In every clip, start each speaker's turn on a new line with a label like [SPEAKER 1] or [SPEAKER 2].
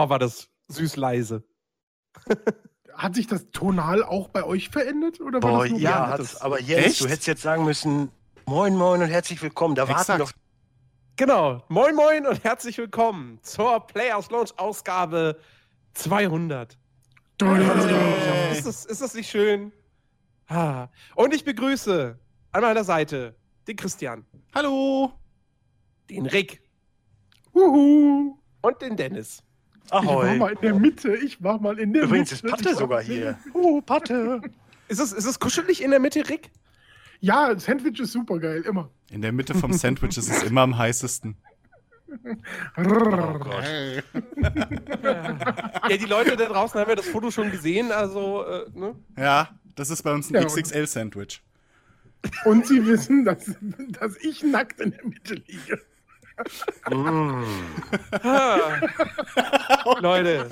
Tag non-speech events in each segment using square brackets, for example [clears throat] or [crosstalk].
[SPEAKER 1] Oh, war das süß leise. [laughs]
[SPEAKER 2] Hat sich das tonal auch bei euch verändert? Oder war
[SPEAKER 3] Boah,
[SPEAKER 2] das nur
[SPEAKER 3] ja, hat's, aber Jens,
[SPEAKER 4] Echt?
[SPEAKER 3] du hättest jetzt sagen müssen, moin, moin und herzlich willkommen. Da warten
[SPEAKER 4] Exakt.
[SPEAKER 3] doch
[SPEAKER 1] Genau. Moin, moin und herzlich willkommen zur Players Launch Ausgabe 200.
[SPEAKER 4] Hey.
[SPEAKER 1] Ist, das, ist das nicht schön? Ah. Und ich begrüße an meiner Seite den Christian,
[SPEAKER 4] Hallo.
[SPEAKER 1] den Rick
[SPEAKER 2] Huhu.
[SPEAKER 1] und den Dennis.
[SPEAKER 2] Ich war
[SPEAKER 3] Ahoi.
[SPEAKER 2] mal in der Mitte. Ich war mal in der
[SPEAKER 3] Übrigens ist
[SPEAKER 2] Mitte.
[SPEAKER 3] Patte
[SPEAKER 2] Ich war
[SPEAKER 3] sogar hier. Oh, Patte.
[SPEAKER 1] Ist es, ist es kuschelig in der Mitte, Rick?
[SPEAKER 2] Ja, Sandwich ist super geil, immer.
[SPEAKER 4] In der Mitte vom Sandwich ist es immer am heißesten.
[SPEAKER 3] Oh Gott.
[SPEAKER 1] Ja, die Leute da draußen haben ja das Foto schon gesehen, also, äh, ne?
[SPEAKER 4] Ja, das ist bei uns ein
[SPEAKER 2] Ja, und-
[SPEAKER 4] XXL-Sandwich.
[SPEAKER 2] Und sie wissen, dass, dass ich nackt in der Mitte liege.
[SPEAKER 3] Mm. [laughs]
[SPEAKER 1] Leute.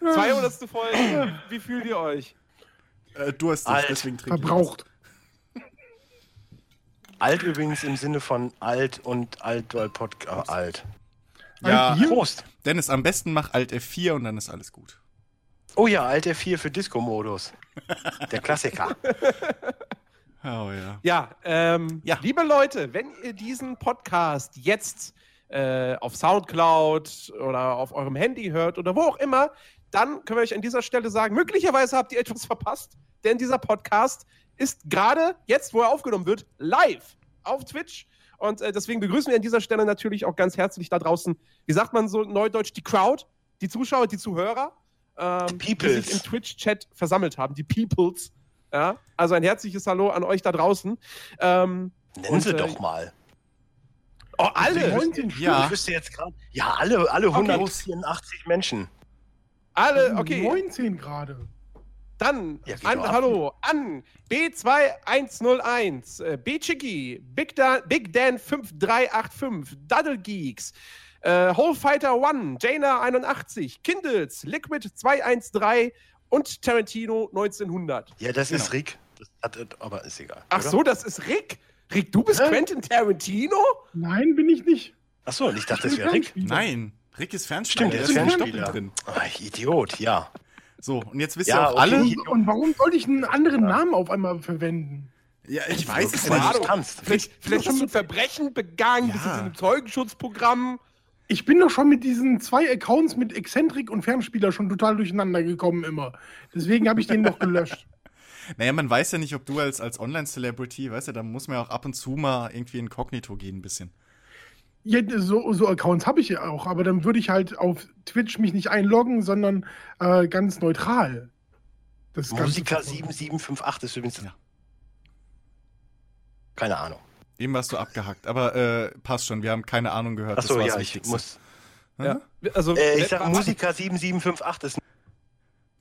[SPEAKER 1] 200. Folge. Wie, wie fühlt ihr euch?
[SPEAKER 4] Äh, durstig,
[SPEAKER 3] Alt.
[SPEAKER 4] deswegen trinke
[SPEAKER 2] Verbraucht.
[SPEAKER 3] Alt übrigens im Sinne von alt und alt, weil Podcast. alt.
[SPEAKER 4] Ja,
[SPEAKER 2] Alt Bier?
[SPEAKER 3] Prost.
[SPEAKER 4] Dennis, am besten mach Alt F4 und dann ist alles gut.
[SPEAKER 3] Oh ja, alt F4 für Disco-Modus. Der Klassiker. [laughs]
[SPEAKER 4] Oh ja.
[SPEAKER 1] Ja, ähm,
[SPEAKER 4] Ja.
[SPEAKER 1] liebe Leute, wenn ihr diesen Podcast jetzt äh, auf Soundcloud oder auf eurem Handy hört oder wo auch immer, dann können wir euch an dieser Stelle sagen, möglicherweise habt ihr etwas verpasst, denn dieser Podcast ist gerade jetzt, wo er aufgenommen wird, live auf Twitch. Und äh, deswegen begrüßen wir an dieser Stelle natürlich auch ganz herzlich da draußen, wie sagt man so neudeutsch, die Crowd, die Zuschauer, die Zuhörer, ähm,
[SPEAKER 3] Die
[SPEAKER 1] die sich im Twitch-Chat versammelt haben, die Peoples. Ja, also ein herzliches Hallo an euch da draußen. Ähm,
[SPEAKER 3] Nennen
[SPEAKER 1] Und,
[SPEAKER 3] Sie
[SPEAKER 1] äh,
[SPEAKER 3] doch mal.
[SPEAKER 1] oh, alle,
[SPEAKER 2] 19 Stück.
[SPEAKER 4] Ja.
[SPEAKER 3] Ich wüsste jetzt gerade. Ja, alle, alle
[SPEAKER 1] Okay.
[SPEAKER 3] 184 Menschen.
[SPEAKER 1] alle, okay.
[SPEAKER 2] 19 gerade.
[SPEAKER 1] Dann
[SPEAKER 3] Ja,
[SPEAKER 1] an, hallo, an B2101, äh, B-Chicky, Big, da Big Dan 5385, Duddle Geeks, äh, Whole Fighter One, Jaina81, Kindles, Liquid 213 und Tarantino 1900.
[SPEAKER 3] Ja, das ist
[SPEAKER 4] Genau.
[SPEAKER 3] Rick. Das hat, aber ist egal.
[SPEAKER 1] Ach
[SPEAKER 3] oder?
[SPEAKER 1] so, das ist Rick. Rick, du bist
[SPEAKER 3] Hä?
[SPEAKER 1] Quentin Tarantino?
[SPEAKER 2] Nein, bin ich nicht.
[SPEAKER 3] Ach so, und ich dachte, das wäre Rick.
[SPEAKER 4] Nein, Rick ist Fernspieler.
[SPEAKER 3] Stimmt, der ist
[SPEAKER 4] ist
[SPEAKER 3] Fernspieler.
[SPEAKER 4] Drin.
[SPEAKER 3] Ah, Idiot, ja.
[SPEAKER 4] So, und jetzt wisst
[SPEAKER 3] Ja,
[SPEAKER 4] ihr auch
[SPEAKER 3] okay.
[SPEAKER 4] alle.
[SPEAKER 2] Und, und warum sollte ich einen anderen Namen auf einmal verwenden?
[SPEAKER 4] Ja, ich weiß es nicht.
[SPEAKER 3] du es kannst.
[SPEAKER 1] Vielleicht, vielleicht hast du ein Verbrechen begangen,
[SPEAKER 4] Ja.
[SPEAKER 1] bist jetzt in einem Zeugenschutzprogramm.
[SPEAKER 2] Ich bin doch schon mit diesen zwei Accounts mit Exzentrik und Fernspieler schon total durcheinander gekommen immer. Deswegen habe ich den noch gelöscht. [laughs]
[SPEAKER 4] Naja, man weiß ja nicht, ob du als, als Online-Celebrity, weißt du, da muss man ja auch ab und zu mal irgendwie inkognito gehen ein bisschen.
[SPEAKER 2] Ja, so, so Accounts habe ich ja auch, aber dann würde ich halt auf Twitch mich nicht einloggen, sondern äh, ganz neutral. Das
[SPEAKER 3] Musiker
[SPEAKER 2] verfolgen.
[SPEAKER 3] 7758 ist übrigens.
[SPEAKER 4] Ja.
[SPEAKER 3] Keine Ahnung.
[SPEAKER 4] Eben warst du abgehackt, aber äh, passt schon, wir haben keine Ahnung gehört.
[SPEAKER 3] Achso,
[SPEAKER 4] das war
[SPEAKER 3] ja,
[SPEAKER 4] das
[SPEAKER 3] ich muss.
[SPEAKER 4] Hm?
[SPEAKER 1] Ja. Also,
[SPEAKER 3] Äh, ich sag Musiker 7758 ist.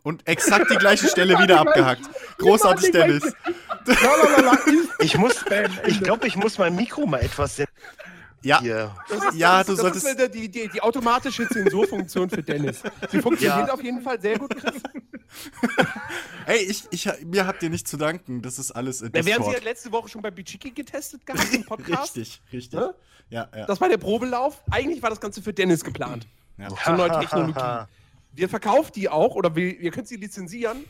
[SPEAKER 4] Und exakt die gleiche Stelle wieder [laughs] abgehackt. Großartig, Dennis.
[SPEAKER 3] Ich muss. Ich glaube, ich muss mein Mikro mal etwas sen-
[SPEAKER 4] Ja,
[SPEAKER 3] hier.
[SPEAKER 1] Das ist,
[SPEAKER 4] Ja,
[SPEAKER 1] das
[SPEAKER 4] du solltest-
[SPEAKER 1] Das ist die, die, die automatische Zensurfunktion für Dennis. Sie [laughs] funktioniert
[SPEAKER 3] Ja.
[SPEAKER 1] auf jeden Fall sehr gut, Chris. [laughs]
[SPEAKER 4] ey, ich, ich, mir habt ihr nicht zu danken. Das ist alles in
[SPEAKER 1] Ja, während Sie ja
[SPEAKER 4] Discord.
[SPEAKER 1] letzte Woche schon bei Bichiki getestet gehabt im Podcast.
[SPEAKER 4] Richtig, richtig.
[SPEAKER 1] Ne?
[SPEAKER 4] Ja, ja.
[SPEAKER 1] Das war der Probelauf. Eigentlich war das Ganze für Dennis geplant.
[SPEAKER 4] ja.
[SPEAKER 1] So neue [laughs] Technologie. Wir verkaufen die auch oder wir, ihr könnt sie lizenzieren.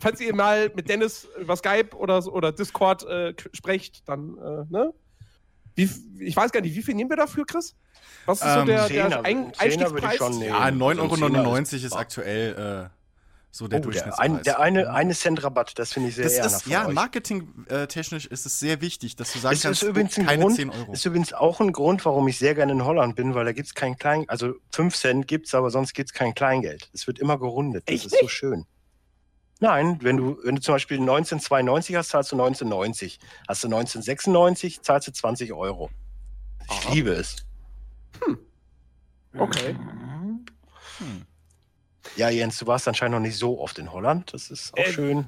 [SPEAKER 1] Falls ihr mal mit Dennis über Skype oder, oder Discord äh, sprecht, dann, äh, ne? Wie, ich weiß gar nicht, wie viel nehmen wir dafür, Chris? Was ist so
[SPEAKER 4] Ähm,
[SPEAKER 1] der,
[SPEAKER 3] Zehner,
[SPEAKER 1] der Ein
[SPEAKER 3] Zehner würde ich
[SPEAKER 1] Einstiegspreis?
[SPEAKER 3] schon nehmen.
[SPEAKER 4] Ja,
[SPEAKER 3] So ein
[SPEAKER 4] 9,99
[SPEAKER 3] Zehner
[SPEAKER 4] Euro ist aktuell äh, so der
[SPEAKER 3] Oh, der,
[SPEAKER 4] Durchschnittspreis.
[SPEAKER 3] ein, der eine, eine Cent Rabatt, das finde ich sehr
[SPEAKER 4] das ist, ja, marketingtechnisch ist es sehr wichtig, dass du sagen
[SPEAKER 3] Das
[SPEAKER 4] kannst,
[SPEAKER 3] ist übrigens ein
[SPEAKER 4] keine
[SPEAKER 3] Grund,
[SPEAKER 4] 10 Euro.
[SPEAKER 3] ist übrigens auch ein Grund, warum ich sehr gerne in Holland bin, weil da gibt es kein Klein, also 5 Cent gibt es, aber sonst gibt es kein Kleingeld. Es wird immer gerundet. Das
[SPEAKER 1] Echt
[SPEAKER 3] ist so schön. Nein, wenn du, wenn du zum Beispiel 1992 hast, zahlst du 1990. Hast du 1996, zahlst du 20 Euro. Ich liebe es.
[SPEAKER 1] Okay.
[SPEAKER 4] Hm.
[SPEAKER 3] Ja, Jens, du warst anscheinend noch nicht so oft in Holland. Das ist auch
[SPEAKER 1] Äh,
[SPEAKER 3] schön.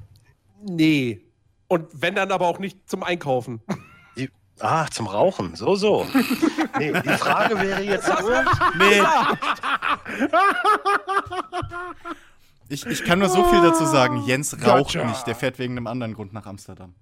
[SPEAKER 1] Nee. Und wenn dann aber auch nicht zum Einkaufen.
[SPEAKER 3] Ah, zum Rauchen. So, so. [laughs] nee, die Frage wäre jetzt nur,
[SPEAKER 4] Nee. [laughs] Ich, ich kann nur so viel dazu sagen. Jens raucht
[SPEAKER 2] Gotcha.
[SPEAKER 4] nicht. Der fährt wegen einem anderen Grund nach Amsterdam.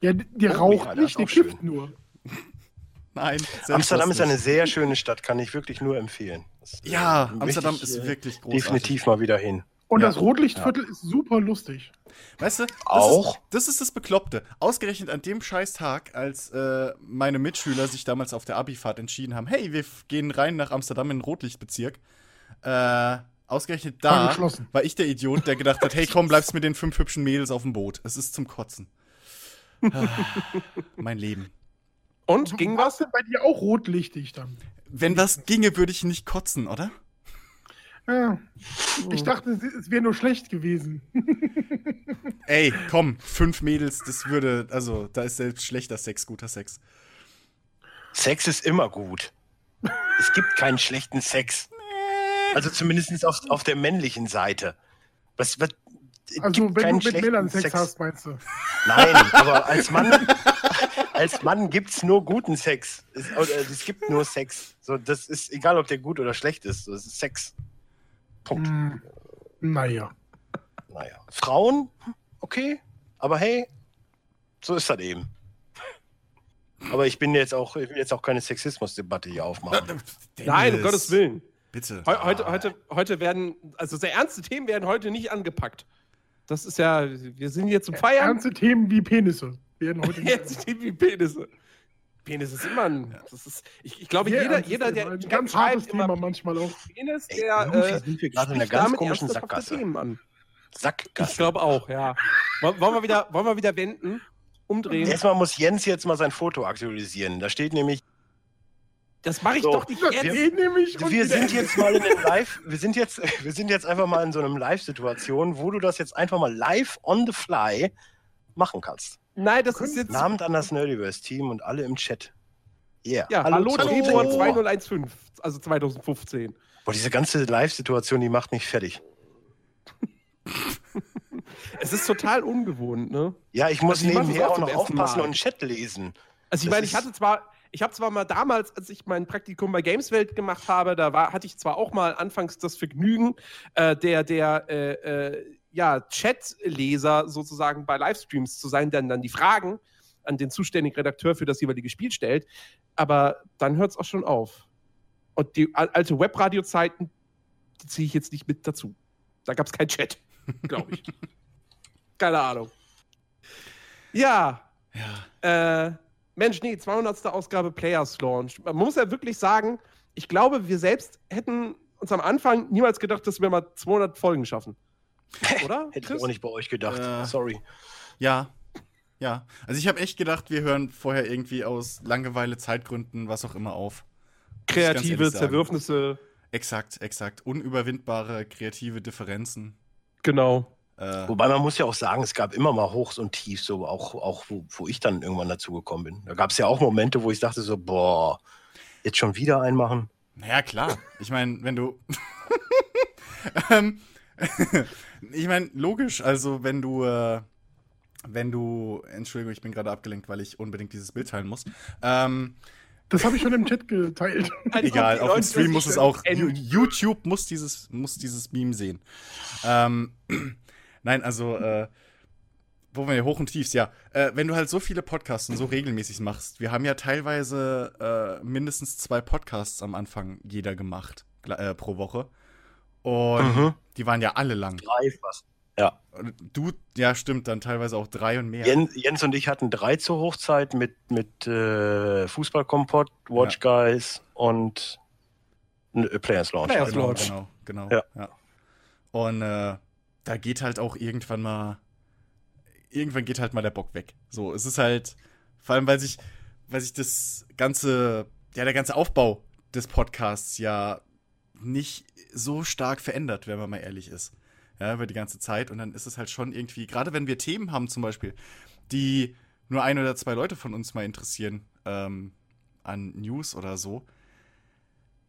[SPEAKER 2] Ja, der
[SPEAKER 3] Oh,
[SPEAKER 2] raucht
[SPEAKER 3] ja, das
[SPEAKER 2] nicht,
[SPEAKER 3] ist
[SPEAKER 2] der kifft nur. [laughs]
[SPEAKER 4] Nein.
[SPEAKER 3] Amsterdam ist eine sehr schöne Stadt, kann ich wirklich nur empfehlen. Das, äh,
[SPEAKER 4] Ja,
[SPEAKER 3] möchte
[SPEAKER 4] Amsterdam ist
[SPEAKER 3] äh,
[SPEAKER 4] wirklich großartig.
[SPEAKER 3] Definitiv mal wieder hin.
[SPEAKER 2] Und
[SPEAKER 4] Ja.
[SPEAKER 2] das Rotlichtviertel ist super lustig.
[SPEAKER 4] Weißt du, das
[SPEAKER 3] Auch?
[SPEAKER 4] Ist, das ist das Bekloppte. Ausgerechnet an dem scheiß Tag, als äh, meine Mitschüler sich damals auf der Abifahrt entschieden haben, hey, wir gehen rein nach Amsterdam in den Rotlichtbezirk. Äh, ausgerechnet da war ich der Idiot, der gedacht hat, hey, komm, [laughs] bleibst mit den fünf hübschen Mädels auf dem Boot. Es ist zum Kotzen. Ah, mein Leben.
[SPEAKER 1] Und ging
[SPEAKER 2] War
[SPEAKER 1] was?
[SPEAKER 2] denn bei dir auch rotlichtig dann?
[SPEAKER 4] Wenn das ginge, würde ich nicht kotzen, oder?
[SPEAKER 2] Ja. Ich dachte, es- es wäre nur schlecht gewesen. [laughs]
[SPEAKER 4] Ey, komm, fünf Mädels, das würde, also, da ist selbst schlechter Sex guter Sex.
[SPEAKER 3] Sex ist immer gut. Es gibt keinen schlechten Sex. Also zumindest auf, auf der männlichen Seite. Was, was, es
[SPEAKER 2] Also,
[SPEAKER 3] gibt
[SPEAKER 2] wenn
[SPEAKER 3] keinen
[SPEAKER 2] du mit
[SPEAKER 3] schlechten
[SPEAKER 2] Männern Sex, hast, meinst du?
[SPEAKER 3] Nein, [laughs] aber als Mann, als Mann gibt's nur guten Sex. Es, es gibt nur Sex. So, das ist egal, ob der gut oder schlecht ist. Das ist Sex. Punkt.
[SPEAKER 2] Hm, naja.
[SPEAKER 3] Naja. Frauen, okay, aber hey, so ist das eben. Aber ich bin jetzt auch, ich will jetzt auch keine Sexismusdebatte hier aufmachen.
[SPEAKER 1] Nein, um Gottes Willen.
[SPEAKER 4] Bitte.
[SPEAKER 1] Heu heute, heute, heute werden, also sehr ernste Themen werden heute nicht angepackt. Das ist ja, wir sind hier zum Feiern.
[SPEAKER 2] Ernste Themen wie Penisse werden heute nicht. [laughs]
[SPEAKER 1] Ernste Themen wie Penisse. Penis ist immer ein, das ist, ich, ich glaube,
[SPEAKER 2] Sehr
[SPEAKER 1] jeder, jeder, der
[SPEAKER 2] Thema. ein ganz hartes
[SPEAKER 1] schreibt, immer
[SPEAKER 2] Thema manchmal auch.
[SPEAKER 1] Penis,
[SPEAKER 3] Ey,
[SPEAKER 1] der
[SPEAKER 3] irgendwie
[SPEAKER 1] äh,
[SPEAKER 3] sind wir gerade in einer ganz komischen Sackgasse.
[SPEAKER 1] Themen an. Ich
[SPEAKER 3] Sackgasse.
[SPEAKER 1] glaube auch, ja. Wollen wollen wir wieder, wollen wir wieder wenden? Umdrehen?
[SPEAKER 3] Erstmal muss Jens jetzt mal sein Foto aktualisieren. Da steht nämlich,
[SPEAKER 1] Das mache ich
[SPEAKER 3] So,
[SPEAKER 1] doch nicht jetzt.
[SPEAKER 3] wir
[SPEAKER 2] wieder-
[SPEAKER 3] sind jetzt mal in einem Live, wir sind jetzt, [laughs] wir sind jetzt einfach mal in so einem Live-Situation, wo du das jetzt einfach mal live on the fly machen kannst.
[SPEAKER 1] Nein, das ist jetzt.
[SPEAKER 3] Namen an das Nerdiverse-Team und alle im Chat. Yeah.
[SPEAKER 1] Ja, hallo,
[SPEAKER 3] zurück.
[SPEAKER 1] Februar 2015, also 2015.
[SPEAKER 3] Boah, diese ganze Live-Situation, die macht mich fertig. [laughs]
[SPEAKER 1] Es ist total ungewohnt, ne?
[SPEAKER 3] Ja, ich muss
[SPEAKER 1] Also
[SPEAKER 3] nebenher
[SPEAKER 1] auch
[SPEAKER 3] noch aufpassen
[SPEAKER 1] Mal.
[SPEAKER 3] und Chat lesen.
[SPEAKER 1] Also ich
[SPEAKER 3] Das
[SPEAKER 1] meine, ich hatte zwar, ich habe zwar mal damals, als ich mein Praktikum bei Gameswelt gemacht habe, da war, hatte ich zwar auch mal anfangs das Vergnügen, äh, der, der, äh, äh, ja, Chatleser sozusagen bei Livestreams zu sein, der dann die Fragen an den zuständigen Redakteur für das jeweilige Spiel stellt. Aber dann hört es auch schon auf. Und die al- alte Webradio-Zeiten, die ziehe ich jetzt nicht mit dazu. Da gab es keinen Chat, [laughs] glaube ich. Keine Ahnung. Ja,
[SPEAKER 4] Ja.
[SPEAKER 1] äh, Mensch, nee, 200. Ausgabe Players Launch. Man muss ja wirklich sagen, ich glaube, wir selbst hätten uns am Anfang niemals gedacht, dass wir mal 200 Folgen schaffen. [laughs] Oder?
[SPEAKER 3] Hätte ich auch nicht bei euch gedacht.
[SPEAKER 4] Äh.
[SPEAKER 3] Sorry.
[SPEAKER 4] Ja. Ja. Also ich habe echt gedacht, wir hören vorher irgendwie aus Langeweile, Zeitgründen, was auch immer auf.
[SPEAKER 1] Kreative. Zerwürfnisse,
[SPEAKER 4] Exakt, exakt. Unüberwindbare kreative Differenzen.
[SPEAKER 1] genau.
[SPEAKER 4] Äh,
[SPEAKER 3] Wobei man muss ja auch sagen, es gab immer mal Hochs und Tiefs, so auch, auch wo, wo ich dann irgendwann dazu gekommen bin. Da gab es ja auch Momente, wo ich dachte so, boah, jetzt schon wieder einmachen.
[SPEAKER 4] naja, klar. Ich meine, wenn du. [laughs] ähm, ich meine, logisch, also wenn du. Äh, wenn du. Entschuldigung, ich bin gerade abgelenkt, weil ich unbedingt dieses Bild teilen muss. Ähm,
[SPEAKER 2] Das habe ich schon im Chat geteilt. [laughs]
[SPEAKER 4] Egal, auf dem Stream muss es auch. YouTube muss dieses, muss dieses Meme sehen. Ähm, nein, also, äh, wo wir hier hoch und tiefs, ja. Äh, wenn du halt so viele Podcasts und so regelmäßig machst, wir haben ja teilweise äh, mindestens zwei Podcasts am Anfang jeder gemacht äh, pro Woche. Und
[SPEAKER 3] Mhm.
[SPEAKER 4] die waren ja alle lang.
[SPEAKER 3] Drei fast. Ja.
[SPEAKER 4] Und Du, ja, stimmt, dann teilweise auch drei und mehr.
[SPEAKER 3] Jens, Jens und ich hatten drei zur Hochzeit mit, mit äh, Fußballkompott, Watch Guys und äh, Players Launch.
[SPEAKER 1] Players
[SPEAKER 4] genau,
[SPEAKER 1] Launch.
[SPEAKER 4] genau, genau.
[SPEAKER 3] Ja.
[SPEAKER 4] Ja. Und äh, da geht halt auch irgendwann mal, irgendwann geht halt mal der Bock weg. So, es ist halt, vor allem, weil sich, weil sich das ganze, ja, der ganze Aufbau des Podcasts ja nicht so stark verändert, wenn man mal ehrlich ist. Ja, über die ganze Zeit. Und dann ist es halt schon irgendwie, gerade wenn wir Themen haben zum Beispiel, die nur ein oder zwei Leute von uns mal interessieren, ähm, an News oder so.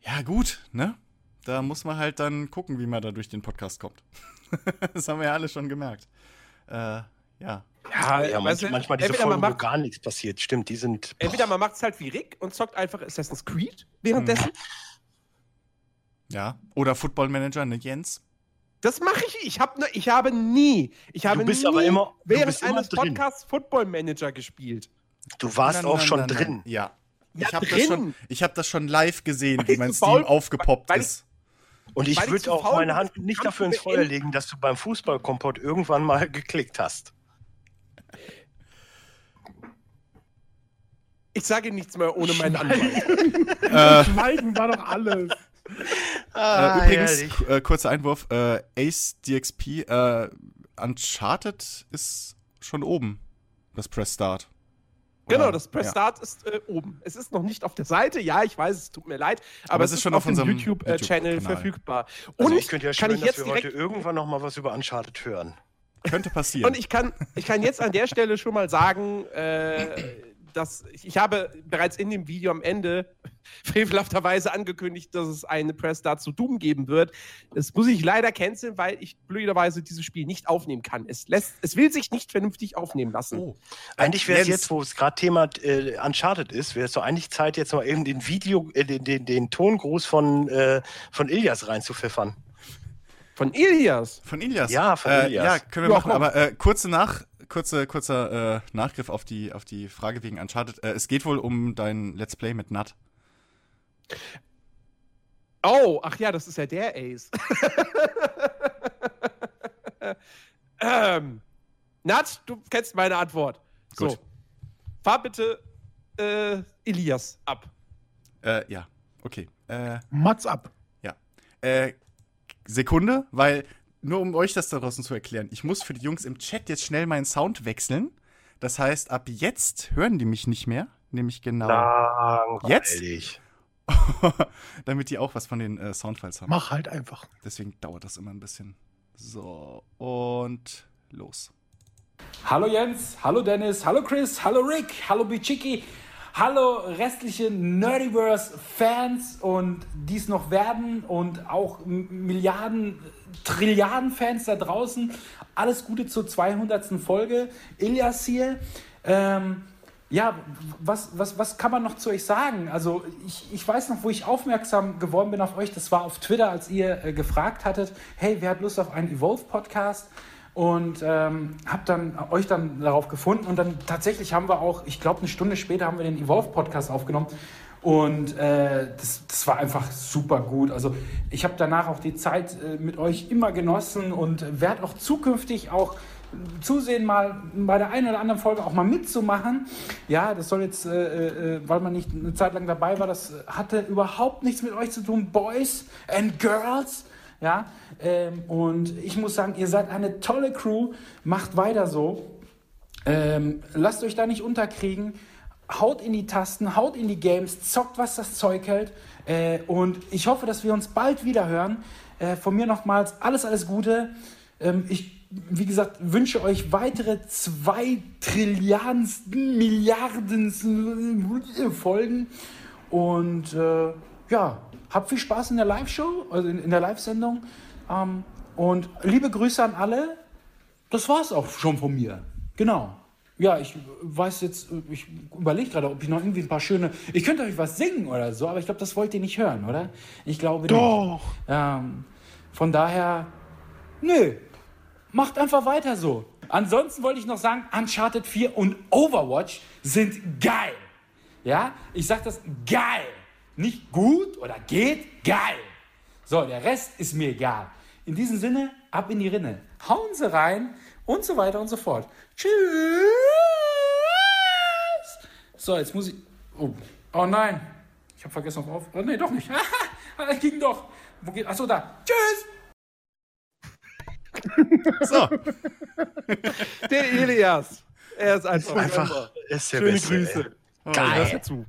[SPEAKER 4] Ja, gut, ne? Da muss man halt dann gucken, wie man da durch den Podcast kommt. [laughs] das haben wir ja alle schon gemerkt. Äh, ja.
[SPEAKER 1] Ja,
[SPEAKER 3] Ja,
[SPEAKER 1] weißt
[SPEAKER 3] manch,
[SPEAKER 1] du,
[SPEAKER 3] manchmal diese Folgen, wo
[SPEAKER 1] macht-
[SPEAKER 3] gar nichts passiert. Stimmt, die sind.
[SPEAKER 1] Entweder man macht es halt wie Rick und zockt einfach Assassin's Creed währenddessen.
[SPEAKER 4] Ja. Oder Football Manager, ne, Jens?
[SPEAKER 1] Das mache ich. Ich, hab, ne, ich habe nie, ich habe
[SPEAKER 3] bist
[SPEAKER 1] nie
[SPEAKER 3] aber immer- du
[SPEAKER 1] während
[SPEAKER 3] bist immer
[SPEAKER 1] eines
[SPEAKER 3] drin.
[SPEAKER 1] Podcasts Football Manager gespielt.
[SPEAKER 3] Du warst
[SPEAKER 4] Na,
[SPEAKER 3] auch
[SPEAKER 4] na,
[SPEAKER 3] schon
[SPEAKER 4] na,
[SPEAKER 3] drin.
[SPEAKER 4] Ja.
[SPEAKER 1] Ja,
[SPEAKER 4] ich habe das,
[SPEAKER 1] drin.
[SPEAKER 4] schon- ich hab das schon live gesehen,
[SPEAKER 1] Weil
[SPEAKER 4] wie mein Steam aufgepoppt
[SPEAKER 1] weil ich-
[SPEAKER 4] ist.
[SPEAKER 3] Und ich würde auch meine Hand nicht dafür ins Feuer legen, dass du beim Fußballkompott irgendwann mal [laughs] geklickt hast.
[SPEAKER 1] Ich sage nichts mehr ohne meinen Anwalt. [laughs]
[SPEAKER 4] äh,
[SPEAKER 2] Schweigen war doch alles.
[SPEAKER 3] Ah,
[SPEAKER 4] äh, übrigens, äh, kurzer Einwurf: äh, Ace DXP, äh, Uncharted ist schon oben. Das Press Start.
[SPEAKER 1] Genau,
[SPEAKER 4] Oder?
[SPEAKER 1] das Press
[SPEAKER 4] Ja.
[SPEAKER 1] Start ist äh, oben. Es ist noch nicht auf der Seite. Ja, ich weiß, es tut mir leid, aber,
[SPEAKER 4] Aber
[SPEAKER 1] es ist schon auf,
[SPEAKER 4] auf unserem
[SPEAKER 1] YouTube-Channel
[SPEAKER 4] YouTube-Kanal.
[SPEAKER 1] verfügbar.
[SPEAKER 3] Also
[SPEAKER 1] Und
[SPEAKER 3] ich könnte ja
[SPEAKER 1] kann
[SPEAKER 3] schwören,
[SPEAKER 1] ich jetzt
[SPEAKER 3] dass wir heute irgendwann noch mal was über Uncharted hören. [laughs]
[SPEAKER 4] Könnte passieren.
[SPEAKER 1] Und ich kann, ich kann jetzt an der Stelle schon mal sagen, äh, dass ich, habe bereits in dem Video am Ende [laughs] frevelhafterweise angekündigt, dass es eine Press Start zu Doom geben wird. Das muss ich leider canceln, weil ich blöderweise dieses Spiel nicht aufnehmen kann. Es, lässt, es will sich nicht vernünftig aufnehmen lassen.
[SPEAKER 4] oh.
[SPEAKER 3] Eigentlich wäre es jetzt, wo es gerade Thema äh, Uncharted ist, wäre es doch eigentlich Zeit, jetzt mal eben den Video, äh, den, den, den Tongruß von, äh, von Ilias reinzupfeffern.
[SPEAKER 1] Von Ilias.
[SPEAKER 4] Von Ilias.
[SPEAKER 3] Ja, von
[SPEAKER 4] äh,
[SPEAKER 3] Ilias.
[SPEAKER 4] Ja, können wir
[SPEAKER 1] Ja,
[SPEAKER 4] machen,
[SPEAKER 1] komm.
[SPEAKER 4] aber äh, kurze nach, kurze, kurzer äh, Nachgriff auf die, auf die Frage wegen Uncharted. Äh, es geht wohl um dein Let's Play mit Nat.
[SPEAKER 1] Oh, ach ja, das ist ja der Ace. [laughs] ähm, Nat, du kennst meine Antwort.
[SPEAKER 4] Gut.
[SPEAKER 1] So. Fahr bitte äh, Elias ab.
[SPEAKER 4] Äh, ja, okay. Äh,
[SPEAKER 2] Mats ab.
[SPEAKER 4] äh, Sekunde, weil nur um euch das da draußen zu erklären, ich muss für die Jungs im Chat jetzt schnell meinen Sound wechseln. Das heißt, ab jetzt hören die mich nicht mehr, nämlich genau,
[SPEAKER 3] Langweilig. [laughs]
[SPEAKER 4] damit die auch was von den äh, Soundfiles haben.
[SPEAKER 2] Mach halt einfach.
[SPEAKER 4] Deswegen dauert das immer ein bisschen. So, und los.
[SPEAKER 5] Hallo Jens, hallo Dennis, hallo Chris, hallo Rick, hallo Bichiki, hallo restliche Nerdiverse-Fans und dies noch werden und auch Milliarden, Trilliarden Fans da draußen. Alles Gute zur 200. Folge. Ilias hier. Ähm, ja, was, was, was kann man noch zu euch sagen? Also ich, ich weiß noch, wo ich aufmerksam geworden bin auf euch. Das war auf Twitter, als ihr äh, gefragt hattet, hey, wer hat Lust auf einen Evolve-Podcast? Und ähm, habe dann euch dann darauf gefunden. Und dann tatsächlich haben wir auch, ich glaube, eine Stunde später haben wir den Evolve-Podcast aufgenommen. Und äh, das, das war einfach super gut. Also ich habe danach auch die Zeit äh, mit euch immer genossen und werde auch zukünftig auch zusehen, mal bei der einen oder anderen Folge auch mal mitzumachen. Ja, das soll jetzt, äh, äh, weil man nicht eine Zeit lang dabei war, das hatte überhaupt nichts mit euch zu tun, Boys and Girls. Ja, ähm, und ich muss sagen, ihr seid eine tolle Crew, macht weiter so. Ähm, lasst euch da nicht unterkriegen. Haut in die Tasten, haut in die Games, zockt, was das Zeug hält. Äh, und ich hoffe, dass wir uns bald wieder hören. Äh, von mir nochmals alles, alles Gute. Ähm, ich, wie gesagt, wünsche euch weitere zwei Trilliardensten, Milliarden Folgen. Und äh, ja, habt viel Spaß in der Live-Show, also in, in der Live-Sendung. Ähm, und liebe Grüße an alle. Das war's auch schon von mir. Genau. Ja, ich weiß jetzt, ich überlege gerade, ob ich noch irgendwie ein paar schöne. Ich könnte euch was singen oder so, aber ich glaube, das wollt ihr nicht hören, oder? Ich glaube
[SPEAKER 2] Doch.
[SPEAKER 5] nicht. Ähm, von daher, nö, macht einfach weiter so. Ansonsten wollte ich noch sagen, Uncharted 4 und Overwatch sind geil. Ja, ich sag das geil. Nicht gut oder geht, geil. So, der Rest ist mir egal. In diesem Sinne, ab in die Rinne. Hauen Sie rein und so weiter und so fort. Tschüss. So, jetzt muss ich. Oh, oh nein. Ich habe vergessen auf. auf oh, nee, doch nicht. [laughs] Das ging doch. Wo geht. Achso, da. Tschüss.
[SPEAKER 4] So, [laughs]
[SPEAKER 1] Der Elias. Er ist einfach.
[SPEAKER 3] Einfach ist der
[SPEAKER 1] Schöne
[SPEAKER 3] Beste.
[SPEAKER 1] Grüße.
[SPEAKER 4] Oh,
[SPEAKER 3] Geil.
[SPEAKER 1] Zu.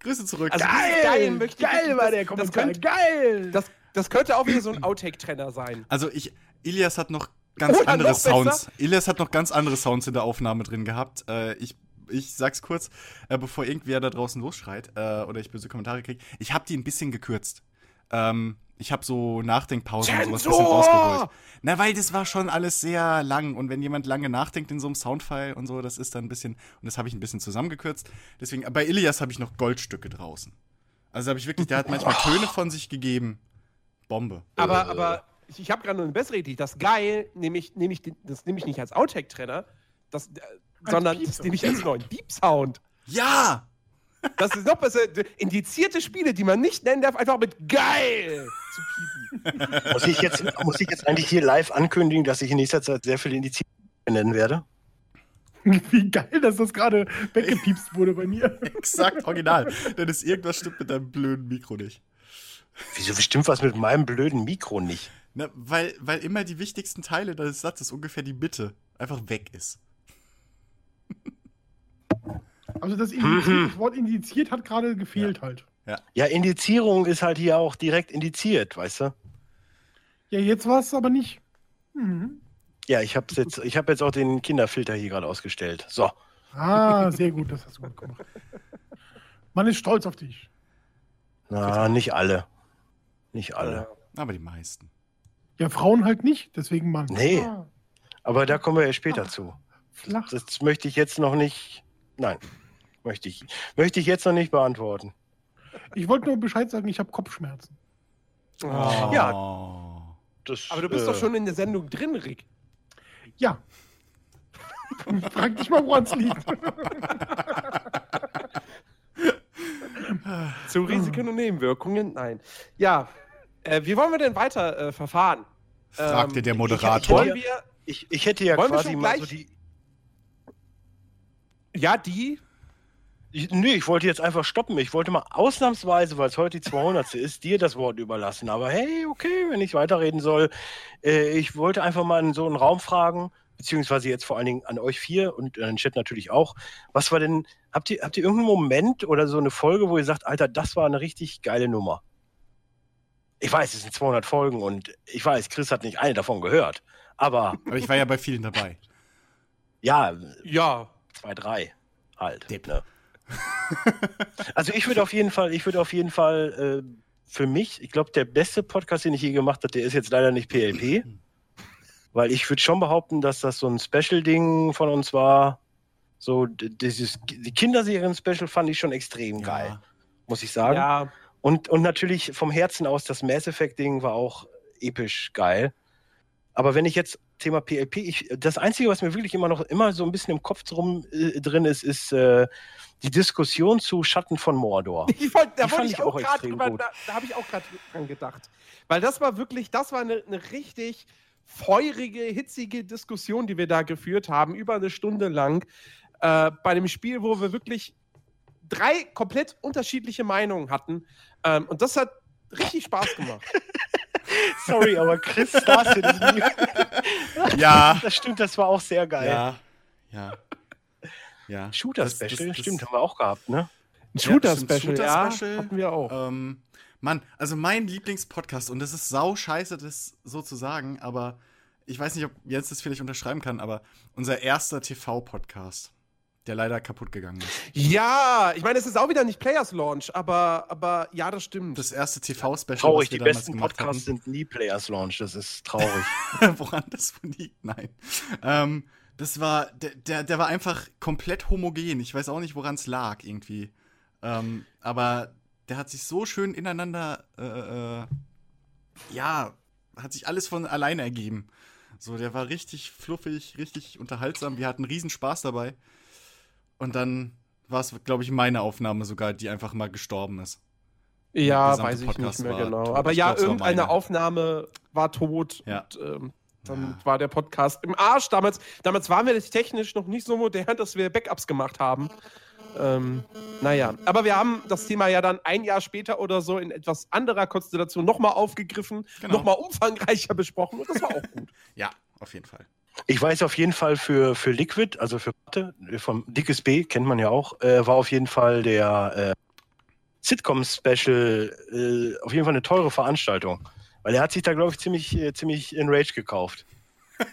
[SPEAKER 4] Grüße zurück.
[SPEAKER 1] Also
[SPEAKER 2] Geil,
[SPEAKER 1] geil möchte ich
[SPEAKER 2] geil
[SPEAKER 1] das-
[SPEAKER 2] war der
[SPEAKER 1] das
[SPEAKER 2] Kommentar.
[SPEAKER 1] könnte-
[SPEAKER 2] geil.
[SPEAKER 1] Das, das könnte auch wieder so ein Outtake-Trenner sein.
[SPEAKER 4] Also ich, Ilias hat noch ganz [laughs]
[SPEAKER 1] Oder
[SPEAKER 4] andere. Sounds. Ilias hat noch ganz andere Sounds in der Aufnahme drin gehabt. Äh, ich, ich sag's kurz, äh, bevor irgendwer da draußen losschreit äh, oder ich böse Kommentare kriege. Ich habe die ein bisschen gekürzt. Ähm, ich habe so Nachdenkpausen und sowas ein bisschen rausgeholt. Na, weil das war schon alles sehr lang und wenn jemand lange nachdenkt in so einem Soundfile und so, das ist dann ein bisschen, und das habe ich ein bisschen zusammengekürzt. Deswegen, bei Ilias habe ich noch Goldstücke draußen. Also habe ich wirklich, der hat manchmal Töne von sich gegeben. Bombe.
[SPEAKER 1] Aber, aber ich, ich habe gerade noch eine bessere Idee. Das geil nehme ich, nehm ich, das nehme ich nicht als Outtake-Trenner, das, äh, sondern das nehme ich als neuen Deep Sound.
[SPEAKER 4] Ja!
[SPEAKER 1] Das ist noch besser. Indizierte Spiele, die man nicht nennen darf, einfach mit geil zu piepen.
[SPEAKER 3] Muss ich, jetzt, muss ich jetzt eigentlich hier live ankündigen, dass ich in nächster Zeit sehr viele Indizierte nennen werde?
[SPEAKER 2] Wie geil, dass das gerade weggepiepst wurde bei mir. [laughs]
[SPEAKER 4] Exakt, original. Denn ist irgendwas stimmt mit deinem blöden Mikro nicht.
[SPEAKER 3] Wieso bestimmt was mit meinem blöden Mikro nicht?
[SPEAKER 4] Na, weil, weil immer die wichtigsten Teile des Satzes, ungefähr die Mitte, einfach weg ist.
[SPEAKER 2] Also das, [laughs] indiziert, das Wort indiziert hat gerade gefehlt halt.
[SPEAKER 3] Ja, Indizierung ist halt hier auch direkt indiziert, weißt du?
[SPEAKER 2] Ja, jetzt war es aber nicht. Mhm.
[SPEAKER 3] Ja, ich habe jetzt, ich hab jetzt auch den Kinderfilter hier gerade ausgestellt. So.
[SPEAKER 2] Ah, [laughs] sehr gut, das hast du gut gemacht. Man ist stolz auf dich.
[SPEAKER 3] Na, nicht alle. Nicht alle.
[SPEAKER 4] Aber die meisten.
[SPEAKER 2] Ja, Frauen halt nicht, deswegen Mann.
[SPEAKER 3] Nee.
[SPEAKER 2] Ah,
[SPEAKER 3] Aber da kommen wir ja später zu.
[SPEAKER 2] flach.
[SPEAKER 3] Das möchte ich jetzt noch nicht. Nein. Möchte ich, möchte ich jetzt noch nicht beantworten.
[SPEAKER 2] Ich wollte nur Bescheid sagen, ich habe Kopfschmerzen.
[SPEAKER 1] Ja,
[SPEAKER 4] Oh.
[SPEAKER 3] Das,
[SPEAKER 1] aber du bist
[SPEAKER 3] äh,
[SPEAKER 1] doch schon in der Sendung drin, Rick.
[SPEAKER 2] Ja. Frag dich mal, woran es liegt.
[SPEAKER 1] Zu Risiken und Nebenwirkungen? Nein. Ja, äh, wie wollen wir denn weiter äh, verfahren?
[SPEAKER 4] Fragte
[SPEAKER 1] Ähm,
[SPEAKER 4] der
[SPEAKER 3] ich-
[SPEAKER 4] Moderator.
[SPEAKER 1] Wollen wir,
[SPEAKER 3] Ich, ich hätte ja
[SPEAKER 1] Wollen wir
[SPEAKER 3] quasi mal so die.
[SPEAKER 1] ja, die?
[SPEAKER 3] Ich, nee, ich wollte jetzt einfach stoppen. Ich wollte mal ausnahmsweise, weil es heute die 200. [laughs] ist, dir das Wort überlassen. Aber hey, okay, wenn ich weiterreden soll. Äh, ich wollte einfach mal in so einen Raum fragen, beziehungsweise jetzt vor allen Dingen an euch vier und an den Chat natürlich auch. Was war denn, habt ihr, habt ihr irgendeinen Moment oder so eine Folge, wo ihr sagt, Alter, das war eine richtig geile Nummer? Ich weiß, es sind 200 Folgen und ich weiß, Chris hat nicht eine davon gehört. Aber
[SPEAKER 4] Aber ich war ja bei vielen dabei.
[SPEAKER 3] ja,
[SPEAKER 1] Ja.
[SPEAKER 3] zwei, drei halt.
[SPEAKER 4] Depp.
[SPEAKER 3] Ne? [laughs] also ich würde auf jeden Fall, ich würde auf jeden Fall äh, für mich, ich glaube, der beste Podcast, den ich je gemacht habe, der ist jetzt leider nicht PLP. Weil ich würde schon behaupten, dass das so ein Special-Ding von uns war. So, dieses, die Kinderserien-Special fand ich schon extrem geil, muss ich sagen.
[SPEAKER 1] Ja.
[SPEAKER 3] Und, und natürlich vom Herzen aus, das Mass Effect-Ding war auch episch geil. Aber wenn ich jetzt Thema PLP, ich, das Einzige, was mir wirklich immer noch immer so ein bisschen im Kopf drum äh, drin ist, ist äh, die Diskussion zu Schatten von Mordor. [laughs]
[SPEAKER 1] Ich wollt, da wollte
[SPEAKER 3] fand
[SPEAKER 1] ich auch
[SPEAKER 3] auch
[SPEAKER 1] gerade drüber,
[SPEAKER 3] gut.
[SPEAKER 1] da, da habe ich auch gerade dran gedacht. Weil das war wirklich, das war eine, eine richtig feurige, hitzige Diskussion, die wir da geführt haben, über eine Stunde lang, äh, bei einem Spiel, wo wir wirklich drei komplett unterschiedliche Meinungen hatten. Ähm, und das hat richtig Spaß gemacht. [laughs]
[SPEAKER 3] Sorry, aber Chris saß hier. Das, [laughs]
[SPEAKER 4] Ja.
[SPEAKER 3] das stimmt, das war auch sehr geil.
[SPEAKER 4] Ja. Ja. Ja.
[SPEAKER 3] Shooter-Special, stimmt, haben wir auch gehabt, ne?
[SPEAKER 1] Ein
[SPEAKER 4] Ja,
[SPEAKER 1] Shooter-Special,
[SPEAKER 4] stimmt,
[SPEAKER 1] ja,
[SPEAKER 4] Shooter-Special.
[SPEAKER 1] hatten wir auch.
[SPEAKER 4] Ähm, Mann, also mein Lieblingspodcast, und das ist sau scheiße, das so zu sagen, aber ich weiß nicht, ob Jens das vielleicht unterschreiben kann, aber unser erster TV-Podcast, der leider kaputt gegangen ist.
[SPEAKER 1] Ja, ich meine, es ist auch wieder nicht Players Launch, aber, aber ja, das stimmt.
[SPEAKER 4] Das erste TV-Special,
[SPEAKER 3] Traurig,
[SPEAKER 4] was wir
[SPEAKER 3] die
[SPEAKER 4] damals
[SPEAKER 3] besten
[SPEAKER 4] gemacht
[SPEAKER 3] Podcasts sind nie Players Launch, das ist traurig.
[SPEAKER 4] hatten. [laughs] Woran das wohl liegt? Nein. Ähm, das war, der, der, der war einfach komplett homogen. Ich weiß auch nicht, woran es lag irgendwie. Ähm, aber der hat sich so schön ineinander, äh, äh, ja, hat sich alles von alleine ergeben. So, der war richtig fluffig, richtig unterhaltsam. Wir hatten riesen Spaß dabei. Und dann war es, glaube ich, meine Aufnahme sogar, die einfach mal gestorben ist.
[SPEAKER 1] Ja, weiß ich
[SPEAKER 4] Podcast
[SPEAKER 1] nicht mehr genau.
[SPEAKER 4] tot.
[SPEAKER 1] Aber
[SPEAKER 4] Ich
[SPEAKER 1] ja,
[SPEAKER 4] glaub,
[SPEAKER 1] irgendeine. Aufnahme war tot
[SPEAKER 4] Ja.
[SPEAKER 1] und ähm, dann
[SPEAKER 4] Ja.
[SPEAKER 1] war der Podcast im Arsch. Damals, damals waren wir technisch noch nicht so modern, dass wir Backups gemacht haben. Ähm, naja, aber wir haben das Thema ja dann ein Jahr später oder so in etwas anderer Konstellation nochmal aufgegriffen,
[SPEAKER 4] Genau.
[SPEAKER 1] nochmal umfangreicher besprochen und das war auch gut. [laughs]
[SPEAKER 4] Ja, auf jeden Fall.
[SPEAKER 3] Ich weiß auf jeden Fall für, für Liquid, also für Patte, vom Dickes B, kennt man ja auch, äh, war auf jeden Fall der äh, Sitcom-Special äh, auf jeden Fall eine teure Veranstaltung. Weil er hat sich da, glaube ich, ziemlich, äh, ziemlich in Rage gekauft. [laughs]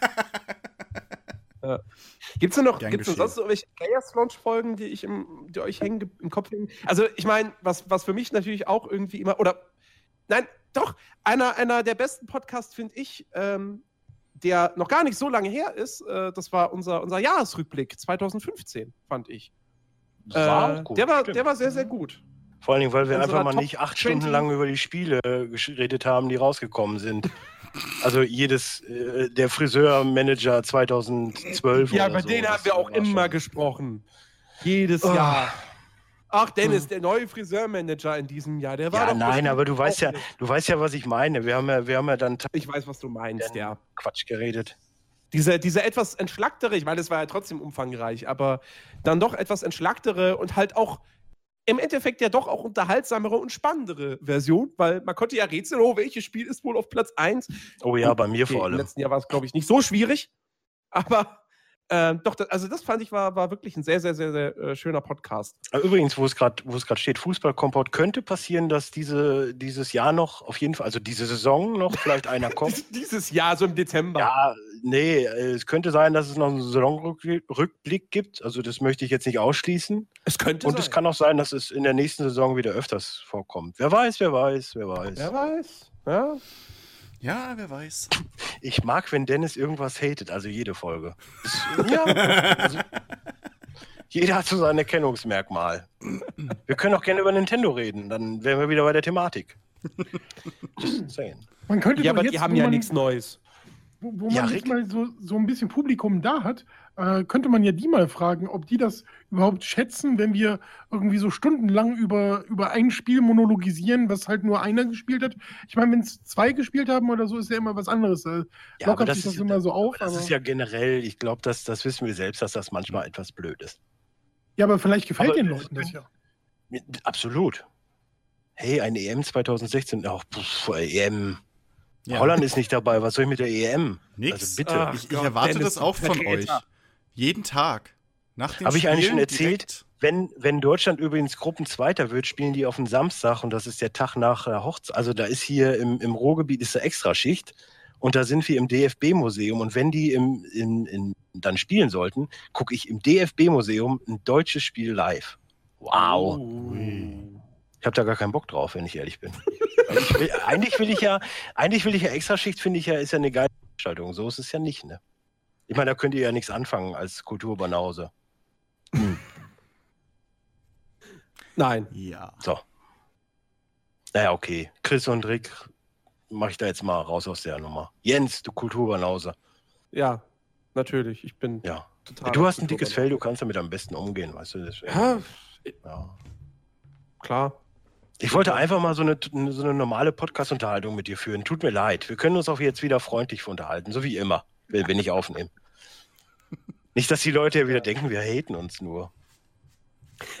[SPEAKER 1] Gibt es denn noch,
[SPEAKER 4] Gern
[SPEAKER 1] gibt's denn sonst irgendwelche Players Launch Folgen, die ich im, die euch hängen, ge- im Kopf hängen? Also ich meine, was, was für mich natürlich auch irgendwie immer oder nein, doch einer, einer der besten Podcasts finde ich, ähm, der noch gar nicht so lange her ist. Äh, das war unser unser Jahresrückblick 2015, fand ich.
[SPEAKER 3] War
[SPEAKER 1] Äh,
[SPEAKER 3] gut,
[SPEAKER 1] der war
[SPEAKER 3] stimmt.
[SPEAKER 1] der war sehr sehr gut.
[SPEAKER 3] Vor allen Dingen, weil wir
[SPEAKER 1] unserer
[SPEAKER 3] einfach mal
[SPEAKER 1] Top
[SPEAKER 3] nicht acht
[SPEAKER 1] 20.
[SPEAKER 3] Stunden lang über die Spiele geredet haben, die rausgekommen sind. Also jedes, äh, der Friseur-Manager 2012
[SPEAKER 1] Ja, über
[SPEAKER 3] so,
[SPEAKER 1] den haben wir auch immer
[SPEAKER 3] schon-
[SPEAKER 1] gesprochen. Jedes
[SPEAKER 3] Oh.
[SPEAKER 1] Jahr. Ach, Dennis, der neue Friseurmanager in diesem Jahr, der war
[SPEAKER 3] Ja,
[SPEAKER 1] doch
[SPEAKER 3] nein, aber du weißt ja, du weißt ja, was ich meine. Wir haben ja, wir haben ja dann
[SPEAKER 1] Ich weiß, was du meinst, ja.
[SPEAKER 3] Quatsch geredet.
[SPEAKER 1] Diese, diese etwas entschlacktere, ich meine, es war ja trotzdem umfangreich, aber dann doch etwas entschlacktere und halt auch im Endeffekt ja doch auch unterhaltsamere und spannendere Version, weil man konnte ja rätseln, oh, welches Spiel ist wohl auf Platz 1?
[SPEAKER 3] Oh ja,
[SPEAKER 1] Und
[SPEAKER 3] bei mir
[SPEAKER 1] okay,
[SPEAKER 3] vor
[SPEAKER 1] Im
[SPEAKER 3] allem.
[SPEAKER 1] letzten Jahr war es, glaube ich, nicht so schwierig, aber ähm, doch, das, also das fand ich war, war wirklich ein sehr, sehr, sehr, sehr äh, schöner Podcast.
[SPEAKER 3] Aber Übrigens, wo es gerade wo es gerade steht, Fußballkompott, könnte passieren, dass diese, dieses Jahr noch, auf jeden Fall, also diese Saison noch vielleicht einer [laughs] kommt.
[SPEAKER 1] Dies- Dieses Jahr, so im Dezember.
[SPEAKER 3] Ja, nee, äh, es könnte sein, dass es noch einen Saisonrückblick gibt. Also das möchte ich jetzt nicht ausschließen.
[SPEAKER 1] Es könnte
[SPEAKER 3] Und es kann auch sein, dass es in der nächsten Saison wieder öfters vorkommt. Wer weiß, wer weiß, wer weiß.
[SPEAKER 1] Wer weiß. Ja.
[SPEAKER 4] Ja, wer weiß.
[SPEAKER 3] Ich mag, wenn Dennis irgendwas hatet, also jede Folge. [laughs] Ja, also, jeder hat so sein Erkennungsmerkmal. Wir können auch gerne über Nintendo reden, dann wären wir wieder bei der Thematik. Just saying.
[SPEAKER 2] Man könnte
[SPEAKER 1] ja, aber
[SPEAKER 2] jetzt,
[SPEAKER 1] die haben ja
[SPEAKER 2] man,
[SPEAKER 1] nichts Neues.
[SPEAKER 2] Wo, wo
[SPEAKER 3] Ja,
[SPEAKER 2] man jetzt mal so, so ein bisschen Publikum da hat, äh, könnte man ja die mal fragen, ob die das überhaupt schätzen, wenn wir irgendwie so stundenlang über, über ein Spiel monologisieren, was halt nur einer gespielt hat. Ich meine, wenn es zwei gespielt haben oder so, ist ja immer was anderes. Äh,
[SPEAKER 3] Ja, aber
[SPEAKER 2] lockert
[SPEAKER 3] das
[SPEAKER 2] sich das
[SPEAKER 3] ist-
[SPEAKER 2] immer so auf.
[SPEAKER 3] Aber das
[SPEAKER 2] aber-
[SPEAKER 3] ist ja generell, ich glaube, das, das wissen wir selbst, dass das manchmal etwas blöd ist.
[SPEAKER 2] ja, aber vielleicht gefällt
[SPEAKER 3] Aber-
[SPEAKER 2] den Leuten das ja.
[SPEAKER 3] Absolut. Hey, ein EM 2016, ach, pff, EM.
[SPEAKER 4] Ja.
[SPEAKER 3] Holland ist nicht dabei, was soll ich mit der EM?
[SPEAKER 4] Nix.
[SPEAKER 3] Also bitte.
[SPEAKER 1] Ach
[SPEAKER 4] Ich, ich erwarte
[SPEAKER 1] Dennis,
[SPEAKER 4] das auch von euch. Jeden Tag. Nach den
[SPEAKER 3] Hab ich eigentlich schon erzählt?
[SPEAKER 4] direkt-
[SPEAKER 3] Wenn, wenn Deutschland übrigens Gruppenzweiter wird, spielen die auf den Samstag und das ist der Tag nach der Hochzeit. Also da ist hier im, im Ruhrgebiet ist eine Extraschicht und da sind wir im DFB-Museum und wenn die im, in, in, dann spielen sollten, gucke ich im DFB-Museum ein deutsches Spiel live. Wow. Ich habe da gar keinen Bock drauf, wenn ich ehrlich bin. Also ich will, eigentlich will ich ja, eigentlich will ich ja Extraschicht, finde ich ja, ist ja eine geile Veranstaltung. So ist es ja nicht, ne? Ich meine, da könnt ihr ja nichts anfangen als Kulturbanause.
[SPEAKER 1] Nein.
[SPEAKER 4] Ja.
[SPEAKER 3] So. Naja, okay. Chris und Rick mache ich da jetzt mal raus aus der Nummer. Jens, du Kulturbanause.
[SPEAKER 1] Ja, natürlich. Ich bin
[SPEAKER 3] Ja.
[SPEAKER 1] total.
[SPEAKER 3] Du hast ein dickes Fell, du kannst damit am besten umgehen, weißt du?
[SPEAKER 1] Ja,
[SPEAKER 3] ja.
[SPEAKER 1] klar.
[SPEAKER 3] Ich wollte einfach mal so eine, so eine normale Podcast-Unterhaltung mit dir führen. Tut mir leid. Wir können uns auch jetzt wieder freundlich unterhalten, so wie immer, wenn ich aufnehme. Nicht, dass die Leute ja wieder denken, wir haten uns nur.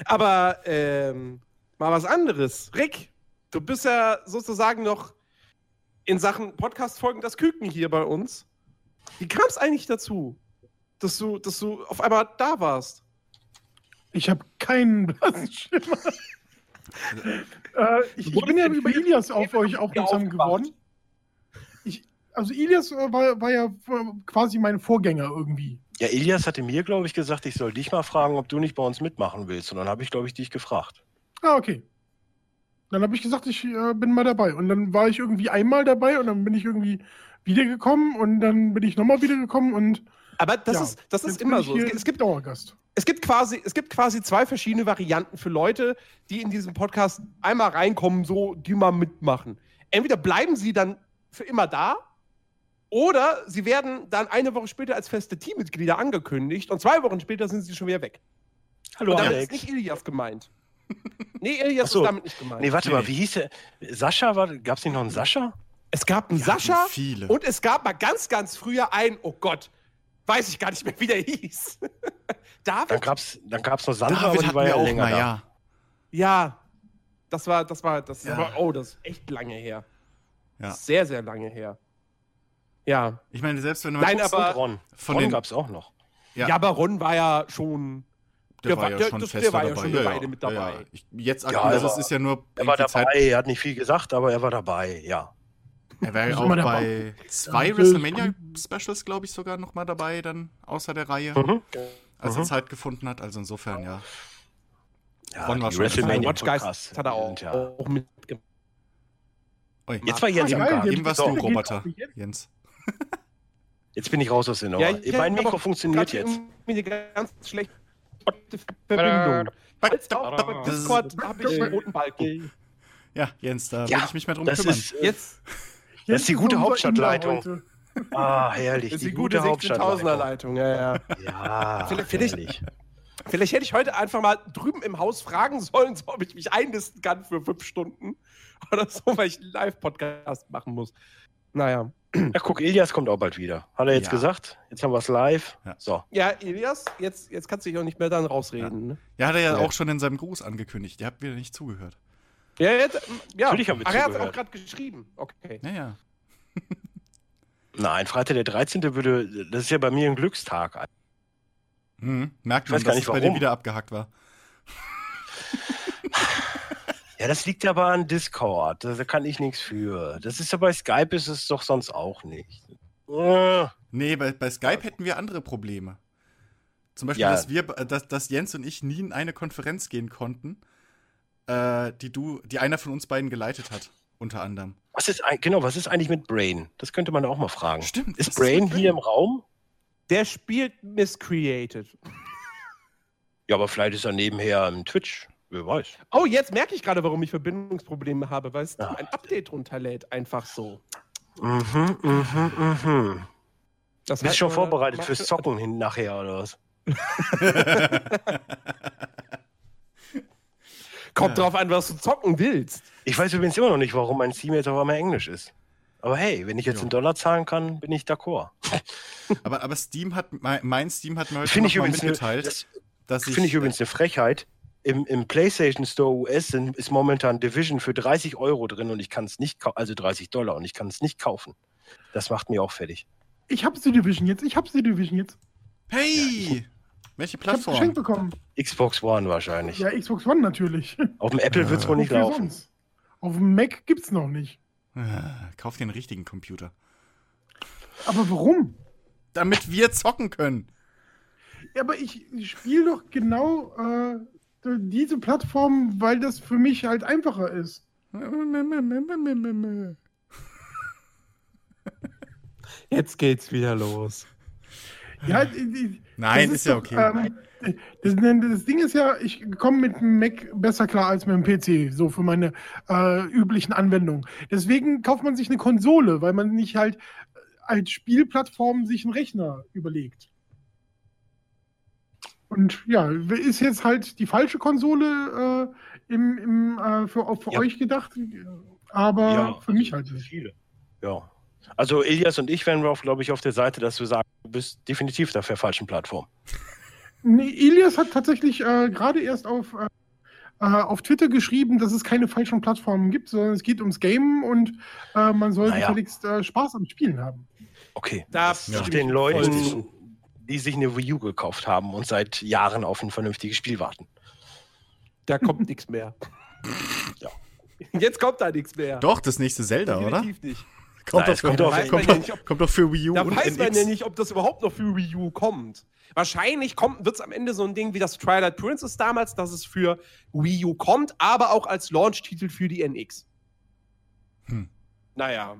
[SPEAKER 1] Aber ähm, mal was anderes. Rick, du bist ja sozusagen noch in Sachen Podcast-Folgen das Küken hier bei uns. Wie kam es eigentlich dazu, dass du, dass du auf einmal da warst?
[SPEAKER 2] Ich habe keinen [laughs] blassen Schimmer. [laughs] äh, ich, ich bin ja über Ilias auf euch aufmerksam geworden. Ich, also Ilias äh, war, war ja äh, quasi mein Vorgänger irgendwie.
[SPEAKER 3] Ja, Elias hatte mir, glaube ich, gesagt, ich soll dich mal fragen, ob du nicht bei uns mitmachen willst. Und dann habe ich, glaube ich, dich gefragt.
[SPEAKER 2] Ah, okay. Dann habe ich gesagt, ich äh, bin mal dabei. Und dann war ich irgendwie einmal dabei und dann bin ich irgendwie wiedergekommen und dann bin ich nochmal wiedergekommen und
[SPEAKER 1] Aber das
[SPEAKER 2] ja,
[SPEAKER 1] ist, das ist immer so.
[SPEAKER 2] hier
[SPEAKER 1] Es gibt, es gibt
[SPEAKER 2] Dauergast.
[SPEAKER 1] es gibt quasi, es gibt quasi zwei verschiedene Varianten für Leute, die in diesem Podcast einmal reinkommen, so, die mal mitmachen. Entweder bleiben sie dann für immer da, oder sie werden dann eine Woche später als feste Teammitglieder angekündigt und zwei Wochen später sind sie schon wieder weg.
[SPEAKER 3] Hallo,
[SPEAKER 1] und damit
[SPEAKER 3] Alex.
[SPEAKER 1] ist nicht Ilias gemeint. Nee, Ilias
[SPEAKER 3] so.
[SPEAKER 1] ist damit nicht gemeint.
[SPEAKER 3] Nee, warte
[SPEAKER 4] Nee.
[SPEAKER 3] mal, wie hieß der? Sascha, gab es nicht noch einen Sascha?
[SPEAKER 1] es gab einen
[SPEAKER 4] Wir
[SPEAKER 1] Sascha
[SPEAKER 4] viele.
[SPEAKER 1] und es gab mal ganz, ganz früher einen, oh Gott, weiß ich gar nicht mehr, wie der hieß. [laughs]
[SPEAKER 3] Dann
[SPEAKER 1] David?
[SPEAKER 3] gab es dann gab's noch Sandra, aber
[SPEAKER 4] David
[SPEAKER 3] die
[SPEAKER 4] hatten
[SPEAKER 3] war ja
[SPEAKER 4] auch
[SPEAKER 3] länger
[SPEAKER 4] mal,
[SPEAKER 3] da.
[SPEAKER 4] ja.
[SPEAKER 1] Ja, das war, das war, das
[SPEAKER 4] Ja.
[SPEAKER 1] war, oh, das ist echt lange her.
[SPEAKER 4] Ja.
[SPEAKER 1] Sehr, sehr lange her. Ja.
[SPEAKER 4] Ich meine, selbst wenn du
[SPEAKER 1] Nein,
[SPEAKER 4] guckst,
[SPEAKER 1] aber-
[SPEAKER 3] Ron.
[SPEAKER 4] Von
[SPEAKER 3] Ron
[SPEAKER 4] den-
[SPEAKER 3] gab es auch noch.
[SPEAKER 1] Ja,
[SPEAKER 4] Ja.
[SPEAKER 1] aber Ron war ja schon.
[SPEAKER 4] der
[SPEAKER 1] der
[SPEAKER 4] war
[SPEAKER 1] war-
[SPEAKER 4] ja
[SPEAKER 1] der-
[SPEAKER 4] schon
[SPEAKER 1] das- der war ja
[SPEAKER 4] dabei.
[SPEAKER 1] schon eine Weile mit dabei.
[SPEAKER 4] Ja, ja. Ich, jetzt
[SPEAKER 3] Ja,
[SPEAKER 4] also
[SPEAKER 3] er
[SPEAKER 4] es ist ja nur
[SPEAKER 3] Er war dabei, er hat nicht viel gesagt, aber er war dabei, ja.
[SPEAKER 4] Er war ja
[SPEAKER 2] Ist
[SPEAKER 4] auch bei zwei
[SPEAKER 2] Ja,
[SPEAKER 4] WrestleMania-Specials, glaube ich, sogar noch mal dabei, dann außer der Reihe,
[SPEAKER 3] Mhm.
[SPEAKER 4] als
[SPEAKER 3] Mhm.
[SPEAKER 4] er Zeit gefunden hat. Also insofern, ja.
[SPEAKER 3] ja
[SPEAKER 4] Ron war
[SPEAKER 3] die
[SPEAKER 4] schon
[SPEAKER 3] WrestleMania
[SPEAKER 1] Watch Guys hat er auch,
[SPEAKER 3] ja.
[SPEAKER 1] auch mitgemacht.
[SPEAKER 3] Jetzt war Jens Gast.
[SPEAKER 2] jetzt-
[SPEAKER 4] Eben warst du Roboter. Jens. [laughs]
[SPEAKER 3] Jetzt bin ich raus aus der Nummer.
[SPEAKER 1] Ja, ja,
[SPEAKER 3] mein Mikro funktioniert jetzt.
[SPEAKER 1] eine ganz schlechte Verbindung. Als auch bei Discord habe ich einen roten Balken.
[SPEAKER 4] Ja, Jens, da
[SPEAKER 3] Ja,
[SPEAKER 4] will ich mich mal drum
[SPEAKER 3] Das
[SPEAKER 4] kümmern.
[SPEAKER 3] ist, äh,
[SPEAKER 1] Jetzt
[SPEAKER 3] Das ist die gute Hauptstadtleitung. Ah, herrlich.
[SPEAKER 1] ist die gute 16.000er
[SPEAKER 3] Hauptstadtleitung.
[SPEAKER 1] Leitung. Ja, ja.
[SPEAKER 3] Ja, [laughs]
[SPEAKER 1] Vielleicht- vielleicht-
[SPEAKER 3] herrlich.
[SPEAKER 1] Vielleicht hätte ich heute einfach mal drüben im Haus fragen sollen, so, ob ich mich einlisten kann für fünf Stunden oder so, weil ich einen Live-Podcast machen muss. Naja.
[SPEAKER 3] Ja, guck, Elias kommt auch bald wieder. Hat er jetzt
[SPEAKER 4] Ja.
[SPEAKER 3] gesagt? Jetzt haben wir es live.
[SPEAKER 4] Ja.
[SPEAKER 3] So.
[SPEAKER 1] Ja, Elias, jetzt, jetzt kannst du dich auch nicht mehr dann rausreden. Ne?
[SPEAKER 4] Ja, hat er ja
[SPEAKER 3] Ja.
[SPEAKER 4] auch schon in seinem Gruß angekündigt. Ihr habt wieder nicht zugehört.
[SPEAKER 1] Ja, jetzt, ja.
[SPEAKER 3] Natürlich haben wir
[SPEAKER 1] Ach, er hat
[SPEAKER 3] zugehört.
[SPEAKER 1] auch gerade geschrieben. Okay.
[SPEAKER 4] Naja. [laughs]
[SPEAKER 3] Nein, Freitag der 13. würde, das ist ja bei mir ein Glückstag.
[SPEAKER 4] Hm. Merkt man,
[SPEAKER 3] gar
[SPEAKER 4] dass
[SPEAKER 3] nicht,
[SPEAKER 4] es bei dir
[SPEAKER 3] warum.
[SPEAKER 4] wieder abgehackt war.
[SPEAKER 3] Ja, das liegt aber an Discord. Da kann ich nichts für. Das ist ja bei Skype ist es doch sonst auch nicht. Äh,
[SPEAKER 4] Nee, bei, bei Skype hätten wir andere Probleme. Zum Beispiel,
[SPEAKER 3] Ja.
[SPEAKER 4] dass wir, dass, dass Jens und ich nie in eine Konferenz gehen konnten, äh, die du, die einer von uns beiden geleitet hat, unter anderem.
[SPEAKER 3] Was ist genau, was ist eigentlich mit Brain? Das könnte man auch mal fragen.
[SPEAKER 4] Stimmt.
[SPEAKER 3] Ist Brain
[SPEAKER 4] mit
[SPEAKER 3] hier im Raum?
[SPEAKER 1] Der spielt Miscreated.
[SPEAKER 3] Ja, aber vielleicht ist er nebenher im Twitch. Wer weiß.
[SPEAKER 1] Oh, jetzt merke ich gerade, warum ich Verbindungsprobleme habe, weil es
[SPEAKER 3] Ah.
[SPEAKER 1] ein Update runterlädt. Einfach so.
[SPEAKER 3] Mhm, mhm, mhm.
[SPEAKER 1] Das
[SPEAKER 3] Bist
[SPEAKER 1] heißt,
[SPEAKER 3] schon
[SPEAKER 1] äh,
[SPEAKER 3] vorbereitet fürs Zocken hin nachher oder was? [laughs]
[SPEAKER 1] Kommt drauf an, was du zocken willst.
[SPEAKER 3] Ich weiß übrigens immer noch nicht, warum mein Steam jetzt auf einmal Englisch ist. Aber hey, wenn ich jetzt
[SPEAKER 4] Ja.
[SPEAKER 3] in Dollar zahlen kann, bin ich d'accord.
[SPEAKER 4] Aber, aber Steam hat, mein, mein Steam hat mir heute
[SPEAKER 3] ich,
[SPEAKER 4] mal
[SPEAKER 3] übrigens eine-
[SPEAKER 4] mitgeteilt,
[SPEAKER 3] das
[SPEAKER 4] dass ich.
[SPEAKER 3] finde ich übrigens eine Frechheit. Im, Im PlayStation Store US sind, ist momentan Division für 30 Euro drin und ich kann es nicht kaufen, also 30 Dollar und ich kann es nicht kaufen. Das macht mir auch fertig.
[SPEAKER 2] Ich hab's die Division jetzt. Ich hab's die Division jetzt.
[SPEAKER 4] Hey! Welche
[SPEAKER 2] Ich hab's geschenkt
[SPEAKER 4] Plattform?
[SPEAKER 2] bekommen.
[SPEAKER 3] Xbox One wahrscheinlich.
[SPEAKER 2] Ja, Xbox One natürlich.
[SPEAKER 3] Auf dem Apple wird es wohl nicht laufen.
[SPEAKER 2] sonst? Auf dem Mac gibt's noch nicht.
[SPEAKER 4] Kauf dir einen richtigen Computer.
[SPEAKER 2] Aber warum?
[SPEAKER 4] Damit wir zocken können.
[SPEAKER 2] Ja, aber ich, ich spiele doch genau äh, diese Plattform, weil das für mich halt einfacher ist.
[SPEAKER 1] Jetzt geht's wieder los.
[SPEAKER 2] Ja,
[SPEAKER 4] Nein,
[SPEAKER 2] das
[SPEAKER 4] ist ja
[SPEAKER 2] doch,
[SPEAKER 4] okay.
[SPEAKER 2] ähm, das, das Ding ist ja, ich komme mit dem Mac besser klar als mit dem PC, so für meine äh, üblichen Anwendungen. Deswegen kauft man sich eine Konsole, weil man nicht halt äh, als Spielplattform sich einen Rechner überlegt. Und ja, ist jetzt halt die falsche Konsole äh, im, im, äh, für, für
[SPEAKER 3] Ja.
[SPEAKER 2] euch gedacht, aber
[SPEAKER 3] Ja,
[SPEAKER 2] für mich halt
[SPEAKER 3] Für
[SPEAKER 2] nicht.
[SPEAKER 3] viele. Ja. Also Elias und ich wären, glaube ich, auf der Seite, dass wir sagen, du bist definitiv auf der falschen Plattform.
[SPEAKER 2] Nee, Elias hat tatsächlich äh, gerade erst auf, äh, äh, auf Twitter geschrieben, dass es keine falschen Plattformen gibt, sondern es geht ums Game und äh, man soll
[SPEAKER 3] Naja.
[SPEAKER 2] gefälligst äh, Spaß am Spielen haben.
[SPEAKER 3] Okay.
[SPEAKER 1] Da
[SPEAKER 3] Nach
[SPEAKER 1] stimme
[SPEAKER 3] den Leuten. Die sich eine Wii U gekauft haben und seit Jahren auf ein vernünftiges Spiel warten.
[SPEAKER 1] Da kommt nichts mehr.
[SPEAKER 3] Ja.
[SPEAKER 1] Jetzt kommt da nichts mehr.
[SPEAKER 4] Doch, das nächste Zelda, oder?
[SPEAKER 1] Definitiv nicht.
[SPEAKER 4] Kommt,
[SPEAKER 3] Nein,
[SPEAKER 4] doch
[SPEAKER 3] kommt doch-
[SPEAKER 4] kommt, doch,
[SPEAKER 1] nicht, ob-
[SPEAKER 4] kommt doch für Wii U
[SPEAKER 1] Da
[SPEAKER 4] und
[SPEAKER 1] weiß man ja nicht, ob das überhaupt noch für Wii U kommt. Wahrscheinlich wird es am Ende so ein Ding wie das Twilight Princess damals, dass es für Wii U kommt, aber auch als Launch-Titel für die NX.
[SPEAKER 4] Hm.
[SPEAKER 1] Naja.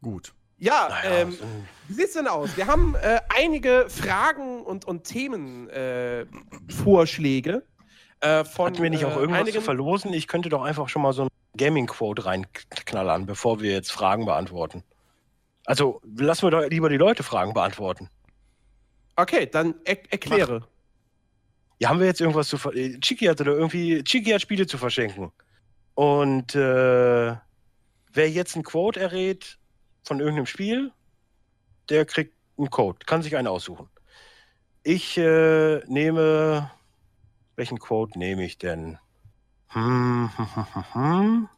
[SPEAKER 4] Gut.
[SPEAKER 1] Ja,
[SPEAKER 3] Naja,
[SPEAKER 1] ähm,
[SPEAKER 3] so-
[SPEAKER 1] wie sieht's denn aus? Wir haben äh, einige Fragen und, und Themenvorschläge äh, äh, von
[SPEAKER 3] hatten wir nicht auch
[SPEAKER 1] äh,
[SPEAKER 3] irgendwas
[SPEAKER 1] einigen.
[SPEAKER 3] zu verlosen? Ich könnte doch einfach schon mal so ein Gaming-Quote reinknallern, bevor wir jetzt Fragen beantworten. Also lassen wir doch lieber die Leute Fragen beantworten.
[SPEAKER 1] Okay, dann er erkläre.
[SPEAKER 3] Ja, haben wir jetzt irgendwas zu ver äh, Chiki hatte da irgendwie, Chiki hat Spiele zu verschenken. Und äh, wer jetzt ein Quote errät von irgendeinem Spiel, der kriegt einen Code, kann sich einen aussuchen. Ich äh, nehme, welchen Quote nehme ich denn? Hm, hm, hm, hm, hm.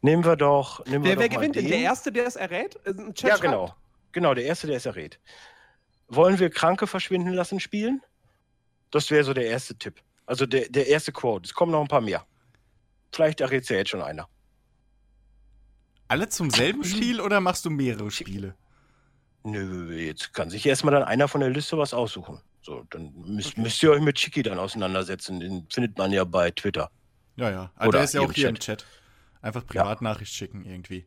[SPEAKER 3] Nehmen wir doch. Nehmen wir
[SPEAKER 1] Wer, wer
[SPEAKER 3] doch
[SPEAKER 1] gewinnt denn?
[SPEAKER 3] den.
[SPEAKER 1] Der Erste, der es errät? Äh,
[SPEAKER 3] Ja, genau. Genau, der Erste, der es errät. Wollen wir Kranke verschwinden lassen spielen? Das wäre so der erste Tipp. Also der, der erste Quote. Es kommen noch ein paar mehr. Vielleicht errät es ja jetzt schon einer.
[SPEAKER 4] Alle zum selben Spiel oder machst du mehrere Spiele?
[SPEAKER 3] Nö, jetzt kann sich erstmal dann einer von der Liste was aussuchen. So, dann müsst, müsst ihr euch mit Chiki dann auseinandersetzen. Den findet man ja bei Twitter.
[SPEAKER 4] Ja, ja. Also
[SPEAKER 3] Oder
[SPEAKER 4] der ist ja auch hier
[SPEAKER 3] Chat.
[SPEAKER 4] im Chat. Einfach Privatnachricht schicken irgendwie.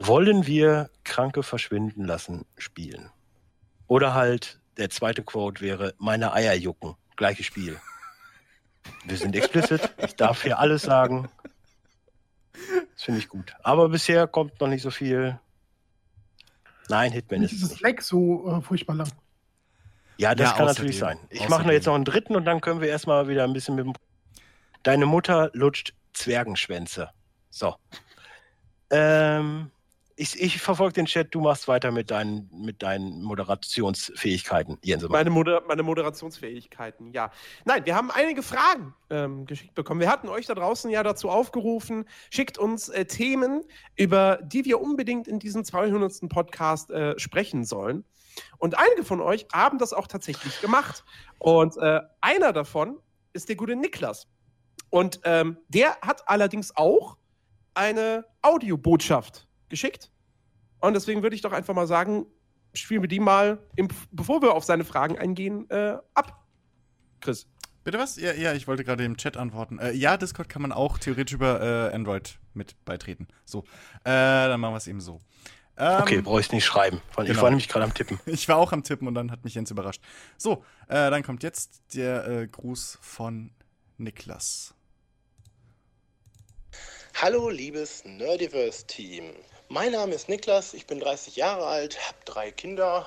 [SPEAKER 3] Wollen wir Kranke verschwinden lassen spielen? Oder halt, der zweite Quote wäre, meine Eier jucken. Gleiches Spiel. Wir sind explicit. Ich darf hier alles sagen. Das finde ich gut. Aber bisher kommt noch nicht so viel. Nein, Hitman ist es
[SPEAKER 2] Dieses
[SPEAKER 3] nicht.
[SPEAKER 2] Lag so äh, furchtbar lang.
[SPEAKER 3] Ja, das
[SPEAKER 4] Ja,
[SPEAKER 3] kann natürlich sein. Ich mache
[SPEAKER 4] außerdem-
[SPEAKER 3] jetzt noch einen dritten und dann können wir erstmal wieder ein bisschen mit dem. Deine Mutter lutscht Zwergenschwänze. So. Ähm, ich, ich verfolge den Chat, du machst weiter mit deinen, mit deinen Moderationsfähigkeiten, Jens.
[SPEAKER 1] Meine, Moder meine Moderationsfähigkeiten, ja. Nein, wir haben einige Fragen ähm, geschickt bekommen. Wir hatten euch da draußen ja dazu aufgerufen, schickt uns äh, Themen, über die wir unbedingt in diesem 200. Podcast äh, sprechen sollen. Und einige von euch haben das auch tatsächlich gemacht. Und äh, einer davon ist der gute Niklas. Und ähm, der hat allerdings auch eine Audiobotschaft geschickt. Und deswegen würde ich doch einfach mal sagen, spielen wir die mal, im, bevor wir auf seine Fragen eingehen, äh, ab. Chris.
[SPEAKER 4] Bitte was? Ja, ja, ich wollte gerade im Chat antworten. Äh, ja, Discord kann man auch theoretisch über äh, Android mit beitreten. So, äh, dann machen wir es eben so. Ähm,
[SPEAKER 3] Okay, brauche ich nicht schreiben. weil Ich
[SPEAKER 4] genau.
[SPEAKER 3] war nämlich gerade am Tippen. [laughs]
[SPEAKER 4] Ich war auch am Tippen und dann hat mich Jens überrascht. So, äh, dann kommt jetzt der äh, Gruß von Niklas.
[SPEAKER 6] Hallo liebes Nerdiverse-Team. Mein Name ist Niklas, ich bin 30 Jahre alt, habe drei Kinder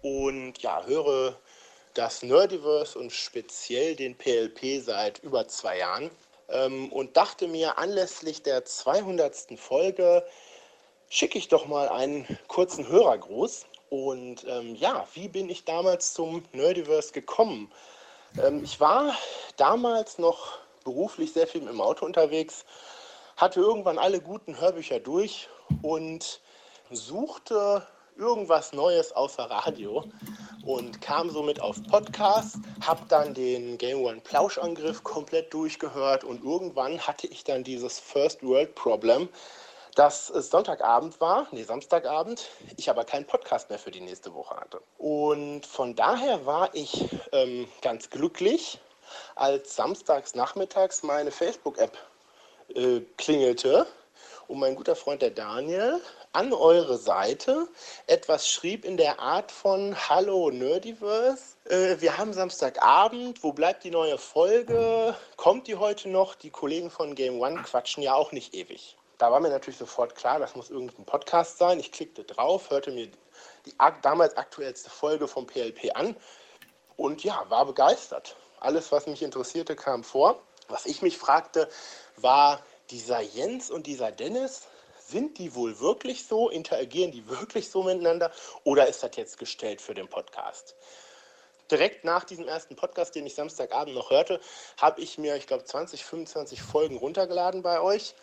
[SPEAKER 6] und ja, höre das Nerdiverse und speziell den PLP seit über zwei Jahren ähm, und dachte mir, anlässlich der 200. Folge schicke ich doch mal einen kurzen Hörergruß. Und ähm, ja, wie bin ich damals zum Nerdiverse gekommen? Ähm, ich war damals noch beruflich sehr viel im Auto unterwegs hatte irgendwann alle guten Hörbücher durch und suchte irgendwas Neues außer Radio und kam somit auf Podcast, habe dann den Game One Plauschangriff komplett durchgehört und irgendwann hatte ich dann dieses First World Problem, dass es Sonntagabend war, nee, Samstagabend, ich aber keinen Podcast mehr für die nächste Woche hatte. Und von daher war ich ähm, ganz glücklich, als samstags nachmittags meine Facebook-App äh, klingelte und mein guter Freund der Daniel an eure Seite etwas schrieb in der Art von Hallo Nerdiverse, äh, wir haben Samstagabend, wo bleibt die neue Folge? Kommt die heute noch? Die Kollegen von Game One quatschen ja auch nicht ewig. Da war mir natürlich sofort klar, das muss irgendein Podcast sein. Ich klickte drauf, hörte mir die damals aktuellste Folge vom PLP an und ja, war begeistert. Alles, was mich interessierte, kam vor. Was ich mich fragte, war dieser Jens und dieser Dennis, sind die wohl wirklich so? Interagieren die wirklich so miteinander? Oder ist das jetzt gestellt für den Podcast? Direkt nach diesem ersten Podcast, den ich Samstagabend noch hörte, habe ich mir, ich glaube, 20, 25 Folgen runtergeladen bei euch.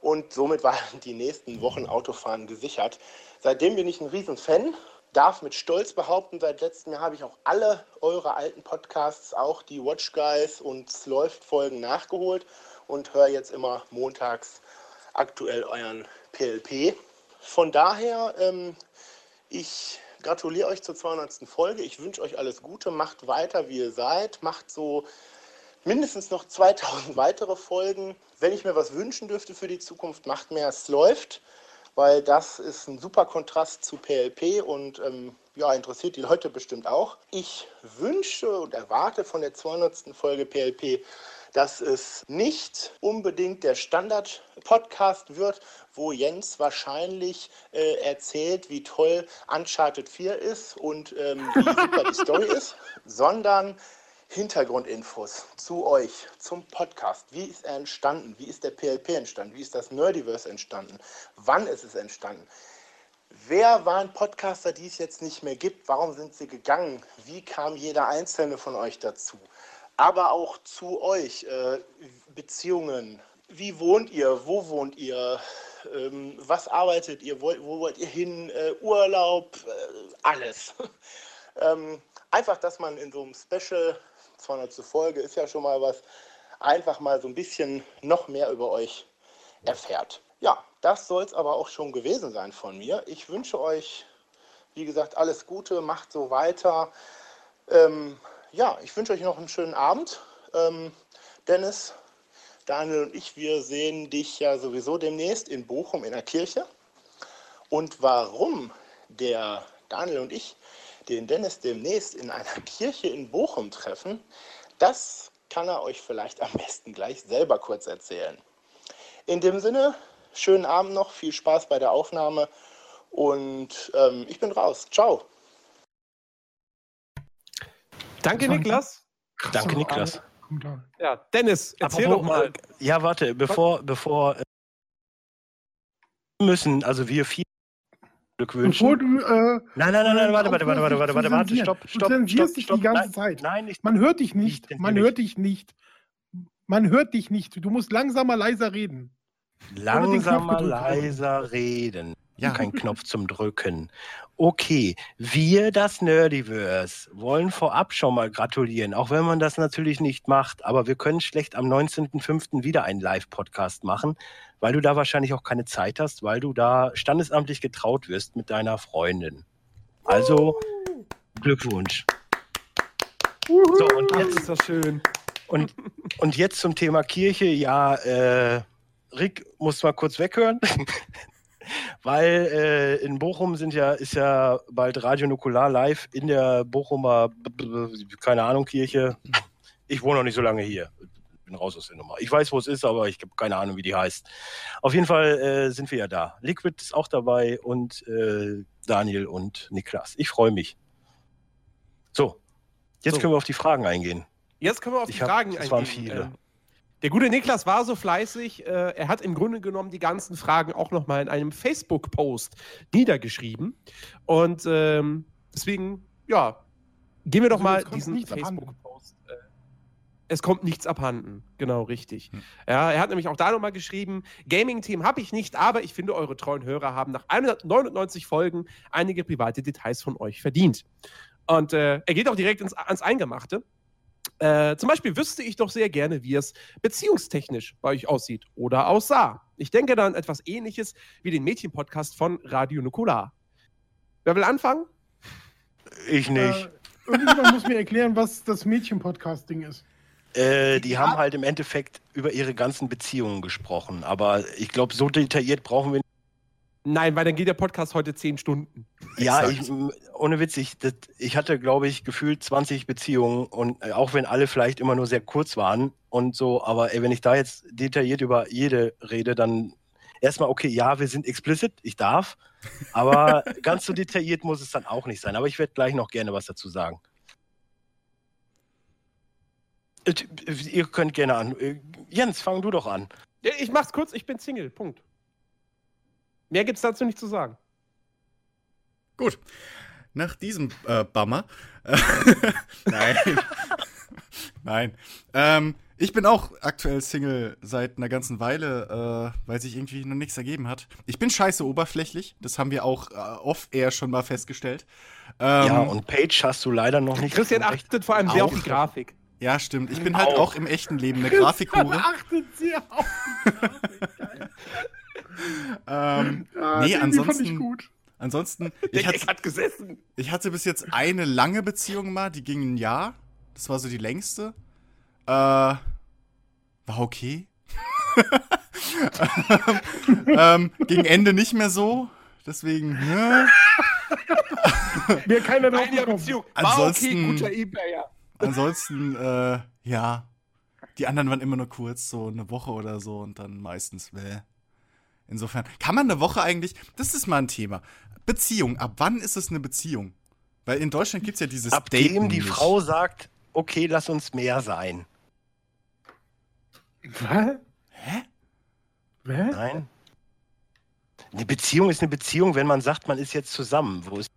[SPEAKER 6] Und somit waren die nächsten Wochen Autofahren gesichert. Seitdem bin ich ein Riesenfan. Darf mit Stolz behaupten, seit letztem Jahr habe ich auch alle eure alten Podcasts, auch die Watch Guys und läuft Folgen nachgeholt und höre jetzt immer montags aktuell euren PLP. Von daher, ähm, ich gratuliere euch zur 200. Folge. Ich wünsche euch alles Gute. Macht weiter, wie ihr seid. Macht so mindestens noch 2000 weitere Folgen. Wenn ich mir was wünschen dürfte für die Zukunft, macht mehr, es läuft, weil das ist ein super Kontrast zu PLP und ähm, ja, interessiert die Leute bestimmt auch. Ich wünsche und erwarte von der 200. Folge PLP, dass es nicht unbedingt der Standard-Podcast wird, wo Jens wahrscheinlich äh, erzählt, wie toll Uncharted 4 ist und ähm, wie [laughs] super die Story ist, sondern Hintergrundinfos zu euch, zum Podcast. Wie ist er entstanden? Wie ist der PLP entstanden? Wie ist das Nerdiverse entstanden? Wann ist es entstanden? Wer waren Podcaster, die es jetzt nicht mehr gibt? Warum sind sie gegangen? Wie kam jeder einzelne von euch dazu? Aber auch zu euch, äh, Beziehungen. Wie wohnt ihr? Wo wohnt ihr? Ähm, was arbeitet ihr? Wo, wo wollt ihr hin? Äh, Urlaub? Äh, alles. [laughs] ähm, einfach, dass man in so einem Special, 200. Folge ist ja schon mal was, einfach mal so ein bisschen noch mehr über euch erfährt. Ja, das soll es aber auch schon gewesen sein von mir. Ich wünsche euch, wie gesagt, alles Gute, macht so weiter. Ähm, ja, ich wünsche euch noch einen schönen Abend. Ähm, Dennis, Daniel und ich, wir sehen dich ja sowieso demnächst in Bochum in der Kirche. Und warum der Daniel und ich den Dennis demnächst in einer Kirche in Bochum treffen, das kann er euch vielleicht am besten gleich selber kurz erzählen. In dem Sinne, schönen Abend noch, viel Spaß bei der Aufnahme und ähm, ich bin raus. Ciao.
[SPEAKER 1] Danke, Niklas.
[SPEAKER 3] Danke, Niklas.
[SPEAKER 1] Ja, Dennis, erzähl
[SPEAKER 3] Apropos,
[SPEAKER 1] doch mal.
[SPEAKER 3] Ja, warte, bevor, bevor äh, müssen, also wir vier Glück wünschen.
[SPEAKER 2] Bevor du, äh,
[SPEAKER 3] Nein, nein, nein, nein, warte, warte, warte, warte, warte, warte, warte, stopp,
[SPEAKER 2] Du
[SPEAKER 3] stopp,
[SPEAKER 2] zensierst
[SPEAKER 3] stopp,
[SPEAKER 2] dich
[SPEAKER 3] stopp.
[SPEAKER 2] die ganze
[SPEAKER 3] nein,
[SPEAKER 2] Zeit.
[SPEAKER 3] Nein, ich,
[SPEAKER 2] man hört dich
[SPEAKER 3] Ich
[SPEAKER 2] nicht. Man
[SPEAKER 3] nicht.
[SPEAKER 2] hört dich nicht. Man hört dich nicht. Du musst langsamer, leiser reden.
[SPEAKER 3] langsamer, leiser reden.
[SPEAKER 4] Ja. [laughs]
[SPEAKER 3] Kein Knopf zum Drücken. Okay, wir, das Nerdiverse, wollen vorab schon mal gratulieren, auch wenn man das natürlich nicht macht. Aber wir können schlecht am 19.05. wieder einen Live-Podcast machen, weil du da wahrscheinlich auch keine Zeit hast, weil du da standesamtlich getraut wirst mit deiner Freundin. Also, Glückwunsch. So, und
[SPEAKER 1] Ach,
[SPEAKER 3] jetzt
[SPEAKER 1] ist das schön.
[SPEAKER 3] und, und jetzt zum Thema Kirche. Ja, äh, Rick muss mal kurz weghören, weil äh, in Bochum sind ja, ist ja bald Radio Nukular live in der Bochumer, keine Ahnung, Kirche. Ich wohne noch nicht so lange hier. Bin raus aus der Nummer. Ich weiß, wo es ist, aber ich habe keine Ahnung, wie die heißt. Auf jeden Fall äh, sind wir ja da. Liquid ist auch dabei und äh, Daniel und Niklas. Ich freue mich. So, jetzt
[SPEAKER 1] So.
[SPEAKER 3] können wir auf die Fragen eingehen.
[SPEAKER 1] Jetzt können wir auf die
[SPEAKER 3] Ich hab-
[SPEAKER 1] Fragen
[SPEAKER 3] es waren
[SPEAKER 1] eingehen.
[SPEAKER 3] viele.
[SPEAKER 1] Ähm, der gute Niklas war so fleißig, äh, er hat im Grunde genommen die ganzen Fragen auch nochmal in einem Facebook-Post niedergeschrieben. Und ähm, deswegen, ja, gehen wir doch
[SPEAKER 2] Also,
[SPEAKER 1] mal diesen. Facebook-Post. Äh, es kommt nichts abhanden, genau richtig.
[SPEAKER 4] Hm.
[SPEAKER 1] Ja, er hat nämlich auch da nochmal geschrieben: Gaming-Team habe ich nicht, aber ich finde, eure treuen Hörer haben nach 199 Folgen einige private Details von euch verdient. Und äh, er geht auch direkt ins, ans Eingemachte. Äh, zum Beispiel wüsste ich doch sehr gerne, wie es beziehungstechnisch bei euch aussieht oder aussah. Ich denke dann etwas ähnliches wie den Mädchen-Podcast von Radio Nukular. Wer will anfangen?
[SPEAKER 3] Ich nicht.
[SPEAKER 2] Äh, irgendjemand muss mir erklären, was das Mädchen-Podcast-Ding ist.
[SPEAKER 3] Äh, die haben halt im Endeffekt über ihre ganzen Beziehungen gesprochen. Aber ich glaube, so detailliert brauchen wir nicht.
[SPEAKER 1] Nein, weil dann geht der Podcast heute 10 Stunden.
[SPEAKER 3] Ja, ich, ohne Witz, ich, das, ich hatte, glaube ich, gefühlt 20 Beziehungen und äh, auch wenn alle vielleicht immer nur sehr kurz waren und so, aber ey, wenn ich da jetzt detailliert über jede rede, dann erstmal, okay, ja, wir sind explicit, ich darf, aber [laughs] ganz so detailliert muss es dann auch nicht sein. Aber ich werde gleich noch gerne was dazu sagen. Äh, Ihr könnt gerne an. Äh, Jens, fang du doch an.
[SPEAKER 1] Ich mach's kurz, ich bin Single. Punkt. Mehr gibt's dazu nicht zu sagen.
[SPEAKER 4] Gut. Nach diesem äh, Bummer. [laughs] Nein. [laughs] Nein. Ähm, ich bin auch aktuell Single seit einer ganzen Weile, äh, weil sich irgendwie noch nichts ergeben hat. Ich bin scheiße oberflächlich. Das haben wir auch äh, off-air schon mal festgestellt. Ähm,
[SPEAKER 3] ja, und Page hast du leider noch nicht.
[SPEAKER 1] Christian achtet vor allem sehr auf die. Grafik.
[SPEAKER 4] ja, stimmt. Ich bin halt
[SPEAKER 3] Auch.
[SPEAKER 4] auch im echten Leben eine Grafikhure.
[SPEAKER 2] Achtet sehr auf. [laughs] [laughs]
[SPEAKER 4] ähm,
[SPEAKER 2] Ja,
[SPEAKER 4] Nee,
[SPEAKER 2] den fand
[SPEAKER 4] ansonsten-
[SPEAKER 2] ich gut.
[SPEAKER 4] ansonsten, [laughs]
[SPEAKER 1] Der
[SPEAKER 4] ich hatte,
[SPEAKER 1] hat gesessen.
[SPEAKER 4] Ich hatte bis jetzt eine lange Beziehung mal, die ging ein Jahr. Das war so die längste. Äh, war okay. [laughs] ähm, gegen Ende nicht mehr so. Deswegen, ne?
[SPEAKER 2] Wäre keiner drauf.
[SPEAKER 1] Beziehung. War okay,
[SPEAKER 4] Ansonsten-
[SPEAKER 1] guter E-Player.
[SPEAKER 4] Ansonsten, äh, ja. Die anderen waren immer nur kurz, so eine Woche oder so und dann meistens, bäh. Insofern, kann man eine Woche eigentlich, das ist mal ein Thema. Beziehung, ab wann ist es eine Beziehung? Weil in Deutschland gibt es ja dieses
[SPEAKER 3] Ab
[SPEAKER 4] Daten
[SPEAKER 3] dem die
[SPEAKER 4] nicht.
[SPEAKER 3] Frau sagt, okay, lass uns mehr sein.
[SPEAKER 2] Was?
[SPEAKER 4] Hä?
[SPEAKER 2] Hä?
[SPEAKER 3] Nein. Eine Beziehung ist eine Beziehung, wenn man sagt, man ist jetzt zusammen. Wo ist,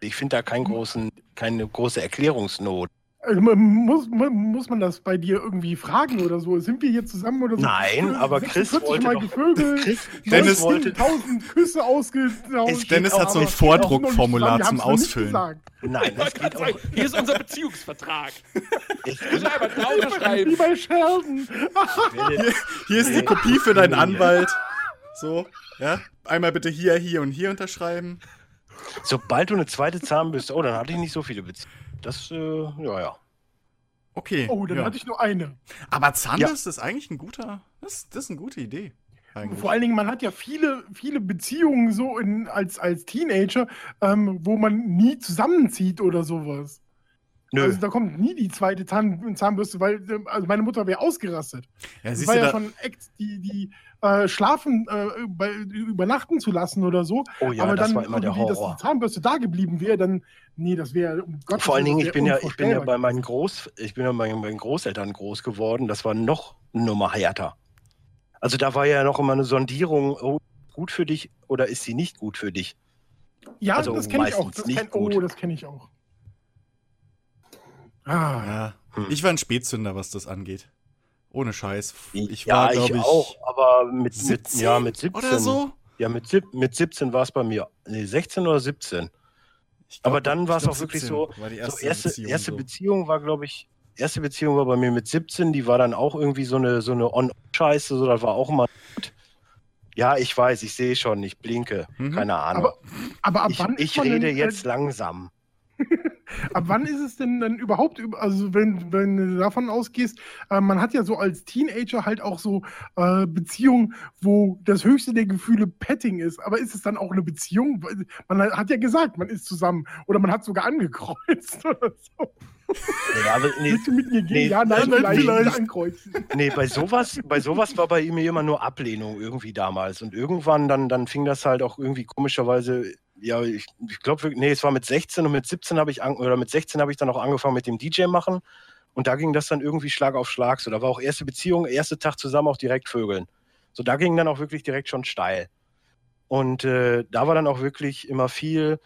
[SPEAKER 3] ich finde da keinen großen, keine große Erklärungsnot.
[SPEAKER 2] Also, man muss, man, muss man das bei dir irgendwie fragen oder so? Sind wir hier zusammen oder so?
[SPEAKER 3] Nein, aber Chris
[SPEAKER 2] 46
[SPEAKER 3] wollte
[SPEAKER 2] Mal
[SPEAKER 3] doch- Chris,
[SPEAKER 4] Dennis-
[SPEAKER 3] wollte,
[SPEAKER 2] 1000 Küsse ausgetauscht.
[SPEAKER 4] Dennis hat so ein Vordruckformular zum Ausfüllen.
[SPEAKER 3] nein,
[SPEAKER 1] Ich gerade
[SPEAKER 3] geht auch,
[SPEAKER 1] sagen, hier ist unser Beziehungsvertrag.
[SPEAKER 3] geht,
[SPEAKER 1] wir einfach da
[SPEAKER 2] Wie
[SPEAKER 1] unterschreiben.
[SPEAKER 2] bei Sheldon.
[SPEAKER 4] Hier ist die Kopie für deinen Anwalt. So, ja. Einmal bitte hier, hier und hier unterschreiben.
[SPEAKER 3] sobald du eine zweite Zahnbürste, oh, dann hatte ich nicht so viele Beziehungen. Das, äh, ja, ja.
[SPEAKER 4] Okay.
[SPEAKER 2] Oh, dann
[SPEAKER 4] ja.
[SPEAKER 2] hatte ich nur eine.
[SPEAKER 4] Aber Zahnbürste ist eigentlich ein guter. Das, das ist eine gute Idee. Eigentlich.
[SPEAKER 2] Vor allen Dingen, man hat ja viele, viele Beziehungen so in, als, als Teenager, ähm, wo man nie zusammenzieht oder sowas.
[SPEAKER 3] Nö.
[SPEAKER 2] Also da kommt nie die zweite Zahn Zahnbürste, weil also meine Mutter wäre ausgerastet.
[SPEAKER 4] Ja,
[SPEAKER 2] Das war ja
[SPEAKER 4] da,
[SPEAKER 2] schon Act, die, die äh, schlafen, äh, bei, übernachten zu lassen oder so.
[SPEAKER 3] oh ja,
[SPEAKER 2] aber
[SPEAKER 3] das
[SPEAKER 2] dann
[SPEAKER 3] war immer der
[SPEAKER 2] irgendwie, dass
[SPEAKER 3] Horror.
[SPEAKER 2] die Zahnbürste da geblieben wäre, dann, nee, das wäre, um Gottes
[SPEAKER 3] Vor allen Dingen, ich bin ja, ich bin ja bei meinen Groß, ich bin ja bei meinen Großeltern groß geworden. Das war noch eine Nummer härter. Also da war ja noch immer eine Sondierung, oh, gut für dich oder ist sie nicht gut für dich?
[SPEAKER 2] Ja,
[SPEAKER 3] Also
[SPEAKER 2] das kenne ich auch.
[SPEAKER 3] meistens
[SPEAKER 2] Das kenn, oh, das kenne ich auch. Ah,
[SPEAKER 4] ja,
[SPEAKER 3] Hm.
[SPEAKER 4] ich war ein Spätzünder, was das angeht. Ohne Scheiß. Ich
[SPEAKER 3] ja,
[SPEAKER 4] war,
[SPEAKER 3] ich
[SPEAKER 4] glaube ich,
[SPEAKER 3] auch, aber mit, mit,
[SPEAKER 4] 17
[SPEAKER 3] ja, mit 17.
[SPEAKER 4] oder so.
[SPEAKER 3] Ja, mit, mit 17 war es bei mir. Nee, 16 oder 17.
[SPEAKER 4] Ich glaub,
[SPEAKER 3] Aber dann
[SPEAKER 4] ich
[SPEAKER 3] war es auch wirklich
[SPEAKER 4] 17
[SPEAKER 3] so,
[SPEAKER 4] war die
[SPEAKER 3] so
[SPEAKER 4] erste,
[SPEAKER 3] erste,
[SPEAKER 4] Beziehung
[SPEAKER 3] erste
[SPEAKER 4] so.
[SPEAKER 3] Beziehung war, glaube ich, erste Beziehung war bei mir mit 17, die war dann auch irgendwie so eine, so eine On-Scheiße, so, das war auch gut. Ja, ich weiß, ich sehe schon, ich blinke,
[SPEAKER 4] Mhm.
[SPEAKER 3] keine Ahnung.
[SPEAKER 2] Aber aber ab
[SPEAKER 3] ich
[SPEAKER 2] wann
[SPEAKER 3] ich rede
[SPEAKER 2] denn,
[SPEAKER 3] jetzt
[SPEAKER 2] Äh,
[SPEAKER 3] langsam. [laughs]
[SPEAKER 2] ab wann ist es denn dann überhaupt, über- also wenn, wenn du davon ausgehst, äh, man hat ja so als Teenager halt auch so äh, Beziehungen, wo das höchste der Gefühle Petting ist. Aber ist es dann auch eine Beziehung? Man hat ja gesagt, man ist zusammen oder man hat sogar angekreuzt [laughs] oder so.
[SPEAKER 3] Nee, aber, nee,
[SPEAKER 2] Willst du mit mir gehen?
[SPEAKER 3] nee,
[SPEAKER 2] ja, nein,
[SPEAKER 3] nein,
[SPEAKER 2] vielleicht, ankreuzen.
[SPEAKER 3] nee, bei sowas, bei sowas war bei mir immer nur Ablehnung irgendwie damals. Und irgendwann dann, dann fing das halt auch irgendwie komischerweise, ja, ich, ich glaube, nee, es war mit 16 und mit 17 habe ich an, oder mit 16 habe ich dann auch angefangen mit dem DJ machen. Und da ging das dann irgendwie Schlag auf Schlag. So, da war auch erste Beziehung, erste Tag zusammen auch direkt Vögeln. So, da ging dann auch wirklich direkt schon steil. Und äh, da war dann auch wirklich immer viel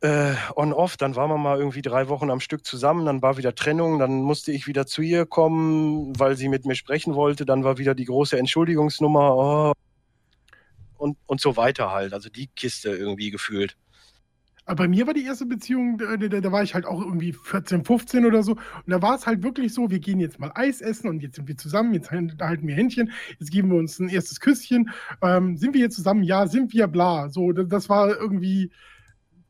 [SPEAKER 3] äh, on-off. Dann waren wir mal irgendwie drei Wochen am Stück zusammen, dann war wieder Trennung, dann musste ich wieder zu ihr kommen, weil sie mit mir sprechen wollte. Dann war wieder die große Entschuldigungsnummer oh, und, und so weiter halt. Also die Kiste irgendwie gefühlt.
[SPEAKER 2] Aber bei mir war die erste Beziehung, da, da, da war ich halt auch irgendwie 14, 15 oder so. Und da war es halt wirklich so, wir gehen jetzt mal Eis essen und jetzt sind wir zusammen, jetzt halten wir Händchen, jetzt geben wir uns ein erstes Küsschen. Ähm, sind wir jetzt zusammen? Ja, sind wir, bla. So, das, das war irgendwie,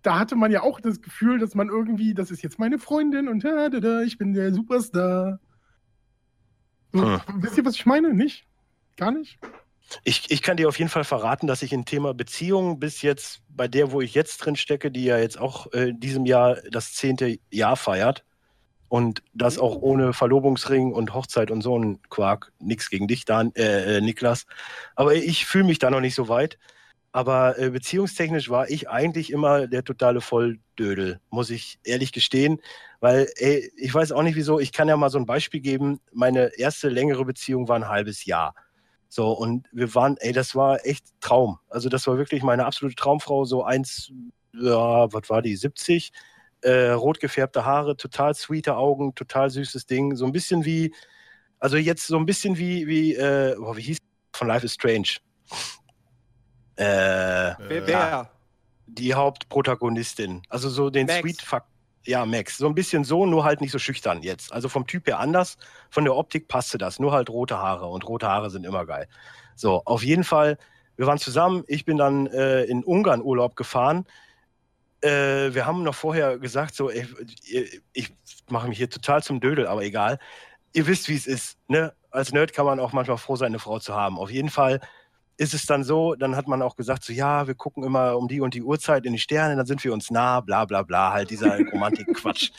[SPEAKER 2] da hatte man ja auch das Gefühl, dass man irgendwie, das ist jetzt meine Freundin und da, da, da, ich bin der Superstar. So,
[SPEAKER 3] Hm.
[SPEAKER 2] Wisst ihr, was ich meine? Nicht? Gar nicht?
[SPEAKER 3] Ich, ich kann dir auf jeden Fall verraten, dass ich im Thema Beziehung bis jetzt, bei der, wo ich jetzt drin stecke, die ja jetzt auch äh, diesem Jahr das zehnte Jahr feiert und das auch ohne Verlobungsring und Hochzeit und so ein Quark, nix gegen dich, Dan, äh, äh, Niklas. Aber ich fühle mich da noch nicht so weit. Aber äh, beziehungstechnisch war ich eigentlich immer der totale Volldödel, muss ich ehrlich gestehen. Weil, ey, ich weiß auch nicht wieso, ich kann ja mal so ein Beispiel geben. Meine erste längere Beziehung war ein halbes Jahr. So, und wir waren, ey, das war echt Traum. Also, das war wirklich meine absolute Traumfrau, so eins, ja, was war die, 70, äh, rot gefärbte Haare, total sweete Augen, total süßes Ding. So ein bisschen wie, also jetzt so ein bisschen wie, wie, äh, boah, wie hieß von Life is Strange? Äh,
[SPEAKER 1] Wer? Wer?
[SPEAKER 3] die Hauptprotagonistin. Also so den
[SPEAKER 1] Max.
[SPEAKER 3] Sweet Fuck. Ja, Max. So ein bisschen so, nur halt nicht so schüchtern jetzt. Also vom Typ her anders. Von der Optik passte das. Nur halt rote Haare. Und rote Haare sind immer geil. So, auf jeden Fall, wir waren zusammen. Ich bin dann äh, in Ungarn Urlaub gefahren. Äh, wir haben noch vorher gesagt, so, ey, ich, ich mache mich hier total zum Dödel, aber egal. Ihr wisst, wie es ist. Ne? Als Nerd kann man auch manchmal froh sein, eine Frau zu haben. Auf jeden Fall ist es dann so, dann hat man auch gesagt, so ja, wir gucken immer um die und die Uhrzeit in die Sterne, dann sind wir uns nah, bla bla bla, halt dieser [laughs] Romantik-Quatsch.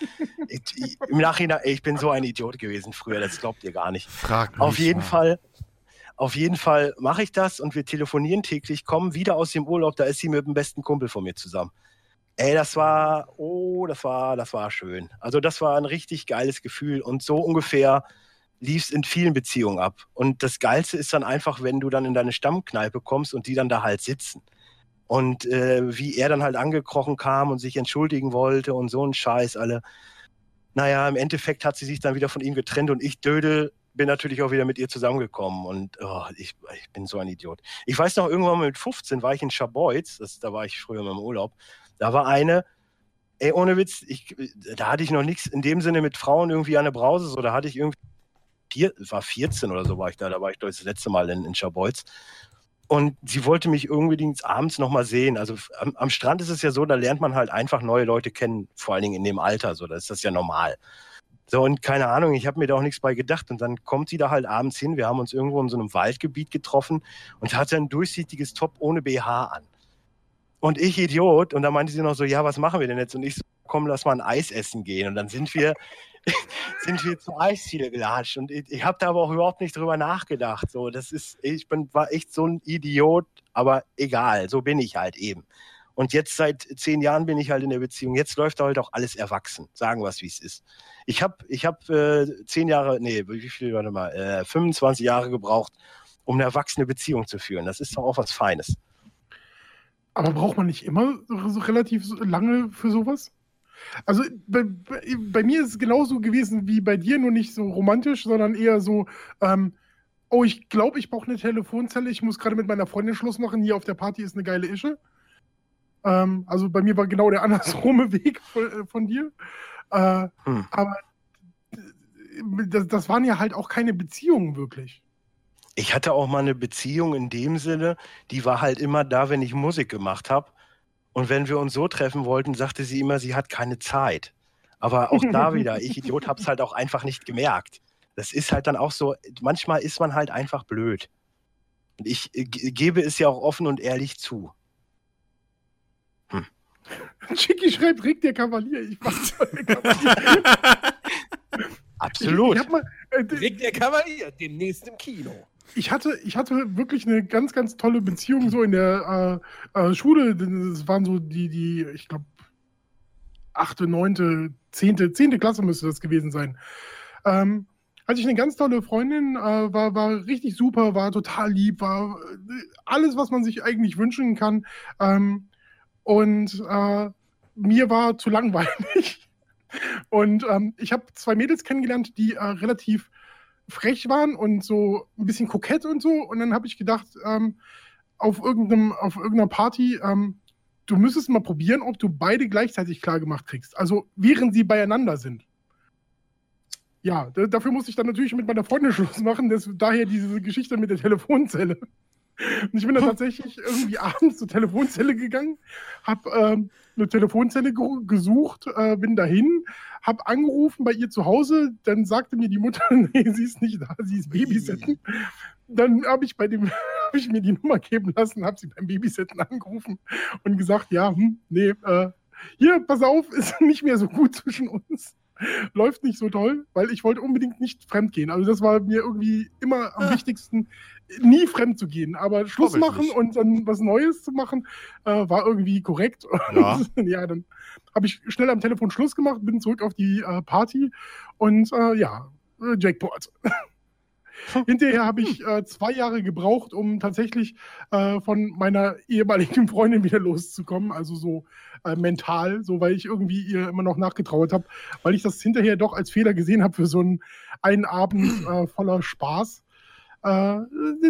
[SPEAKER 3] Im Nachhinein, ich bin so ein Idiot gewesen früher, das glaubt ihr gar nicht.
[SPEAKER 4] Frag mich
[SPEAKER 3] Auf jeden
[SPEAKER 4] mal.
[SPEAKER 3] Fall, auf jeden Fall mache ich das und wir telefonieren täglich, kommen wieder aus dem Urlaub, da ist sie mit dem besten Kumpel von mir zusammen. Ey, das war, oh, das war, das war schön. Also das war ein richtig geiles Gefühl und so ungefähr lief es in vielen Beziehungen ab. Und das Geilste ist dann einfach, wenn du dann in deine Stammkneipe kommst und die dann da halt sitzen. Und äh, wie er dann halt angekrochen kam und sich entschuldigen wollte und so ein Scheiß alle. Naja, im Endeffekt hat sie sich dann wieder von ihm getrennt und ich, Dödel, bin natürlich auch wieder mit ihr zusammengekommen. Und oh, ich, ich bin so ein Idiot. Ich weiß noch, irgendwann mit 15 war ich in Schaboiz, das, da war ich früher mal im Urlaub. Da war eine, ey, ohne Witz, ich, da hatte ich noch nichts in dem Sinne mit Frauen irgendwie an der Brause, so da hatte ich irgendwie vier, war 14 oder so war ich da, da war ich das letzte Mal in, in Schabolz. Und sie wollte mich unbedingt abends nochmal sehen. Also am, am Strand ist es ja so, da lernt man halt einfach neue Leute kennen, vor allen Dingen in dem Alter, so, da ist das ja normal. So, und keine Ahnung, ich habe mir da auch nichts bei gedacht. Und dann kommt sie da halt abends hin. Wir haben uns irgendwo in so einem Waldgebiet getroffen und hatte ein durchsichtiges Top ohne BH an. Und ich, Idiot, und da meinte sie noch so, ja, was machen wir denn jetzt? Und ich so, komm, lass mal ein Eis essen gehen. Und dann sind wir, [laughs] sind wir zur Eisziele gelatscht. Und ich, ich habe da aber auch überhaupt nicht drüber nachgedacht. So, das ist, ich bin, war echt so ein Idiot, aber egal, so bin ich halt eben. Und jetzt seit zehn Jahren bin ich halt in der Beziehung. Jetzt läuft halt auch alles erwachsen. Sagen wir es, wie es ist. Ich habe ich hab, äh, zehn Jahre, nee, wie viel, warte mal, äh, 25 Jahre gebraucht, um eine erwachsene Beziehung zu führen. Das ist doch auch was Feines.
[SPEAKER 2] Aber braucht man nicht immer so relativ lange für sowas? Also bei, bei, mir ist es genauso gewesen wie bei dir, nur nicht so romantisch, sondern eher so, ähm, oh, ich glaube, ich brauche eine Telefonzelle, ich muss gerade mit meiner Freundin Schluss machen, hier auf der Party ist eine geile Ische. Ähm, also bei mir war genau der [laughs] andersrume Weg von, äh, von dir. Äh, hm. Aber das, das waren ja halt auch keine Beziehungen wirklich.
[SPEAKER 3] Ich hatte auch mal eine Beziehung in dem Sinne, die war halt immer da, wenn ich Musik gemacht habe. Und wenn wir uns so treffen wollten, sagte sie immer, sie hat keine Zeit. Aber auch da [laughs] wieder, ich Idiot habe es halt auch einfach nicht gemerkt. Das ist halt dann auch so, manchmal ist man halt einfach blöd. Und ich äh, gebe es ja auch offen und ehrlich zu.
[SPEAKER 2] Hm. Chicky schreibt, Rick der Kavalier. Ich mach der [laughs] Kavalier.
[SPEAKER 3] Absolut. Ich, ich
[SPEAKER 1] mal, äh, Rick der Kavalier, demnächst im Kino.
[SPEAKER 2] Ich hatte, ich hatte wirklich eine ganz, ganz tolle Beziehung so in der äh, äh, Schule. Das waren so die, die, ich glaube, achte, neunte, zehnte, zehnte Klasse müsste das gewesen sein. Ähm, hatte ich eine ganz tolle Freundin, äh, war, war richtig super, war total lieb, war äh, alles, was man sich eigentlich wünschen kann. Ähm, und äh, mir war zu langweilig. [laughs] Und ähm, ich habe zwei Mädels kennengelernt, die äh, relativ frech waren und so ein bisschen kokett und so. Und dann habe ich gedacht, ähm, auf, irgendeinem, auf irgendeiner Party, ähm, du müsstest mal probieren, ob du beide gleichzeitig klar gemacht kriegst. Also während sie beieinander sind. Ja, dafür musste ich dann natürlich mit meiner Freundin [laughs] Schluss machen. Das, daher diese Geschichte mit der Telefonzelle. Und ich bin dann [laughs] tatsächlich irgendwie abends zur Telefonzelle gegangen, habe ähm, eine Telefonzelle gesucht, äh, bin dahin, habe angerufen bei ihr zu Hause, dann sagte mir die Mutter, [laughs] nee, sie ist nicht da, sie ist Babysitten. Dann habe ich bei dem, [laughs] habe ich mir die Nummer geben lassen, habe sie beim Babysitten angerufen und gesagt, ja, hm, nee, äh, hier, pass auf, [laughs] ist nicht mehr so gut zwischen uns. Läuft nicht so toll, weil ich wollte unbedingt nicht fremd gehen. Also das war mir irgendwie immer am ah. wichtigsten, nie fremd zu gehen. Aber Schluss machen und dann was Neues zu machen, äh, war irgendwie korrekt. Ja, [laughs] ja dann habe ich schnell am Telefon Schluss gemacht, bin zurück auf die äh, Party und äh, ja, äh, Jackpot. [laughs] Hinterher habe ich äh, zwei Jahre gebraucht, um tatsächlich äh, von meiner ehemaligen Freundin wieder loszukommen. Also so mental, so weil ich irgendwie ihr immer noch nachgetrauert habe, weil ich das hinterher doch als Fehler gesehen habe für so einen, einen Abend [clears throat] voller Spaß, äh,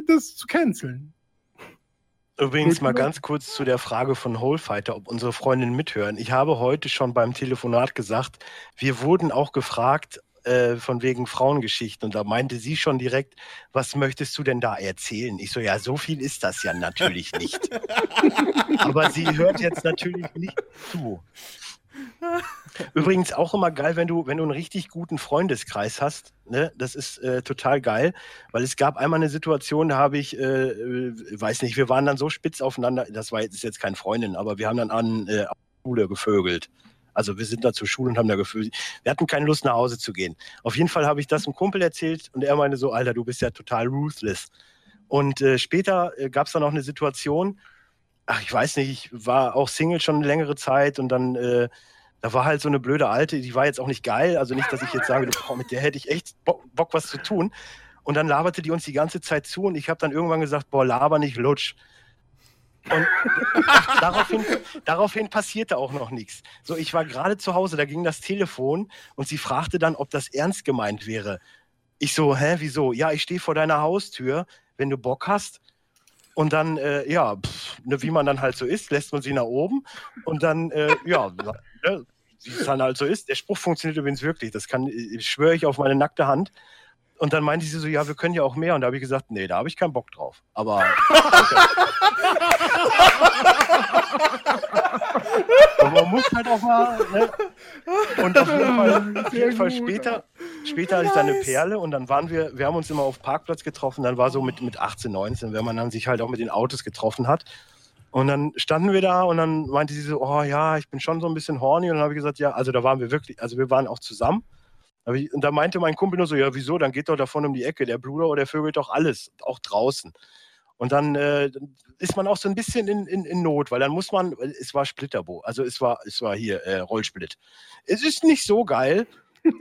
[SPEAKER 2] das zu canceln.
[SPEAKER 3] Übrigens mal ganz kurz zu der Frage von Wholefighter, ob unsere Freundinnen mithören. Ich habe heute schon beim Telefonat gesagt, wir wurden auch gefragt, äh, von wegen Frauengeschichten. Und da meinte sie schon direkt, was möchtest du denn da erzählen? Ich so, ja, so viel ist das ja natürlich nicht. [laughs] Aber sie hört jetzt natürlich nicht zu. [laughs] Übrigens auch immer geil, wenn du, wenn du einen richtig guten Freundeskreis hast. Ne? Das ist äh, total geil, weil es gab einmal eine Situation, da habe ich, äh, äh weiß nicht, wir waren dann so spitz aufeinander, das war jetzt, jetzt keine Freundin, aber wir haben dann an äh, Schule gevögelt. Also wir sind da zur Schule und haben da gefühlt, wir hatten keine Lust nach Hause zu gehen. Auf jeden Fall habe ich das einem Kumpel erzählt und er meinte so, Alter, du bist ja total ruthless. Und äh, später äh, gab es dann noch eine Situation, ach, ich weiß nicht, ich war auch Single schon eine längere Zeit und dann, äh, da war halt so eine blöde Alte, die war jetzt auch nicht geil, also nicht, dass ich jetzt sage, boah, mit der hätte ich echt Bock, Bock, was zu tun. Und dann laberte die uns die ganze Zeit zu und ich habe dann irgendwann gesagt, boah, laber nicht, lutsch. Und [laughs] daraufhin, daraufhin passierte auch noch nichts. So, ich war gerade zu Hause, da ging das Telefon und sie fragte dann, ob das ernst gemeint wäre. Ich so, hä, wieso? Ja, ich stehe vor deiner Haustür, wenn du Bock hast. Und dann, äh, ja, pff, ne, wie man dann halt so ist, lässt man sie nach oben und dann, äh, ja, ne, wie es dann halt so ist. Der Spruch funktioniert übrigens wirklich. Das kann, äh, schwöre ich auf meine nackte Hand. Und dann meinte sie so, ja, wir können ja auch mehr. Und da habe ich gesagt, nee, da habe ich keinen Bock drauf. Aber. Und [laughs] man muss halt auch mal. Ne? Und auf jeden Fall, auf jeden Fall später, später hatte ich dann eine Perle und dann waren wir, wir haben uns immer auf Parkplatz getroffen. Dann war so mit, mit 18, 19, wenn man dann sich halt auch mit den Autos getroffen hat. Und dann standen wir da und dann meinte sie so, oh ja, ich bin schon so ein bisschen horny. Und dann habe ich gesagt, ja, also da waren wir wirklich, also wir waren auch zusammen. Ich, und da meinte mein Kumpel nur so, ja, wieso? Dann geht doch davon um die Ecke. Der Bruder oder der Vögel doch alles, auch draußen. Und dann äh, ist man auch so ein bisschen in, in, in Not, weil dann muss man, es war Splitterbo, also es war, es war hier äh, Rollsplit. Es ist nicht so geil,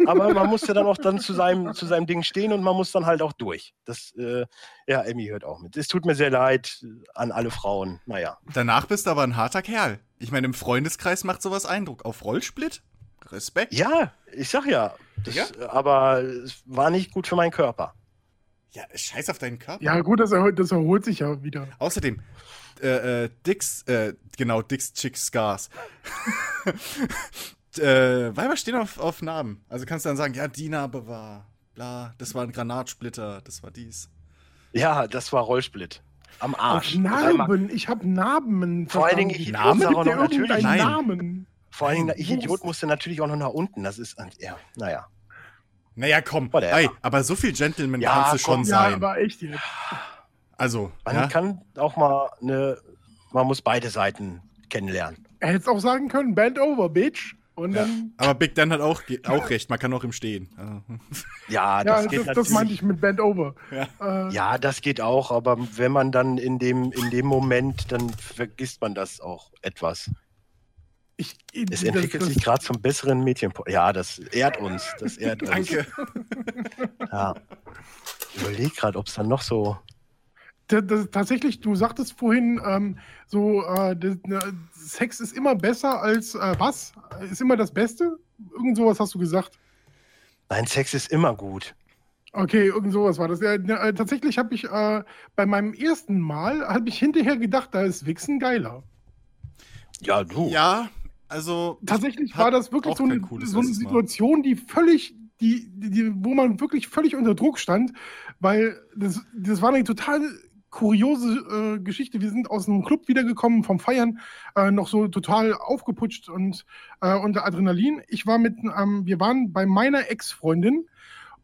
[SPEAKER 3] aber man musste dann auch dann zu seinem, zu seinem Ding stehen und man muss dann halt auch durch. Das, äh, ja, Emmy hört auch mit. Es tut mir sehr leid an alle Frauen. Naja.
[SPEAKER 4] Danach bist du aber ein harter Kerl. Ich meine, im Freundeskreis macht sowas Eindruck. Auf Rollsplit? Respekt.
[SPEAKER 3] Ja, ich sag ja. Das,
[SPEAKER 4] Ja?
[SPEAKER 3] Aber es war nicht gut für meinen Körper.
[SPEAKER 4] Ja, scheiß auf deinen Körper.
[SPEAKER 2] Ja, gut, das, erhol das erholt sich ja wieder.
[SPEAKER 4] Außerdem, äh, äh, Dicks, äh, genau, Dicks Chick Scars. [laughs] äh, Weiber stehen auf, auf Namen. Also kannst du dann sagen, ja, die Narbe war, bla, das war ein Granatsplitter, das war dies.
[SPEAKER 3] Ja, das war Rollsplit. Am Arsch.
[SPEAKER 2] Ach, Narben, ich habe Narben.
[SPEAKER 3] Vor allen Dingen, ich. Namen? Auch noch natürlich
[SPEAKER 4] nein.
[SPEAKER 2] Namen?
[SPEAKER 3] Vor allen Dingen, ich Idiot musste natürlich auch noch nach unten. Das ist, ja, naja.
[SPEAKER 4] Naja, komm, ey, aber so viel Gentleman
[SPEAKER 3] Ja,
[SPEAKER 4] kannst du
[SPEAKER 3] komm,
[SPEAKER 4] schon
[SPEAKER 2] Ja,
[SPEAKER 4] sein.
[SPEAKER 2] aber echt jetzt.
[SPEAKER 4] also,
[SPEAKER 3] Man
[SPEAKER 4] ja,
[SPEAKER 3] kann auch mal eine, man muss beide Seiten kennenlernen.
[SPEAKER 2] Er hätte es auch sagen können, Band over, Bitch. Und
[SPEAKER 4] ja.
[SPEAKER 2] dann,
[SPEAKER 4] aber Big Dan hat auch, auch recht, man kann auch im Stehen. Ja.
[SPEAKER 3] Ja,
[SPEAKER 2] ja,
[SPEAKER 3] das
[SPEAKER 2] das,
[SPEAKER 3] geht
[SPEAKER 2] das,
[SPEAKER 3] natürlich.
[SPEAKER 2] meinte ich mit Band over.
[SPEAKER 4] Ja.
[SPEAKER 2] Äh,
[SPEAKER 3] Ja, das geht auch, aber wenn man dann in dem, in dem Moment, dann vergisst man das auch etwas.
[SPEAKER 2] ich,
[SPEAKER 3] Es
[SPEAKER 2] das-
[SPEAKER 3] entwickelt
[SPEAKER 2] das-
[SPEAKER 3] sich gerade zum besseren Mädchen. Ja, das ehrt uns. Das ehrt [laughs] uns.
[SPEAKER 4] Danke.
[SPEAKER 3] Ja. Ich überlege gerade, ob es dann noch so.
[SPEAKER 2] Tatsächlich, du sagtest vorhin, ähm, so äh, das, ne, Sex ist immer besser als äh, was? Ist immer das Beste? Irgend sowas hast du gesagt.
[SPEAKER 3] Nein, Sex ist immer gut.
[SPEAKER 2] Okay, irgend sowas war das. Ja, ne, äh, tatsächlich habe ich äh, bei meinem ersten Mal, habe ich hinterher gedacht, da ist Wichsen geiler.
[SPEAKER 3] Ja, du.
[SPEAKER 4] Ja, also.
[SPEAKER 2] Tatsächlich war das wirklich so eine, so eine. Situation, die völlig, die, die, die, wo man wirklich völlig unter Druck stand, weil das, das war eine total kuriose äh, Geschichte. Wir sind aus einem Club wiedergekommen vom Feiern, äh, noch so total aufgeputscht und äh, unter Adrenalin. Ich war mit, ähm, wir waren bei meiner Ex-Freundin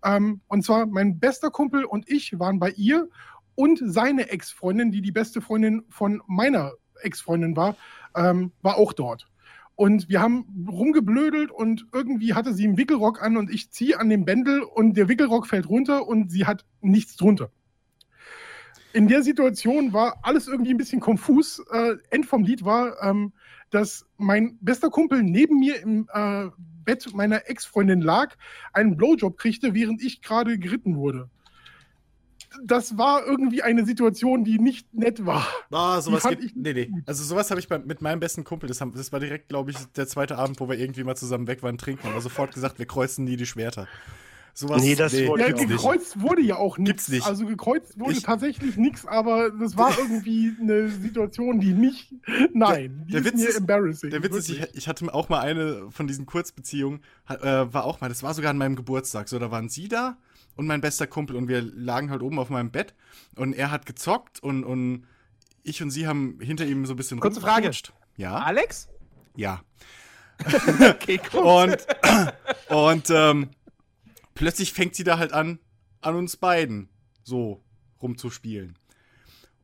[SPEAKER 2] ähm, und zwar mein bester Kumpel und ich waren bei ihr und seine Ex-Freundin, die die beste Freundin von meiner Ex-Freundin war, ähm, war auch dort. Und wir haben rumgeblödelt und irgendwie hatte sie einen Wickelrock an und ich ziehe an dem Bändel und der Wickelrock fällt runter und sie hat nichts drunter. In der Situation war alles irgendwie ein bisschen konfus. Äh, End vom Lied war, ähm, dass mein bester Kumpel neben mir im äh, Bett meiner Ex-Freundin lag, einen Blowjob kriegte, während ich gerade geritten wurde. Das war irgendwie eine Situation, die nicht nett war.
[SPEAKER 4] Ah, sowas gibt.
[SPEAKER 2] ich
[SPEAKER 4] Nee, nee. Also sowas habe ich bei, mit meinem besten Kumpel. Das, haben, das war direkt, glaube ich, der zweite Abend, wo wir irgendwie mal zusammen weg waren, trinken. Haben wir sofort gesagt, wir kreuzen nie die Schwerter. Sowas,
[SPEAKER 3] Nee, das wollte
[SPEAKER 2] Ja,
[SPEAKER 3] ich
[SPEAKER 4] gibt's nicht.
[SPEAKER 2] gekreuzt wurde ja auch nichts.
[SPEAKER 4] Gibt's nicht.
[SPEAKER 2] Also gekreuzt wurde
[SPEAKER 4] Ich-
[SPEAKER 2] tatsächlich nichts, aber das war [laughs] irgendwie eine Situation, die nicht. [laughs] Nein, die
[SPEAKER 4] der
[SPEAKER 2] ist
[SPEAKER 4] Witz
[SPEAKER 2] mir
[SPEAKER 4] ist-
[SPEAKER 2] embarrassing.
[SPEAKER 4] Der Witz ist, ich, ich hatte auch mal eine von diesen Kurzbeziehungen, äh, war auch mal, das war sogar an meinem Geburtstag. So, da waren sie da und mein bester Kumpel und wir lagen halt oben auf meinem Bett und er hat gezockt und, und ich und sie haben hinter ihm so ein bisschen
[SPEAKER 1] Kurze Frage.
[SPEAKER 4] Ja,
[SPEAKER 1] Alex?
[SPEAKER 4] ja. [laughs]
[SPEAKER 1] Okay, cool.
[SPEAKER 4] Und, und ähm, plötzlich fängt sie da halt an, an uns beiden so rumzuspielen.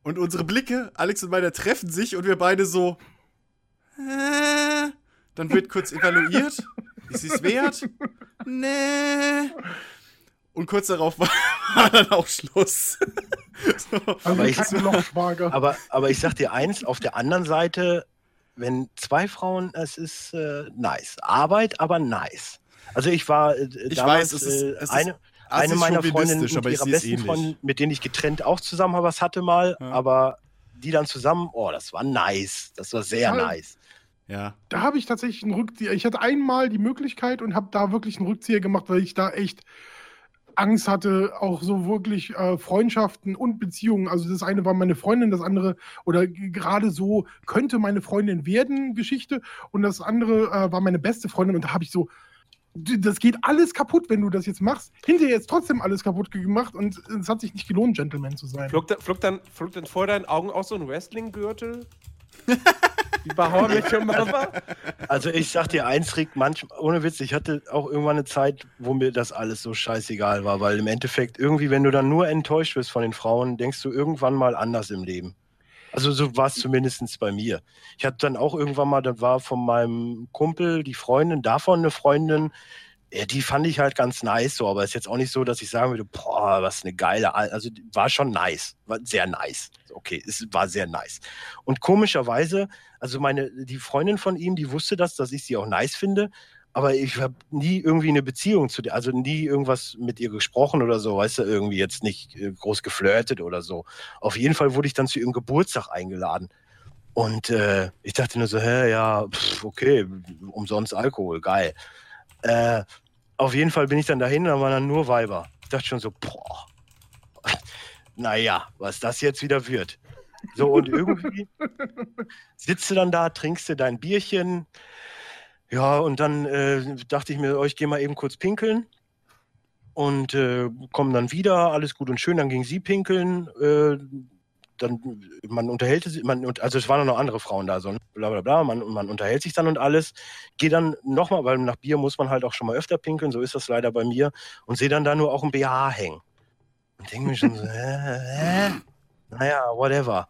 [SPEAKER 4] Und unsere Blicke, Alex und meiner, treffen sich und wir beide so. Äh, dann wird kurz evaluiert. Ist es wert? Nee. Und kurz darauf war, [laughs] war dann auch Schluss. [laughs] so.
[SPEAKER 2] Also
[SPEAKER 3] Aber ich-
[SPEAKER 2] keine Lochschwager.
[SPEAKER 3] Aber, aber ich sag dir eins, auf der anderen Seite, wenn zwei Frauen, es ist äh, nice. Arbeit, aber nice. Also ich war äh,
[SPEAKER 4] Ich
[SPEAKER 3] damals
[SPEAKER 4] weiß, es ist-
[SPEAKER 3] äh,
[SPEAKER 4] es ist
[SPEAKER 3] eine, eine meiner Freundinnen mit ihrer besten. Freundin, mit denen ich getrennt auch zusammen was hatte mal,
[SPEAKER 4] Ja.
[SPEAKER 3] aber die dann zusammen, oh, das war nice. Das war sehr
[SPEAKER 2] Total.
[SPEAKER 3] nice.
[SPEAKER 4] Ja.
[SPEAKER 2] Da habe ich tatsächlich einen Rückzieher. Ich hatte einmal die Möglichkeit und habe da wirklich einen Rückzieher gemacht, weil ich da echt Angst hatte, auch so wirklich äh, Freundschaften und Beziehungen. Also das eine war meine Freundin, das andere oder gerade so könnte meine Freundin werden Geschichte und das andere äh, war meine beste Freundin und da habe ich so das geht alles kaputt, wenn du das jetzt machst. Hinterher ist trotzdem alles kaputt gemacht und es hat sich nicht gelohnt, Gentleman zu sein.
[SPEAKER 1] Flog, da, flog, dann, flog dann vor deinen Augen auch so ein Wrestling-Gürtel? Wie bei How I?
[SPEAKER 3] Also ich sag dir eins, Rick, manchmal, ohne Witz, ich hatte auch irgendwann eine Zeit, wo mir das alles so scheißegal war, weil im Endeffekt irgendwie, wenn du dann nur enttäuscht wirst von den Frauen, denkst du irgendwann mal anders im Leben. Also so war es zumindest bei mir. Ich hatte dann auch irgendwann mal, da war von meinem Kumpel die Freundin, davon eine Freundin, die fand ich halt ganz nice so, aber ist jetzt auch nicht so, dass ich sagen würde, boah, was eine geile, Al also war schon nice, war sehr nice. Okay, es war sehr nice. Und komischerweise, also meine, die Freundin von ihm, die wusste das, dass ich sie auch nice finde, aber ich habe nie irgendwie eine Beziehung zu der, also nie irgendwas mit ihr gesprochen oder so, weißt du, irgendwie jetzt nicht äh, groß geflirtet oder so. Auf jeden Fall wurde ich dann zu ihrem Geburtstag eingeladen. Und äh, ich dachte nur so, hä, ja, pff, okay, umsonst Alkohol, geil. Äh, auf jeden Fall bin ich dann dahin, da waren dann nur Weiber. Ich dachte schon so, boah, [laughs] naja, was das jetzt wieder wird. So, und irgendwie [laughs] sitzt du dann da, trinkst du dein Bierchen. Ja, und dann äh, dachte ich mir, oh, ich gehe mal eben kurz pinkeln. Und äh, kommen dann wieder, alles gut und schön. Dann ging sie pinkeln. Äh, dann, man unterhält sich, man, also es waren noch andere Frauen da, so bla bla bla, man, man unterhält sich dann und alles. Gehe dann nochmal, weil nach Bier muss man halt auch schon mal öfter pinkeln, so ist das leider bei mir. Und sehe dann da nur auch ein BH hängen. Und denke mir schon so, [laughs] hä, hä? Naja, whatever.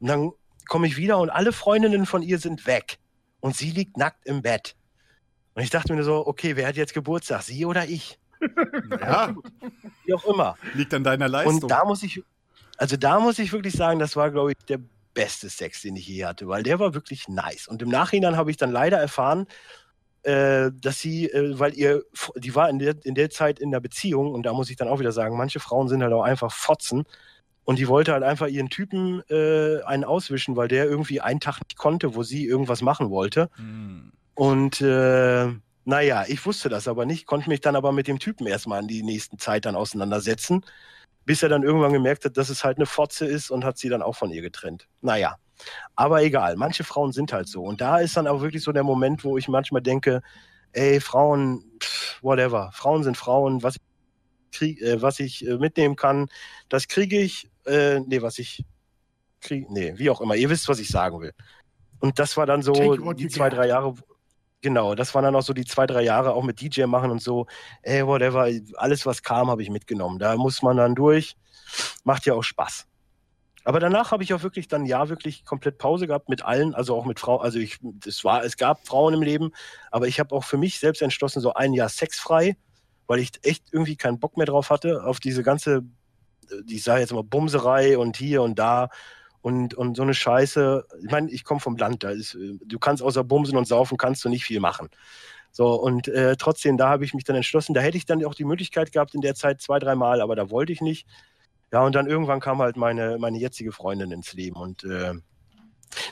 [SPEAKER 3] Und dann komme ich wieder und alle Freundinnen von ihr sind weg. Und sie liegt nackt im Bett. Und ich dachte mir so, okay, wer hat jetzt Geburtstag, sie oder ich?
[SPEAKER 4] Ja,
[SPEAKER 3] Wie auch immer.
[SPEAKER 4] liegt an deiner Leistung.
[SPEAKER 3] Und da muss ich, also da muss ich wirklich sagen, das war, glaube ich, der beste Sex, den ich je hatte, weil der war wirklich nice. Und im Nachhinein habe ich dann leider erfahren, äh, dass sie, äh, weil ihr, die war in der, in der Zeit in der Beziehung und da muss ich dann auch wieder sagen, manche Frauen sind halt auch einfach Fotzen und die wollte halt einfach ihren Typen äh, einen auswischen, weil der irgendwie einen Tag nicht konnte, wo sie irgendwas machen wollte.
[SPEAKER 4] Hm.
[SPEAKER 3] Und äh, naja, ich wusste das aber nicht, konnte mich dann aber mit dem Typen erstmal in die nächsten Zeit dann auseinandersetzen, bis er dann irgendwann gemerkt hat, dass es halt eine Fotze ist und hat sie dann auch von ihr getrennt. Naja, aber egal, manche Frauen sind halt so. Und da ist dann auch wirklich so der Moment, wo ich manchmal denke, ey, Frauen, pff, whatever, Frauen sind Frauen, was ich, krieg, äh, was ich äh, mitnehmen kann, das kriege ich, äh, nee, was ich kriege, nee, wie auch immer, ihr wisst, was ich sagen will. Und das war dann so die zwei, drei Jahre, genau, das waren dann auch so die zwei, drei Jahre auch mit DJ machen und so, ey, whatever, alles, was kam, habe ich mitgenommen. Da muss man dann durch, macht ja auch Spaß. Aber danach habe ich auch wirklich dann ja wirklich komplett Pause gehabt mit allen, also auch mit Frauen. Also ich, es war, es gab Frauen im Leben, aber ich habe auch für mich selbst entschlossen, so ein Jahr sexfrei, weil ich echt irgendwie keinen Bock mehr drauf hatte auf diese ganze, die sage jetzt mal Bumserei und hier und da und und so eine Scheiße. Ich meine, ich komme vom Land, da ist, du kannst außer Bumsen und Saufen kannst du nicht viel machen. So, und äh, trotzdem, da habe ich mich dann entschlossen, da hätte ich dann auch die Möglichkeit gehabt in der Zeit zwei, dreimal, aber da wollte ich nicht. Ja, und dann irgendwann kam halt meine, meine jetzige Freundin ins Leben und äh,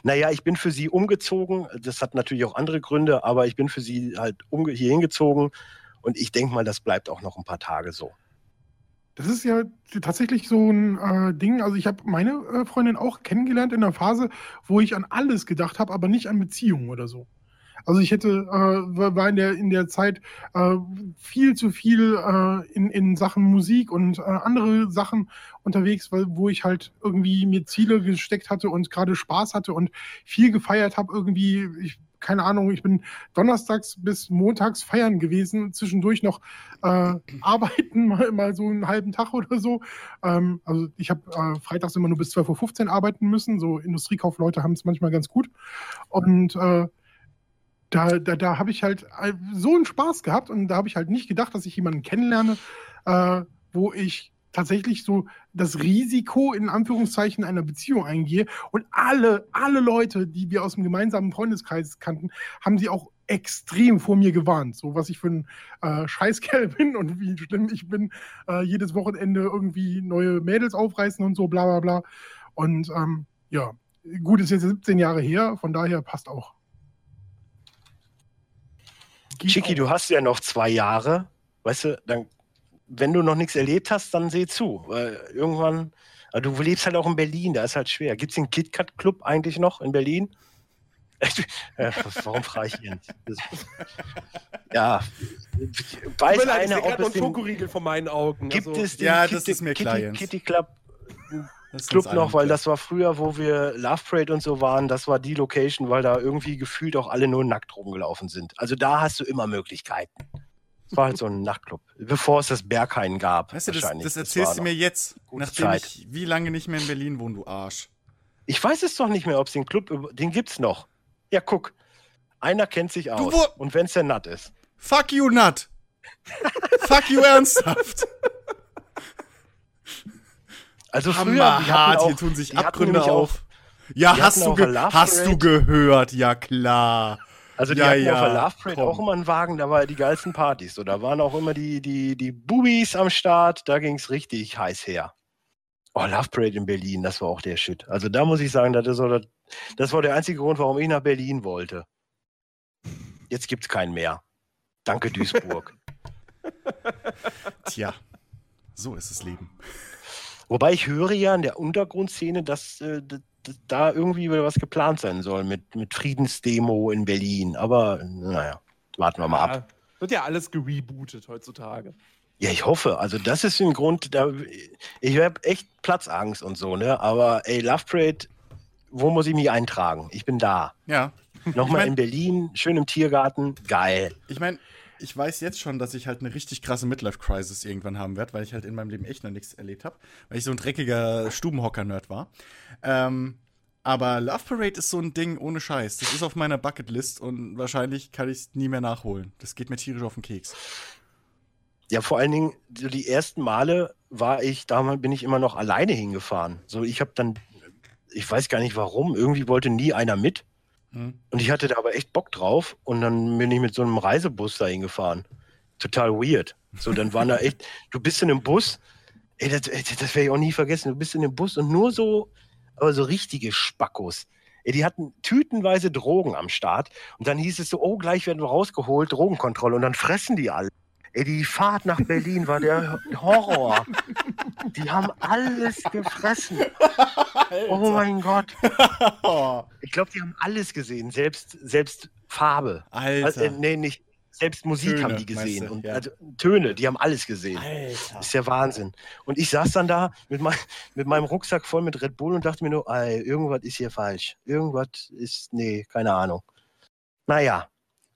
[SPEAKER 3] naja, ich bin für sie umgezogen. Das hat natürlich auch andere Gründe, aber ich bin für sie halt hier hingezogen und ich denke mal, das bleibt auch noch ein paar Tage so.
[SPEAKER 2] Das ist ja tatsächlich so ein äh, Ding. Also ich habe meine äh, Freundin auch kennengelernt in einer Phase, wo ich an alles gedacht habe, aber nicht an Beziehungen oder so. Also ich hätte, äh, war in der, in der Zeit äh, viel zu viel äh, in, in Sachen Musik und äh, andere Sachen unterwegs, weil, wo ich halt irgendwie mir Ziele gesteckt hatte und gerade Spaß hatte und viel gefeiert habe. Irgendwie, ich, keine Ahnung, ich bin donnerstags bis montags feiern gewesen, zwischendurch noch äh, [clears throat] arbeiten, mal, mal so einen halben Tag oder so. Ähm, also ich habe äh, freitags immer nur bis 12.15 Uhr arbeiten müssen. So Industriekaufleute haben es manchmal ganz gut. Und äh, da, da, da habe ich halt äh, so einen Spaß gehabt und da habe ich halt nicht gedacht, dass ich jemanden kennenlerne, äh, wo ich tatsächlich so das Risiko in Anführungszeichen einer Beziehung eingehe. Und alle, alle Leute, die wir aus dem gemeinsamen Freundeskreis kannten, haben sie auch extrem vor mir gewarnt, so was ich für ein äh, Scheißkerl [laughs] bin und wie schlimm ich bin, äh, jedes Wochenende irgendwie neue Mädels aufreißen und so, bla bla bla. Und ähm, ja, gut, ist jetzt 17 Jahre her, von daher passt auch. Geht
[SPEAKER 3] Chiki,
[SPEAKER 2] auch.
[SPEAKER 3] du hast ja noch zwei Jahre, weißt du, dann, wenn du noch nichts erlebt hast, dann seh zu. Weil irgendwann, also du lebst halt auch in Berlin, da ist halt schwer. Gibt es den KitKat Club eigentlich noch in Berlin? Ja, [laughs] Warum frage ich ihn? Ja, weiß
[SPEAKER 1] leid, ich
[SPEAKER 3] einer, ob es den,
[SPEAKER 1] vor meinen Augen.
[SPEAKER 3] gibt
[SPEAKER 1] also,
[SPEAKER 3] es den
[SPEAKER 4] Ja,
[SPEAKER 3] Kitty,
[SPEAKER 4] das ist mir
[SPEAKER 3] Kitty,
[SPEAKER 4] klar, Jens.
[SPEAKER 3] Kitty Club Club noch, weil das war früher, wo wir Love Parade und so waren, das war die Location, weil da irgendwie gefühlt auch alle nur nackt rumgelaufen sind. Also da hast du immer Möglichkeiten. Es war halt so ein Nachtclub, bevor es das Berghain gab.
[SPEAKER 4] Weißt du, das, das erzählst du mir jetzt, nachdem
[SPEAKER 3] Zeit.
[SPEAKER 4] ich wie lange nicht mehr in Berlin wohne, du Arsch.
[SPEAKER 3] Ich weiß es doch nicht mehr, ob es den Club, den gibt's noch. Ja, guck. Einer kennt sich aus.
[SPEAKER 4] wo-
[SPEAKER 3] Und wenn's der Nut ist.
[SPEAKER 4] Fuck you, Nut! Fuck you ernsthaft!
[SPEAKER 3] Also früher,
[SPEAKER 4] Hammerhart, hier tun sich Abgründe
[SPEAKER 3] auch-
[SPEAKER 4] auf. Ja, hast du, hast du gehört, ja klar.
[SPEAKER 3] Also die
[SPEAKER 4] Ja,
[SPEAKER 3] hatten
[SPEAKER 4] ja,
[SPEAKER 3] auf der Love Parade auch immer einen Wagen, da war die geilsten Partys. So, da waren auch immer die, die, die Bubis am Start, da ging's richtig heiß her. Oh, Love Parade in Berlin, das war auch der Shit. Also da muss ich sagen, das, ist das, war der einzige Grund, warum ich nach Berlin wollte. Jetzt gibt's keinen mehr. Danke, Duisburg. [laughs]
[SPEAKER 4] Tja, so ist das Leben.
[SPEAKER 3] Wobei ich höre ja in der Untergrundszene, dass, äh, da irgendwie wieder was geplant sein soll mit, mit Friedensdemo in Berlin. Aber naja, warten wir mal ab.
[SPEAKER 1] Ja, wird ja alles gerebootet heutzutage.
[SPEAKER 3] Ja, ich hoffe. Also das ist ein Grund, da ich habe echt Platzangst und so, ne? Aber ey, Love Parade, wo muss ich mich eintragen? Ich bin da.
[SPEAKER 4] Ja.
[SPEAKER 3] Nochmal
[SPEAKER 4] mein-
[SPEAKER 3] in Berlin, schön im Tiergarten, geil.
[SPEAKER 4] Ich meine, ich weiß jetzt schon, dass ich halt eine richtig krasse Midlife-Crisis irgendwann haben werde, weil ich halt in meinem Leben echt noch nichts erlebt habe, weil ich so ein dreckiger Stubenhocker-Nerd war. Ähm, aber Love Parade ist so ein Ding ohne Scheiß. Das ist auf meiner Bucketlist und wahrscheinlich kann ich es nie mehr nachholen. Das geht mir tierisch auf den Keks.
[SPEAKER 3] Ja, vor allen Dingen, die ersten Male war ich, damals bin ich immer noch alleine hingefahren. So, ich habe dann, ich weiß gar nicht warum, irgendwie wollte nie einer mit. Und ich hatte da aber echt Bock drauf. Und dann bin ich mit so einem Reisebus da hingefahren. Total weird. So, dann waren da echt, du bist in einem Bus, ey, das, das werde ich auch nie vergessen. Du bist in dem Bus und nur so, aber so richtige Spackos. Ey, die hatten tütenweise Drogen am Start. Und dann hieß es so, oh, gleich werden wir rausgeholt, Drogenkontrolle. Und dann fressen die alle. Ey, die Fahrt nach Berlin war der Horror. Die haben alles gefressen. Oh mein Gott. [laughs] Ich glaube, die haben alles gesehen, selbst, selbst Farbe.
[SPEAKER 4] Alter.
[SPEAKER 3] Also, äh, nee, nicht. Selbst Musik
[SPEAKER 4] Töne,
[SPEAKER 3] haben die gesehen.
[SPEAKER 4] du?
[SPEAKER 3] Und
[SPEAKER 4] Ja.
[SPEAKER 3] also, Töne, die haben alles gesehen.
[SPEAKER 4] Alter.
[SPEAKER 3] Ist ja Wahnsinn. Und ich saß dann da mit, mein, mit meinem Rucksack voll mit Red Bull und dachte mir nur, ey, irgendwas ist hier falsch. Irgendwas ist, nee, keine Ahnung. Naja.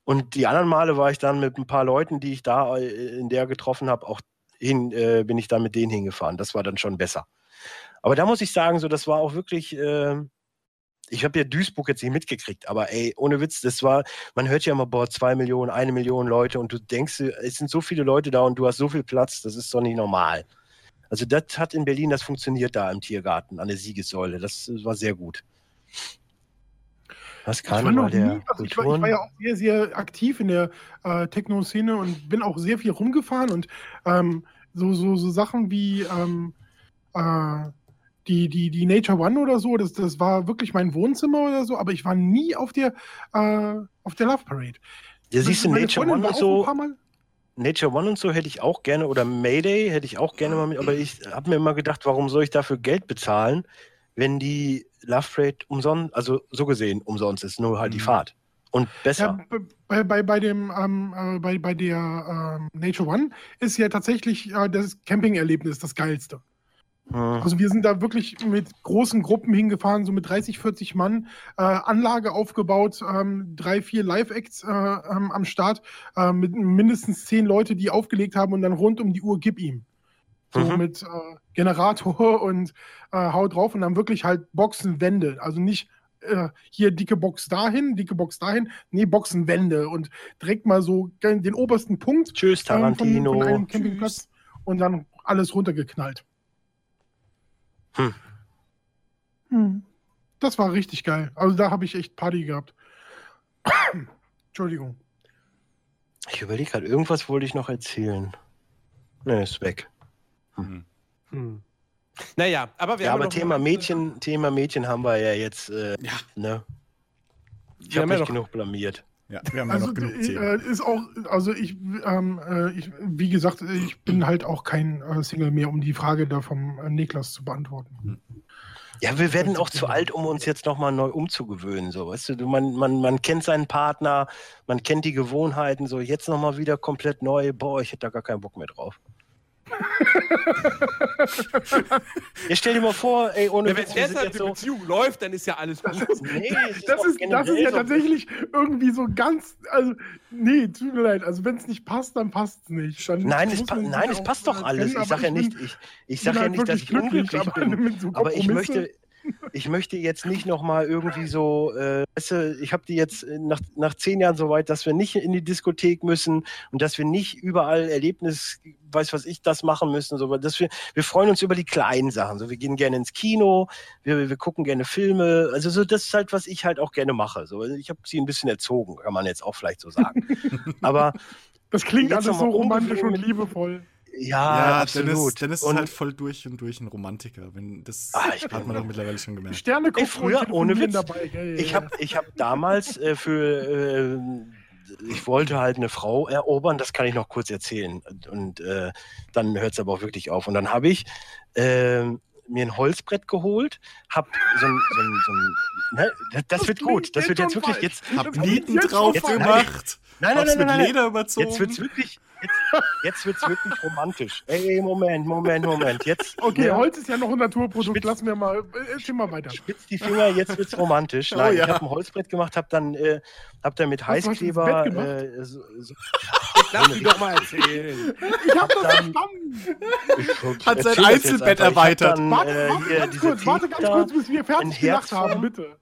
[SPEAKER 3] Und die anderen Male war ich dann mit ein paar Leuten, die ich da äh, in der getroffen habe, auch hin, äh, bin ich dann mit denen hingefahren. Das war dann schon besser. Aber da muss ich sagen, so, das war auch wirklich, äh, ich habe ja Duisburg jetzt nicht mitgekriegt, aber ey, ohne Witz, das war, man hört ja immer, boah, zwei Millionen, eine Million Leute und du denkst, es sind so viele Leute da und du hast so viel Platz, das ist doch nicht normal. Also das hat in Berlin, das funktioniert da im Tiergarten an der Siegessäule. Das war sehr gut. Was
[SPEAKER 2] Ich war nie, also ich war, ich war ja auch sehr, sehr aktiv in der äh, Techno-Szene und bin auch sehr viel rumgefahren und ähm, so, so, so Sachen wie ähm, äh, die, die, die Nature One oder so, das, das war wirklich mein Wohnzimmer oder so, aber ich war nie auf der, äh, auf der Love Parade.
[SPEAKER 3] ja, siehst du, Nature
[SPEAKER 2] Freundin
[SPEAKER 3] One und so. Nature One und so hätte ich auch gerne, oder Mayday hätte ich auch gerne mal mit, aber ich habe mir immer gedacht, warum soll ich dafür Geld bezahlen, wenn die Love Parade umsonst, also so gesehen umsonst ist, nur halt die
[SPEAKER 4] Mhm.
[SPEAKER 3] Fahrt. Und besser.
[SPEAKER 2] Ja, bei, bei, bei, dem, ähm, äh, bei, bei der ähm, Nature One ist ja tatsächlich äh, das Camping-Erlebnis das geilste.
[SPEAKER 3] Hm.
[SPEAKER 2] Also wir sind da wirklich mit großen Gruppen hingefahren, so mit 30, 40 Mann, äh, Anlage aufgebaut, ähm, drei, vier Live-Acts äh, ähm, am Start, äh, mit mindestens zehn Leute, die aufgelegt haben und dann rund um die Uhr gib ihm. So
[SPEAKER 3] Mhm.
[SPEAKER 2] mit äh, Generator [laughs] und äh, Hau drauf und dann wirklich halt Boxenwände. Also nicht äh, hier dicke Box dahin, dicke Box dahin, nee, Boxenwände und direkt mal so den obersten Punkt
[SPEAKER 3] Tschüss,
[SPEAKER 2] ähm, von,
[SPEAKER 3] Tarantino.
[SPEAKER 2] von einem Campingplatz und dann alles runtergeknallt.
[SPEAKER 3] Hm.
[SPEAKER 2] Hm. Das war richtig geil. Also da habe ich echt Party gehabt. [coughs] Entschuldigung.
[SPEAKER 3] Ich überlege gerade, irgendwas wollte ich noch erzählen. Ne, ist weg.
[SPEAKER 4] Mhm.
[SPEAKER 1] Hm. Naja, aber wir
[SPEAKER 3] ja,
[SPEAKER 1] haben
[SPEAKER 3] aber
[SPEAKER 1] noch
[SPEAKER 3] Thema Mädchen, Thema Mädchen haben wir ja jetzt, äh,
[SPEAKER 4] Ja.
[SPEAKER 3] ne? Ich
[SPEAKER 1] Wir
[SPEAKER 3] habe
[SPEAKER 1] haben ja
[SPEAKER 3] mich
[SPEAKER 1] noch-
[SPEAKER 3] genug blamiert.
[SPEAKER 4] Ja, wir haben ja
[SPEAKER 2] Also
[SPEAKER 4] noch genug
[SPEAKER 2] äh,
[SPEAKER 4] Themen.
[SPEAKER 2] ist auch, also ich, ähm, äh, ich, wie gesagt, ich bin halt auch kein äh, Single mehr, um die Frage da vom Niklas zu beantworten.
[SPEAKER 3] Ja, wir werden auch zu alt, um uns jetzt nochmal neu umzugewöhnen. So, weißt du, man, man, man kennt seinen Partner, man kennt die Gewohnheiten, so jetzt nochmal wieder komplett neu. Boah, ich hätte da gar keinen Bock mehr drauf. Ja, stell dir mal vor, ey, ohne
[SPEAKER 1] Ja, wenn derzeit
[SPEAKER 3] jetzt
[SPEAKER 1] die
[SPEAKER 3] so.
[SPEAKER 1] Beziehung läuft, dann ist ja alles gut.
[SPEAKER 3] Nee, es ist
[SPEAKER 2] Das
[SPEAKER 3] auch
[SPEAKER 2] ist, das ist ja
[SPEAKER 3] so-
[SPEAKER 2] tatsächlich irgendwie so ganz, also, nee, tut mir leid, also wenn es nicht passt, dann passt es nicht. Dann
[SPEAKER 3] Nein, es, pa nein, es passt doch alles.
[SPEAKER 2] trennen,
[SPEAKER 3] Ich sage
[SPEAKER 2] aber
[SPEAKER 3] ja nicht, ich, ich sag ja
[SPEAKER 2] halt
[SPEAKER 3] nicht, dass ich unglücklich
[SPEAKER 2] aber
[SPEAKER 3] bin. [laughs]
[SPEAKER 2] mit so
[SPEAKER 3] Aber ich möchte, ich möchte jetzt nicht nochmal irgendwie so, äh, ich habe die jetzt äh, nach, nach zehn Jahren so weit, dass wir nicht in die Diskothek müssen und dass wir nicht überall Erlebnis, weiß was ich, das machen müssen. So, dass wir, wir freuen uns über die kleinen Sachen. So, wir gehen gerne ins Kino, wir, wir gucken gerne Filme. Also so, das ist halt, was ich halt auch gerne mache. So, ich habe sie ein bisschen erzogen, kann man jetzt auch vielleicht so sagen. [laughs] Aber
[SPEAKER 2] Das klingt alles so romantisch und liebevoll.
[SPEAKER 3] Ja, absolut.
[SPEAKER 4] Dennis, Dennis ist
[SPEAKER 3] Und-
[SPEAKER 4] halt voll durch und durch ein Romantiker. Wenn, das
[SPEAKER 3] Ah, ich
[SPEAKER 4] hat man doch mittlerweile schon gemerkt.
[SPEAKER 2] Sterne gucken
[SPEAKER 3] früher, ohne Witz.
[SPEAKER 2] dabei.
[SPEAKER 3] Ich
[SPEAKER 2] ja,
[SPEAKER 3] habe ich hab damals äh, für, äh, ich wollte halt eine Frau erobern, das kann ich noch kurz erzählen. Und äh, dann hört es aber auch wirklich auf. Und dann habe ich äh, mir ein Holzbrett geholt, hab so ein, so ein, so ein ne, das, das wird gut, das wird
[SPEAKER 2] jetzt
[SPEAKER 3] jetzt wirklich, jetzt,
[SPEAKER 4] Hab Nieten
[SPEAKER 2] jetzt
[SPEAKER 4] drauf
[SPEAKER 3] falsch.
[SPEAKER 4] gemacht.
[SPEAKER 3] nein, nein,
[SPEAKER 4] Hab's
[SPEAKER 3] nein,
[SPEAKER 4] mit
[SPEAKER 3] nein, nein,
[SPEAKER 4] Leder überzogen.
[SPEAKER 3] jetzt wird's wirklich, jetzt, jetzt wird's wirklich romantisch. Ey, Moment, Moment, Moment, jetzt. [laughs]
[SPEAKER 2] Okay,
[SPEAKER 3] ne,
[SPEAKER 2] Holz ist ja noch ein Naturprodukt.
[SPEAKER 3] Spitz-
[SPEAKER 2] Lassen wir mal. äh, mal weiter.
[SPEAKER 3] Spitz die Finger, jetzt wird's romantisch. [laughs]
[SPEAKER 4] Oh
[SPEAKER 3] Nein,
[SPEAKER 4] ja.
[SPEAKER 3] ich habe ein Holzbrett gemacht, habe dann, äh, hab dann mit Heißkleber
[SPEAKER 2] gemacht?
[SPEAKER 3] äh, so, so,
[SPEAKER 1] Lass mich doch mal erzählen. [laughs]
[SPEAKER 2] Ich hab das verstanden.
[SPEAKER 4] Hat sein Einzelbett erweitert.
[SPEAKER 3] Dann,
[SPEAKER 2] Warte,
[SPEAKER 3] äh,
[SPEAKER 2] warte ganz kurz, warte ganz kurz, bis wir fertig
[SPEAKER 3] Herzform.
[SPEAKER 2] haben, bitte.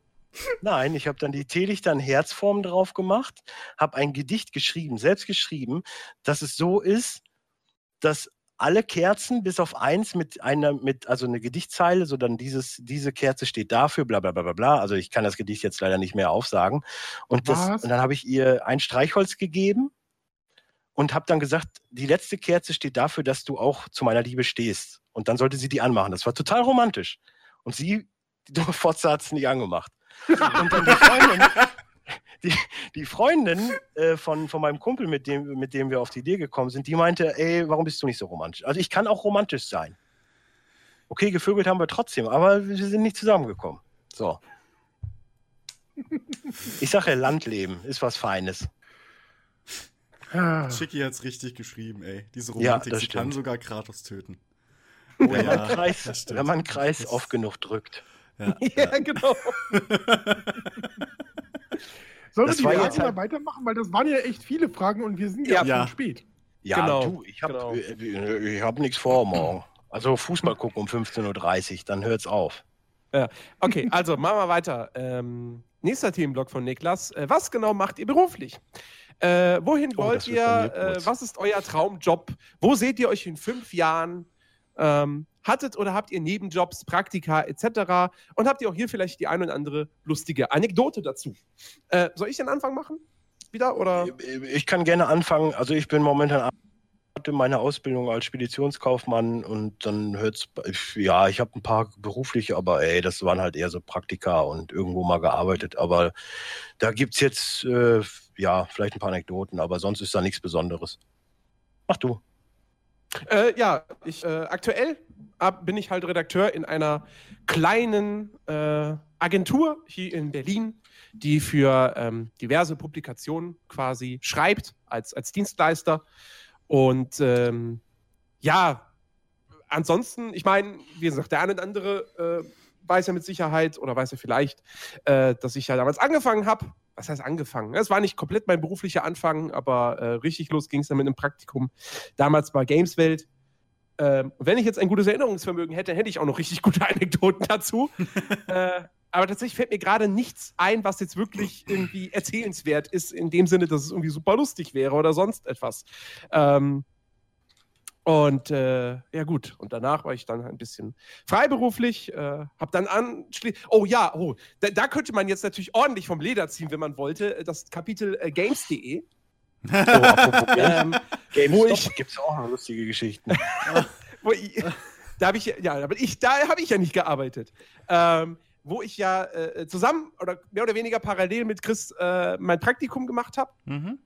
[SPEAKER 3] Nein, ich habe dann die Teelichter in Herzform drauf gemacht, habe ein Gedicht geschrieben, selbst geschrieben, dass es so ist, dass alle Kerzen bis auf eins mit einer, mit, also eine Gedichtzeile, so dann dieses, diese Kerze steht dafür, bla bla bla bla bla. Also ich kann das Gedicht jetzt leider nicht mehr aufsagen. Und, das, und dann habe ich ihr ein Streichholz gegeben und habe dann gesagt, die letzte Kerze steht dafür, dass du auch zu meiner Liebe stehst. Und dann sollte sie die anmachen. Das war total romantisch. Und sie, [laughs] die dumme Fotze, hat es nicht angemacht. Und dann die Freundin, die, die Freundin äh, von, von meinem Kumpel, mit dem, mit dem wir auf die Idee gekommen sind, die meinte, ey, warum bist du nicht so romantisch? Also ich kann auch romantisch sein. Okay, gevögelt haben wir trotzdem, aber wir sind nicht zusammengekommen. So. Ich sage ja, Landleben ist was Feines.
[SPEAKER 2] Ja.
[SPEAKER 4] Chicky hat's richtig geschrieben, ey. Diese
[SPEAKER 3] Ja,
[SPEAKER 4] Romantik,
[SPEAKER 3] das
[SPEAKER 4] sie kann sogar Kratos töten.
[SPEAKER 3] Wenn
[SPEAKER 4] Oh
[SPEAKER 3] man
[SPEAKER 4] ja,
[SPEAKER 3] Kreis,
[SPEAKER 4] das stimmt.
[SPEAKER 3] wenn man Kreis oft genug drückt. [laughs]
[SPEAKER 4] Ja,
[SPEAKER 1] Ja, genau. [laughs]
[SPEAKER 2] Sollen wir die Fragen mal
[SPEAKER 3] halt-
[SPEAKER 2] weitermachen? Weil das waren ja echt viele Fragen und wir sind ja,
[SPEAKER 1] Ja.
[SPEAKER 2] schon
[SPEAKER 4] Ja.
[SPEAKER 2] spät.
[SPEAKER 3] Ja,
[SPEAKER 1] Genau,
[SPEAKER 3] du, ich habe
[SPEAKER 1] genau.
[SPEAKER 3] ich hab nichts vor morgen. Also Fußball gucken um 15.30 Uhr, dann hört's auf.
[SPEAKER 1] Okay, [laughs] also machen wir weiter. Ähm, nächster Themenblock von Niklas. Äh, was genau macht ihr beruflich? Äh, wohin
[SPEAKER 3] Oh,
[SPEAKER 1] wollt ihr? Äh, was ist euer Traumjob? Wo seht ihr euch in fünf Jahren? Ähm, hattet oder habt ihr Nebenjobs, Praktika etc.? Und habt ihr auch hier vielleicht die ein oder andere lustige Anekdote dazu? Äh, soll ich den Anfang machen? Wieder? Oder?
[SPEAKER 3] Ich kann gerne anfangen. Also ich bin momentan in meiner Ausbildung als Speditionskaufmann und dann hört's, ja, ich habe ein paar berufliche, aber ey, das waren halt eher so Praktika und irgendwo mal gearbeitet. Aber da gibt's jetzt, äh, ja, vielleicht ein paar Anekdoten, aber sonst ist da nichts Besonderes. Mach du.
[SPEAKER 1] Äh, ja, ich, äh, aktuell ab, bin ich halt Redakteur in einer kleinen äh, Agentur hier in Berlin, die für ähm, diverse Publikationen quasi schreibt als, als Dienstleister. Und ähm, ja, ansonsten, ich meine, wie gesagt, der eine oder andere äh, weiß ja mit Sicherheit oder weiß ja vielleicht, äh, dass ich ja damals angefangen habe. Was heißt angefangen? Es war nicht komplett mein beruflicher Anfang, aber äh, richtig los ging es dann mit einem Praktikum damals bei Gameswelt. Ähm, wenn ich jetzt ein gutes Erinnerungsvermögen hätte, hätte ich auch noch richtig gute [laughs] Anekdoten dazu. [laughs] äh, aber tatsächlich fällt mir gerade nichts ein, was jetzt wirklich irgendwie erzählenswert ist, in dem Sinne, dass es irgendwie super lustig wäre oder sonst etwas. Ähm, und äh, ja gut, und danach war ich dann ein bisschen freiberuflich, äh, hab dann anschließend, oh ja, oh, da, da könnte man jetzt natürlich ordentlich vom Leder ziehen, wenn man wollte, das Kapitel äh, games.de.
[SPEAKER 3] Oh,
[SPEAKER 1] Ähm, wo
[SPEAKER 3] GameStop
[SPEAKER 1] ich-
[SPEAKER 3] gibt's auch noch lustige Geschichten. [laughs]
[SPEAKER 1] wo ich, da habe ich ja, aber ich, da habe ich ja nicht gearbeitet. Ähm, wo ich ja äh, zusammen oder mehr oder weniger parallel mit Chris äh, mein Praktikum gemacht habe
[SPEAKER 4] Mhm.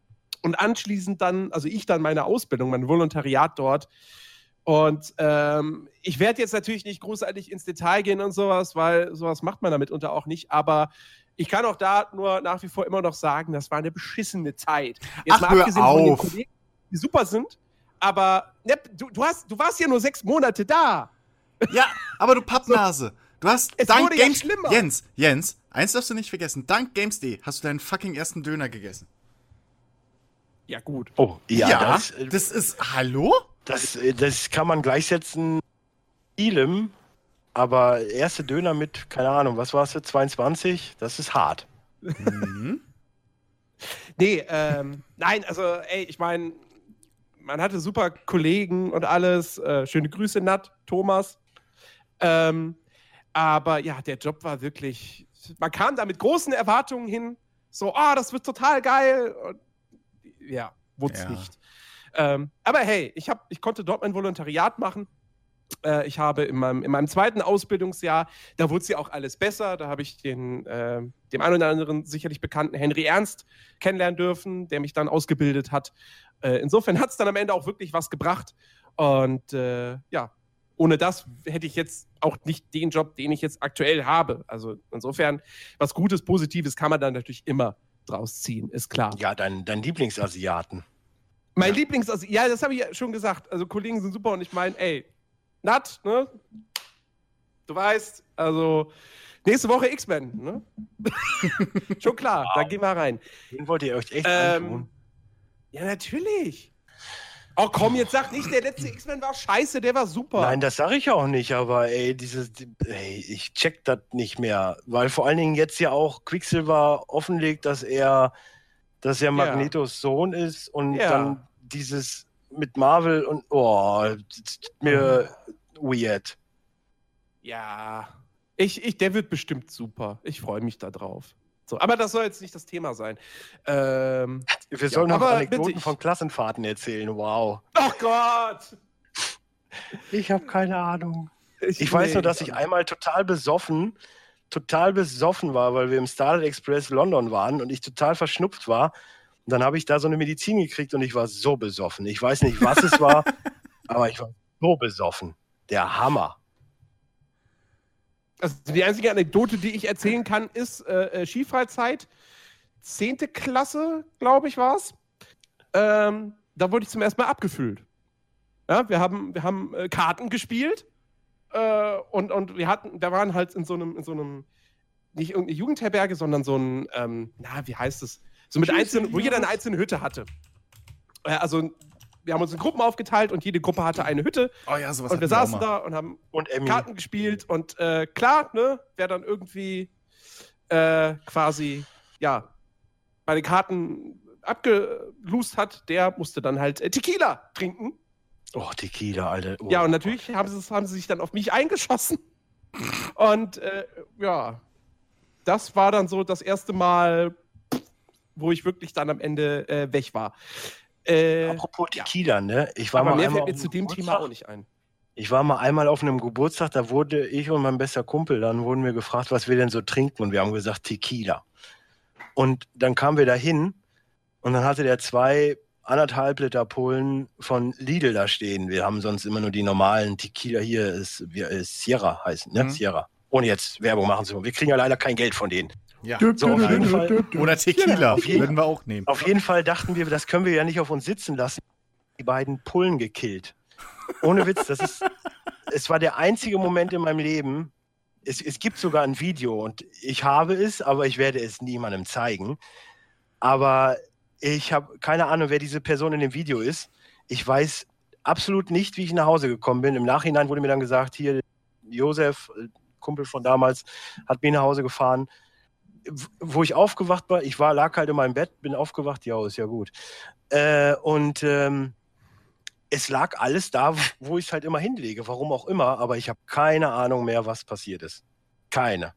[SPEAKER 1] Und anschließend dann, also ich dann meine Ausbildung, mein Volontariat dort. Und ähm, ich werde jetzt natürlich nicht großartig ins Detail gehen und sowas, weil sowas macht man damit unter auch nicht. Aber ich kann auch da nur nach wie vor immer noch sagen, das war eine beschissene Zeit. Jetzt
[SPEAKER 4] Ach, hör
[SPEAKER 1] von den
[SPEAKER 4] auf.
[SPEAKER 1] Kollegen, die super sind. Aber ne, du, du, hast, du warst ja nur sechs Monate da.
[SPEAKER 4] Ja, aber du [laughs] Pappnase. Du hast
[SPEAKER 1] Es
[SPEAKER 4] dank
[SPEAKER 1] ja
[SPEAKER 4] Games.
[SPEAKER 1] schlimmer.
[SPEAKER 4] Jens, Jens, eins darfst du nicht vergessen. Dank Games.de hast du deinen fucking ersten Döner gegessen.
[SPEAKER 1] Ja, gut.
[SPEAKER 3] Oh, ja, das, äh,
[SPEAKER 4] das ist. Hallo?
[SPEAKER 3] das, äh, das kann man gleichsetzen. Ilem aber erste Döner mit, keine Ahnung, was war es, 22, das ist hart.
[SPEAKER 4] Mhm.
[SPEAKER 1] Nee, ähm, nein, also, ey, ich meine, man hatte super Kollegen und alles. Äh, schöne Grüße, Nat, Thomas. Ähm, aber ja, der Job war wirklich. Man kam da mit großen Erwartungen hin. So, ah, das wird total geil. Und, ja, wurde es
[SPEAKER 4] Ja.
[SPEAKER 1] nicht. Ähm, aber hey, ich, hab, ich konnte dort mein Volontariat machen. Äh, ich habe in meinem, in meinem zweiten Ausbildungsjahr, da wurde es ja auch alles besser. Da habe ich den, äh, dem einen oder anderen sicherlich bekannten Henry Ernst kennenlernen dürfen, der mich dann ausgebildet hat. Äh, insofern hat es dann am Ende auch wirklich was gebracht. Und äh, ja, ohne das hätte ich jetzt auch nicht den Job, den ich jetzt aktuell habe. Also insofern, was Gutes, Positives kann man dann natürlich immer draus ziehen, ist klar.
[SPEAKER 3] Ja, dein, dein Lieblingsasiaten.
[SPEAKER 1] Mein Lieblings, also, ja, das habe ich ja schon gesagt. Also Kollegen sind super und ich meine, ey, Nat, ne? Du weißt, also nächste Woche X-Men, ne? [laughs] schon klar, da gehen wir rein.
[SPEAKER 3] Den wollt ihr euch echt
[SPEAKER 1] Ähm,
[SPEAKER 3] antun.
[SPEAKER 1] ja, natürlich. Oh komm, jetzt sag nicht, der letzte X-Men war scheiße, der war super.
[SPEAKER 3] Nein, das sage ich auch nicht, aber ey, dieses, ey, ich check das nicht mehr, weil vor allen Dingen jetzt ja auch Quicksilver offenlegt, dass er, dass er Magnetos Sohn ist und
[SPEAKER 1] Ja.
[SPEAKER 3] dann dieses mit Marvel und oh, mir weird.
[SPEAKER 1] Ja, ich, ich, der wird bestimmt super. Ich freue mich da drauf. So, aber das soll jetzt nicht das Thema sein. Ähm,
[SPEAKER 3] Wir sollen noch
[SPEAKER 1] aber
[SPEAKER 3] Anekdoten
[SPEAKER 1] bitte, ich-
[SPEAKER 3] von Klassenfahrten erzählen. Wow.
[SPEAKER 1] oh Gott!
[SPEAKER 3] Ich habe keine Ahnung. Ich weiß nur, dass ich einmal total besoffen, total besoffen war, weil wir im Starlight Express London waren und ich total verschnupft war. Und dann habe ich da so eine Medizin gekriegt und ich war so besoffen. Ich weiß nicht, was es war, [laughs] aber ich war so besoffen. Der Hammer.
[SPEAKER 1] Also die einzige Anekdote, die ich erzählen kann, ist äh, äh, Skifreizeit. Zehnte Klasse, glaube ich, war es. Ähm, da wurde ich zum ersten Mal abgefüllt. Ja, wir haben, wir haben äh, Karten gespielt äh, und, und wir hatten, wir waren halt in so einem, in so einem, nicht irgendeine Jugendherberge, sondern so ein, ähm, na, wie heißt es? So mit einzelnen, wo jeder eine einzelne Hütte hatte. Äh, also wir haben uns in Gruppen aufgeteilt und jede Gruppe hatte eine Hütte
[SPEAKER 4] Oh ja, sowas
[SPEAKER 1] und wir saßen da und haben
[SPEAKER 3] Und.
[SPEAKER 1] Karten gespielt und äh, klar, ne, wer dann irgendwie äh, quasi, ja, bei den Karten abgelust hat, der musste dann halt äh, Tequila trinken.
[SPEAKER 3] Oh, Tequila, Alter. Oh.
[SPEAKER 1] Ja, und natürlich haben sie, haben sie sich dann auf mich eingeschossen. Und äh, ja, das war dann so das erste Mal, wo ich wirklich dann am Ende äh, weg war. Äh,
[SPEAKER 3] Apropos Tequila, ne? Ich war
[SPEAKER 1] aber
[SPEAKER 3] mal
[SPEAKER 1] mehr
[SPEAKER 3] einmal
[SPEAKER 1] fällt mir
[SPEAKER 3] auf
[SPEAKER 1] zu
[SPEAKER 3] einem
[SPEAKER 1] dem Thema
[SPEAKER 3] Geburtstag.
[SPEAKER 1] auch nicht ein.
[SPEAKER 3] Ich war mal einmal auf einem Geburtstag, da wurde ich und mein bester Kumpel, dann wurden wir gefragt, was wir denn so trinken und wir haben gesagt Tequila. Und dann kamen wir da hin und dann hatte der zwei anderthalb Liter Polen von Lidl da stehen. Wir haben sonst immer nur die normalen Tequila hier, ist, wir, ist Sierra heißen, ne?
[SPEAKER 4] Mhm.
[SPEAKER 3] Sierra. Ohne jetzt Werbung machen zu wollen. Wir kriegen ja leider kein Geld von denen.
[SPEAKER 4] Ja.
[SPEAKER 3] So, auf jeden Fall.
[SPEAKER 4] Oder Tequila,
[SPEAKER 3] Ja, auf jeden-
[SPEAKER 4] würden wir auch nehmen.
[SPEAKER 3] Auf jeden Fall dachten wir, das können wir ja nicht auf uns sitzen lassen. Die beiden Pullen gekillt. Ohne Witz, das ist. [laughs] Es war der einzige Moment in meinem Leben. Es, es gibt sogar ein Video und ich habe es, aber ich werde es niemandem zeigen. Aber ich habe keine Ahnung, wer diese Person in dem Video ist. Ich weiß absolut nicht, wie ich nach Hause gekommen bin. Im Nachhinein wurde mir dann gesagt, hier, Josef, Kumpel von damals, hat mich nach Hause gefahren. Wo ich aufgewacht war, ich war, lag halt in meinem Bett, bin aufgewacht, ja, ist ja gut. Äh, und ähm, es lag alles da, wo ich es halt immer hinlege, warum auch immer, aber ich habe keine Ahnung mehr, was passiert ist. Keine.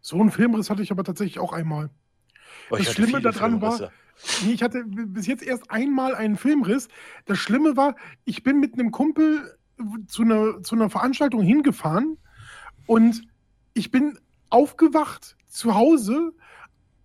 [SPEAKER 2] So einen Filmriss hatte ich aber tatsächlich auch einmal.
[SPEAKER 3] Oh,
[SPEAKER 2] Das Schlimme daran war-. Nee, ich hatte bis jetzt erst einmal einen Filmriss. Das Schlimme war, ich bin mit einem Kumpel zu einer, zu einer Veranstaltung hingefahren und ich bin aufgewacht zu Hause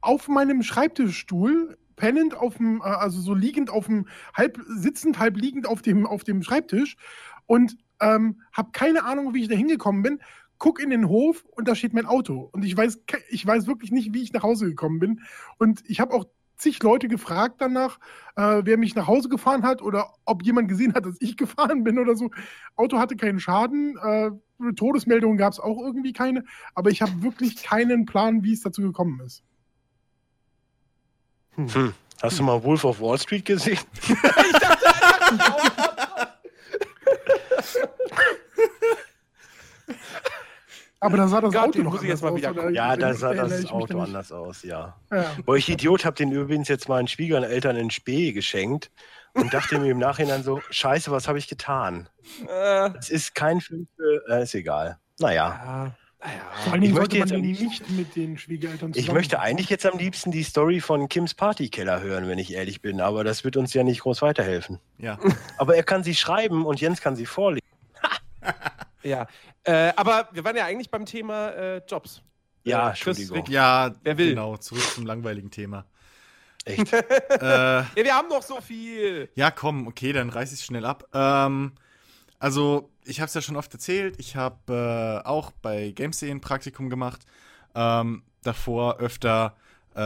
[SPEAKER 2] auf meinem Schreibtischstuhl, pennend auf dem, äh, also so liegend auf dem, halb sitzend, halb liegend auf dem, auf dem Schreibtisch und ähm, habe keine Ahnung, wie ich da hingekommen bin. Guck in den Hof und da steht mein Auto. Und ich weiß, ich weiß wirklich nicht, wie ich nach Hause gekommen bin. Und ich habe auch zig Leute gefragt danach, äh, wer mich nach Hause gefahren hat oder ob jemand gesehen hat, dass ich [laughs] gefahren bin oder so. Auto hatte keinen Schaden, äh, Todesmeldungen gab es auch irgendwie keine, aber ich habe wirklich keinen Plan, wie es dazu gekommen ist.
[SPEAKER 3] Hm. Hast du mal Wolf of Wall Street gesehen? [laughs] [laughs]
[SPEAKER 2] Aber da sah das
[SPEAKER 1] Gott,
[SPEAKER 2] Auto noch
[SPEAKER 1] muss ich jetzt
[SPEAKER 2] anders
[SPEAKER 1] mal
[SPEAKER 2] aus,
[SPEAKER 1] wieder?
[SPEAKER 3] Ja, da sah das Auto anders aus, ja.
[SPEAKER 2] Ja.
[SPEAKER 3] Boah, ich Idiot habe den übrigens jetzt meinen Schwiegereltern in Spee geschenkt und dachte mir im Nachhinein so, scheiße, was habe ich getan?
[SPEAKER 1] Äh,
[SPEAKER 3] Es ist kein Film für, äh, ist egal. Naja,
[SPEAKER 1] ja,
[SPEAKER 2] Vor Dingen
[SPEAKER 3] Ich möchte jetzt
[SPEAKER 2] nicht mit den Schwiegereltern
[SPEAKER 3] ich möchte eigentlich jetzt am liebsten die Story von Kims Partykeller hören, wenn ich ehrlich bin, aber das wird uns ja nicht groß weiterhelfen.
[SPEAKER 4] Ja.
[SPEAKER 3] Aber er kann sie schreiben und Jens kann sie vorlesen. [laughs]
[SPEAKER 1] Ja. Äh, aber wir waren ja eigentlich beim Thema äh, Jobs.
[SPEAKER 3] Ja,
[SPEAKER 1] Äh, Chris,
[SPEAKER 3] Entschuldigung.
[SPEAKER 1] Rick-
[SPEAKER 4] Ja,
[SPEAKER 1] Wer will?
[SPEAKER 4] genau, zurück zum langweiligen Thema.
[SPEAKER 3] Echt. [laughs]
[SPEAKER 4] äh,
[SPEAKER 1] Ja, wir haben noch so viel.
[SPEAKER 4] ja, komm, okay, dann reiß ich schnell ab. Ähm, also, ich habe es ja schon oft erzählt, ich habe äh, auch bei Games.de ein Praktikum gemacht. Ähm, davor öfter äh,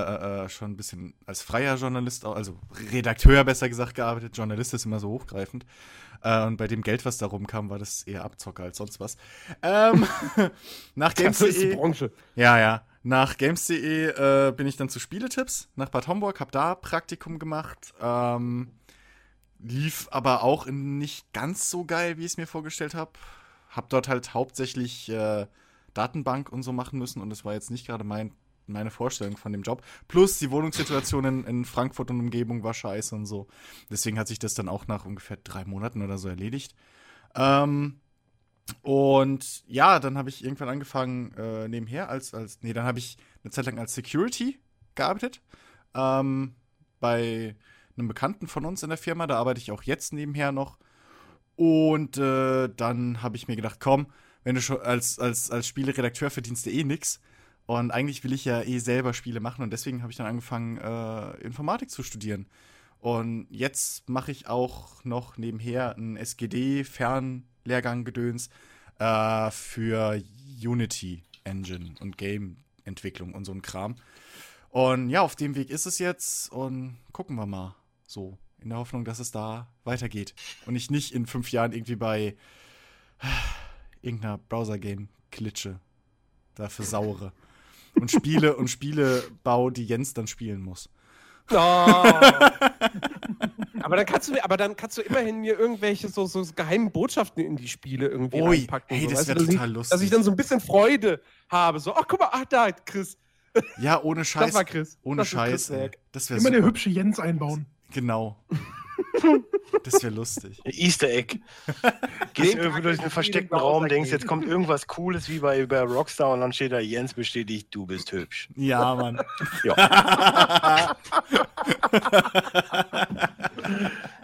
[SPEAKER 4] äh, schon ein bisschen als freier Journalist, also Redakteur besser gesagt gearbeitet. Journalist ist immer so hochgreifend. Äh, und bei dem Geld, was da rumkam, war das eher Abzocker als sonst was. Ähm, [laughs] nach Games.de ja, ja. Nach Games.de äh, bin ich dann zu Spieletipps nach Bad Homburg, hab da Praktikum gemacht. Ähm, lief aber auch nicht ganz so geil, wie ich es mir vorgestellt habe. Hab dort halt hauptsächlich äh, Datenbank und so machen müssen und das war jetzt nicht gerade mein, meine Vorstellung von dem Job. Plus die Wohnungssituation in, in Frankfurt und Umgebung war scheiße und so. Deswegen hat sich das dann auch nach ungefähr drei Monaten oder so erledigt. Ähm, und ja, dann habe ich irgendwann angefangen, äh, nebenher als, als, nee, dann habe ich eine Zeit lang als Security gearbeitet. Ähm, bei einem Bekannten von uns in der Firma, da arbeite ich auch jetzt nebenher noch. Und äh, dann habe ich mir gedacht, komm, wenn du schon als, als, als Spieleredakteur verdienst du eh nix. Und eigentlich will ich ja eh selber Spiele machen und deswegen habe ich dann angefangen, äh, Informatik zu studieren. Und jetzt mache ich auch noch nebenher einen SGD-Fernlehrgang Gedöns äh, für Unity Engine und Game-Entwicklung und so ein Kram. Und ja, auf dem Weg ist es jetzt und gucken wir mal so. In der Hoffnung, dass es da weitergeht. Und ich nicht in fünf Jahren irgendwie bei irgendeiner Browser-Game klitsche. Dafür saure. Und Spiele und Spiele baue, die Jens dann spielen muss.
[SPEAKER 1] Oh. aber dann kannst du, aber dann kannst du immerhin mir irgendwelche so, so geheimen Botschaften in die Spiele irgendwie
[SPEAKER 4] Ui,
[SPEAKER 1] reinpacken.
[SPEAKER 4] hey,
[SPEAKER 1] so,
[SPEAKER 4] das
[SPEAKER 1] weißt
[SPEAKER 4] wär
[SPEAKER 1] du, dass
[SPEAKER 4] total
[SPEAKER 1] ich,
[SPEAKER 4] lustig.
[SPEAKER 1] Dass ich dann so ein bisschen Freude habe. So, ach guck mal, ach da, Chris.
[SPEAKER 4] Ja, ohne Scheiß.
[SPEAKER 1] Das war Chris.
[SPEAKER 4] Ohne
[SPEAKER 1] Das Chris
[SPEAKER 4] Scheiß.
[SPEAKER 1] Berg.
[SPEAKER 4] Das wäre
[SPEAKER 2] Immer der
[SPEAKER 4] super.
[SPEAKER 2] hübsche Jens einbauen.
[SPEAKER 4] Genau. [laughs] das wäre lustig.
[SPEAKER 3] Easter Egg. [laughs] Gehst
[SPEAKER 1] Den
[SPEAKER 3] irgendwie durch einen
[SPEAKER 1] ich
[SPEAKER 3] versteckten
[SPEAKER 1] den
[SPEAKER 3] Raum, denkst, jetzt kommt irgendwas Cooles wie bei, bei Rockstar und dann steht da, Jens bestätigt, du bist hübsch.
[SPEAKER 4] Ja, Mann. [laughs]
[SPEAKER 3] Ja.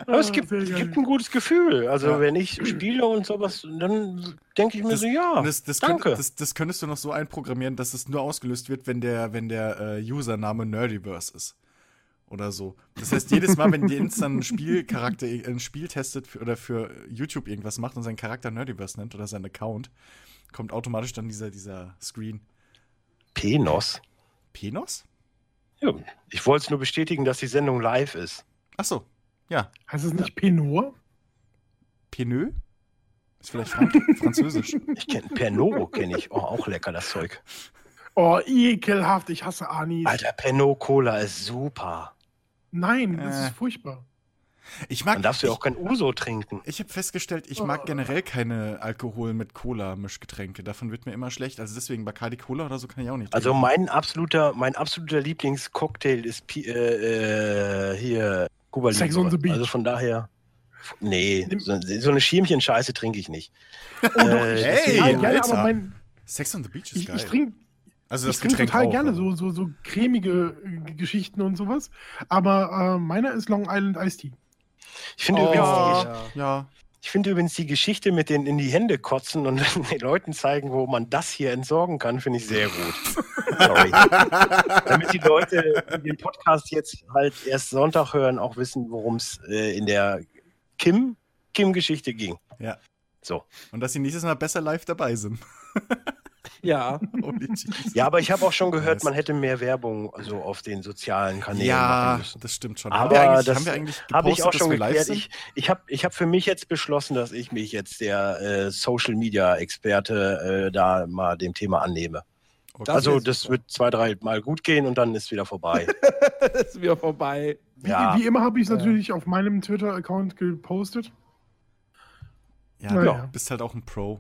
[SPEAKER 3] Aber es gibt,
[SPEAKER 2] geil.
[SPEAKER 3] gibt ein gutes Gefühl. Also
[SPEAKER 4] Ja.
[SPEAKER 3] wenn ich spiele und sowas, dann denke ich mir
[SPEAKER 4] Das-
[SPEAKER 3] so, ja,
[SPEAKER 4] das, das,
[SPEAKER 3] danke.
[SPEAKER 4] Könnt, das, das könntest du noch so einprogrammieren, dass es nur ausgelöst wird, wenn der, wenn der äh, Username Nerdiverse ist. Oder so. Das heißt, [laughs] jedes Mal, wenn Jens dann einen Spielcharakter, ein Spiel testet für, oder für YouTube irgendwas macht und seinen Charakter Nerdiverse nennt oder seinen Account, kommt automatisch dann dieser, dieser Screen.
[SPEAKER 3] Penos.
[SPEAKER 4] Penos?
[SPEAKER 3] Ja, ich wollte es nur bestätigen, dass die Sendung live ist.
[SPEAKER 4] Achso, ja.
[SPEAKER 2] Heißt es nicht Penor?
[SPEAKER 4] Peneux? Ist vielleicht Frank [laughs] Französisch.
[SPEAKER 3] Ich kenne Pernod, kenne ich. Oh, auch lecker, das Zeug.
[SPEAKER 2] Oh, ekelhaft. Ich hasse Anis.
[SPEAKER 3] Alter, Pernod Cola ist super.
[SPEAKER 2] Nein, das
[SPEAKER 4] Äh.
[SPEAKER 2] ist furchtbar.
[SPEAKER 4] Ich mag.
[SPEAKER 3] Dann darfst du ja auch kein Uso trinken.
[SPEAKER 4] Ich habe festgestellt, ich mag
[SPEAKER 2] Oh.
[SPEAKER 4] generell keine Alkohol mit Cola-Mischgetränke. Davon wird mir immer schlecht. Also deswegen Bacardi Cola oder so kann ich auch nicht.
[SPEAKER 3] Also
[SPEAKER 4] trinken.
[SPEAKER 3] mein absoluter, mein absoluter Lieblingscocktail ist Pi äh, äh, hier Cuba
[SPEAKER 2] Sex
[SPEAKER 3] Libre.
[SPEAKER 2] on the Beach.
[SPEAKER 3] Also von daher. Nee, so, so eine Schirmchen-Scheiße trinke ich nicht. [laughs]
[SPEAKER 2] Oh, doch,
[SPEAKER 3] Äh,
[SPEAKER 2] ich,
[SPEAKER 4] hey,
[SPEAKER 2] gerne,
[SPEAKER 4] Alter.
[SPEAKER 2] aber mein,
[SPEAKER 4] Sex on the Beach ist
[SPEAKER 2] ich,
[SPEAKER 4] geil.
[SPEAKER 2] ich trinke
[SPEAKER 4] also
[SPEAKER 2] ich trinke total gerne so, so, so cremige äh, Geschichten und sowas. Aber äh, meiner ist Long Island Iced Tea.
[SPEAKER 3] Ich finde
[SPEAKER 1] Oh.
[SPEAKER 3] übrigens,
[SPEAKER 4] Ja.
[SPEAKER 3] die,
[SPEAKER 4] Ja.
[SPEAKER 3] ich finde übrigens die Geschichte mit den in die Hände kotzen und [laughs] den Leuten zeigen, wo man das hier entsorgen kann, finde ich sehr gut. Sorry. [laughs] Damit die Leute, die den Podcast jetzt halt erst Sonntag hören, auch wissen, worum es äh, in der Kim, Kim-Geschichte ging.
[SPEAKER 4] Ja.
[SPEAKER 3] So.
[SPEAKER 4] Und dass sie nächstes Mal besser live dabei sind. [laughs]
[SPEAKER 1] Ja. [laughs]
[SPEAKER 3] Ja, aber ich habe auch schon gehört, man hätte mehr Werbung also auf den sozialen Kanälen machen
[SPEAKER 4] Ja, das stimmt schon.
[SPEAKER 3] Aber
[SPEAKER 4] haben wir eigentlich,
[SPEAKER 3] das
[SPEAKER 4] haben wir eigentlich
[SPEAKER 3] Habe ich auch
[SPEAKER 4] gepostet,
[SPEAKER 3] schon
[SPEAKER 4] dass wir live
[SPEAKER 3] geklärt. Ich, ich habe ich hab für mich jetzt beschlossen, dass ich mich jetzt der äh, Social Media Experte äh, da mal dem Thema annehme.
[SPEAKER 4] Okay.
[SPEAKER 3] Also das wird zwei, drei Mal gut gehen und dann ist wieder vorbei. [laughs]
[SPEAKER 1] ist wieder vorbei.
[SPEAKER 2] Wie,
[SPEAKER 3] Ja.
[SPEAKER 2] wie immer habe ich es
[SPEAKER 1] Ja.
[SPEAKER 2] natürlich auf meinem Twitter-Account gepostet.
[SPEAKER 4] ja,
[SPEAKER 2] naja.
[SPEAKER 4] du bist halt auch ein Pro.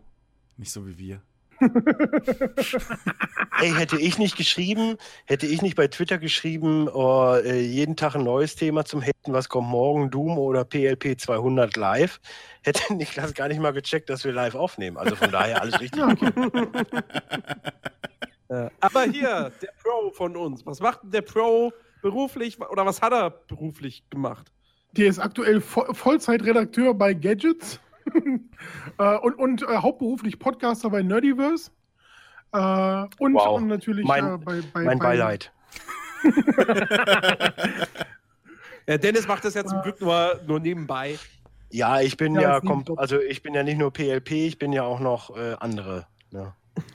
[SPEAKER 4] Nicht so wie wir. [laughs]
[SPEAKER 3] Ey, hätte ich nicht geschrieben, hätte ich nicht bei Twitter geschrieben, oh, äh, jeden Tag ein neues Thema zum Haten, was kommt morgen, Doom oder PLP 200 live, hätte [laughs] Niklas gar nicht mal gecheckt, dass wir live aufnehmen. Also von daher alles richtig. [laughs]
[SPEAKER 1] Ja. Aber hier, der Pro von uns. Was macht denn der Pro beruflich oder was hat er beruflich gemacht?
[SPEAKER 2] Der ist aktuell Vo Vollzeitredakteur bei Gadgets [laughs] äh, und, und äh, hauptberuflich Podcaster bei Nerdiverse. Äh, und,
[SPEAKER 3] Wow.
[SPEAKER 2] und natürlich
[SPEAKER 3] Mein-
[SPEAKER 2] äh, bei, bei,
[SPEAKER 3] Mein
[SPEAKER 2] bei,
[SPEAKER 3] Beileid. [laughs]
[SPEAKER 1] Ja, Dennis macht das ja zum Glück nur, nur nebenbei.
[SPEAKER 3] Ja, ich bin
[SPEAKER 2] Ja,
[SPEAKER 3] ja, also ich bin ja nicht nur PLP, ich bin ja auch noch äh, andere. Ne?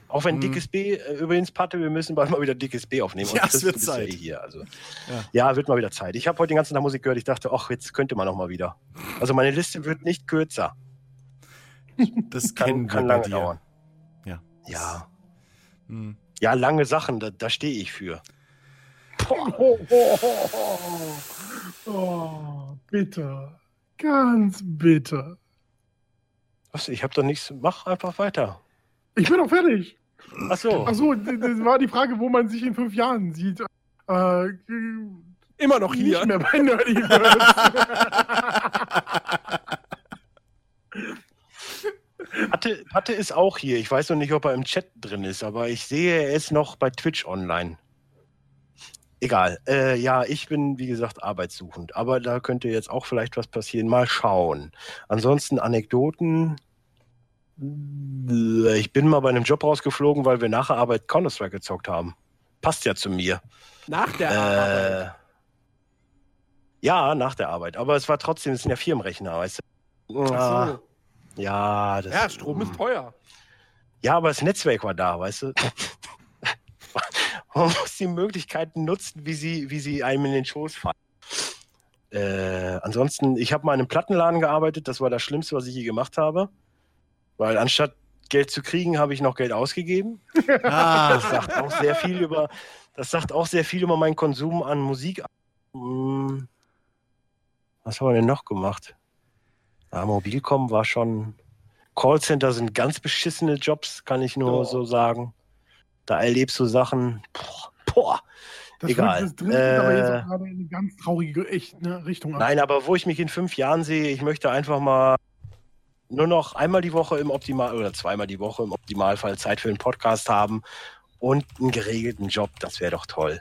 [SPEAKER 3] Auch wenn
[SPEAKER 1] Mhm.
[SPEAKER 3] dickes B, äh, übrigens, Patte, wir müssen bald mal wieder dickes B aufnehmen.
[SPEAKER 4] Ja, es wird
[SPEAKER 3] bist ja
[SPEAKER 4] Zeit.
[SPEAKER 3] eh hier, also.
[SPEAKER 4] Ja.
[SPEAKER 3] ja. wird mal wieder Zeit. Ich habe heute den ganzen Tag Musik gehört, ich dachte, ach, jetzt könnte man noch mal wieder. Also meine Liste wird nicht kürzer.
[SPEAKER 4] Das
[SPEAKER 3] Kann,
[SPEAKER 4] kennen
[SPEAKER 3] kann
[SPEAKER 4] wir bei
[SPEAKER 3] lange
[SPEAKER 4] dir.
[SPEAKER 3] dauern.
[SPEAKER 4] Ja.
[SPEAKER 3] Ja.
[SPEAKER 4] Hm.
[SPEAKER 3] Ja, lange Sachen, da, da stehe ich für.
[SPEAKER 2] Oh, oh, oh, oh, oh. oh, bitte. Ganz bitte.
[SPEAKER 3] Was? Ich habe doch nichts. Mach einfach weiter.
[SPEAKER 2] Ich bin doch fertig.
[SPEAKER 3] Ach so.
[SPEAKER 2] Achso, das war die Frage, wo man sich in fünf Jahren sieht. Äh,
[SPEAKER 1] Immer noch
[SPEAKER 2] nicht
[SPEAKER 1] hier.
[SPEAKER 2] mehr bei Nerdiverse. [laughs]
[SPEAKER 3] Patte, Patte ist auch hier. Ich weiß noch nicht, ob er im Chat drin ist, aber ich sehe, er ist noch bei Twitch online. Egal. Äh, ja, ich bin, wie gesagt, arbeitssuchend. Aber da könnte jetzt auch vielleicht was passieren. Mal schauen. Ansonsten Anekdoten. Äh, Ich bin mal bei einem Job rausgeflogen, weil wir nach der Arbeit Counter-Strike gezockt haben. Passt ja zu mir.
[SPEAKER 1] Nach der Arbeit.
[SPEAKER 3] Äh, ja, nach der Arbeit. Aber es war trotzdem, es sind ja Firmenrechner, weißt du.
[SPEAKER 1] Ach
[SPEAKER 3] Ah,
[SPEAKER 1] so.
[SPEAKER 3] Ja, das,
[SPEAKER 1] Ja, Strom ist teuer.
[SPEAKER 3] ja, aber das Netzwerk war da, weißt du. [laughs] Man muss die Möglichkeiten nutzen, wie sie, wie sie einem in den Schoß fallen. Äh, ansonsten, ich habe mal in einem Plattenladen gearbeitet, das war das Schlimmste, was ich je gemacht habe. Weil anstatt Geld zu kriegen, habe ich noch Geld ausgegeben.
[SPEAKER 4] Ah, [laughs]
[SPEAKER 3] Das sagt auch sehr viel über, das sagt auch sehr viel über meinen Konsum an Musik. Hm, Was haben wir denn noch gemacht? Ja, Mobilcom war schon. Callcenter sind ganz beschissene Jobs, kann ich nur
[SPEAKER 1] Ja.
[SPEAKER 3] so sagen. Da erlebst du Sachen. Boah, boah.
[SPEAKER 2] Das
[SPEAKER 3] Egal.
[SPEAKER 2] Wird, das driftet aber jetzt
[SPEAKER 3] Äh,
[SPEAKER 2] gerade in eine ganz traurige echt, ne, Richtung ab.
[SPEAKER 3] Nein, aber wo ich mich in fünf Jahren sehe, ich möchte einfach mal nur noch einmal die Woche im Optimal oder zweimal die Woche im Optimalfall Zeit für einen Podcast haben und einen geregelten Job. Das wäre doch toll.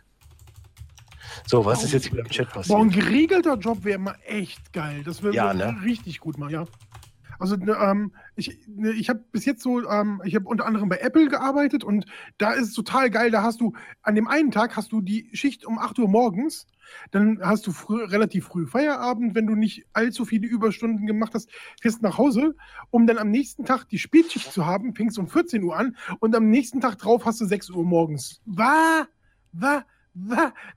[SPEAKER 3] So, was ist jetzt wieder im Chat
[SPEAKER 2] Boah, ein
[SPEAKER 3] passiert?
[SPEAKER 2] geregelter Job wäre mal echt geil. Das wäre
[SPEAKER 3] Ja, ne?
[SPEAKER 2] richtig gut mal, ja. Also ne, ähm, ich, ne, ich habe bis jetzt so, ähm, ich habe unter anderem bei Apple gearbeitet und da ist es total geil. Da hast du an dem einen Tag hast du die Schicht um 8 Uhr morgens, dann hast du früh, relativ früh Feierabend, wenn du nicht allzu viele Überstunden gemacht hast, fährst nach Hause, um dann am nächsten Tag die Spätschicht zu haben, fängst um 14 Uhr an und am nächsten Tag drauf hast du 6 Uhr morgens. Was? Was?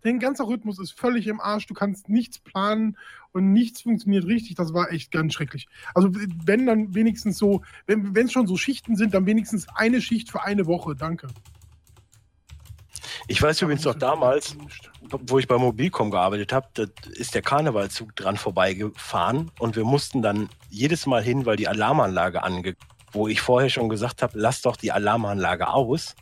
[SPEAKER 2] Dein ganzer Rhythmus ist völlig im Arsch. Du kannst nichts planen und nichts funktioniert richtig. Das war echt ganz schrecklich. Also, wenn dann wenigstens so, wenn es schon so Schichten sind, dann wenigstens eine Schicht für eine Woche. Danke.
[SPEAKER 3] Ich weiß übrigens noch damals, wo ich bei Mobilcom gearbeitet habe, da ist der Karnevalzug dran vorbeigefahren und wir mussten dann jedes Mal hin, weil die Alarmanlage ange... Wo ich vorher schon gesagt habe, lass doch die Alarmanlage aus,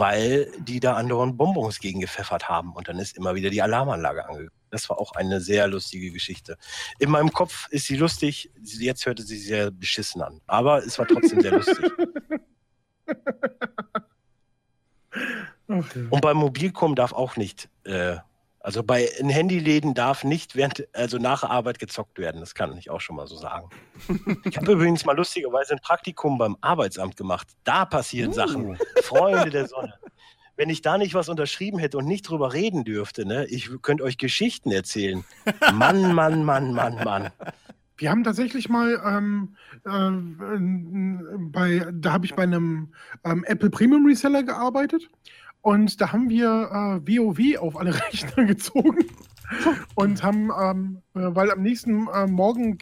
[SPEAKER 3] weil die da anderen Bonbons gegen gepfeffert haben und dann ist immer wieder die Alarmanlage angegangen. Das war auch eine sehr lustige Geschichte. In meinem Kopf ist sie lustig, jetzt hörte sie sehr beschissen an, aber es war trotzdem sehr lustig. [laughs]
[SPEAKER 2] Ja.
[SPEAKER 3] Und bei Mobilcom darf auch nicht, äh, also bei in Handyläden darf nicht während, also nach Arbeit gezockt werden. Das kann ich auch schon mal so sagen. ich habe übrigens mal lustigerweise ein Praktikum beim Arbeitsamt gemacht. Da passieren Sachen. Freunde der Sonne. Wenn ich da nicht was unterschrieben hätte und nicht drüber reden dürfte, ne, ich könnte euch Geschichten erzählen. Mann, Mann, Mann, Mann, Mann.
[SPEAKER 2] Wir haben tatsächlich mal ähm, äh, bei, da habe ich bei einem ähm, Apple Premium Reseller gearbeitet und da haben wir äh, WoW auf alle [laughs] Rechner gezogen und haben, ähm, äh, weil am nächsten äh, Morgen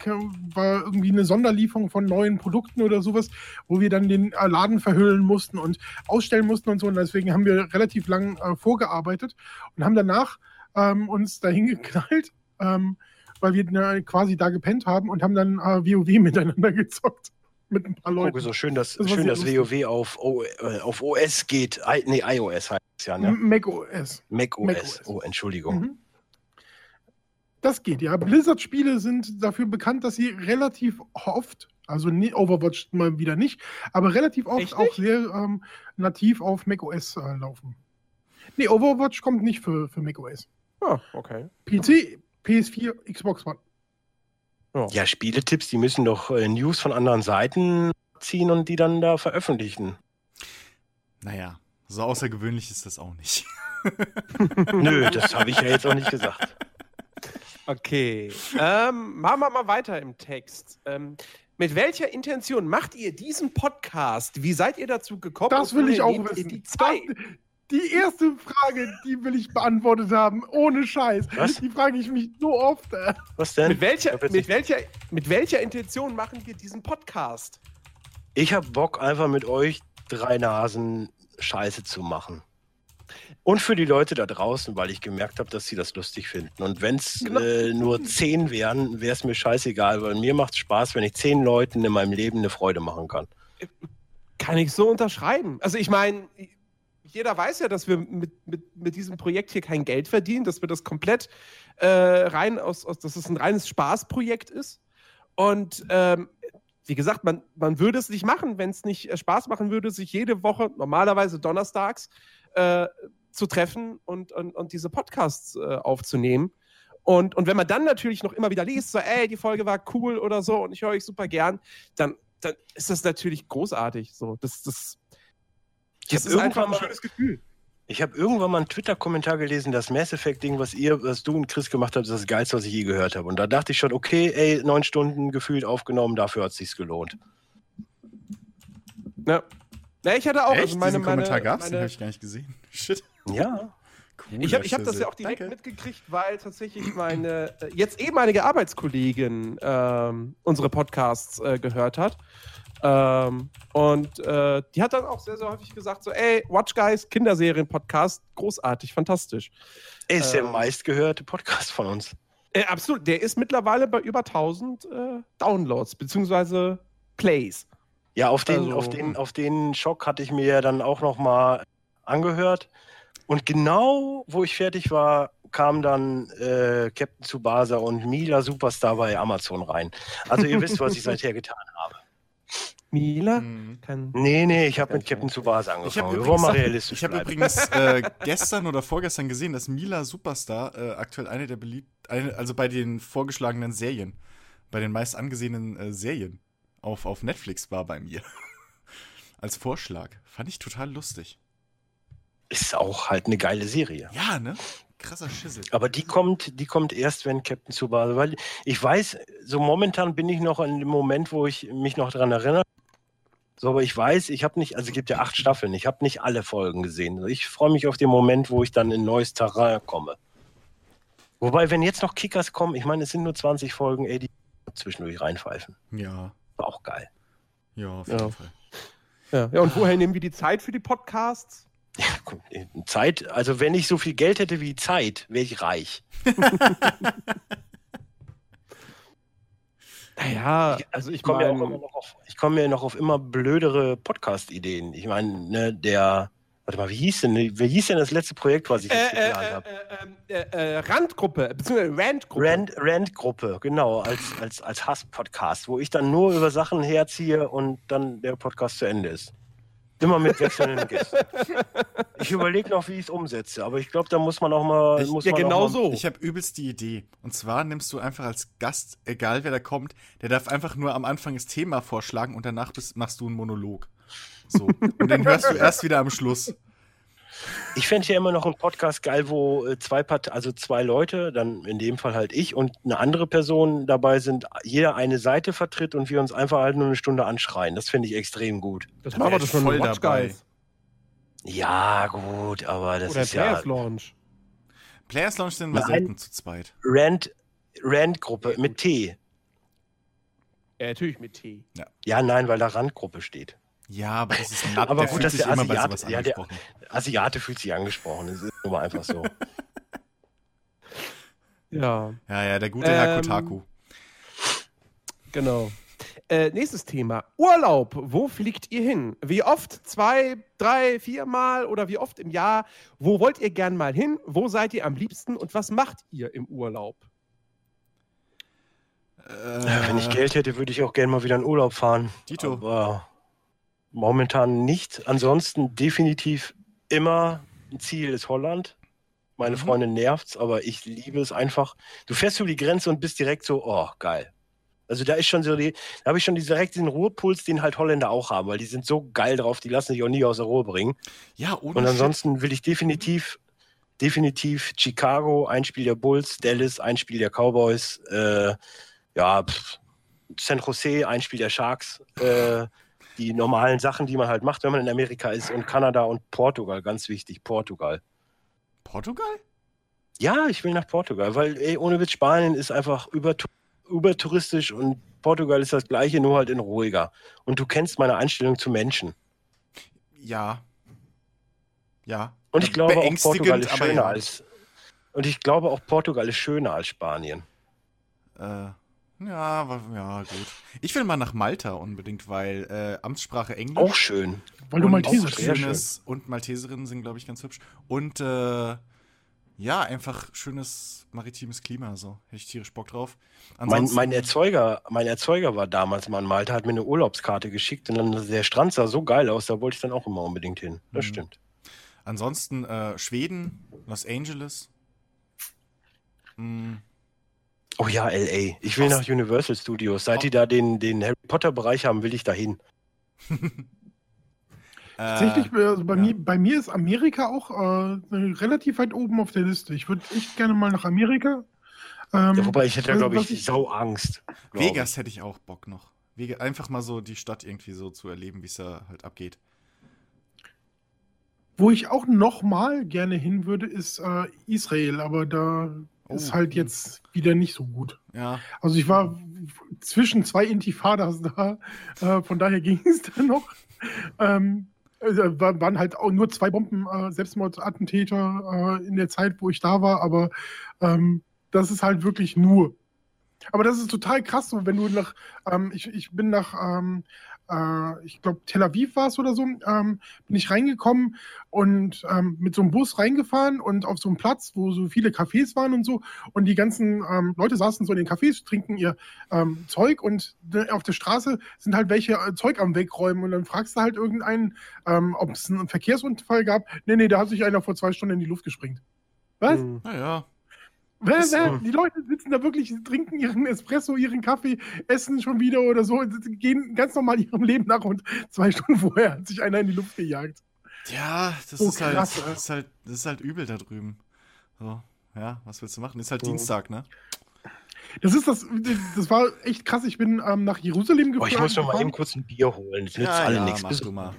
[SPEAKER 2] war irgendwie eine Sonderlieferung von neuen Produkten oder sowas, wo wir dann den äh, Laden verhüllen mussten und ausstellen mussten und so und deswegen haben wir relativ lang äh, vorgearbeitet und haben danach ähm, uns dahin geknallt. Ähm, weil wir ne, quasi da gepennt haben und haben dann äh, WoW [laughs] miteinander gezockt. Mit ein paar Leuten.
[SPEAKER 3] so schön, dass,
[SPEAKER 2] Das
[SPEAKER 3] schön, dass. WoW auf, o, äh, auf OS geht. I, nee, iOS heißt es ja, ne?
[SPEAKER 2] Mac OS.
[SPEAKER 3] Mac OS.
[SPEAKER 2] macOS.
[SPEAKER 3] Oh, Entschuldigung.
[SPEAKER 2] Mhm. Das geht, ja. Blizzard-Spiele sind dafür bekannt, dass sie relativ oft, also Overwatch mal wieder nicht, aber relativ oft
[SPEAKER 1] Echt
[SPEAKER 2] auch
[SPEAKER 1] nicht?
[SPEAKER 2] sehr ähm, nativ auf macOS äh, laufen. Nee, Overwatch kommt nicht für, für macOS.
[SPEAKER 1] Ah, okay.
[SPEAKER 2] PC, PS4, Xbox One.
[SPEAKER 3] Ja, Spieletipps, die müssen doch äh, News von anderen Seiten ziehen und die dann da veröffentlichen.
[SPEAKER 4] Naja, so außergewöhnlich ist das auch nicht. [laughs]
[SPEAKER 3] Nö, das habe ich ja jetzt auch nicht gesagt.
[SPEAKER 1] Okay. ähm, machen wir mal weiter im Text. Ähm, mit welcher Intention macht ihr diesen Podcast? Wie seid ihr dazu gekommen?
[SPEAKER 2] Das will ich auch wissen.
[SPEAKER 1] Die Zeit.
[SPEAKER 2] Das, die erste Frage, die will ich beantwortet haben, ohne Scheiß.
[SPEAKER 3] Was?
[SPEAKER 2] Die frage ich mich so oft. Äh.
[SPEAKER 3] Was denn?
[SPEAKER 1] Mit welcher, mit, welcher, mit welcher Intention machen wir diesen Podcast?
[SPEAKER 3] Ich habe Bock, einfach mit euch drei Nasen Scheiße zu machen. Und für die Leute da draußen, weil ich gemerkt habe, dass sie das lustig finden. Und wenn es
[SPEAKER 1] Genau.
[SPEAKER 3] äh, nur zehn wären, wäre es mir scheißegal, weil mir macht es Spaß, wenn ich zehn Leuten in meinem Leben eine Freude machen kann.
[SPEAKER 1] Kann ich so unterschreiben. Also ich meine, jeder weiß ja, dass wir mit, mit, mit diesem Projekt hier kein Geld verdienen, dass wir das komplett äh, rein aus, aus, dass es ein reines Spaßprojekt ist. Und ähm, wie gesagt, man, man würde es nicht machen, wenn es nicht äh, Spaß machen würde, sich jede Woche, normalerweise donnerstags, äh, zu treffen und, und, und diese Podcasts äh, aufzunehmen. Und, und wenn man dann natürlich noch immer wieder liest, so, ey, die Folge war cool oder so und ich höre euch super gern, dann, dann ist das natürlich großartig. So, das, das, das
[SPEAKER 3] habe
[SPEAKER 1] ist einfach
[SPEAKER 3] irgendwann,
[SPEAKER 1] ein
[SPEAKER 3] mal,
[SPEAKER 1] schönes Gefühl.
[SPEAKER 3] ich hab irgendwann mal einen Twitter-Kommentar gelesen, das Mass Effect-Ding, was ihr, was du und Chris gemacht habt, ist das geilste, was ich je gehört habe. Und da dachte ich schon, okay, ey, neun Stunden gefühlt aufgenommen, dafür hat es sich gelohnt.
[SPEAKER 1] Ja. Ja, ich hatte auch
[SPEAKER 4] Echt?
[SPEAKER 1] also meine,
[SPEAKER 4] Diesen Kommentar
[SPEAKER 1] meine,
[SPEAKER 4] gab's? Den
[SPEAKER 1] meine,
[SPEAKER 4] habe ich gar nicht gesehen. [laughs] Shit.
[SPEAKER 3] Ja.
[SPEAKER 4] Cool.
[SPEAKER 1] Ich habe hab das ja auch direkt
[SPEAKER 4] Danke.
[SPEAKER 1] mitgekriegt, weil tatsächlich meine äh, jetzt ehemalige Arbeitskollegin ähm, unsere Podcasts äh, gehört hat. Ähm, und äh, die hat dann auch sehr, sehr häufig gesagt: so, ey, Watch Guys, Kinderserien-Podcast, großartig, fantastisch.
[SPEAKER 3] Ist der
[SPEAKER 1] Ähm.
[SPEAKER 3] meistgehörte Podcast von uns.
[SPEAKER 1] Äh, absolut, der ist mittlerweile bei über 1000 äh, Downloads, beziehungsweise Plays.
[SPEAKER 3] Ja, auf den,
[SPEAKER 1] Also-
[SPEAKER 3] auf den, auf den Schock hatte ich mir dann auch noch mal angehört. Und genau, wo ich fertig war, kam dann äh, Captain Tsubasa und Mila Superstar bei Amazon rein. Also ihr wisst, was ich [laughs] seither getan habe.
[SPEAKER 1] Mila?
[SPEAKER 4] Mhm.
[SPEAKER 1] Kann,
[SPEAKER 3] Nee, nee, ich habe mit. Captain Tsubasa
[SPEAKER 4] Ich habe
[SPEAKER 3] angefangen. Wir wollen
[SPEAKER 4] übrigens,
[SPEAKER 3] mal realistisch
[SPEAKER 4] ich hab übrigens äh, [laughs] gestern oder vorgestern gesehen, dass Mila Superstar äh, aktuell eine der beliebt, eine, also bei den vorgeschlagenen Serien, bei den meist angesehenen äh, Serien auf, auf Netflix war bei mir. [laughs] Als Vorschlag. Fand ich total lustig.
[SPEAKER 3] Ist auch halt eine geile Serie.
[SPEAKER 4] Ja, ne? Krasser Schissel.
[SPEAKER 3] Aber die kommt, die kommt erst, wenn Captain Tsubasa, weil ich weiß, so momentan bin ich noch in dem Moment, wo ich mich noch dran erinnere. So, aber ich weiß, ich habe nicht, also es gibt ja acht Staffeln, ich habe nicht alle Folgen gesehen. Also ich freue mich auf den Moment, wo ich dann in neues Terrain komme. Wobei, wenn jetzt noch Kickers kommen, ich meine, es sind nur 20 Folgen, ey, die zwischendurch reinpfeifen.
[SPEAKER 4] Ja,
[SPEAKER 3] War auch geil.
[SPEAKER 4] ja, auf
[SPEAKER 1] Ja.
[SPEAKER 4] jeden Fall.
[SPEAKER 1] ja. ja, und woher nehmen wir die Zeit für die Podcasts?
[SPEAKER 3] Ja, guck, Zeit, also wenn ich so viel Geld hätte wie Zeit, wäre ich reich. [laughs]
[SPEAKER 1] Naja, also ich
[SPEAKER 3] komme ja, komme ja noch auf immer blödere Podcast-Ideen. Ich meine, ne, der, warte mal, wie hieß denn, wie hieß denn das letzte Projekt, was ich jetzt
[SPEAKER 1] äh, äh,
[SPEAKER 3] geplant
[SPEAKER 1] äh,
[SPEAKER 3] habe?
[SPEAKER 1] äh, äh, äh, Randgruppe, beziehungsweise Randgruppe.
[SPEAKER 3] Rand, Rand-Gruppe, genau, als, als, als Hass-Podcast, wo ich dann nur über Sachen herziehe und dann der Podcast zu Ende ist. Immer mit wechselnden Gästen. Ich überlege noch, wie ich es umsetze, aber ich glaube, da muss man auch mal.
[SPEAKER 4] Ich-
[SPEAKER 3] muss
[SPEAKER 1] ja,
[SPEAKER 3] man
[SPEAKER 1] genau so.
[SPEAKER 4] Ich habe übelst die Idee. Und zwar nimmst du einfach als Gast, egal wer da kommt, der darf einfach nur am Anfang das Thema vorschlagen und danach bist, machst du einen Monolog. So. Und den hörst du erst wieder am Schluss.
[SPEAKER 3] Ich fände ja immer noch einen Podcast geil, wo äh, zwei Part also zwei Leute, dann in dem Fall halt ich und eine andere Person dabei sind, jeder eine Seite vertritt und wir uns einfach halt nur eine Stunde anschreien. Das finde ich extrem gut.
[SPEAKER 1] Das
[SPEAKER 4] Da
[SPEAKER 1] machen wir doch
[SPEAKER 4] ich
[SPEAKER 1] schon
[SPEAKER 4] voll dabei.
[SPEAKER 1] Guys.
[SPEAKER 3] Ja, gut, aber das
[SPEAKER 1] Oder
[SPEAKER 3] ist ja
[SPEAKER 1] Players Launch.
[SPEAKER 4] Players Launch sind wir selten zu zweit.
[SPEAKER 3] Rand, Rand-Gruppe mit T.
[SPEAKER 1] Ja, natürlich mit T.
[SPEAKER 3] Ja, nein, weil da Randgruppe steht.
[SPEAKER 4] Ja, aber das ist nett.
[SPEAKER 3] Aber
[SPEAKER 4] der
[SPEAKER 3] gut,
[SPEAKER 4] fühlt
[SPEAKER 3] dass
[SPEAKER 4] sich
[SPEAKER 3] der
[SPEAKER 4] immer bei
[SPEAKER 3] Asiate-
[SPEAKER 4] sowas
[SPEAKER 3] ja, der-
[SPEAKER 4] angesprochen.
[SPEAKER 3] Asiate fühlt sich angesprochen. Das ist nur einfach so. [laughs]
[SPEAKER 1] Ja,
[SPEAKER 4] Ja, ja, der gute Herr
[SPEAKER 1] Ähm,
[SPEAKER 4] Kotaku.
[SPEAKER 1] genau. Äh, nächstes Thema. Urlaub. Wo fliegt ihr hin? Wie oft? Zwei, drei, viermal oder wie oft im Jahr? Wo wollt ihr gern mal hin? Wo seid ihr am liebsten und was macht ihr im Urlaub?
[SPEAKER 3] Ja, wenn ich Geld hätte, würde ich auch gerne mal wieder in Urlaub fahren.
[SPEAKER 4] Dito.
[SPEAKER 3] Aber momentan nicht. Ansonsten definitiv immer ein Ziel ist Holland. Meine
[SPEAKER 4] Mhm.
[SPEAKER 3] Freundin nervt's, aber ich liebe es einfach. Du fährst über die Grenze und bist direkt so, oh, geil. Also da ist schon so die, da habe ich schon direkt diesen Ruhepuls, den halt Holländer auch haben, weil die sind so geil drauf, die lassen sich auch nie aus der Ruhe bringen.
[SPEAKER 4] Ja,
[SPEAKER 3] Und
[SPEAKER 4] Shit.
[SPEAKER 3] ansonsten will ich definitiv, definitiv Chicago, ein Spiel der Bulls, Dallas, ein Spiel der Cowboys, äh, ja, pff, San Jose, ein Spiel der Sharks, äh, die normalen Sachen, die man halt macht, wenn man in Amerika ist und Kanada und Portugal, ganz wichtig, Portugal.
[SPEAKER 4] Portugal?
[SPEAKER 3] Ja, ich will nach Portugal, weil ey, ohne Witz Spanien ist einfach übertouristisch und Portugal ist das gleiche, nur halt in ruhiger. Und du kennst meine Einstellung zu Menschen.
[SPEAKER 4] Ja. Ja.
[SPEAKER 3] Und ich glaube auch Portugal ist schöner
[SPEAKER 4] ja.
[SPEAKER 3] als. Und ich glaube auch Portugal ist schöner als Spanien.
[SPEAKER 4] Äh, ja, ja, gut. Ich will mal nach Malta unbedingt, weil äh, Amtssprache Englisch.
[SPEAKER 3] Auch schön.
[SPEAKER 2] Weil du
[SPEAKER 4] und
[SPEAKER 2] Malteser
[SPEAKER 4] schönes, Und Malteserinnen sind, glaube ich, ganz hübsch. Und äh, ja, einfach schönes maritimes Klima. So. Hätte ich tierisch Bock drauf.
[SPEAKER 3] Mein,
[SPEAKER 4] Ansonsten-
[SPEAKER 3] mein, Erzeuger, mein Erzeuger war damals mal in Malta, hat mir eine Urlaubskarte geschickt und dann der Strand sah so geil aus, da wollte ich dann auch immer unbedingt hin. Das
[SPEAKER 4] Mhm.
[SPEAKER 3] stimmt.
[SPEAKER 4] Ansonsten äh, Schweden, Los Angeles. Hm,
[SPEAKER 3] Oh ja, LA. Ich will
[SPEAKER 4] Aus-
[SPEAKER 3] nach Universal Studios. Seit die da den, den Harry Potter Bereich haben, will ich dahin. [laughs]
[SPEAKER 2] Tatsächlich,
[SPEAKER 4] äh,
[SPEAKER 2] also bei,
[SPEAKER 4] ja.
[SPEAKER 2] mir, bei mir ist Amerika auch äh, relativ weit oben auf der Liste. Ich würde echt gerne mal nach Amerika. Ähm,
[SPEAKER 3] Ja, wobei ich hätte,
[SPEAKER 2] was-
[SPEAKER 3] glaube
[SPEAKER 2] was
[SPEAKER 3] ich, sau Angst. glaub ich.
[SPEAKER 4] Vegas hätte ich auch Bock noch. Wege, einfach mal so die Stadt irgendwie so zu erleben, wie es da halt abgeht.
[SPEAKER 2] Wo ich auch noch mal gerne hin würde, ist äh, Israel, aber da
[SPEAKER 4] Oh.
[SPEAKER 2] ist halt jetzt wieder nicht so gut.
[SPEAKER 4] Ja,
[SPEAKER 2] Also ich war zwischen zwei Intifadas [laughs] da, äh, von daher ging es dann noch. Ähm, wa- waren halt auch nur zwei Bomben, äh, Selbstmordattentäter äh, in der Zeit, wo ich da war, aber ähm, das ist halt wirklich nur. Aber das ist total krass, so wenn du nach, ähm, ich, ich bin nach, ähm, äh, ich glaube, Tel Aviv war es oder so, ähm, bin ich reingekommen und ähm, mit so einem Bus reingefahren und auf so einem Platz, wo so viele Cafés waren und so und die ganzen ähm, Leute saßen so in den Cafés, trinken ihr ähm, Zeug und de- auf der Straße sind halt welche äh, Zeug am Wegräumen und dann fragst du halt irgendeinen, ähm, ob es einen Verkehrsunfall gab. Nee, nee, da hat sich einer vor zwei Stunden in die Luft gesprengt. Was?
[SPEAKER 1] Hm.
[SPEAKER 4] naja.
[SPEAKER 2] Wer,
[SPEAKER 4] Ist
[SPEAKER 2] wer,
[SPEAKER 3] so.
[SPEAKER 2] Die Leute sitzen da wirklich, trinken ihren Espresso, ihren Kaffee, essen schon wieder oder so, gehen ganz normal ihrem Leben nach und zwei Stunden vorher hat sich einer in die Luft gejagt.
[SPEAKER 4] Ja, das,
[SPEAKER 2] Oh,
[SPEAKER 4] ist, halt, das, ist halt, das ist halt übel da drüben. So, ja, was willst du machen? Ist halt
[SPEAKER 3] Mhm.
[SPEAKER 4] Dienstag, ne?
[SPEAKER 2] Das ist das, das war echt krass. Ich bin ähm, nach Jerusalem
[SPEAKER 3] Oh,
[SPEAKER 2] gefahren.
[SPEAKER 3] ich muss noch mal eben kurz ein Bier holen. Das nützt
[SPEAKER 4] ja,
[SPEAKER 3] alle
[SPEAKER 4] ja,
[SPEAKER 3] nichts.
[SPEAKER 4] mach du mal.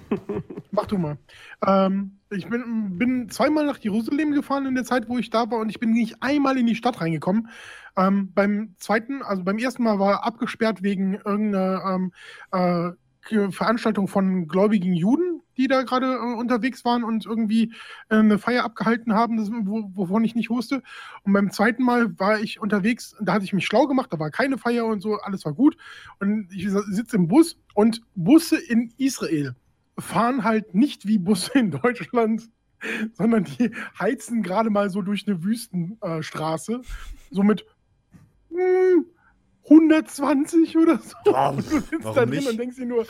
[SPEAKER 2] Mach du mal. Ähm, ich bin, bin zweimal nach Jerusalem gefahren in der Zeit, wo ich da war und ich bin nicht einmal in die Stadt reingekommen. Ähm, beim zweiten, also beim ersten Mal war abgesperrt wegen irgendeiner ähm, äh, Veranstaltung von gläubigen Juden, die da gerade äh, unterwegs waren und irgendwie äh, eine Feier abgehalten haben, das, wo, wovon ich nicht wusste. Und beim zweiten Mal war ich unterwegs, da hatte ich mich schlau gemacht, da war keine Feier und so, alles war gut. Und ich sitze im Bus und Busse in Israel fahren halt nicht wie Busse in Deutschland, sondern die heizen gerade mal so durch eine Wüstenstraße, so mit hm, 120 oder so.
[SPEAKER 3] Wow,
[SPEAKER 2] Und du sitzt
[SPEAKER 4] warum
[SPEAKER 2] da drin
[SPEAKER 4] nicht?
[SPEAKER 2] und denkst dir nur,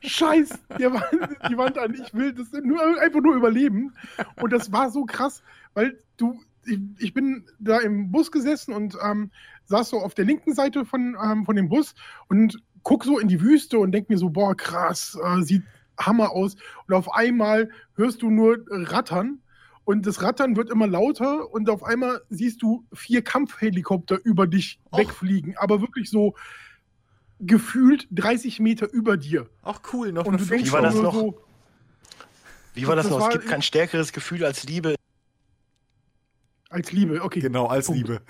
[SPEAKER 2] Scheiß, die Wand, die Wand an, ich will das nur, einfach nur überleben. Und das war so krass, weil du, ich, ich bin da im Bus gesessen und ähm, saß so auf der linken Seite von, ähm, von dem Bus und guck so in die Wüste und denk mir so, boah, krass, äh, sieht Hammer aus. Und auf einmal hörst du nur Rattern und das Rattern wird immer lauter und auf einmal siehst du vier Kampfhelikopter über dich
[SPEAKER 4] Och.
[SPEAKER 2] wegfliegen, aber wirklich so gefühlt 30 Meter über dir.
[SPEAKER 4] Auch cool, noch
[SPEAKER 2] Und
[SPEAKER 4] eine
[SPEAKER 2] du denkst
[SPEAKER 3] Wie war das
[SPEAKER 2] nur
[SPEAKER 3] noch?
[SPEAKER 2] so,
[SPEAKER 3] Wie war das,
[SPEAKER 2] Das
[SPEAKER 3] noch?
[SPEAKER 2] war-
[SPEAKER 3] Es gibt kein stärkeres Gefühl als Liebe.
[SPEAKER 2] als Liebe, okay.
[SPEAKER 4] Genau, als
[SPEAKER 2] Punkt.
[SPEAKER 4] Liebe.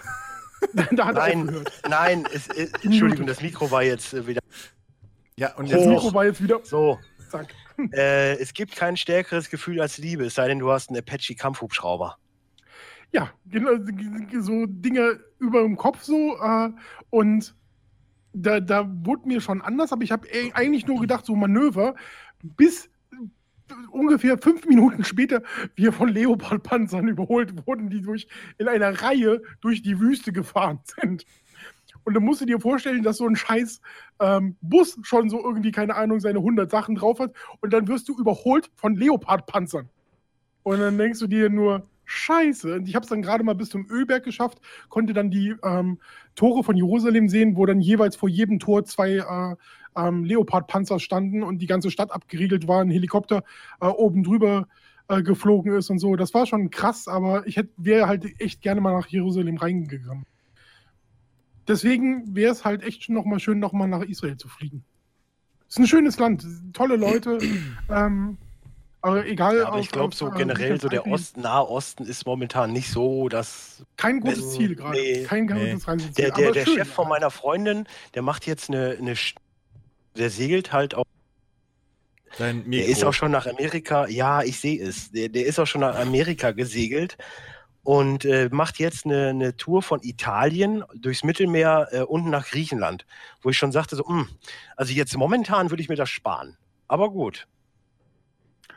[SPEAKER 4] [laughs]
[SPEAKER 2] da hat
[SPEAKER 3] Nein, nein, es, es, Entschuldigung, das Mikro war jetzt äh, wieder
[SPEAKER 4] Ja, und
[SPEAKER 2] Das
[SPEAKER 4] jetzt
[SPEAKER 3] Hoch.
[SPEAKER 2] Mikro war jetzt wieder.
[SPEAKER 3] so.
[SPEAKER 2] Zack.
[SPEAKER 3] Äh, es gibt kein stärkeres Gefühl als Liebe, es sei denn, du hast einen Apache-Kampfhubschrauber.
[SPEAKER 2] Ja, genau, so Dinge über dem Kopf so äh, und da, da wurde mir schon anders, aber ich habe eigentlich nur gedacht, so Manöver, bis ungefähr fünf Minuten später wir von Leopardpanzern überholt wurden, die durch, in einer Reihe durch die Wüste gefahren sind. Und dann musst du dir vorstellen, dass so ein scheiß ähm, Bus schon so irgendwie, keine Ahnung, seine 100 Sachen drauf hat und dann wirst du überholt von Leopardpanzern. Und dann denkst du dir nur, scheiße. Und ich habe es dann gerade mal bis zum Ölberg geschafft, konnte dann die ähm, Tore von Jerusalem sehen, wo dann jeweils vor jedem Tor zwei äh, ähm, Leopardpanzer standen und die ganze Stadt abgeriegelt war, ein Helikopter äh, oben drüber äh, geflogen ist und so. Das war schon krass, aber ich wäre halt echt gerne mal nach Jerusalem reingegangen. Deswegen wäre es halt echt nochmal schön, nochmal nach Israel zu fliegen. Ist ein schönes Land, tolle Leute. [clears throat] ähm, aber egal.
[SPEAKER 3] Ja, aber ich glaube, so generell, so der Ost, Nahe Osten ist momentan nicht so, dass.
[SPEAKER 2] Kein gutes Ziel gerade.
[SPEAKER 3] Nee,
[SPEAKER 2] kein
[SPEAKER 3] nee.
[SPEAKER 2] gutes Reiseziel.
[SPEAKER 3] Der, der, der
[SPEAKER 2] schön,
[SPEAKER 3] Chef von meiner Freundin, der macht jetzt eine, eine der segelt halt auch. Der ist auch schon nach Amerika, ja, ich sehe es. Der, der ist auch schon nach Amerika gesegelt und äh, macht jetzt eine, eine Tour von Italien durchs Mittelmeer äh, unten nach Griechenland, wo ich schon sagte, so, mh, also jetzt momentan würde ich mir das sparen. Aber gut.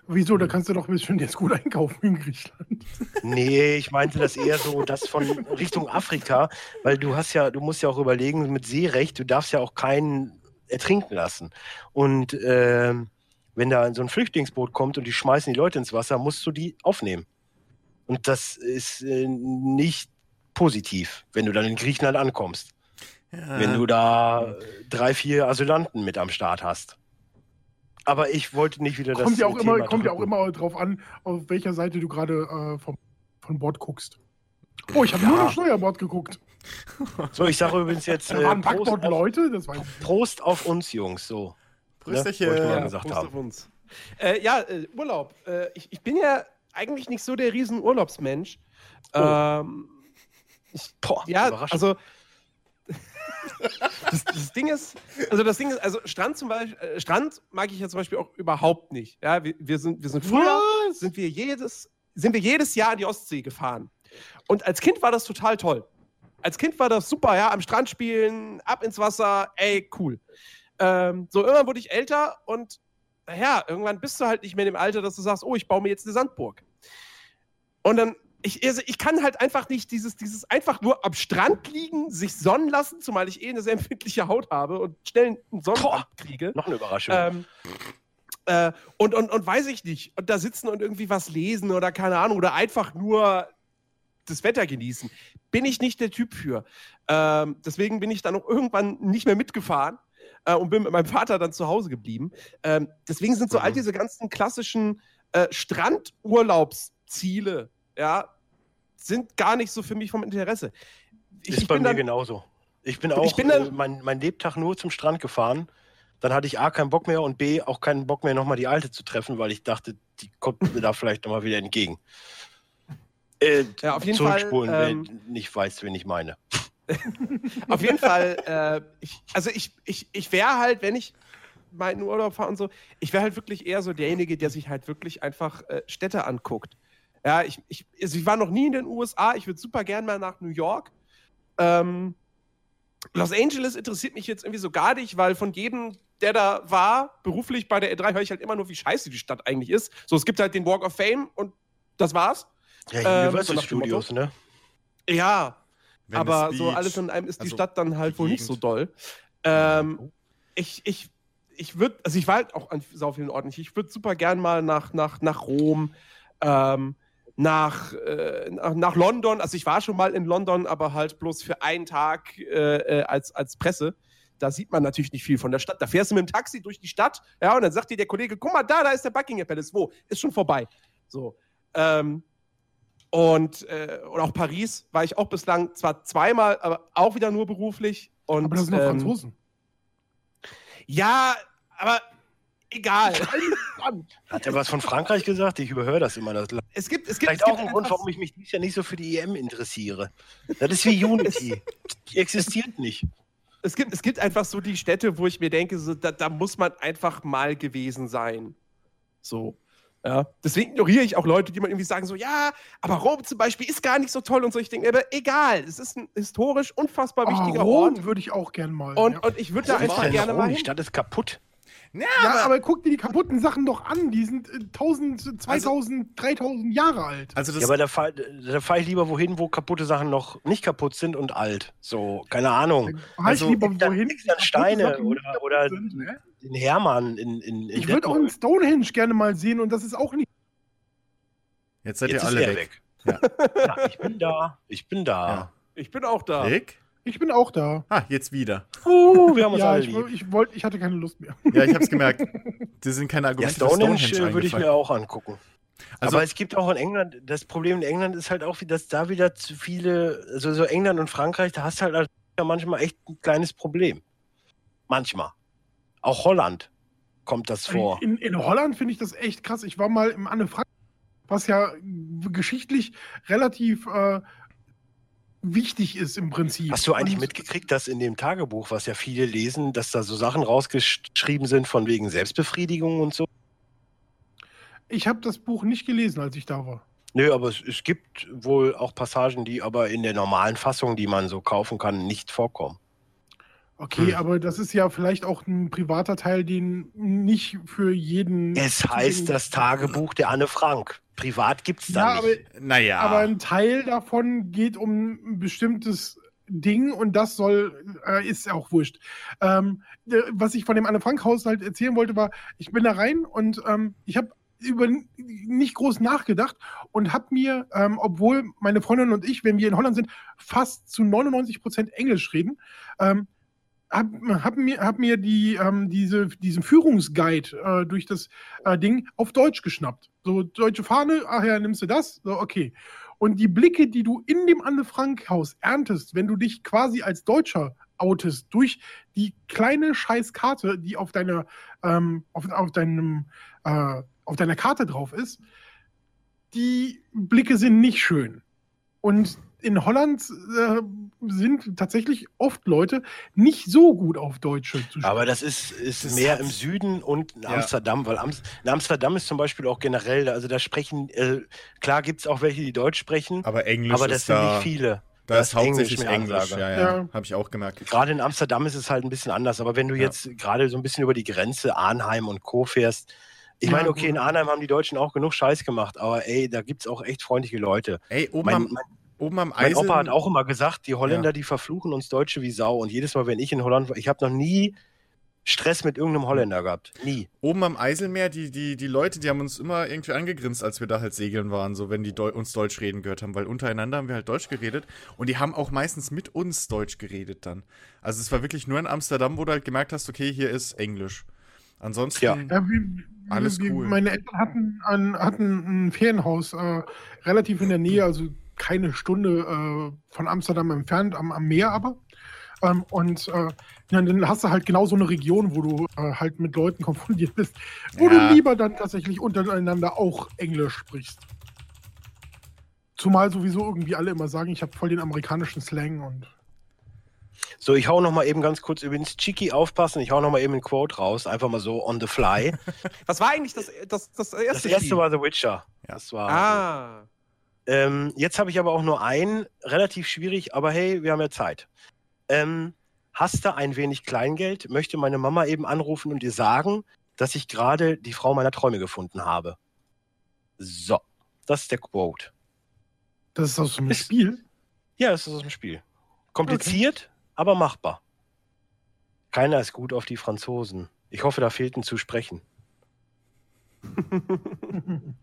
[SPEAKER 2] Wieso? Da kannst du doch schon jetzt gut einkaufen in Griechenland. [laughs]
[SPEAKER 3] Nee, ich meinte das eher so, das von Richtung Afrika, weil du hast ja, du musst ja auch überlegen, mit Seerecht, du darfst ja auch keinen ertrinken lassen. Und ähm, wenn da so ein Flüchtlingsboot kommt und die schmeißen die Leute ins Wasser, musst du die aufnehmen. Und das ist äh, nicht positiv, wenn du dann in Griechenland ankommst.
[SPEAKER 4] Ja.
[SPEAKER 3] Wenn du da drei, vier Asylanten mit am Start hast. Aber ich wollte nicht wieder das
[SPEAKER 2] kommt ja auch
[SPEAKER 3] Thema
[SPEAKER 2] immer, kommt ja auch immer drauf an, auf welcher Seite du gerade äh, vom, von Bord guckst. Oh, ich habe
[SPEAKER 3] Ja.
[SPEAKER 2] nur das Steuerbord geguckt.
[SPEAKER 3] So, ich sage übrigens jetzt [laughs]
[SPEAKER 2] Da
[SPEAKER 3] äh,
[SPEAKER 2] waren
[SPEAKER 3] Prost, auf,
[SPEAKER 2] Leute, das weiß ich.
[SPEAKER 3] Prost auf uns, Jungs. So.
[SPEAKER 4] Prösterchen.
[SPEAKER 3] Wollte ich mal
[SPEAKER 1] Ja,
[SPEAKER 3] gesagt
[SPEAKER 1] Prost
[SPEAKER 3] haben.
[SPEAKER 1] auf uns. Äh, ja, äh, Urlaub. Äh, ich, ich bin ja eigentlich nicht so der riesen Urlaubsmensch.
[SPEAKER 3] Oh.
[SPEAKER 1] Ähm, ich,
[SPEAKER 3] Boah,
[SPEAKER 1] ja, also [laughs] das, das Ding ist, also das Ding ist, also Strand zum Beispiel, äh, Strand mag ich ja zum Beispiel auch überhaupt nicht. Ja, wir, wir sind, wir sind früher, sind wir jedes, sind wir jedes Jahr an die Ostsee gefahren. Und als Kind war das total toll. Als Kind war das super, ja, am Strand spielen, ab ins Wasser, ey, cool. Ähm, so, irgendwann wurde ich älter und naja, irgendwann bist du halt nicht mehr in dem Alter, dass du sagst, oh, ich baue mir jetzt eine Sandburg. Und dann, ich, also ich kann halt einfach nicht dieses, dieses einfach nur am Strand liegen, sich sonnen lassen, zumal ich eh eine sehr [laughs] empfindliche Haut habe und schnell einen Sonnenbrand kriege.
[SPEAKER 3] Noch eine Überraschung.
[SPEAKER 1] Ähm, äh, und, und, und weiß ich nicht. Und da sitzen und irgendwie was lesen oder keine Ahnung, oder einfach nur das Wetter genießen. Bin ich nicht der Typ für. Ähm, deswegen bin ich dann auch irgendwann nicht mehr mitgefahren äh, und bin mit meinem Vater dann zu Hause geblieben. Ähm, deswegen sind so all
[SPEAKER 3] Mhm.
[SPEAKER 1] diese ganzen klassischen äh, Strandurlaubsziele, ja, sind gar nicht so für mich vom Interesse. Ich,
[SPEAKER 3] ist
[SPEAKER 1] ich
[SPEAKER 3] bei
[SPEAKER 1] bin
[SPEAKER 3] mir
[SPEAKER 1] dann,
[SPEAKER 3] genauso. Ich bin
[SPEAKER 1] Ich
[SPEAKER 3] auch
[SPEAKER 1] bin dann-
[SPEAKER 3] äh, mein, mein Lebtag nur zum Strand gefahren. Dann hatte ich A keinen Bock mehr und B auch keinen Bock mehr, nochmal die Alte zu treffen, weil ich dachte, die kommt mir da vielleicht nochmal wieder entgegen. Äh,
[SPEAKER 1] Ja, auf jeden Fall,
[SPEAKER 3] zurückspulen,
[SPEAKER 1] ähm,
[SPEAKER 3] wer nicht weiß, wen ich meine. [laughs]
[SPEAKER 1] Auf jeden Fall, äh, ich, also ich, ich, ich wäre halt, wenn ich mal in Urlaub fahre und so, ich wäre halt wirklich eher so derjenige, der sich halt wirklich einfach äh, Städte anguckt. Ja, ich, ich, also ich war noch nie in den USA, ich würde super gern mal nach New York. Ähm, Los Angeles interessiert mich jetzt irgendwie so gar nicht, weil von jedem, der da war, beruflich bei der E3, höre ich halt immer nur, wie scheiße die Stadt eigentlich ist. So, es gibt halt den Walk of Fame und das war's.
[SPEAKER 3] Ja,
[SPEAKER 1] ähm,
[SPEAKER 3] Universal
[SPEAKER 1] so nach dem
[SPEAKER 3] Studios, ne?
[SPEAKER 1] Ja,
[SPEAKER 4] Venice
[SPEAKER 1] aber so alles in einem ist die
[SPEAKER 4] Also,
[SPEAKER 1] Stadt dann halt wohl nicht so doll. Ähm, ich ich, ich würde, also ich war halt auch an sau vielen Orten. Ich würde super gern mal nach, nach, nach Rom, ähm, nach, äh, nach, nach London. Also ich war schon mal in London, aber halt bloß für einen Tag äh, äh, als, als Presse. Da sieht man natürlich nicht viel von der Stadt. Da fährst du mit dem Taxi durch die Stadt, ja, und dann sagt dir der Kollege, guck mal, da, da ist der Buckingham Palace. Wo? Ist schon vorbei. So. Ähm, und, äh, und auch Paris war ich auch bislang zwar zweimal, aber auch wieder nur beruflich. Und,
[SPEAKER 2] Aber das sind
[SPEAKER 1] ähm,
[SPEAKER 2] Franzosen.
[SPEAKER 1] Ja, aber egal. [laughs]
[SPEAKER 3] Hat er was von Frankreich gesagt? Ich überhöre das immer. Das
[SPEAKER 1] es gibt, es gibt,
[SPEAKER 3] Vielleicht
[SPEAKER 1] es
[SPEAKER 3] auch
[SPEAKER 1] gibt
[SPEAKER 3] ein Grund, warum ich mich dieses Jahr nicht so für die EM interessiere. Das ist wie [laughs] Unity. Die existiert nicht.
[SPEAKER 1] es gibt, es gibt einfach so die Städte, wo ich mir denke, so, da, da muss man einfach mal gewesen sein. So. Ja, deswegen ignoriere ich auch Leute, die man irgendwie sagen so, ja, aber Rom zum Beispiel ist gar nicht so toll und so. Ich denke, aber egal, es ist ein historisch unfassbar wichtiger
[SPEAKER 2] Ah, Rom
[SPEAKER 1] Ort
[SPEAKER 2] würde ich auch gern mal.
[SPEAKER 1] und,
[SPEAKER 2] ja.
[SPEAKER 1] und ich würde da einfach gerne
[SPEAKER 3] Rom?
[SPEAKER 1] mal
[SPEAKER 3] Die
[SPEAKER 1] hin.
[SPEAKER 3] Stadt ist kaputt.
[SPEAKER 4] Ja,
[SPEAKER 2] ja, aber guck dir die kaputten Sachen doch an. Die sind äh, 1000, 2000, 3000 Jahre alt.
[SPEAKER 4] also das,
[SPEAKER 3] Ja, aber da fahre da fahr ich lieber wohin, wo kaputte Sachen noch nicht kaputt sind und alt. So, keine Ahnung.
[SPEAKER 2] Dann fahr
[SPEAKER 3] Also,
[SPEAKER 2] ich lieber
[SPEAKER 3] da-
[SPEAKER 2] wohin.
[SPEAKER 3] da Steine
[SPEAKER 2] Sachen
[SPEAKER 3] oder- oder-
[SPEAKER 2] sind, ne?
[SPEAKER 3] Den Hermann in, in, in
[SPEAKER 2] Ich würde auch einen Stonehenge gerne mal sehen und das ist auch nicht.
[SPEAKER 4] jetzt seid
[SPEAKER 3] Jetzt
[SPEAKER 4] ihr alle weg.
[SPEAKER 3] weg. Ja, ich bin da. Ich bin da.
[SPEAKER 4] Ja.
[SPEAKER 1] Ich bin auch da.
[SPEAKER 4] Rick?
[SPEAKER 2] Ich bin auch da.
[SPEAKER 4] Ah, jetzt wieder.
[SPEAKER 3] Uh, wir haben uns
[SPEAKER 2] ja,
[SPEAKER 3] alle
[SPEAKER 2] ich,
[SPEAKER 3] lieb.
[SPEAKER 2] ich, wollt, ich hatte keine Lust mehr.
[SPEAKER 4] Ja, ich hab's gemerkt. Das sind keine
[SPEAKER 3] Ja,
[SPEAKER 4] Argumente für
[SPEAKER 3] Stonehenge
[SPEAKER 4] Stonehenge
[SPEAKER 3] äh, würde ich mir auch angucken.
[SPEAKER 4] Also-
[SPEAKER 3] Aber es gibt auch in England, das Problem in England ist halt auch, wie- dass da wieder zu viele, also so England und Frankreich, da hast du halt ja manchmal echt ein kleines Problem. Manchmal. Auch Holland kommt das vor.
[SPEAKER 2] In, in Holland finde ich das echt krass. Ich war mal im Anne Frank, was ja geschichtlich relativ äh, wichtig ist im Prinzip.
[SPEAKER 3] Hast du eigentlich
[SPEAKER 2] Und
[SPEAKER 3] mitgekriegt, dass in dem Tagebuch, was ja viele lesen, dass da so Sachen rausgeschrieben sind von wegen Selbstbefriedigung und so?
[SPEAKER 2] Ich habe das Buch nicht gelesen, als ich da war.
[SPEAKER 3] Nö, aber es, es gibt wohl auch Passagen, die aber in der normalen Fassung, die man so kaufen kann, nicht vorkommen.
[SPEAKER 2] Okay,
[SPEAKER 4] Hm.
[SPEAKER 2] aber das ist ja vielleicht auch ein privater Teil, den nicht für jeden.
[SPEAKER 3] Es heißt das Tagebuch der Anne Frank. Privat gibt's da
[SPEAKER 2] Ja, aber.
[SPEAKER 4] Naja.
[SPEAKER 2] aber ein Teil davon geht um ein bestimmtes Ding und das soll, äh, ist ja auch wurscht. Ähm, äh, was ich von dem Anne Frank Haushalt erzählen wollte, war, ich bin da rein und ähm, ich habe über nicht groß nachgedacht und habe mir, ähm, obwohl meine Freundin und ich, wenn wir in Holland sind, fast zu 99 Prozent Englisch reden, ähm, hab, hab mir, hab mir die, ähm, diese, diesen Führungsguide äh, durch das äh, Ding auf Deutsch geschnappt. So, deutsche Fahne, ach ja, nimmst du das? So, okay. Und die Blicke, die du in dem Anne-Frank-Haus erntest, wenn du dich quasi als Deutscher outest, durch die kleine Scheißkarte, die auf deiner, ähm, auf, auf deinem, äh, auf deiner Karte drauf ist, die Blicke sind nicht schön. Und in Holland äh, sind tatsächlich oft Leute nicht so gut auf Deutsche zu sprechen.
[SPEAKER 3] Aber das ist, ist
[SPEAKER 4] Das
[SPEAKER 3] mehr im Süden und in
[SPEAKER 4] Ja.
[SPEAKER 3] Amsterdam, weil Am in Amsterdam ist zum Beispiel auch generell, also da sprechen, äh, klar gibt es auch welche, die Deutsch sprechen,
[SPEAKER 4] aber Englisch
[SPEAKER 3] aber das
[SPEAKER 4] ist
[SPEAKER 3] sind
[SPEAKER 4] da,
[SPEAKER 3] nicht viele.
[SPEAKER 4] da
[SPEAKER 3] Da
[SPEAKER 4] ist
[SPEAKER 3] ist
[SPEAKER 4] hauptsächlich
[SPEAKER 3] Englisch
[SPEAKER 4] Englisch.
[SPEAKER 3] mehr Ansage.
[SPEAKER 4] Ja, ja,
[SPEAKER 2] Ja.
[SPEAKER 4] habe ich auch gemerkt.
[SPEAKER 3] Gerade in Amsterdam ist es halt ein bisschen anders, aber wenn du
[SPEAKER 4] Ja.
[SPEAKER 3] jetzt gerade so ein bisschen über die Grenze Arnheim und Co. fährst, ich meine, okay, in Arnheim haben die Deutschen auch genug Scheiß gemacht, aber ey, da gibt es auch echt freundliche Leute.
[SPEAKER 4] Ey, oben,
[SPEAKER 3] Mein, mein,
[SPEAKER 4] oben am
[SPEAKER 3] mein
[SPEAKER 4] Eisen.
[SPEAKER 3] Opa hat auch immer gesagt, die Holländer,
[SPEAKER 4] Ja.
[SPEAKER 3] die verfluchen uns Deutsche wie Sau. Und jedes Mal, wenn ich in Holland war, ich habe noch nie Stress mit irgendeinem Holländer gehabt. Nie.
[SPEAKER 4] Oben am Eiselmeer, die, die, die Leute, die haben uns immer irgendwie angegrinst, als wir da halt segeln waren, so wenn die Deu uns Deutsch reden gehört haben, weil untereinander haben wir halt Deutsch geredet und die haben auch meistens mit uns Deutsch geredet dann. Also es war wirklich nur in Amsterdam, wo du halt gemerkt hast, okay, hier ist Englisch. Ansonsten,
[SPEAKER 3] Ja.
[SPEAKER 2] Ja, wie,
[SPEAKER 4] Alles
[SPEAKER 2] wie,
[SPEAKER 4] cool.
[SPEAKER 2] Meine Eltern hatten ein, hatten ein Ferienhaus äh, relativ in der Nähe, also keine Stunde äh, von Amsterdam entfernt, am, am Meer aber. Ähm, und äh, ja, dann hast du halt genau so eine Region, wo du äh, halt mit Leuten konfrontiert bist, wo
[SPEAKER 4] Ja.
[SPEAKER 2] du lieber dann tatsächlich untereinander auch Englisch sprichst. Zumal sowieso irgendwie alle immer sagen, ich habe voll den amerikanischen Slang und
[SPEAKER 3] So, ich hau noch mal eben ganz kurz übrigens Chiki aufpassen. Ich hau noch mal eben ein Quote raus, einfach mal so on the fly. [laughs]
[SPEAKER 1] Was war eigentlich das, das, das erste
[SPEAKER 3] Das erste
[SPEAKER 1] Spiel?
[SPEAKER 3] war The Witcher.
[SPEAKER 4] Ja.
[SPEAKER 3] Das war.
[SPEAKER 1] Ah.
[SPEAKER 3] Ähm, jetzt habe ich aber auch nur einen, relativ schwierig, aber hey, wir haben ja Zeit. Ähm, hast du ein wenig Kleingeld? Möchte meine Mama eben anrufen und dir sagen, dass ich gerade die Frau meiner Träume gefunden habe. So, das ist der Quote.
[SPEAKER 2] das ist aus einem
[SPEAKER 3] Ist-
[SPEAKER 2] Spiel.
[SPEAKER 3] Ja, das ist aus dem Spiel. Kompliziert, aber machbar. Keiner ist gut auf die Franzosen. Ich hoffe, da fehlt ein zu sprechen. [laughs]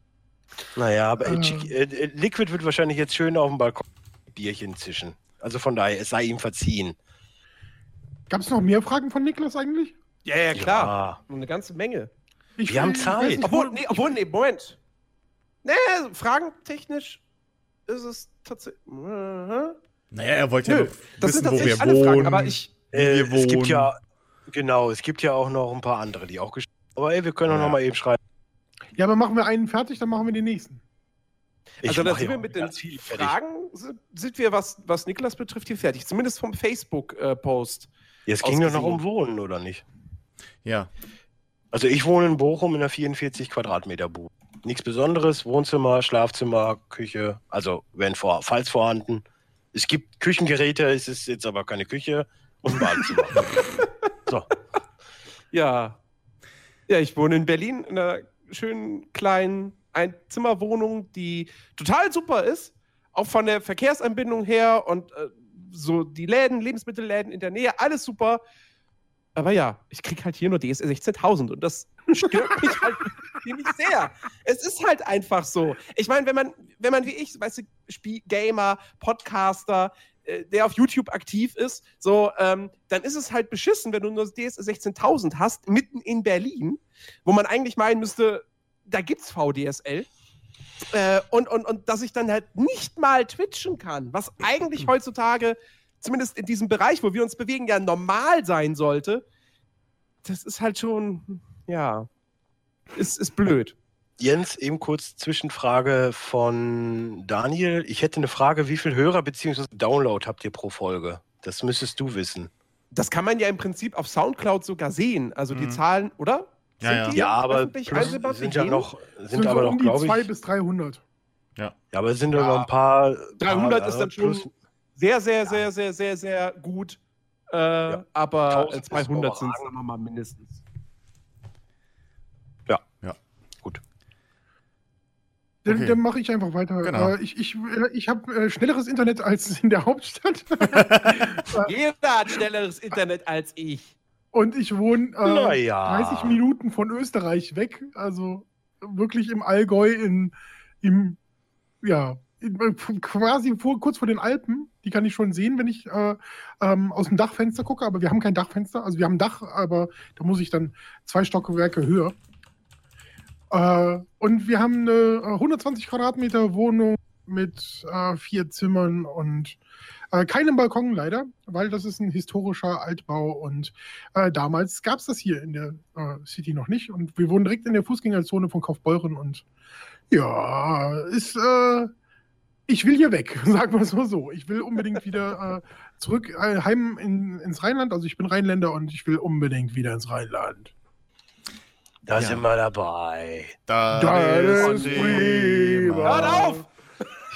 [SPEAKER 3] Naja, aber äh. Chicky, äh, äh, Liquid wird wahrscheinlich jetzt schön auf dem Balkon Bierchen zischen. Also von daher, es sei ihm verziehen.
[SPEAKER 2] Gab es noch mehr Fragen von Niklas eigentlich?
[SPEAKER 1] Ja, ja, klar.
[SPEAKER 3] Ja.
[SPEAKER 1] Eine ganze Menge.
[SPEAKER 2] Ich
[SPEAKER 3] Wir haben Zeit.
[SPEAKER 2] nicht,
[SPEAKER 1] Obwohl,
[SPEAKER 2] wo-
[SPEAKER 1] nee, obwohl, nee, Moment. Nee, fragentechnisch ist es tatsächlich.
[SPEAKER 4] Naja, er wollte ja
[SPEAKER 1] Nö,
[SPEAKER 4] noch
[SPEAKER 1] das sind
[SPEAKER 4] wissen, wo wir
[SPEAKER 1] tatsächlich alle Fragen,
[SPEAKER 4] wohnen.
[SPEAKER 1] aber ich.
[SPEAKER 3] Äh,
[SPEAKER 4] wir
[SPEAKER 3] es gibt
[SPEAKER 4] wohnen.
[SPEAKER 3] ja, genau, es gibt ja auch noch ein paar andere, die auch geschrieben Aber ey, wir können auch
[SPEAKER 4] Ja.
[SPEAKER 3] noch mal eben schreiben.
[SPEAKER 2] Ja, aber machen wir einen fertig, dann machen wir den nächsten.
[SPEAKER 3] Ich
[SPEAKER 1] also, da sind wir mit den
[SPEAKER 3] fertig.
[SPEAKER 1] Fragen, sind, wir, was, was Niklas betrifft, hier fertig. Zumindest vom Facebook-Post.
[SPEAKER 3] Jetzt ging doch noch um Wohnen, oder nicht?
[SPEAKER 4] Ja.
[SPEAKER 3] Also ich wohne in Bochum in einer 44 Quadratmeter Bude. Nichts Besonderes, Wohnzimmer, Schlafzimmer, Küche, also wenn vor, falls vorhanden. Es gibt Küchengeräte, es ist jetzt aber keine Küche und ein Badezimmer. [laughs] so.
[SPEAKER 1] Ja. Ja, ich wohne in Berlin in einer schönen kleinen Einzimmerwohnung, die total super ist. Auch von der Verkehrsanbindung her und äh, so die Läden, Lebensmittelläden in der Nähe, alles super. Aber ja, ich krieg halt hier nur DSL 16.000 und das [laughs] stört mich halt ziemlich sehr. Es ist halt einfach so. Ich meine, wenn man, wenn man wie ich, weißt du, Spiel Gamer, Podcaster, der auf YouTube aktiv ist, so, ähm, dann ist es halt beschissen, wenn du nur DSL 16.000 hast, mitten in Berlin, wo man eigentlich meinen müsste, da gibt's VDSL. Äh, und, und, und dass ich dann halt nicht mal twitchen kann, was eigentlich [clears throat] heutzutage, zumindest in diesem Bereich, wo wir uns bewegen, ja normal sein sollte, das ist halt schon, ja, ist, ist blöd.
[SPEAKER 3] Jens, eben kurz Zwischenfrage von Daniel. Ich hätte eine Frage, wie viel Hörer bzw. Download habt ihr pro Folge? Das müsstest du wissen.
[SPEAKER 1] Das kann man ja im Prinzip auf Soundcloud sogar sehen. Also die
[SPEAKER 4] Mhm.
[SPEAKER 1] Zahlen, oder?
[SPEAKER 4] Ja,
[SPEAKER 1] Sind
[SPEAKER 4] ja.
[SPEAKER 1] die
[SPEAKER 3] Ja, aber sind ja noch, sind
[SPEAKER 2] Sind
[SPEAKER 3] aber
[SPEAKER 2] so
[SPEAKER 3] noch,
[SPEAKER 2] um die
[SPEAKER 3] glaube
[SPEAKER 2] 200
[SPEAKER 3] ich.
[SPEAKER 2] bis 300.
[SPEAKER 3] Ja, aber es sind nur
[SPEAKER 1] Ja.
[SPEAKER 3] noch ein paar.
[SPEAKER 1] 300
[SPEAKER 3] paar,
[SPEAKER 1] ist dann
[SPEAKER 3] äh,
[SPEAKER 1] schon
[SPEAKER 3] plus-
[SPEAKER 1] sehr, sehr, sehr, sehr, sehr, sehr gut. Äh, aber
[SPEAKER 3] 1000
[SPEAKER 1] äh,
[SPEAKER 3] ist
[SPEAKER 1] 200 sind es nochmal mindestens.
[SPEAKER 2] Dann,
[SPEAKER 4] Okay.
[SPEAKER 2] dann mache ich einfach weiter.
[SPEAKER 4] Genau.
[SPEAKER 2] Äh, ich ich, äh, ich habe äh, schnelleres Internet als in der Hauptstadt. [laughs]
[SPEAKER 1] Jeder hat schnelleres Internet als ich.
[SPEAKER 2] Und ich wohne äh,
[SPEAKER 3] Naja.
[SPEAKER 2] 30 Minuten von Österreich weg. Also wirklich im Allgäu, in, im, ja, in, quasi vor, kurz vor den Alpen. Die kann ich schon sehen, wenn ich äh, ähm, aus dem Dachfenster gucke. Aber wir haben kein Dachfenster. Also wir haben ein Dach, aber da muss ich dann zwei Stockwerke höher. Äh, und wir haben eine äh, 120 Quadratmeter Wohnung mit äh, vier Zimmern und äh, keinem Balkon leider, weil das ist ein historischer Altbau und äh, damals gab es das hier in der äh, City noch nicht und wir wohnen direkt in der Fußgängerzone von Kaufbeuren und ja, ist äh, ich will hier weg, [laughs] sagen wir es mal so. Ich will unbedingt wieder äh, zurück äh, heim in, ins Rheinland. Also ich bin Rheinländer und ich will unbedingt wieder ins Rheinland.
[SPEAKER 3] Da
[SPEAKER 4] Ja.
[SPEAKER 3] sind wir dabei.
[SPEAKER 4] Da
[SPEAKER 2] Das
[SPEAKER 4] ist
[SPEAKER 2] ist
[SPEAKER 4] prima.
[SPEAKER 1] Hört auf!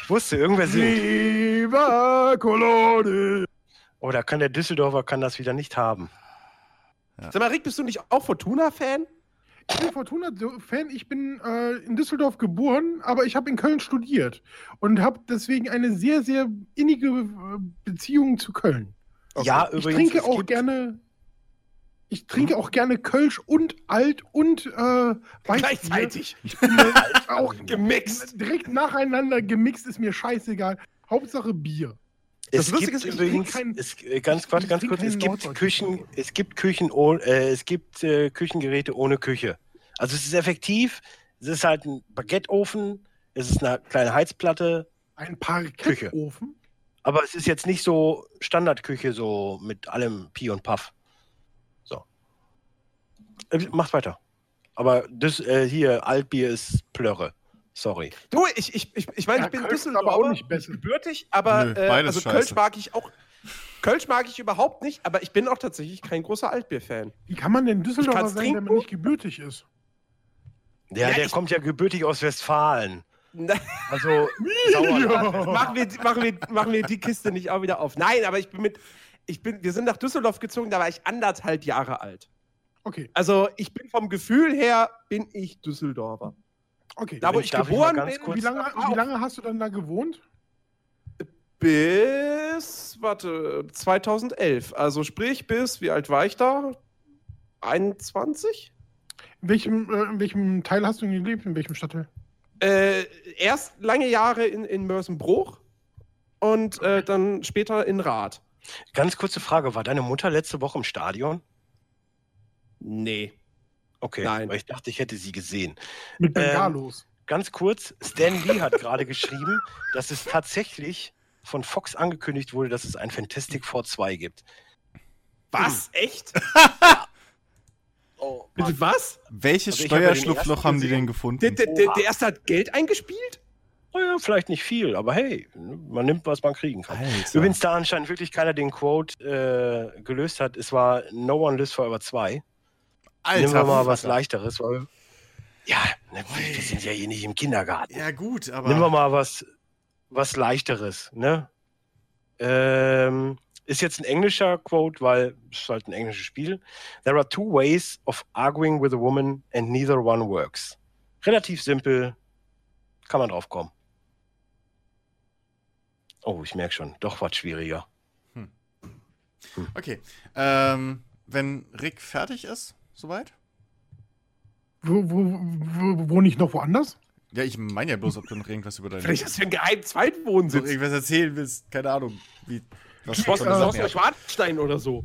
[SPEAKER 3] Ich wusste, irgendwer singt.
[SPEAKER 2] Viva!
[SPEAKER 3] Oh, da kann der Düsseldorfer kann das wieder nicht haben.
[SPEAKER 1] Sag mal, Rick, bist du nicht auch Fortuna-Fan?
[SPEAKER 2] Ich bin Fortuna-Fan. Ich bin äh, in Düsseldorf geboren, aber ich habe in Köln studiert und habe deswegen eine sehr, sehr innige äh, Beziehung zu Köln.
[SPEAKER 3] Ja,
[SPEAKER 2] Ich
[SPEAKER 3] übrigens.
[SPEAKER 2] trinke
[SPEAKER 3] es
[SPEAKER 2] auch gerne. Ich trinke auch gerne Kölsch und Alt und äh, Weißbier.
[SPEAKER 1] Gleichzeitig. [laughs] [laughs]
[SPEAKER 2] auch
[SPEAKER 1] Gemixt.
[SPEAKER 2] Direkt nacheinander gemixt ist mir scheißegal. Hauptsache Bier.
[SPEAKER 1] Das
[SPEAKER 3] Es
[SPEAKER 1] Lustige
[SPEAKER 3] gibt
[SPEAKER 1] ist,
[SPEAKER 3] übrigens,
[SPEAKER 2] kein-
[SPEAKER 3] es, äh, ganz, ganz
[SPEAKER 2] trinke
[SPEAKER 3] kurz, es gibt Küchen, es gibt Küchen ohne, äh, es gibt äh, Küchengeräte ohne Küche. Also es ist effektiv, es ist halt ein Baguetteofen, es ist eine kleine Heizplatte,
[SPEAKER 2] Ein Parkettofen.
[SPEAKER 3] aber es ist jetzt nicht so Standardküche, so mit allem Pi und Puff. Äh, Macht weiter. Aber das äh, hier, Altbier ist Plörre. Sorry.
[SPEAKER 1] Du, ich, ich, ich, ich meine,
[SPEAKER 2] Ja,
[SPEAKER 1] ich bin Düsseldorfer,
[SPEAKER 2] aber auch nicht besser.
[SPEAKER 1] gebürtig, aber
[SPEAKER 4] Nö,
[SPEAKER 1] äh, also
[SPEAKER 4] scheiße.
[SPEAKER 1] Kölsch mag ich auch. Kölsch mag ich überhaupt nicht, aber ich bin auch tatsächlich kein großer Altbier-Fan.
[SPEAKER 2] Wie kann man denn Düsseldorfer
[SPEAKER 1] kann's
[SPEAKER 2] sein, wenn man nicht gebürtig ist?
[SPEAKER 3] Der,
[SPEAKER 1] Ja,
[SPEAKER 3] der
[SPEAKER 1] ich-
[SPEAKER 3] kommt ja gebürtig aus Westfalen. Also [laughs]
[SPEAKER 1] machen, wir, machen, wir, machen wir die Kiste nicht auch wieder auf. Nein, aber ich bin mit. Ich bin, wir sind nach Düsseldorf gezogen, da war ich anderthalb Jahre alt.
[SPEAKER 2] Okay,
[SPEAKER 1] Also ich bin vom Gefühl her, bin ich Düsseldorfer.
[SPEAKER 2] okay.
[SPEAKER 1] Da, wo ich
[SPEAKER 3] ich
[SPEAKER 1] geboren
[SPEAKER 3] ganz
[SPEAKER 1] bin,
[SPEAKER 2] wie, lange, wie lange hast du dann da gewohnt?
[SPEAKER 1] bis, warte, 2011. Also sprich bis, wie alt war ich da? 21?
[SPEAKER 2] In welchem, äh, in welchem Teil hast du denn gelebt? In welchem Stadtteil?
[SPEAKER 1] Äh, erst lange Jahre in, in Mörsenbruch und äh, dann später in Rath.
[SPEAKER 3] Ganz kurze Frage, war deine Mutter letzte Woche im Stadion?
[SPEAKER 1] Nee.
[SPEAKER 3] Okay,
[SPEAKER 1] Nein.
[SPEAKER 3] weil ich dachte, ich hätte sie gesehen.
[SPEAKER 2] Mit
[SPEAKER 3] Ähm,
[SPEAKER 2] Bengalos.
[SPEAKER 3] Ganz kurz, Stan Lee hat gerade geschrieben, [laughs] dass es tatsächlich von Fox angekündigt wurde, dass es ein Fantastic Four 2 gibt.
[SPEAKER 1] Was? Echt? [laughs]
[SPEAKER 3] Oh,
[SPEAKER 1] Bitte was?
[SPEAKER 4] Welches
[SPEAKER 3] Also hab
[SPEAKER 4] Steuerschlupfloch
[SPEAKER 3] ersten
[SPEAKER 4] haben die denn gefunden?
[SPEAKER 1] Der, der, der, der erste hat Geld eingespielt?
[SPEAKER 3] oh ja, vielleicht nicht viel, aber hey, man nimmt, was man kriegen kann.
[SPEAKER 4] Alter.
[SPEAKER 3] Übrigens, da anscheinend wirklich keiner den Quote äh, gelöst hat, es war No One Lives Forever 2. Nehmen wir mal was leichteres, weil Ja, ne, wir sind ja hier nicht im Kindergarten.
[SPEAKER 4] Ja, gut, aber.
[SPEAKER 3] Nehmen wir mal was, was leichteres, ne? Ähm, ist jetzt ein englischer Quote, weil es ist halt ein englisches Spiel. There are two ways of arguing with a woman and neither one works. Relativ simpel, kann man drauf kommen. Oh, ich merke schon, doch was schwieriger.
[SPEAKER 4] Okay. Ähm, wenn Rick fertig ist, soweit?
[SPEAKER 2] Wo, wo, wo, wo nicht noch woanders?
[SPEAKER 4] Ja, ich meine ja bloß, ob du noch irgendwas über deine.
[SPEAKER 1] Vielleicht hast du einen geheimen Zweitwohnsitz.
[SPEAKER 4] irgendwas erzählen willst. Keine Ahnung. Wie, was
[SPEAKER 1] Schloss, Schloss. Neuschwanstein oder so.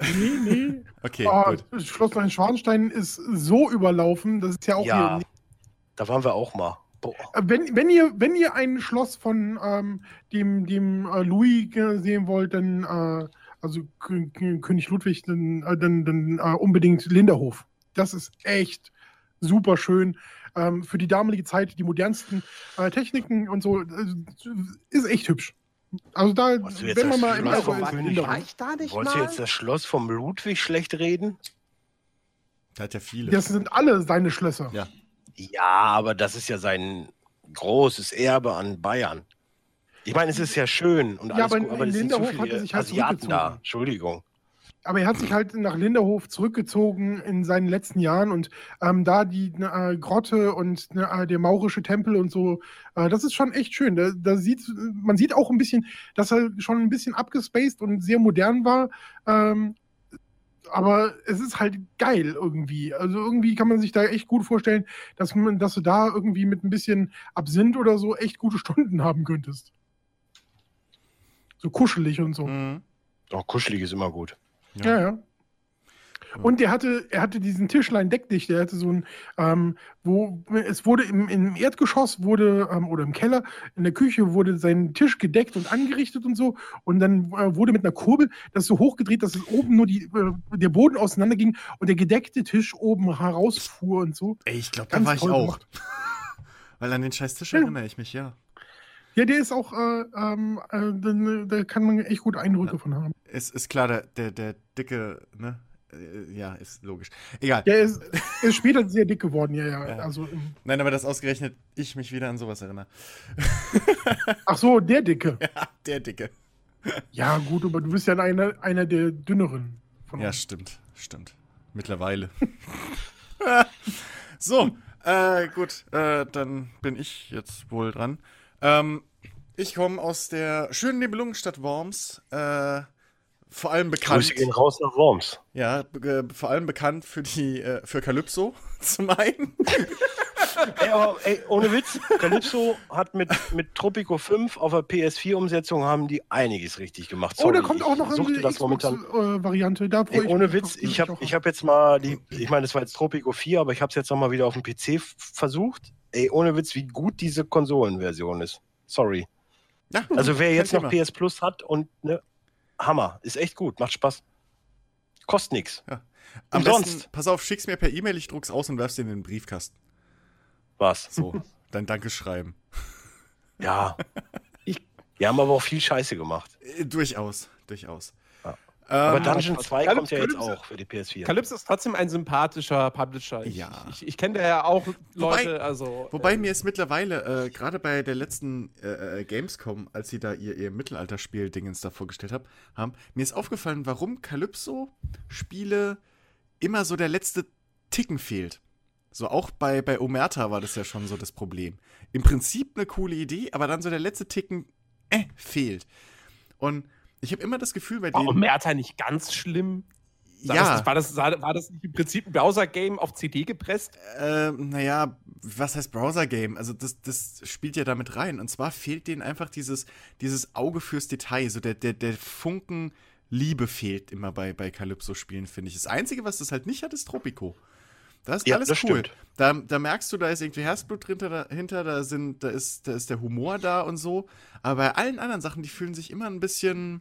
[SPEAKER 2] Nee, nee.
[SPEAKER 4] Okay,
[SPEAKER 2] Ah,
[SPEAKER 4] gut.
[SPEAKER 2] das Schloss Neuschwanstein ist so überlaufen, das ist ja auch
[SPEAKER 3] Ja,
[SPEAKER 2] hier.
[SPEAKER 3] da waren wir auch mal. Boah.
[SPEAKER 2] Wenn, wenn, ihr, wenn ihr ein Schloss von ähm, dem, dem äh, Louis sehen wollt, dann, äh, also K K König Ludwig, dann, äh, dann, dann äh, unbedingt Linderhof. Das ist echt super schön. Ähm, für die damalige Zeit die modernsten äh, Techniken und so. Äh, ist echt hübsch. Also da,
[SPEAKER 3] du
[SPEAKER 2] wenn man mal im
[SPEAKER 3] vom
[SPEAKER 2] ist,
[SPEAKER 1] ich da nicht
[SPEAKER 3] Wolltest du
[SPEAKER 1] mal?
[SPEAKER 3] jetzt das Schloss vom Ludwig schlecht reden?
[SPEAKER 4] Der hat ja viele.
[SPEAKER 2] Das sind alle seine Schlösser.
[SPEAKER 4] Ja.
[SPEAKER 3] Ja, aber das ist ja sein großes Erbe an Bayern. Ich meine, es ist ja schön und
[SPEAKER 2] Ja,
[SPEAKER 3] alles
[SPEAKER 2] aber
[SPEAKER 3] gut, aber
[SPEAKER 2] Linderhof hat er sich halt
[SPEAKER 3] Asiaten da. Entschuldigung.
[SPEAKER 2] Aber er hat sich halt nach Linderhof zurückgezogen in seinen letzten Jahren und ähm, da die äh, Grotte und ne, äh, der maurische Tempel und so, äh, das ist schon echt schön. Da, da sieht, man sieht auch ein bisschen, dass er schon ein bisschen abgespaced und sehr modern war. Ähm, aber es ist halt geil irgendwie. Also irgendwie kann man sich da echt gut vorstellen, dass, man, dass du da irgendwie mit ein bisschen Absinth oder so echt gute [laughs] Stunden haben könntest. So kuschelig und so.
[SPEAKER 4] Mhm.
[SPEAKER 3] Oh, kuschelig ist immer gut.
[SPEAKER 2] Ja, ja. Und der hatte, er hatte diesen Tischlein deck dich, der hatte so ein, ähm, wo es wurde im, im Erdgeschoss wurde ähm, oder im Keller in der Küche wurde sein Tisch gedeckt und angerichtet und so und dann äh, wurde mit einer Kurbel das so hochgedreht, dass es oben nur die, äh, der Boden auseinanderging und der gedeckte Tisch oben herausfuhr und so.
[SPEAKER 4] Ey, ich glaube, da war ich auch. [laughs] Weil an den scheiß Tisch
[SPEAKER 2] Ja.
[SPEAKER 4] erinnere ich mich, ja.
[SPEAKER 2] Ja, der ist auch, äh, ähm, äh, da, da kann man echt gut Eindrücke von haben.
[SPEAKER 4] Es ist klar, der, der, der dicke, ne? Äh, Ja, ist logisch. Egal.
[SPEAKER 2] Ja, er ist, ist später sehr dick geworden, ja, ja.
[SPEAKER 4] Ja.
[SPEAKER 2] Also,
[SPEAKER 4] Nein, aber dass ausgerechnet ich mich wieder an sowas erinnere. [laughs]
[SPEAKER 2] ach so, der Dicke.
[SPEAKER 4] Ja, der Dicke.
[SPEAKER 2] Ja, gut, aber du bist ja einer, einer der dünneren von
[SPEAKER 4] Ja,
[SPEAKER 2] uns.
[SPEAKER 4] stimmt, stimmt. Mittlerweile. [laughs] so, äh, gut, äh, dann bin ich jetzt wohl dran. Ähm, ich komme aus der schönen Nibelungenstadt Worms, äh, vor allem bekannt.
[SPEAKER 3] Grüße gehen raus nach Worms.
[SPEAKER 4] Ja, äh, vor allem bekannt für die, äh, für Calypso [laughs] zum einen.
[SPEAKER 3] Ey, aber, ey, ohne Witz, Calypso hat mit, mit Tropico 5 auf der PS4-Umsetzung haben die einiges richtig gemacht.
[SPEAKER 2] Oh, da
[SPEAKER 3] Sorry,
[SPEAKER 2] kommt auch noch eine
[SPEAKER 3] das momentan.
[SPEAKER 2] Xbox-Variante. Da freu
[SPEAKER 3] Ey, ohne Witz, ich habe ich hab jetzt mal die, ich meine, das war jetzt Tropico 4, aber ich habe es jetzt nochmal wieder auf dem PC versucht. Ey, ohne Witz, wie gut diese Konsolenversion ist. Sorry.
[SPEAKER 4] Ja,
[SPEAKER 3] Also wer jetzt noch. PS Plus hat und ne, Hammer, ist echt gut, macht Spaß. Kostet nix.
[SPEAKER 4] Am
[SPEAKER 3] umsonst.
[SPEAKER 4] besten, pass auf, schick's mir per E-Mail, ich druck's aus und werf's dir in den Briefkasten.
[SPEAKER 3] Was?
[SPEAKER 4] So, [laughs] dein Dankeschreiben.
[SPEAKER 3] Ja. [laughs] Die haben aber auch viel Scheiße gemacht.
[SPEAKER 4] Äh, durchaus, durchaus.
[SPEAKER 3] Ja.
[SPEAKER 4] Ähm,
[SPEAKER 3] Aber Dungeon 2
[SPEAKER 1] Calypso-
[SPEAKER 3] kommt ja jetzt
[SPEAKER 1] Calypso-
[SPEAKER 3] auch für die PS4.
[SPEAKER 1] Calypso ist trotzdem ein sympathischer Publisher. Ich,
[SPEAKER 4] Ja.
[SPEAKER 1] ich, ich kenne da ja auch
[SPEAKER 4] Wobei-
[SPEAKER 1] Leute, also.
[SPEAKER 4] Wobei
[SPEAKER 1] äh,
[SPEAKER 4] mir ist mittlerweile, äh, gerade bei der letzten äh, äh, Gamescom, als sie da ihr, ihr Mittelalterspiel-Dingens da vorgestellt hab, haben, mir ist aufgefallen, warum Calypso-Spiele immer so der letzte Ticken fehlt. So auch bei, bei Omerta war das ja schon so das Problem. Im Prinzip eine coole Idee, aber dann so der letzte Ticken äh, fehlt. Und ich habe immer das Gefühl, bei denen.
[SPEAKER 1] Omerta nicht ganz schlimm? Sah
[SPEAKER 4] ja,
[SPEAKER 1] Das, war, das, war das nicht im Prinzip ein Browser-Game auf CD gepresst?
[SPEAKER 4] Ähm, naja, was heißt Browser-Game? Also das, das spielt ja damit rein. Und zwar fehlt denen einfach dieses, dieses Auge fürs Detail. So der, der, der Funken Liebe fehlt immer bei, bei Calypso-Spielen, finde ich. Das Einzige, was das halt nicht hat, ist Tropico. Das ist
[SPEAKER 3] Ja,
[SPEAKER 4] alles
[SPEAKER 3] das
[SPEAKER 4] cool.
[SPEAKER 3] stimmt.
[SPEAKER 4] Da, da merkst du, da ist irgendwie Herzblut dahinter, da, sind, da, ist, da ist der Humor da und so. Aber bei allen anderen Sachen, die fühlen sich immer ein bisschen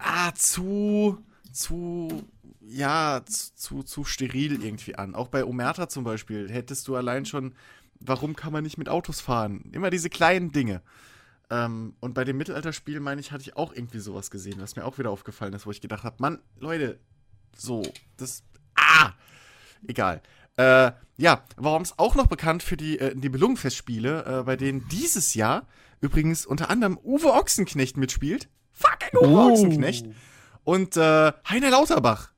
[SPEAKER 4] ah, zu, zu, ja, zu, zu, zu steril irgendwie an. Auch bei Omerta zum Beispiel hättest du allein schon, warum kann man nicht mit Autos fahren? Immer diese kleinen Dinge. Ähm, und bei dem Mittelalterspiel, meine ich, hatte ich auch irgendwie sowas gesehen, was mir auch wieder aufgefallen ist, wo ich gedacht habe, Mann, Leute, so, das, ah, egal. Äh, ja, Worms auch noch bekannt für die äh, Nibelungenfestspiele, äh, bei denen dieses Jahr übrigens unter anderem Uwe Ochsenknecht mitspielt. Fucking Uwe
[SPEAKER 2] Oh.
[SPEAKER 4] Ochsenknecht. Und äh, Heiner Lauterbach.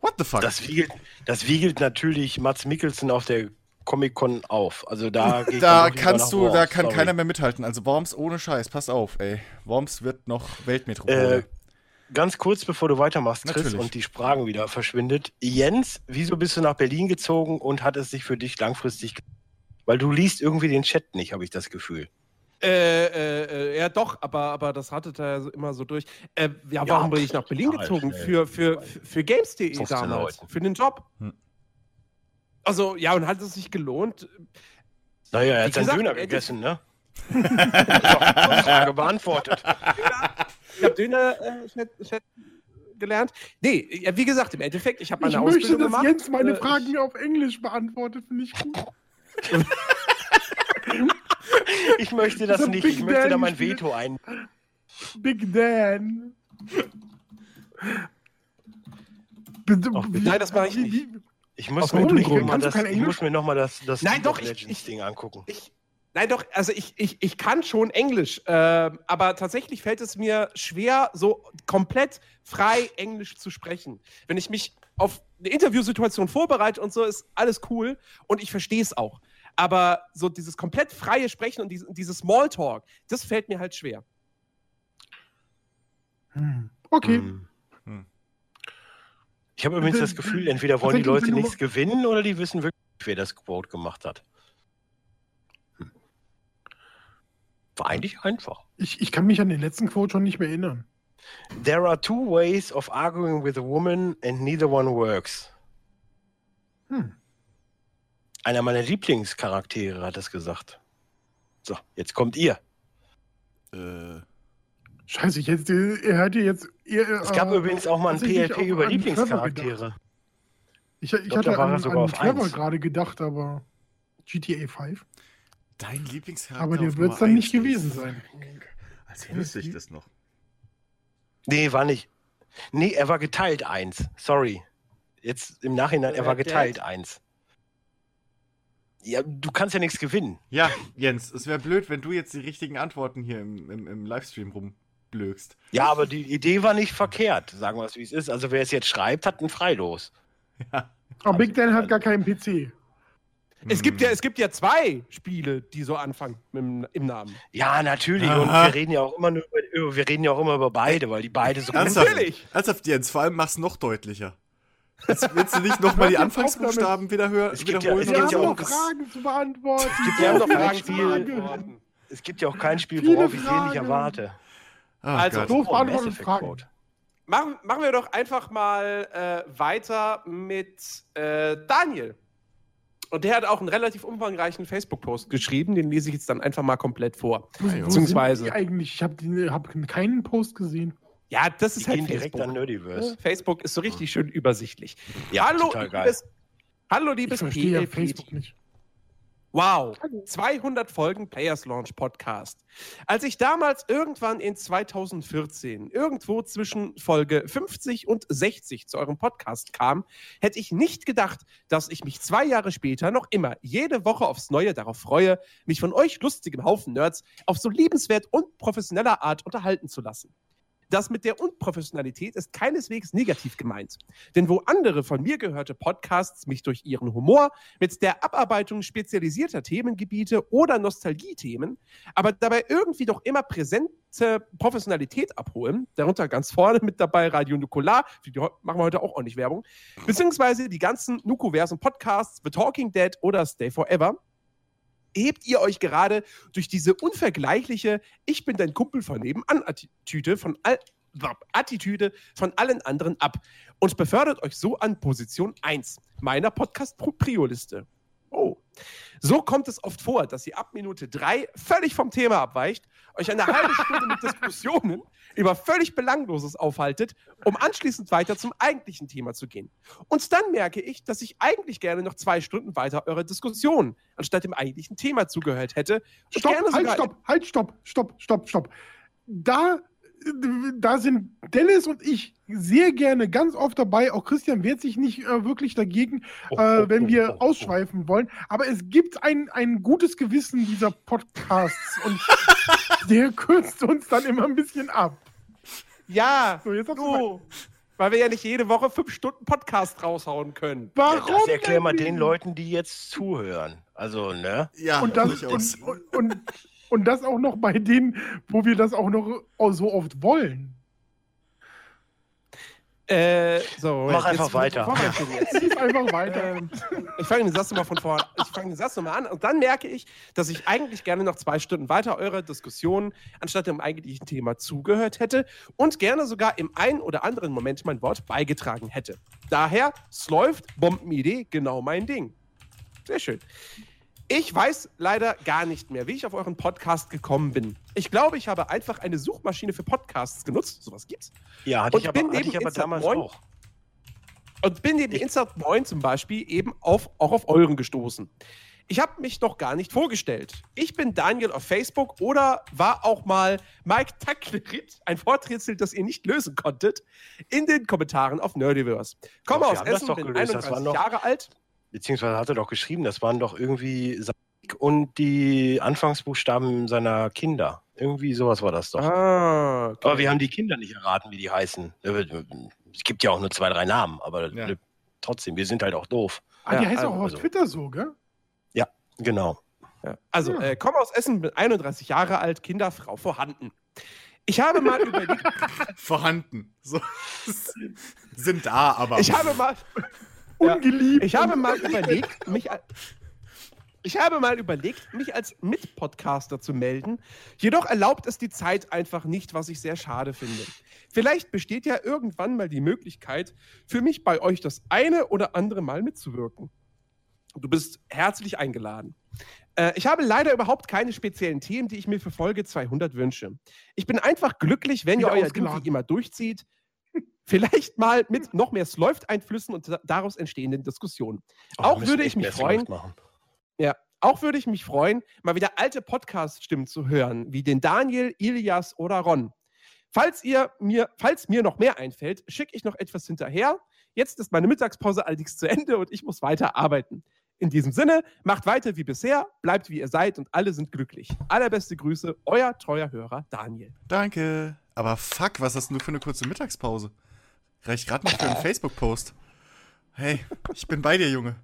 [SPEAKER 4] What the fuck?
[SPEAKER 3] Das wiegelt, das wiegelt natürlich Mats Mikkelsen auf der Comic-Con auf. Also da [laughs] geht
[SPEAKER 4] da kannst du,
[SPEAKER 3] Worms,
[SPEAKER 4] da kann
[SPEAKER 3] sorry.
[SPEAKER 4] keiner mehr mithalten. Also Worms ohne Scheiß, pass auf, ey. Worms wird noch Weltmetropole.
[SPEAKER 3] Äh, ganz kurz, bevor du weitermachst, Chris,
[SPEAKER 4] Natürlich.
[SPEAKER 3] und die Sprache wieder verschwindet. Jens, wieso bist du nach Berlin gezogen und hat es sich für dich langfristig... Weil du liest irgendwie den Chat nicht, habe ich das Gefühl.
[SPEAKER 1] Äh, äh, äh, ja, doch, aber, aber das hattet er ja immer so durch. Äh, ja,
[SPEAKER 3] Ja,
[SPEAKER 1] warum bin ich nach Berlin gezogen?
[SPEAKER 3] schnell.
[SPEAKER 1] Für, für, für, Games.de
[SPEAKER 3] 15
[SPEAKER 1] damals.
[SPEAKER 3] Leuten.
[SPEAKER 1] Für den Job.
[SPEAKER 4] Hm.
[SPEAKER 1] Also, ja, und hat es sich gelohnt?
[SPEAKER 3] Naja, er hat seinen Döner
[SPEAKER 1] äh,
[SPEAKER 3] gegessen, ne? [laughs] Doch, Frage beantwortet.
[SPEAKER 1] Ich habe Döner äh, schät- schät- gelernt. Nee, ja, wie gesagt, im Endeffekt, ich habe meine
[SPEAKER 2] Ich möchte,
[SPEAKER 1] Ausbildung
[SPEAKER 2] dass
[SPEAKER 1] gemacht.
[SPEAKER 2] Jens meine
[SPEAKER 1] Äh,
[SPEAKER 2] Fragen auf Englisch beantwortet, finde ich gut. [laughs]
[SPEAKER 3] Ich möchte das
[SPEAKER 2] hat
[SPEAKER 3] nicht.
[SPEAKER 2] Big
[SPEAKER 3] Ich möchte da
[SPEAKER 2] Dan
[SPEAKER 3] mein
[SPEAKER 2] gespielt.
[SPEAKER 3] Veto ein.
[SPEAKER 2] Big Dan. Bitte,
[SPEAKER 3] Ach,
[SPEAKER 1] nein, das mache ich nicht.
[SPEAKER 3] Ich muss mir, ich, ich
[SPEAKER 2] Englisch?
[SPEAKER 3] muss mir nochmal das, das
[SPEAKER 1] Nein,
[SPEAKER 3] League
[SPEAKER 1] doch, ich-
[SPEAKER 3] Legends
[SPEAKER 1] ich-
[SPEAKER 3] Ding angucken.
[SPEAKER 1] Ich, nein, doch, also ich, ich, ich kann schon Englisch, ähm, aber tatsächlich fällt es mir schwer, so komplett frei Englisch zu sprechen. Wenn ich mich auf eine Interviewsituation vorbereite und so, ist alles cool und ich verstehe es auch. Aber so dieses komplett freie Sprechen und dieses, dieses Smalltalk, das fällt mir halt schwer.
[SPEAKER 2] Hm. Okay.
[SPEAKER 3] Hm.
[SPEAKER 4] Hm.
[SPEAKER 3] Ich habe übrigens
[SPEAKER 2] Äh,
[SPEAKER 3] das Gefühl, entweder wollen die Leute nichts gewinnen oder die wissen wirklich, wer das Quote gemacht hat. War eigentlich einfach.
[SPEAKER 2] Ich, ich kann mich an den letzten Quote schon nicht mehr erinnern.
[SPEAKER 3] There are two ways of arguing with a woman and neither one works.
[SPEAKER 2] Hm.
[SPEAKER 3] Einer meiner Lieblingscharaktere hat das gesagt. So, jetzt kommt ihr.
[SPEAKER 4] Äh,
[SPEAKER 2] Scheiße, ich hätte, er hatte jetzt. Er,
[SPEAKER 3] Es gab
[SPEAKER 2] äh,
[SPEAKER 3] übrigens auch mal ein PLP über Lieblingscharaktere.
[SPEAKER 2] Ich, ich
[SPEAKER 3] glaub,
[SPEAKER 2] hatte an,
[SPEAKER 3] sogar
[SPEAKER 2] an
[SPEAKER 3] auf
[SPEAKER 2] Trevor
[SPEAKER 3] eins.
[SPEAKER 2] gerade gedacht, aber GTA 5.
[SPEAKER 4] dein Lieblingscharakter.
[SPEAKER 2] Aber der
[SPEAKER 4] auf
[SPEAKER 2] wird es dann nicht gewesen sein.
[SPEAKER 4] Als wüsste ich das noch.
[SPEAKER 3] Nee, war nicht. Nee, er war geteilt eins. Sorry. Jetzt im Nachhinein, er war
[SPEAKER 1] Dead?
[SPEAKER 3] geteilt eins. Ja, du kannst ja nichts gewinnen.
[SPEAKER 4] Ja, Jens, es wäre blöd, wenn du jetzt die richtigen Antworten hier im, im, im Livestream rumblökst.
[SPEAKER 3] Ja, aber die Idee war nicht verkehrt, sagen wir es wie es ist. Also wer es jetzt schreibt, hat ein Freilos. [laughs]
[SPEAKER 4] Ja.
[SPEAKER 2] Aber Big Dan hat gar keinen PC.
[SPEAKER 1] Es, gibt ja, es gibt ja zwei Spiele, die so anfangen dem, im Namen.
[SPEAKER 3] Ja, natürlich.
[SPEAKER 4] Aha.
[SPEAKER 3] Und wir reden ja auch immer nur über, wir reden ja auch immer über beide, weil die beide so
[SPEAKER 4] Ernsthaft?
[SPEAKER 1] Natürlich.
[SPEAKER 4] Ernsthaft, Jens, vor allem mach's noch deutlicher. Jetzt willst du nicht nochmal die [laughs] Anfangsbuchstaben wieder hören,
[SPEAKER 3] Es gibt ja-
[SPEAKER 4] wiederholen?
[SPEAKER 3] es
[SPEAKER 2] Wir
[SPEAKER 3] gibt
[SPEAKER 2] haben
[SPEAKER 3] ja auch
[SPEAKER 2] noch Fragen zu beantworten.
[SPEAKER 3] gibt ja noch
[SPEAKER 2] Viele
[SPEAKER 3] Fragen,
[SPEAKER 2] Fragen.
[SPEAKER 3] Es gibt ja auch kein Spiel, worauf ich sehnlich erwarte.
[SPEAKER 4] Ah,
[SPEAKER 1] Also.
[SPEAKER 2] Doof
[SPEAKER 3] Oh,
[SPEAKER 2] beantwortete
[SPEAKER 3] Mass Effect
[SPEAKER 2] Fragen.
[SPEAKER 3] Code.
[SPEAKER 1] Machen, machen wir doch einfach mal äh, weiter mit äh, Daniel. Und der hat auch einen relativ umfangreichen Facebook-Post geschrieben, den lese ich jetzt dann einfach mal komplett vor.
[SPEAKER 2] Wo sind
[SPEAKER 1] Beziehungsweise-
[SPEAKER 2] die eigentlich? Ich habe hab keinen Post gesehen.
[SPEAKER 1] Ja, das
[SPEAKER 3] Die
[SPEAKER 1] ist halt
[SPEAKER 3] gehen direkt
[SPEAKER 1] Facebook.
[SPEAKER 3] an Nerdiverse.
[SPEAKER 1] Facebook ist so richtig schön übersichtlich.
[SPEAKER 3] Ja,
[SPEAKER 1] hallo,
[SPEAKER 3] total geil.
[SPEAKER 1] liebes, hallo,
[SPEAKER 2] Ich
[SPEAKER 1] liebes
[SPEAKER 2] ja
[SPEAKER 1] PLP.
[SPEAKER 2] Facebook nicht.
[SPEAKER 1] Wow, 200 Folgen Players Launch Podcast. Als ich damals irgendwann in 2014 irgendwo zwischen Folge 50 und 60 zu eurem Podcast kam, hätte ich nicht gedacht, dass ich mich zwei Jahre später noch immer jede Woche aufs Neue darauf freue, mich von euch lustigem Haufen Nerds auf so liebenswert und professioneller Art unterhalten zu lassen. Das mit der Unprofessionalität ist keineswegs negativ gemeint. Denn wo andere von mir gehörte Podcasts mich durch ihren Humor mit der Abarbeitung spezialisierter Themengebiete oder Nostalgiethemen, aber dabei irgendwie doch immer präsente Professionalität abholen, darunter ganz vorne mit dabei Radio Nukular, für die machen wir heute auch ordentlich Werbung, beziehungsweise die ganzen Nukuversen Podcasts, The Talking Dead oder Stay Forever, hebt ihr euch gerade durch diese unvergleichliche Ich bin dein Kumpel von nebenan Attitüde von all von allen anderen ab und befördert euch so an Position 1 meiner Podcast-Prio-Liste. Oh. So kommt es oft vor, dass ihr ab Minute 3 völlig vom Thema abweicht, euch eine halbe Stunde mit Diskussionen über völlig Belangloses aufhaltet, um anschließend weiter zum eigentlichen Thema zu gehen. Und dann merke ich, dass ich eigentlich gerne noch zwei Stunden weiter eurer Diskussion anstatt dem eigentlichen Thema zugehört hätte.
[SPEAKER 2] Stopp, halt, stopp, halt, stopp, stopp, stopp, stopp. Da da sind Dennis und ich sehr gerne ganz oft dabei. Auch Christian wehrt sich nicht äh, wirklich dagegen,
[SPEAKER 3] Oh,
[SPEAKER 2] äh,
[SPEAKER 3] oh,
[SPEAKER 2] wenn
[SPEAKER 3] oh,
[SPEAKER 2] wir
[SPEAKER 3] oh, oh.
[SPEAKER 2] ausschweifen wollen. Aber es gibt ein, ein gutes Gewissen dieser Podcasts und [laughs] der kürzt uns dann immer ein bisschen ab.
[SPEAKER 1] Ja,
[SPEAKER 2] So, jetzt du.
[SPEAKER 1] Weil wir ja nicht jede Woche fünf Stunden Podcast raushauen können.
[SPEAKER 2] Warum?
[SPEAKER 3] Das erklär mal den? Leuten, die jetzt zuhören. Also, ne?
[SPEAKER 4] Ja,
[SPEAKER 2] Und das, und, und, und, und das auch noch bei denen, wo wir das auch noch so oft wollen.
[SPEAKER 1] Äh, so,
[SPEAKER 3] Mach
[SPEAKER 1] jetzt-
[SPEAKER 3] einfach weiter.
[SPEAKER 2] Lies einfach weiter.
[SPEAKER 1] Ähm, ich fange den Satz nochmal von vorne. Ich fange den Satz nochmal an und dann merke ich, dass ich eigentlich gerne noch zwei Stunden weiter eurer Diskussion anstatt dem eigentlichen Thema zugehört hätte und gerne sogar im einen oder anderen Moment mein Wort beigetragen hätte. Daher, es läuft, Bombenidee, genau mein Ding. Sehr schön. Ich weiß leider gar nicht mehr, wie ich auf euren Podcast gekommen bin. Ich glaube, ich habe einfach eine Suchmaschine für Podcasts genutzt. Sowas gibt's.
[SPEAKER 3] Ja, hatte
[SPEAKER 1] Und
[SPEAKER 3] ich aber,
[SPEAKER 1] bin
[SPEAKER 3] hatte ich aber
[SPEAKER 1] Instant
[SPEAKER 3] damals auch.
[SPEAKER 1] Und bin neben
[SPEAKER 3] Ich-
[SPEAKER 1] Insert Moin zum Beispiel eben auf, auch auf euren gestoßen. Ich habe mich noch gar nicht vorgestellt. Ich bin Daniel auf Facebook oder war auch mal Mike Tacklerit, ein Worträtsel, das ihr nicht lösen konntet, in den Kommentaren auf Nerdiverse. Komme
[SPEAKER 3] Doch,
[SPEAKER 1] aus Essen, bin
[SPEAKER 3] gelöst, das
[SPEAKER 1] 31
[SPEAKER 3] waren doch-
[SPEAKER 1] Jahre alt.
[SPEAKER 3] Beziehungsweise hat er doch geschrieben, das waren doch irgendwie und die Anfangsbuchstaben seiner Kinder. Irgendwie sowas war das doch.
[SPEAKER 1] Ah, okay.
[SPEAKER 3] Aber wir haben die Kinder nicht erraten, wie die heißen. Es gibt ja auch nur zwei, drei Namen, aber
[SPEAKER 4] Ja.
[SPEAKER 3] ne, trotzdem, wir sind halt auch doof.
[SPEAKER 2] Ah, die
[SPEAKER 1] Ja,
[SPEAKER 2] heißt auch
[SPEAKER 3] also-
[SPEAKER 2] auf Twitter so, gell?
[SPEAKER 3] Genau.
[SPEAKER 1] Ja. Also,
[SPEAKER 2] Ja.
[SPEAKER 1] äh, komme aus Essen, bin 31 Jahre alt, Kinder, Frau vorhanden. Ich habe mal [laughs] überlegt,
[SPEAKER 4] Vorhanden. So. [laughs] Sind da, aber.
[SPEAKER 1] ich habe mal, Ja.
[SPEAKER 2] Ungeliebt.
[SPEAKER 1] Ich habe mal [laughs] überlegt, mich, ich habe mal überlegt, mich als Mitpodcaster zu melden. Jedoch erlaubt es die Zeit einfach nicht, was ich sehr schade finde. Vielleicht besteht ja irgendwann mal die Möglichkeit, für mich bei euch das eine oder andere Mal mitzuwirken. Du bist herzlich eingeladen. Äh, ich habe leider überhaupt keine speziellen Themen, die ich mir für Folge 200 wünsche. Ich bin einfach glücklich, wenn ihr euer Ding immer durchzieht. Vielleicht mal mit noch mehr Läuft-Einflüssen und da- daraus entstehenden Diskussionen.
[SPEAKER 3] Oh,
[SPEAKER 1] Auch würde ich mich freuen, ja, auch würde ich mich freuen, mal wieder alte Podcast-Stimmen zu hören, wie den Daniel, Ilias oder Ron. Falls ihr mir, falls mir noch mehr einfällt, schicke ich noch etwas hinterher. Jetzt ist meine Mittagspause allerdings zu Ende und ich muss weiter arbeiten. In diesem Sinne, macht weiter wie bisher, bleibt wie ihr seid und alle sind glücklich. Allerbeste Grüße, euer treuer Hörer Daniel.
[SPEAKER 4] Danke. Aber fuck, was hast denn du für eine kurze Mittagspause? Reicht gerade noch für einen Facebook-Post. Hey, ich bin bei dir, Junge.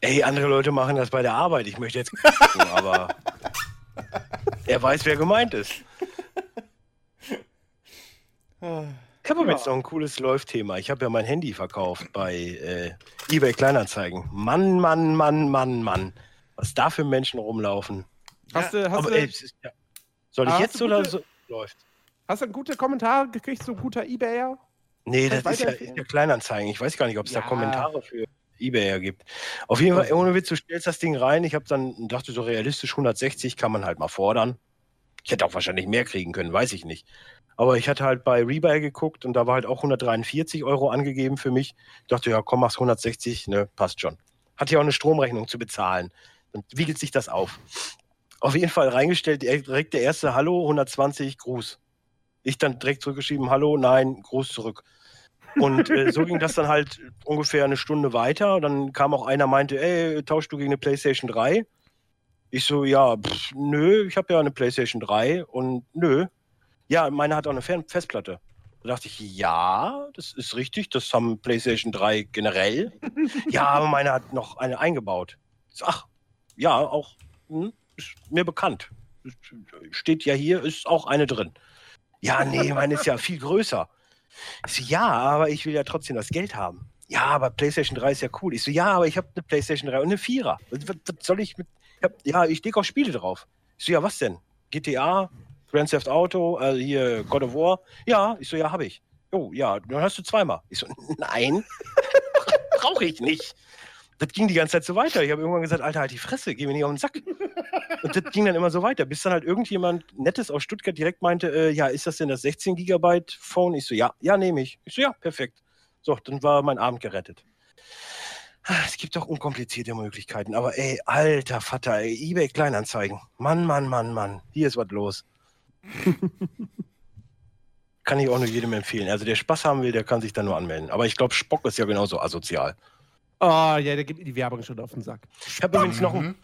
[SPEAKER 3] Ey, andere Leute machen das bei der Arbeit. Ich möchte jetzt [laughs] gucken, aber er weiß, wer gemeint ist. Ich habe aber jetzt noch ein cooles Läuft-Thema. Ich habe ja mein Handy verkauft bei äh, eBay Kleinanzeigen. Mann, Mann, Mann, Mann, Mann. Was da für Menschen rumlaufen.
[SPEAKER 1] Hast, du, hast,
[SPEAKER 3] aber
[SPEAKER 1] du,
[SPEAKER 3] ey, ja. Soll ich
[SPEAKER 1] Ah,
[SPEAKER 3] jetzt oder
[SPEAKER 1] gute-
[SPEAKER 3] so? Läuft.
[SPEAKER 1] hast du gute Kommentare gekriegt, so ein guter Ebayer?
[SPEAKER 3] Nee, das ist ja, ist ja Kleinanzeigen. Ich weiß gar nicht, ob es
[SPEAKER 1] Ja.
[SPEAKER 3] da Kommentare für eBay gibt. Auf jeden Fall, ohne Witz, du stellst das Ding rein. Ich habe dann dachte so realistisch 160 kann man halt mal fordern. Ich hätte auch wahrscheinlich mehr kriegen können, weiß ich nicht. Aber ich hatte halt bei Rebuy geguckt und da war halt auch 143 Euro angegeben für mich. Ich dachte, ja, komm, mach's 160, ne, passt schon. Hat ja auch eine Stromrechnung zu bezahlen. Dann wiegelt sich das auf. Auf jeden Fall reingestellt, direkt der erste Hallo, 120, Gruß. Ich dann direkt zurückgeschrieben, Hallo, nein, Gruß zurück. Und äh, so ging das [laughs] dann halt ungefähr eine Stunde weiter. Dann kam auch einer, meinte, ey, tauschst du gegen eine PlayStation 3? Ich so, ja, pff, nö, ich habe ja eine PlayStation 3 und nö. Ja, meine hat auch eine Fern- Festplatte. Da dachte ich, ja, das ist richtig, das haben PlayStation 3 generell. [laughs] ja, aber meine hat noch eine eingebaut. So, ach, ja, auch hm, ist mir bekannt. Steht ja hier, ist auch eine drin. Ja, nee, meine ist ja viel größer. Ich so, ja, aber ich will ja trotzdem das Geld haben. Ja, aber PlayStation 3 ist ja cool. Ich so, ja, aber ich habe eine PlayStation 3 und eine Vierer. Was, was, was soll ich mit. Ich hab, ja, ich lege auch Spiele drauf. Ich so, ja, was denn? GTA, Grand Theft Auto, also hier God of War. Ja, ich so, ja, habe ich. Oh, ja, dann hast du zweimal. Ich so, [laughs] nein, [laughs] brauche ich nicht. Das ging die ganze Zeit so weiter. Ich habe irgendwann gesagt, Alter, halt die Fresse, geh mir nicht auf den Sack. Und das ging dann immer so weiter, bis dann halt irgendjemand Nettes aus Stuttgart direkt meinte, äh, ja, ist das denn das 16 Gigabyte Phone? Ich so, ja, ja, nehme ich. Ich so, ja, perfekt. So, dann war mein Abend gerettet. Ah, Es gibt doch unkomplizierte Möglichkeiten, aber ey, alter Vater, ey, eBay Kleinanzeigen. Mann, Mann, Mann, Mann, hier ist was los. [laughs] kann ich auch nur jedem empfehlen. Also der Spaß haben will, der kann sich da nur anmelden. Aber ich glaube, Spock ist ja genauso asozial.
[SPEAKER 1] Oh, ja, der gibt mir die Werbung schon auf den Sack.
[SPEAKER 3] Ich habe übrigens, noch ein-
[SPEAKER 4] Mhm.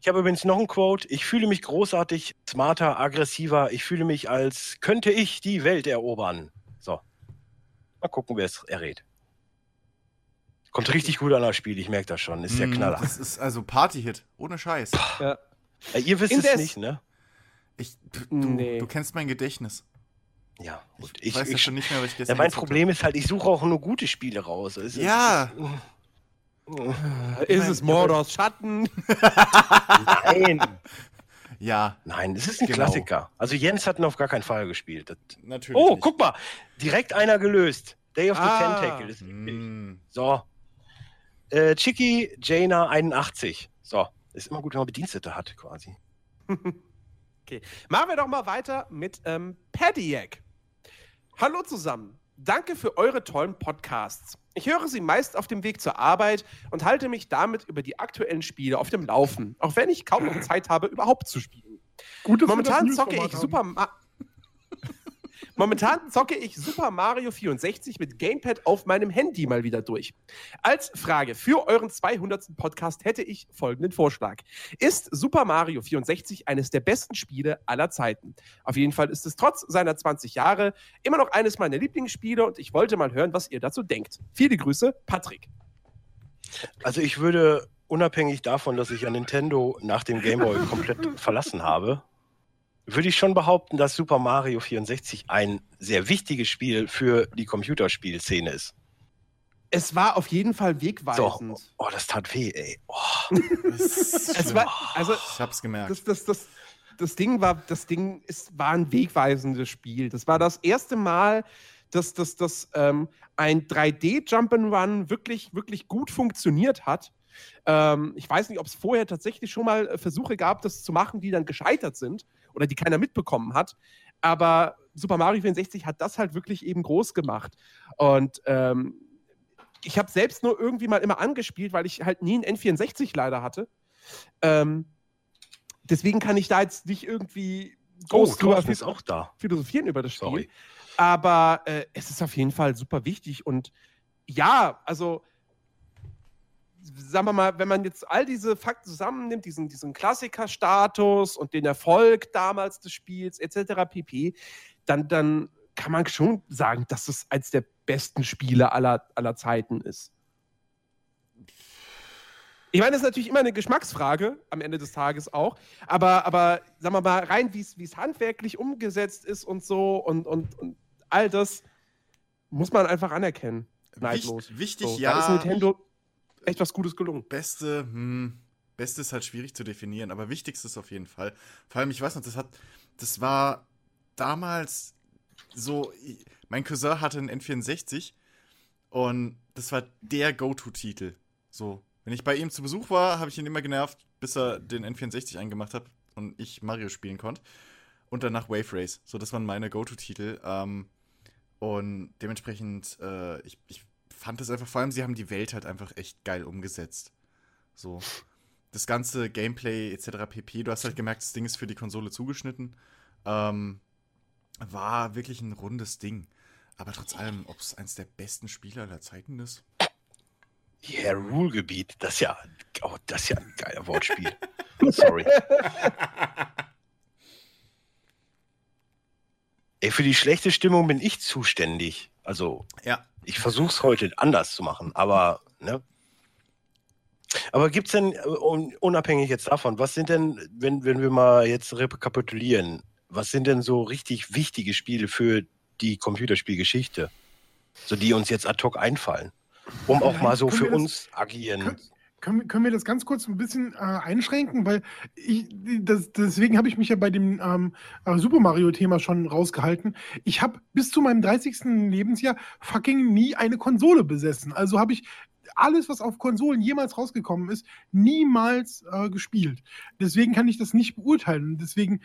[SPEAKER 3] Ich hab übrigens noch ein Quote. Ich fühle mich großartig, smarter, aggressiver. Ich fühle mich, als könnte ich die Welt erobern. So. Mal gucken, wer es errät. Kommt richtig gut an das Spiel, ich merke das schon. Ist der
[SPEAKER 4] Mm,
[SPEAKER 3] Knaller.
[SPEAKER 4] Das ist also Party-Hit, ohne Scheiß.
[SPEAKER 1] Ja.
[SPEAKER 3] Ja, ihr wisst
[SPEAKER 1] Indes-
[SPEAKER 3] es nicht, ne?
[SPEAKER 4] Ich, du,
[SPEAKER 1] Nee.
[SPEAKER 4] du kennst mein Gedächtnis.
[SPEAKER 3] Ja, gut.
[SPEAKER 4] Ich,
[SPEAKER 3] Ich,
[SPEAKER 4] weiß ja
[SPEAKER 3] ich,
[SPEAKER 4] schon nicht mehr, was ich
[SPEAKER 3] ja,
[SPEAKER 4] gestern
[SPEAKER 3] mein
[SPEAKER 4] gezockt
[SPEAKER 3] Problem ist halt, ich suche auch nur gute Spiele raus. Es
[SPEAKER 4] Ja.
[SPEAKER 1] Ist es Mordors Schatten?
[SPEAKER 3] Nein. [laughs]
[SPEAKER 4] Ja,
[SPEAKER 3] Nein, es ist ein
[SPEAKER 4] Genau.
[SPEAKER 3] Klassiker. Also Jens hat ihn auf gar keinen Fall gespielt. Das
[SPEAKER 4] natürlich.
[SPEAKER 3] oh,
[SPEAKER 4] nicht.
[SPEAKER 3] guck mal. Direkt einer gelöst. Day of the
[SPEAKER 1] Ah.
[SPEAKER 3] Tentacle. Ist.
[SPEAKER 4] Mm,
[SPEAKER 3] So. Äh, Chicky Jaina 81. So. Ist immer gut, wenn man Bedienstete hat, quasi. [laughs]
[SPEAKER 1] Okay. Machen wir doch mal weiter mit ähm, Padiac. Hallo zusammen. Danke für eure tollen Podcasts. Ich höre sie meist auf dem Weg zur Arbeit und halte mich damit über die aktuellen Spiele auf dem Laufen, auch wenn ich kaum noch Zeit habe, überhaupt zu spielen.
[SPEAKER 2] Gut,
[SPEAKER 1] Momentan zocke ich. Super Ma Momentan zocke ich Super Mario 64 mit Gamepad auf meinem Handy mal wieder durch. Als Frage für euren 200. Podcast hätte ich folgenden Vorschlag. Ist Super Mario 64 eines der besten Spiele aller Zeiten? Auf jeden Fall ist es trotz seiner 20 Jahre immer noch eines meiner Lieblingsspiele und ich wollte mal hören, was ihr dazu denkt. Viele Grüße, Patrick.
[SPEAKER 3] Also ich würde, unabhängig davon, dass ich ja Nintendo nach dem Game Boy komplett verlassen habe, würde ich schon behaupten, dass Super Mario 64 ein sehr wichtiges Spiel für die Computerspielszene ist.
[SPEAKER 1] Es war auf jeden Fall
[SPEAKER 3] So.
[SPEAKER 1] wegweisend.
[SPEAKER 3] Oh, das tat weh, ey. Oh. [laughs]
[SPEAKER 4] es
[SPEAKER 1] war, also,
[SPEAKER 4] ich hab's gemerkt.
[SPEAKER 1] das, das, das, das Ding war, das Ding ist, war ein wegweisendes Spiel. Das war das erste Mal, dass, dass, dass ähm, ein 3D-Jump'n'Run wirklich, wirklich gut funktioniert hat. Ähm, ich weiß nicht, ob es vorher tatsächlich schon mal äh, Versuche gab, das zu machen, die dann gescheitert sind oder die keiner mitbekommen hat. Aber Super Mario 64 hat das halt wirklich eben groß gemacht. Und ähm, ich habe selbst nur irgendwie mal immer angespielt, weil ich halt nie einen N64 leider hatte. Ähm, deswegen kann ich da jetzt nicht irgendwie
[SPEAKER 3] Oh,
[SPEAKER 1] groß drüber
[SPEAKER 3] Thorsten ist auch da.
[SPEAKER 1] philosophieren über das Spiel.
[SPEAKER 3] Sorry.
[SPEAKER 1] Aber äh, es ist auf jeden Fall super wichtig. Und ja, also sagen wir mal, wenn man jetzt all diese Fakten zusammennimmt, diesen, diesen Klassikerstatus und den Erfolg damals des Spiels etc. pp., dann, dann kann man schon sagen, dass es eines der besten Spiele aller, aller Zeiten ist. Ich meine, das ist natürlich immer eine Geschmacksfrage am Ende des Tages auch, aber, aber sagen wir mal, rein wie es handwerklich umgesetzt ist und so und, und, und all das muss man einfach anerkennen. Neidlos.
[SPEAKER 4] Wicht, wichtig,
[SPEAKER 1] So,
[SPEAKER 4] ja.
[SPEAKER 1] Da ist Nintendo echt was Gutes gelungen.
[SPEAKER 4] Beste, hm, Beste ist halt schwierig zu definieren, aber wichtigste ist auf jeden Fall. Vor allem, ich weiß noch, das hat, das war damals so, mein Cousin hatte einen N64 und das war der Go-To-Titel. So, wenn ich bei ihm zu Besuch war, habe ich ihn immer genervt, bis er den N64 eingemacht hat und ich Mario spielen konnte. Und danach Wave Race. So, das waren meine Go-To-Titel. Ähm, und dementsprechend, äh, ich, ich fand es einfach, vor allem, sie haben die Welt halt einfach echt geil umgesetzt. So. Das ganze Gameplay etc. pp. Du hast halt gemerkt, das Ding ist für die Konsole zugeschnitten. Ähm, war wirklich ein rundes Ding. Aber trotz allem, ob es eins der besten Spiele aller Zeiten ist.
[SPEAKER 3] Yeah, Ruhrgebiet. Das ist ja, oh, das ist ja ein geiler Wortspiel. [laughs] Sorry. [laughs] Ey, für die schlechte Stimmung bin ich zuständig. Also,
[SPEAKER 4] Ja.
[SPEAKER 3] ich versuche es heute anders zu machen, aber, ne? Aber gibt es denn, äh, un- unabhängig jetzt davon, was sind denn, wenn, wenn wir mal jetzt rekapitulieren, was sind denn so richtig wichtige Spiele für die Computerspielgeschichte? So die uns jetzt ad hoc einfallen. Um auch mal so für uns agieren.
[SPEAKER 2] Können, können, wir- das ganz kurz ein bisschen äh, einschränken? Weil ich, das, deswegen habe ich mich ja bei dem ähm, äh, Super Mario-Thema schon rausgehalten. Ich habe bis zu meinem 30. Lebensjahr fucking nie eine Konsole besessen. Also habe ich alles, was auf Konsolen jemals rausgekommen ist, niemals äh, gespielt. Deswegen kann ich das nicht beurteilen. Deswegen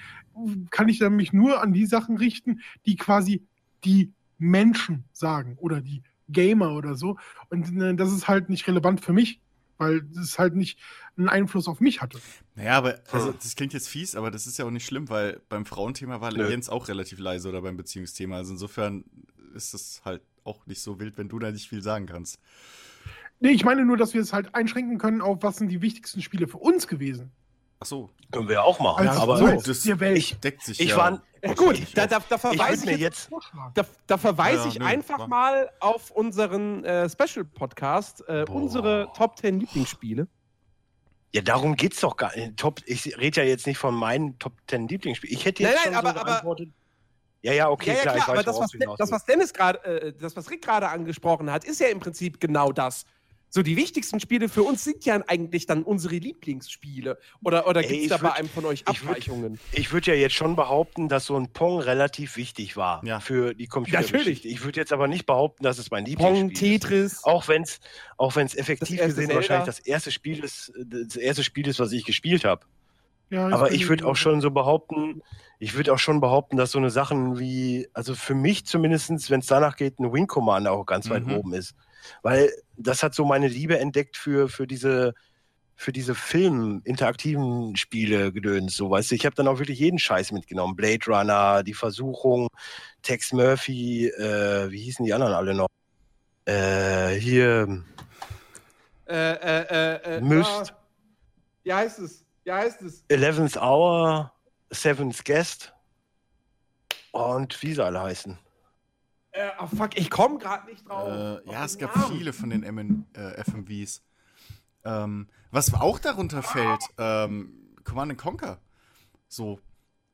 [SPEAKER 2] kann ich mich nur an die Sachen richten, die quasi die Menschen sagen oder die Gamer oder so. Und äh, das ist halt nicht relevant für mich. Weil es halt nicht einen Einfluss auf mich hatte.
[SPEAKER 4] Naja, aber also, das klingt jetzt fies, aber das ist ja auch nicht schlimm, weil beim Frauenthema war
[SPEAKER 3] Nö.
[SPEAKER 4] Jens auch relativ leise oder beim Beziehungsthema. Also insofern ist das halt auch nicht so wild, wenn du da nicht viel sagen kannst.
[SPEAKER 2] Nee, ich meine nur, dass wir es halt einschränken können auf, was sind die wichtigsten Spiele für uns gewesen.
[SPEAKER 4] Ach so,
[SPEAKER 3] Können wir auch machen.
[SPEAKER 2] Also
[SPEAKER 3] aber
[SPEAKER 2] so, das Welt.
[SPEAKER 3] ich,
[SPEAKER 4] deckt sich
[SPEAKER 3] ich
[SPEAKER 4] ja.
[SPEAKER 3] war,
[SPEAKER 1] Ja, gut, da, da, da verweise ich, jetzt, da, da verweise
[SPEAKER 4] Ja,
[SPEAKER 1] ich
[SPEAKER 4] nö,
[SPEAKER 1] einfach
[SPEAKER 4] mach.
[SPEAKER 1] mal auf unseren äh, Special-Podcast, äh, unsere Top 10 Lieblingsspiele.
[SPEAKER 3] ja, darum geht's doch gar nicht. Top, ich rede ja jetzt nicht von meinen Top 10 Lieblingsspielen. Ich hätte jetzt
[SPEAKER 1] Nein,
[SPEAKER 3] schon
[SPEAKER 1] nein, aber-
[SPEAKER 3] so
[SPEAKER 1] aber-
[SPEAKER 3] geantwortet. Ja, ja, okay,
[SPEAKER 1] ja, ja,
[SPEAKER 3] klar,
[SPEAKER 1] klar,
[SPEAKER 3] ich weiß,
[SPEAKER 1] aber das was, das, was. Dennis gerade, äh, das, was Rick gerade angesprochen hat, ist ja im Prinzip genau das. So, die wichtigsten Spiele für uns sind ja eigentlich dann unsere Lieblingsspiele. Oder, oder gibt es da bei
[SPEAKER 3] würd-
[SPEAKER 1] einem von euch
[SPEAKER 3] ich würd-
[SPEAKER 1] Abweichungen?
[SPEAKER 3] Ich würde ja jetzt schon behaupten, dass so ein Pong relativ wichtig war
[SPEAKER 4] Ja.
[SPEAKER 3] für die Computergeschichte.
[SPEAKER 1] Natürlich.
[SPEAKER 3] Ich würde jetzt aber nicht behaupten, dass es mein
[SPEAKER 1] Pong,
[SPEAKER 3] Lieblingsspiel ist.
[SPEAKER 1] Tetris.
[SPEAKER 3] Auch wenn es auch wenn's effektiv gesehen
[SPEAKER 1] Zelda.
[SPEAKER 3] wahrscheinlich das erste Spiel ist, das erste Spiel ist, was ich gespielt habe.
[SPEAKER 2] Ja,
[SPEAKER 3] Aber ich würde auch schon so behaupten, ich würde auch schon behaupten, dass so eine Sachen wie, also für mich zumindest, wenn es danach geht, ein Wing Commander auch ganz weit
[SPEAKER 4] Mhm.
[SPEAKER 3] oben ist. Weil das hat so meine Liebe entdeckt für, für diese, für diese Film, interaktiven Spiele gedöns, so weißt du. Ich habe dann auch wirklich jeden Scheiß mitgenommen. Blade Runner, die Versuchung, Tex Murphy, äh, wie hießen die anderen alle noch? Äh, hier,
[SPEAKER 1] Äh, äh, äh, äh,
[SPEAKER 3] Myst.
[SPEAKER 1] ah, wie heißt es? Wie heißt es?
[SPEAKER 3] 11th Hour, Seventh Guest und wie sie alle heißen.
[SPEAKER 1] Äh, oh fuck, ich komme gerade nicht drauf.
[SPEAKER 4] Äh, ja, es gab
[SPEAKER 1] Namen.
[SPEAKER 4] viele von den MN, äh, FMVs. Ähm, was auch darunter fällt, ähm, Command Conquer. So,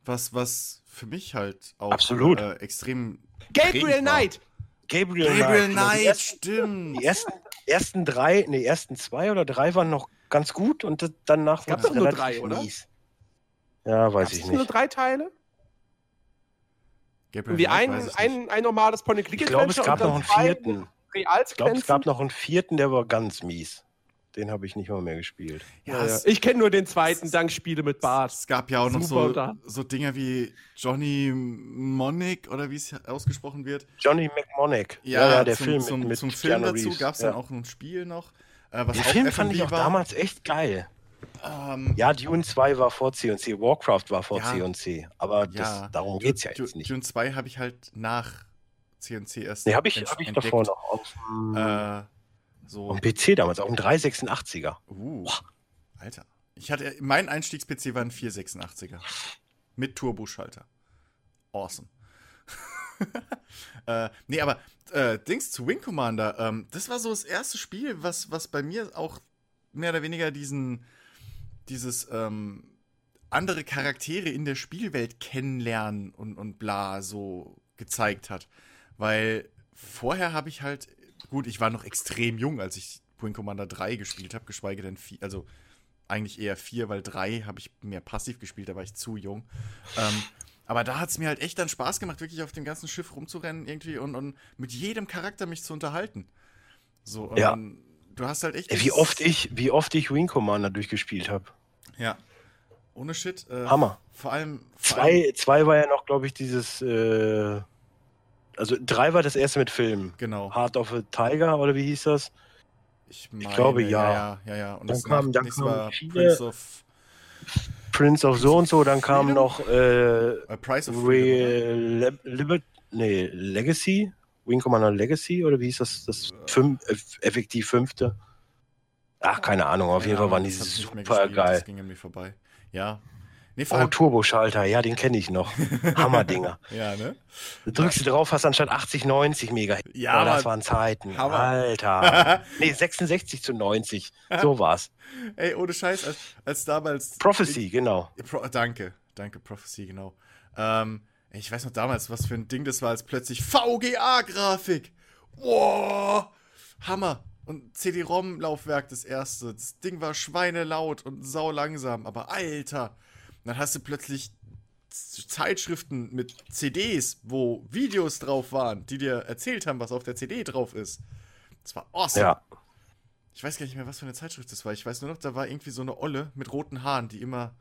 [SPEAKER 4] was, was für mich halt auch
[SPEAKER 3] Absolut.
[SPEAKER 4] Äh, extrem.
[SPEAKER 1] Gabriel
[SPEAKER 4] war.
[SPEAKER 1] Knight.
[SPEAKER 3] Gabriel,
[SPEAKER 4] Gabriel
[SPEAKER 3] genau. Die
[SPEAKER 4] Knight,
[SPEAKER 3] ersten,
[SPEAKER 4] stimmt.
[SPEAKER 3] die ersten, ersten drei, nee, ersten zwei oder drei waren noch ganz gut und das- danach
[SPEAKER 1] doch nur
[SPEAKER 3] relativ
[SPEAKER 1] drei, oder?
[SPEAKER 3] mies. Ja, weiß
[SPEAKER 1] Gab's
[SPEAKER 3] ich
[SPEAKER 1] nur
[SPEAKER 3] nicht.
[SPEAKER 1] drei Teile?
[SPEAKER 4] Gabriel
[SPEAKER 1] Wie
[SPEAKER 4] Knight
[SPEAKER 1] ein, ein, ein normales point
[SPEAKER 3] Ich glaube, es gab noch einen vierten. Ich glaube, es gab noch einen vierten, der war ganz mies. Den habe ich nicht mal mehr gespielt.
[SPEAKER 4] Ja,
[SPEAKER 1] Ja, ja. Ich kenne nur den zweiten dank Spiele mit Bart.
[SPEAKER 4] es gab ja auch noch
[SPEAKER 1] Super
[SPEAKER 4] so, so Dinger wie Johnny Monic oder wie es ausgesprochen wird.
[SPEAKER 3] Johnny McMonagh. der
[SPEAKER 4] zum,
[SPEAKER 3] Film
[SPEAKER 4] zum,
[SPEAKER 3] mit, mit
[SPEAKER 4] zum Film
[SPEAKER 3] Keanu
[SPEAKER 4] dazu gab es
[SPEAKER 3] ja.
[SPEAKER 4] dann auch ein Spiel noch. Äh, was
[SPEAKER 3] Den
[SPEAKER 4] auch
[SPEAKER 3] Film fand ich auch
[SPEAKER 4] war.
[SPEAKER 3] damals echt geil.
[SPEAKER 4] Ähm,
[SPEAKER 3] Ja, Dune 2 war vor C&C, Warcraft war vor
[SPEAKER 4] Ja.
[SPEAKER 3] C&C, aber das,
[SPEAKER 4] Ja.
[SPEAKER 3] darum geht es ja jetzt nicht.
[SPEAKER 4] Dune 2 habe ich halt nach CNC erst
[SPEAKER 3] Nee, habe ich, hab ich
[SPEAKER 4] entdeckt.
[SPEAKER 3] davor noch auf, dem-
[SPEAKER 4] Äh, so.
[SPEAKER 3] auf dem PC damals, auf dem 386er.
[SPEAKER 4] Uh, Alter. Ich hatte, mein Einstiegs-PC war ein 486er. Mit Turboschalter. Awesome. [laughs] äh, nee, aber äh, Dings zu Wing Commander, ähm, das war so das erste Spiel, was, was bei mir auch mehr oder weniger diesen, dieses ähm, andere Charaktere in der Spielwelt kennenlernen und, und bla so gezeigt hat. Weil vorher habe ich halt, gut, ich war noch extrem jung, als ich Wing Commander 3 gespielt habe, geschweige denn 4, also eigentlich eher 4, weil 3 habe ich mehr passiv gespielt, da war ich zu jung. Ähm, aber da hat es mir halt echt dann Spaß gemacht, wirklich auf dem ganzen Schiff rumzurennen irgendwie und, und mit jedem Charakter mich zu unterhalten. So, und
[SPEAKER 3] Ja.
[SPEAKER 4] dann- du hast halt echt.
[SPEAKER 3] Wie oft ich, wie oft ich Wing Commander durchgespielt habe.
[SPEAKER 4] Ja. Ohne Shit. Äh,
[SPEAKER 3] Hammer.
[SPEAKER 4] Vor allem. Vor allem
[SPEAKER 3] Zwei, zwei war ja noch, glaube ich, dieses, äh, also drei war das erste mit Film.
[SPEAKER 4] genau.
[SPEAKER 3] Heart of a Tiger oder wie hieß das?
[SPEAKER 4] Ich, meine,
[SPEAKER 3] glaube, ja.
[SPEAKER 4] Ja, ja, ja. ja. Und
[SPEAKER 3] Dann
[SPEAKER 4] das
[SPEAKER 3] kam- dann viele-
[SPEAKER 4] Prince of.
[SPEAKER 3] Prince of so und so, dann kam noch äh,
[SPEAKER 4] Price of Freedom?
[SPEAKER 3] Re Liber nee, Legacy? Wing Commander Legacy oder wie hieß das? Das fünf, eff- effektiv fünfte? Ach, keine Ahnung, auf jeden
[SPEAKER 4] Ja,
[SPEAKER 3] Fall waren die
[SPEAKER 4] ich
[SPEAKER 3] super geil.
[SPEAKER 4] Das ging an mir vorbei. Ja. Nee, vor
[SPEAKER 3] Oh. Turboschalter, ja, den kenne ich noch. [laughs] Hammerdinger.
[SPEAKER 4] ja, ne?
[SPEAKER 3] Du drückst du drauf, hast anstatt 80, 90 Megahertz.
[SPEAKER 4] Ja,
[SPEAKER 3] oh, das waren Zeiten.
[SPEAKER 4] Hammer.
[SPEAKER 3] Alter. [laughs] nee, 66 zu 90. So war's. [laughs]
[SPEAKER 4] Ey, ohne Scheiß, als, als damals.
[SPEAKER 3] Prophecy, genau.
[SPEAKER 4] Pro, danke, danke, Prophecy, genau. Ähm, ich weiß noch damals, was für ein Ding das war, als plötzlich VGA-Grafik. Wow, Hammer. Und CD-ROM-Laufwerk das erste. Das Ding war schweinelaut und sau langsam, aber Alter. Dann hast du plötzlich Zeitschriften mit CDs, wo Videos drauf waren, die dir erzählt haben, was auf der CD drauf ist. Das war awesome.
[SPEAKER 3] Ja.
[SPEAKER 4] Ich weiß gar nicht mehr, was für eine Zeitschrift das war. Ich weiß nur noch, da war irgendwie so eine Olle mit roten Haaren, die immer,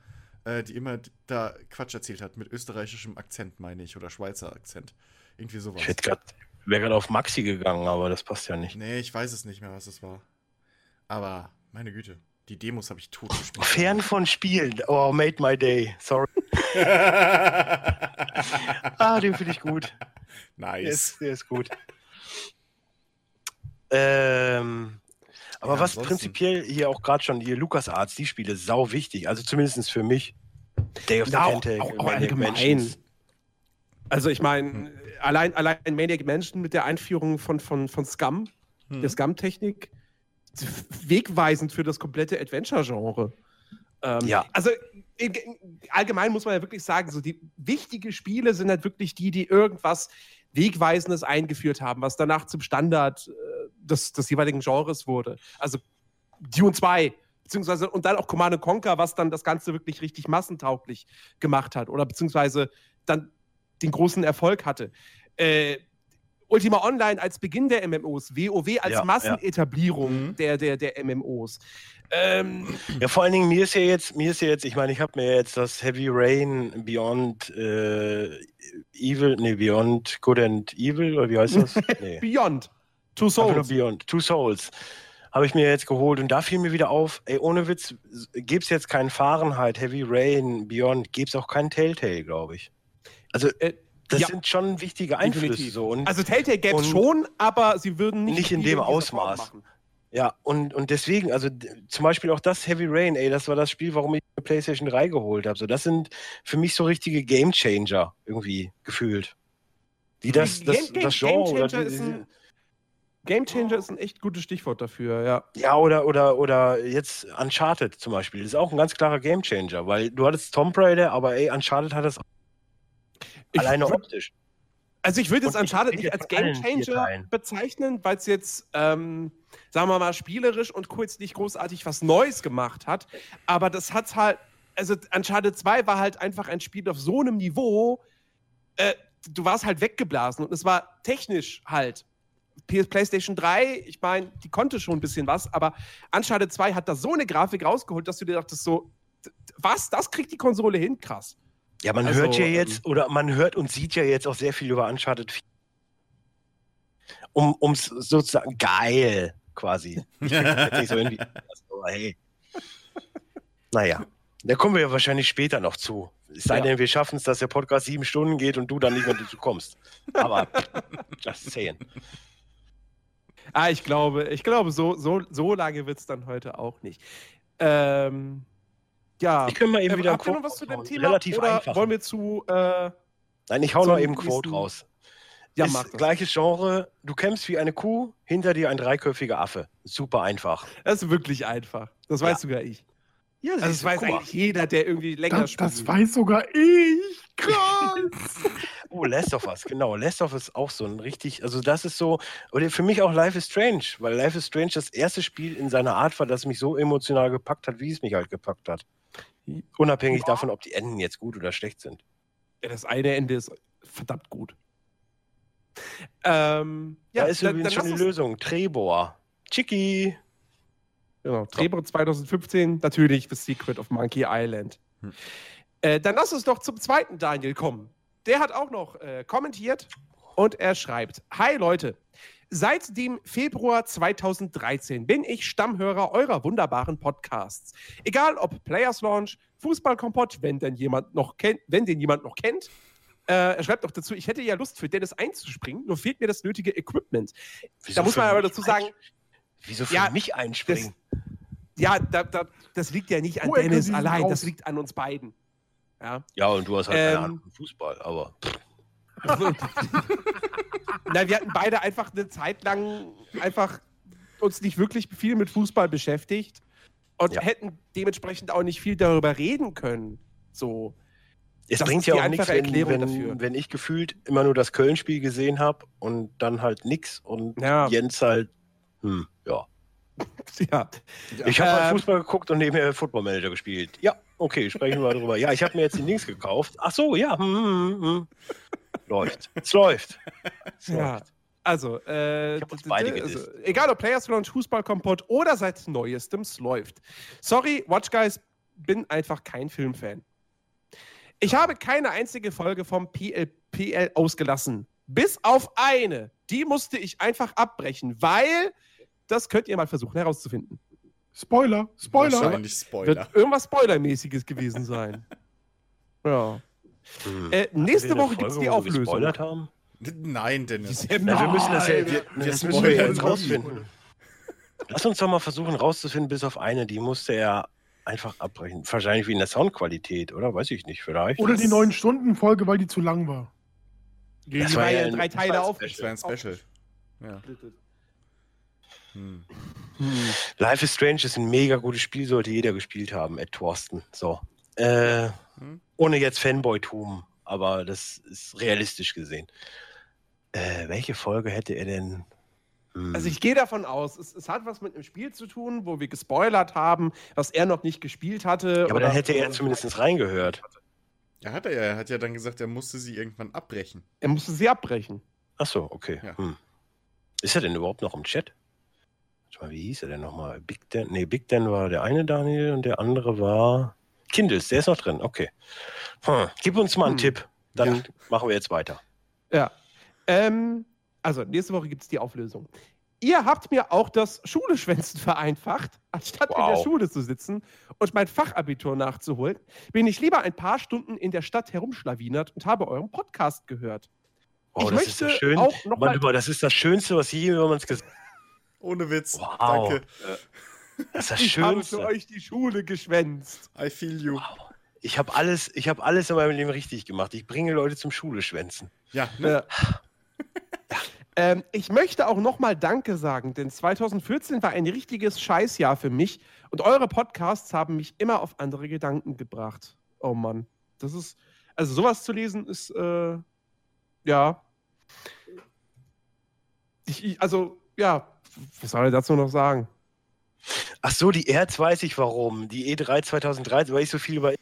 [SPEAKER 4] äh, die immer da Quatsch erzählt hat, mit österreichischem Akzent, meine ich, oder Schweizer Akzent. Irgendwie sowas.
[SPEAKER 3] Ich hätte grad, wäre gerade auf Maxi gegangen, aber das passt ja nicht.
[SPEAKER 4] Nee, ich weiß es nicht mehr, was es war. Aber Meine Güte. Die Demos habe ich tot gespielt.
[SPEAKER 3] Fern von Spielen. Oh, made my day. Sorry. [laughs] ah, den finde ich gut. Der
[SPEAKER 4] nice.
[SPEAKER 3] ist, der ist gut. Ähm, aber
[SPEAKER 4] Ja,
[SPEAKER 3] was
[SPEAKER 4] ansonsten-
[SPEAKER 3] prinzipiell hier auch gerade schon, hier LucasArts, die Spiele, sau wichtig. Also zumindest für mich. Day of the
[SPEAKER 1] auch-
[SPEAKER 3] Tentacle,
[SPEAKER 1] auch- auch
[SPEAKER 3] Maniac
[SPEAKER 1] allgemein.
[SPEAKER 3] Mansions.
[SPEAKER 1] Also ich
[SPEAKER 3] Hm.
[SPEAKER 1] meine, allein, allein Maniac Mansion mit der Einführung von, von, von Scum,
[SPEAKER 4] Hm.
[SPEAKER 1] der Scum-Technik, wegweisend für das komplette Adventure-Genre. Ähm,
[SPEAKER 3] Ja.
[SPEAKER 1] Also in, in, allgemein muss man ja wirklich sagen, so die wichtigen Spiele sind halt wirklich die, die irgendwas Wegweisendes eingeführt haben, was danach zum Standard äh, des, des jeweiligen Genres wurde. Also Dune 2, beziehungsweise und dann auch Command Conquer, was dann das Ganze wirklich richtig massentauglich gemacht hat oder beziehungsweise dann den großen Erfolg hatte. Äh, Ultima Online als Beginn der MMOs, WoW als
[SPEAKER 3] Ja, ja.
[SPEAKER 1] Massenetablierung
[SPEAKER 4] Mhm.
[SPEAKER 1] der, der, der MMOs. Ähm,
[SPEAKER 3] Ja, vor allen Dingen, mir ist ja jetzt, mir ist ja jetzt, ich meine, ich habe mir jetzt das Heavy Rain Beyond äh, Evil, nee, Beyond Good and Evil, oder wie heißt das? [laughs] Nee.
[SPEAKER 1] Beyond. Two Souls.
[SPEAKER 3] Beyond, Two Souls. Habe ich mir jetzt geholt und da fiel mir wieder auf, ey, ohne Witz, gäbe es jetzt keinen Fahrenheit, Heavy Rain, Beyond, gäbe es auch keinen Telltale, glaube ich. Also,
[SPEAKER 1] Äh,
[SPEAKER 3] das
[SPEAKER 1] ja.
[SPEAKER 3] sind schon wichtige Einflüsse so. Und,
[SPEAKER 1] Also Telltale gäbe es schon, aber sie würden nicht,
[SPEAKER 3] Nicht in dem Ausmaß. ja, und, und deswegen, also zum Beispiel auch das Heavy Rain, ey, das war das Spiel, warum ich eine PlayStation 3 geholt habe. So, das sind für mich so richtige Game Changer irgendwie gefühlt. Die das,
[SPEAKER 1] Game-
[SPEAKER 3] das,
[SPEAKER 1] Game-
[SPEAKER 3] das Genre oder
[SPEAKER 1] Gamechanger
[SPEAKER 3] die,
[SPEAKER 1] ist ein- Game Changer ist ein echt gutes Stichwort dafür, ja.
[SPEAKER 3] Ja, oder, oder, oder jetzt Uncharted zum Beispiel. Das ist auch ein ganz klarer Gamechanger, weil du hattest Tomb Raider, aber ey, Uncharted hat das
[SPEAKER 1] Ich
[SPEAKER 3] alleine
[SPEAKER 1] würd-
[SPEAKER 3] optisch.
[SPEAKER 1] Also ich würde jetzt Uncharted nicht als Gamechanger bezeichnen, weil es jetzt, ähm, sagen wir mal, spielerisch und kurz nicht großartig was Neues gemacht hat. Aber das hat halt, also Uncharted 2 war halt einfach ein Spiel auf so einem Niveau, äh, du warst halt weggeblasen und es war technisch halt. PS PlayStation 3, ich meine, die konnte schon ein bisschen was, aber Uncharted 2 hat da so eine Grafik rausgeholt, dass du dir dachtest so, was, das kriegt die Konsole hin? Krass.
[SPEAKER 3] Ja, man
[SPEAKER 1] Also,
[SPEAKER 3] hört ja
[SPEAKER 1] ähm,
[SPEAKER 3] jetzt, oder man hört und sieht ja jetzt auch sehr viel über Uncharted 4. Um ums sozusagen geil quasi. Ich nicht so hin wie aber hey. Naja, da kommen wir ja wahrscheinlich später noch zu. Es sei
[SPEAKER 1] Ja.
[SPEAKER 3] denn, wir schaffen es, dass der Podcast sieben Stunden geht und du dann nicht mehr dazu kommst. Aber [laughs] just saying.
[SPEAKER 1] Ah, ich glaube, ich glaube, so, so, so lange wird es dann heute auch nicht. Ähm, ja.
[SPEAKER 3] Ich kann mal eben
[SPEAKER 1] Ähm,
[SPEAKER 3] wieder ein
[SPEAKER 1] habt ihr noch
[SPEAKER 3] Quote
[SPEAKER 1] was zu dem. Thema?
[SPEAKER 3] Relativ
[SPEAKER 1] oder
[SPEAKER 3] einfach.
[SPEAKER 1] wollen wir zu. Äh,
[SPEAKER 3] Nein, ich hau noch eben Quote raus.
[SPEAKER 1] ja,
[SPEAKER 3] ist
[SPEAKER 1] mach das.
[SPEAKER 3] gleiches Genre. Du kämpfst wie eine Kuh, hinter dir ein dreiköpfiger Affe. Super einfach.
[SPEAKER 1] Das ist wirklich einfach. Das
[SPEAKER 3] Ja.
[SPEAKER 1] weiß sogar ich.
[SPEAKER 3] Ja,
[SPEAKER 1] Also, das weiß eigentlich jeder, der irgendwie länger
[SPEAKER 2] Das, das
[SPEAKER 1] spielt.
[SPEAKER 2] weiß sogar ich. Krass. [laughs]
[SPEAKER 3] Oh, Last of Us, genau. Last of Us ist auch so ein richtig, also das ist so, oder für mich auch Life is Strange, weil Life is Strange das erste Spiel in seiner Art war, das mich so emotional gepackt hat, wie es mich halt gepackt hat. Unabhängig davon, ob die Enden jetzt gut oder schlecht sind.
[SPEAKER 1] Ja, das eine Ende ist verdammt gut. Ähm,
[SPEAKER 3] Ja,
[SPEAKER 1] ja,
[SPEAKER 3] da ist
[SPEAKER 1] dann-
[SPEAKER 3] übrigens
[SPEAKER 1] dann
[SPEAKER 3] schon die Lösung. Trebor. Chicky.
[SPEAKER 1] Genau, Trebor 2015, natürlich The Secret of Monkey Island.
[SPEAKER 4] Hm.
[SPEAKER 1] Äh, dann lass uns doch zum zweiten Daniel kommen. Der hat auch noch äh, kommentiert und er schreibt: Hi Leute, seit dem Februar 2013 bin ich Stammhörer eurer wunderbaren Podcasts. Egal ob Players Launch, Fußballkompott, wenn denn jemand noch kennt, wenn den jemand noch kennt. Äh, er schreibt auch dazu, ich hätte ja Lust für Dennis einzuspringen, nur fehlt mir das nötige Equipment.
[SPEAKER 3] Wieso
[SPEAKER 1] Da muss man aber dazu sagen,
[SPEAKER 3] Wieso für
[SPEAKER 1] Ja,
[SPEAKER 3] mich einspringen?
[SPEAKER 1] Ja, da, da, das liegt ja nicht an
[SPEAKER 2] Woher
[SPEAKER 1] Dennis allein,
[SPEAKER 2] raus?
[SPEAKER 1] das liegt an uns beiden. Ja.
[SPEAKER 3] ja, und du hast halt
[SPEAKER 1] Ähm,
[SPEAKER 3] keine Ahnung von Fußball, aber. [laughs]
[SPEAKER 1] Na, wir hatten beide einfach eine Zeit lang einfach uns nicht wirklich viel mit Fußball beschäftigt und
[SPEAKER 3] Ja.
[SPEAKER 1] hätten dementsprechend auch nicht viel darüber reden können. So.
[SPEAKER 3] Es
[SPEAKER 1] Das
[SPEAKER 3] bringt ja auch nichts, wenn, wenn,
[SPEAKER 1] dafür.
[SPEAKER 3] wenn ich gefühlt immer nur das Köln-Spiel gesehen habe und dann halt nix und
[SPEAKER 1] Ja.
[SPEAKER 3] Jens halt, hm, ja. [laughs]
[SPEAKER 1] Ja.
[SPEAKER 3] Ich habe halt
[SPEAKER 1] Ähm,
[SPEAKER 3] Fußball geguckt und nebenher Football Manager gespielt. Ja, okay, sprechen wir darüber. Ja, ich habe mir jetzt die Links gekauft. Ach so, ja. Hm, hm, hm. Läuft. Es läuft. Es
[SPEAKER 1] Ja.
[SPEAKER 3] läuft.
[SPEAKER 1] Also, äh, also, egal ob Players Launch, Fußballkompott oder seit neuestem es läuft. Sorry, Watch Guys, bin einfach kein Filmfan. Ich habe keine einzige Folge vom PLPL ausgelassen. Bis auf eine. Die musste ich einfach abbrechen, weil das könnt ihr mal versuchen herauszufinden.
[SPEAKER 2] Spoiler, Spoiler.
[SPEAKER 4] Wahrscheinlich Spoiler.
[SPEAKER 1] Wird irgendwas Spoilermäßiges gewesen sein. [laughs] ja.
[SPEAKER 3] Hm.
[SPEAKER 1] Äh, nächste Woche gibt's
[SPEAKER 3] Folge,
[SPEAKER 1] die Auflösung.
[SPEAKER 3] gespoilert haben?
[SPEAKER 4] Nein, Dennis.
[SPEAKER 3] Ja, wir müssen das ja, wir,
[SPEAKER 4] wir
[SPEAKER 3] das müssen wir
[SPEAKER 4] spoilern
[SPEAKER 3] rausfinden. Lass uns doch mal versuchen rauszufinden, bis auf eine, die musste er einfach abbrechen. Wahrscheinlich wie in der Soundqualität, oder? Weiß ich nicht, vielleicht.
[SPEAKER 2] Oder die 9-Stunden-Folge, weil die zu lang war.
[SPEAKER 1] Die
[SPEAKER 3] Das
[SPEAKER 1] war ja drei Teile auf.
[SPEAKER 4] Das war ein Special. Ja. Hm.
[SPEAKER 3] Life is Strange ist ein mega gutes Spiel, sollte jeder gespielt haben, Ed Thorsten. So. Äh,
[SPEAKER 4] Hm.
[SPEAKER 3] ohne jetzt Fanboy-Tum, aber das ist realistisch gesehen. Äh, welche Folge hätte er denn? Hm.
[SPEAKER 1] Also ich gehe davon aus, es, es hat was mit einem Spiel zu tun, wo wir gespoilert haben, was er noch nicht gespielt hatte.
[SPEAKER 3] ja, aber
[SPEAKER 1] oder-
[SPEAKER 3] dann hätte er zumindest reingehört.
[SPEAKER 4] Ja, hat er ja. Er hat ja dann gesagt, er musste sie irgendwann abbrechen.
[SPEAKER 1] Er musste sie abbrechen.
[SPEAKER 3] Ach so, okay.
[SPEAKER 4] Ja.
[SPEAKER 3] Hm. Ist er denn überhaupt noch im Chat? Wie hieß er denn nochmal? Big Dan? Nee, Big Dan war der eine Daniel und der andere war Kindles, der ist noch drin. Okay. Hm. Gib uns mal einen
[SPEAKER 1] Hm.
[SPEAKER 3] Tipp, dann
[SPEAKER 4] Ja.
[SPEAKER 3] machen wir jetzt weiter.
[SPEAKER 1] Ja. Ähm, also, nächste Woche gibt es die Auflösung. Ihr habt mir auch das Schuleschwänzen vereinfacht, anstatt in der
[SPEAKER 3] Wow.
[SPEAKER 1] Schule zu sitzen und mein Fachabitur nachzuholen, bin ich lieber ein paar Stunden in der Stadt herumschlawinert und habe euren Podcast gehört.
[SPEAKER 3] Oh,
[SPEAKER 1] Ich
[SPEAKER 3] das ist so
[SPEAKER 1] möchte
[SPEAKER 3] schön.
[SPEAKER 1] auch noch
[SPEAKER 3] Mann,
[SPEAKER 1] mal-
[SPEAKER 3] das ist das Schönste, was jemals gesagt
[SPEAKER 4] Ohne Witz.
[SPEAKER 3] Wow.
[SPEAKER 4] Danke.
[SPEAKER 3] Das ist das
[SPEAKER 1] Ich habe für euch die Schule geschwänzt.
[SPEAKER 4] I feel you.
[SPEAKER 3] Ich habe alles, ich habe alles in meinem Leben richtig gemacht. Ich bringe Leute zum Schule schwänzen.
[SPEAKER 4] Ja, ne?
[SPEAKER 1] Ja. [laughs] ähm, ich möchte auch nochmal Danke sagen, denn 2014 war ein richtiges Scheißjahr für mich und eure Podcasts haben mich immer auf andere Gedanken gebracht. Oh Mann, das ist, also sowas zu lesen ist, äh, ja. Ich, ich, also, ja, was soll ich dazu noch sagen?
[SPEAKER 3] Ach so, die Erz weiß ich warum. Die E3 2013, weil ich so viel über.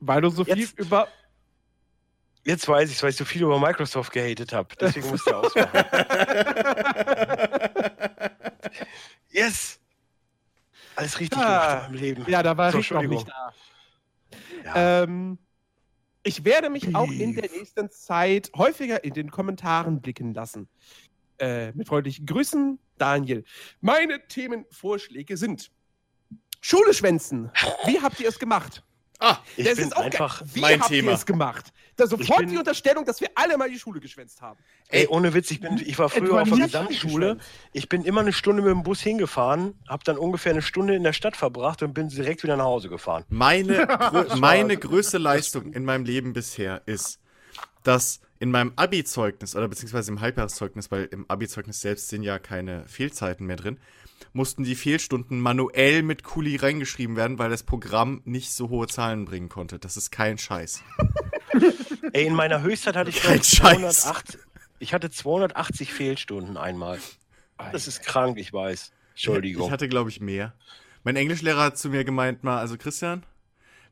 [SPEAKER 1] Weil du so viel
[SPEAKER 3] Jetzt-
[SPEAKER 1] über.
[SPEAKER 3] Jetzt weiß ich weil ich so viel über Microsoft gehatet habe. Deswegen musste er ausmachen. [laughs] yes! Alles richtig
[SPEAKER 1] Ah,
[SPEAKER 3] gemacht meinem Leben.
[SPEAKER 1] Ja, da war
[SPEAKER 3] So,
[SPEAKER 1] ich noch nicht da.
[SPEAKER 3] Ja.
[SPEAKER 1] Ähm, ich werde mich auch in der nächsten Zeit häufiger in den Kommentaren blicken lassen. Äh, mit freundlichen Grüßen, Daniel. Meine Themenvorschläge sind Schule schwänzen. Wie habt ihr es gemacht?
[SPEAKER 4] Ah,
[SPEAKER 3] ich
[SPEAKER 1] Das
[SPEAKER 3] bin
[SPEAKER 1] ist auch
[SPEAKER 3] einfach.
[SPEAKER 1] geil. Wie
[SPEAKER 4] mein
[SPEAKER 1] habt
[SPEAKER 4] Thema.
[SPEAKER 1] ihr es gemacht? Da sofort
[SPEAKER 3] bin-
[SPEAKER 1] die Unterstellung, dass wir alle mal die Schule geschwänzt haben.
[SPEAKER 3] Ey, ohne Witz, ich, bin, ich war früher
[SPEAKER 2] Etwa
[SPEAKER 3] auf der Gesamtschule. Ich bin immer eine Stunde mit dem Bus hingefahren, habe dann ungefähr eine Stunde in der Stadt verbracht und bin direkt wieder nach Hause gefahren.
[SPEAKER 4] Meine, [laughs] meine größte Leistung in meinem Leben bisher ist, dass in meinem Abi-Zeugnis oder beziehungsweise im Halbjahreszeugnis, weil im Abi-Zeugnis selbst sind ja keine Fehlzeiten mehr drin, mussten die Fehlstunden manuell mit Kuli reingeschrieben werden, weil das Programm nicht so hohe Zahlen bringen konnte. Das ist kein Scheiß. [laughs]
[SPEAKER 3] Ey, in meiner Höchstzeit hatte ich
[SPEAKER 4] Kein
[SPEAKER 3] glaub,
[SPEAKER 4] Scheiß.
[SPEAKER 3] 208, ich hatte 280 Fehlstunden einmal. Das ist krank, ich weiß. Entschuldigung.
[SPEAKER 4] Ich hatte, glaube ich, mehr. Mein Englischlehrer hat zu mir gemeint mal, also Christian,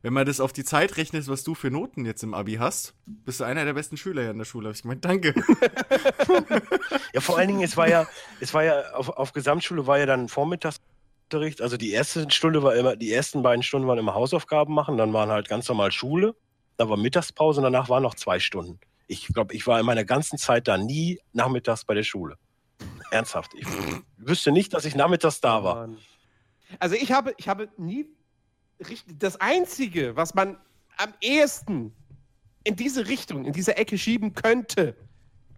[SPEAKER 4] wenn man das auf die Zeit rechnet, was du für Noten jetzt im Abi hast, bist du einer der besten Schüler hier in der Schule. Hab ich gemeint, danke. [laughs]
[SPEAKER 3] Ja, vor allen Dingen, es war ja, es war ja auf, auf Gesamtschule war ja dann Vormittagsunterricht. Also die erste Stunde war immer, die ersten beiden Stunden waren immer Hausaufgaben machen, dann waren halt ganz normal Schule, dann war Mittagspause und danach waren noch zwei Stunden. Ich glaube, ich war in meiner ganzen Zeit da nie nachmittags bei der Schule. Ernsthaft. Ich wüsste nicht, dass ich nachmittags da war.
[SPEAKER 1] Also ich habe, ich habe nie. Das Einzige, was man am ehesten in diese Richtung, in diese Ecke schieben könnte,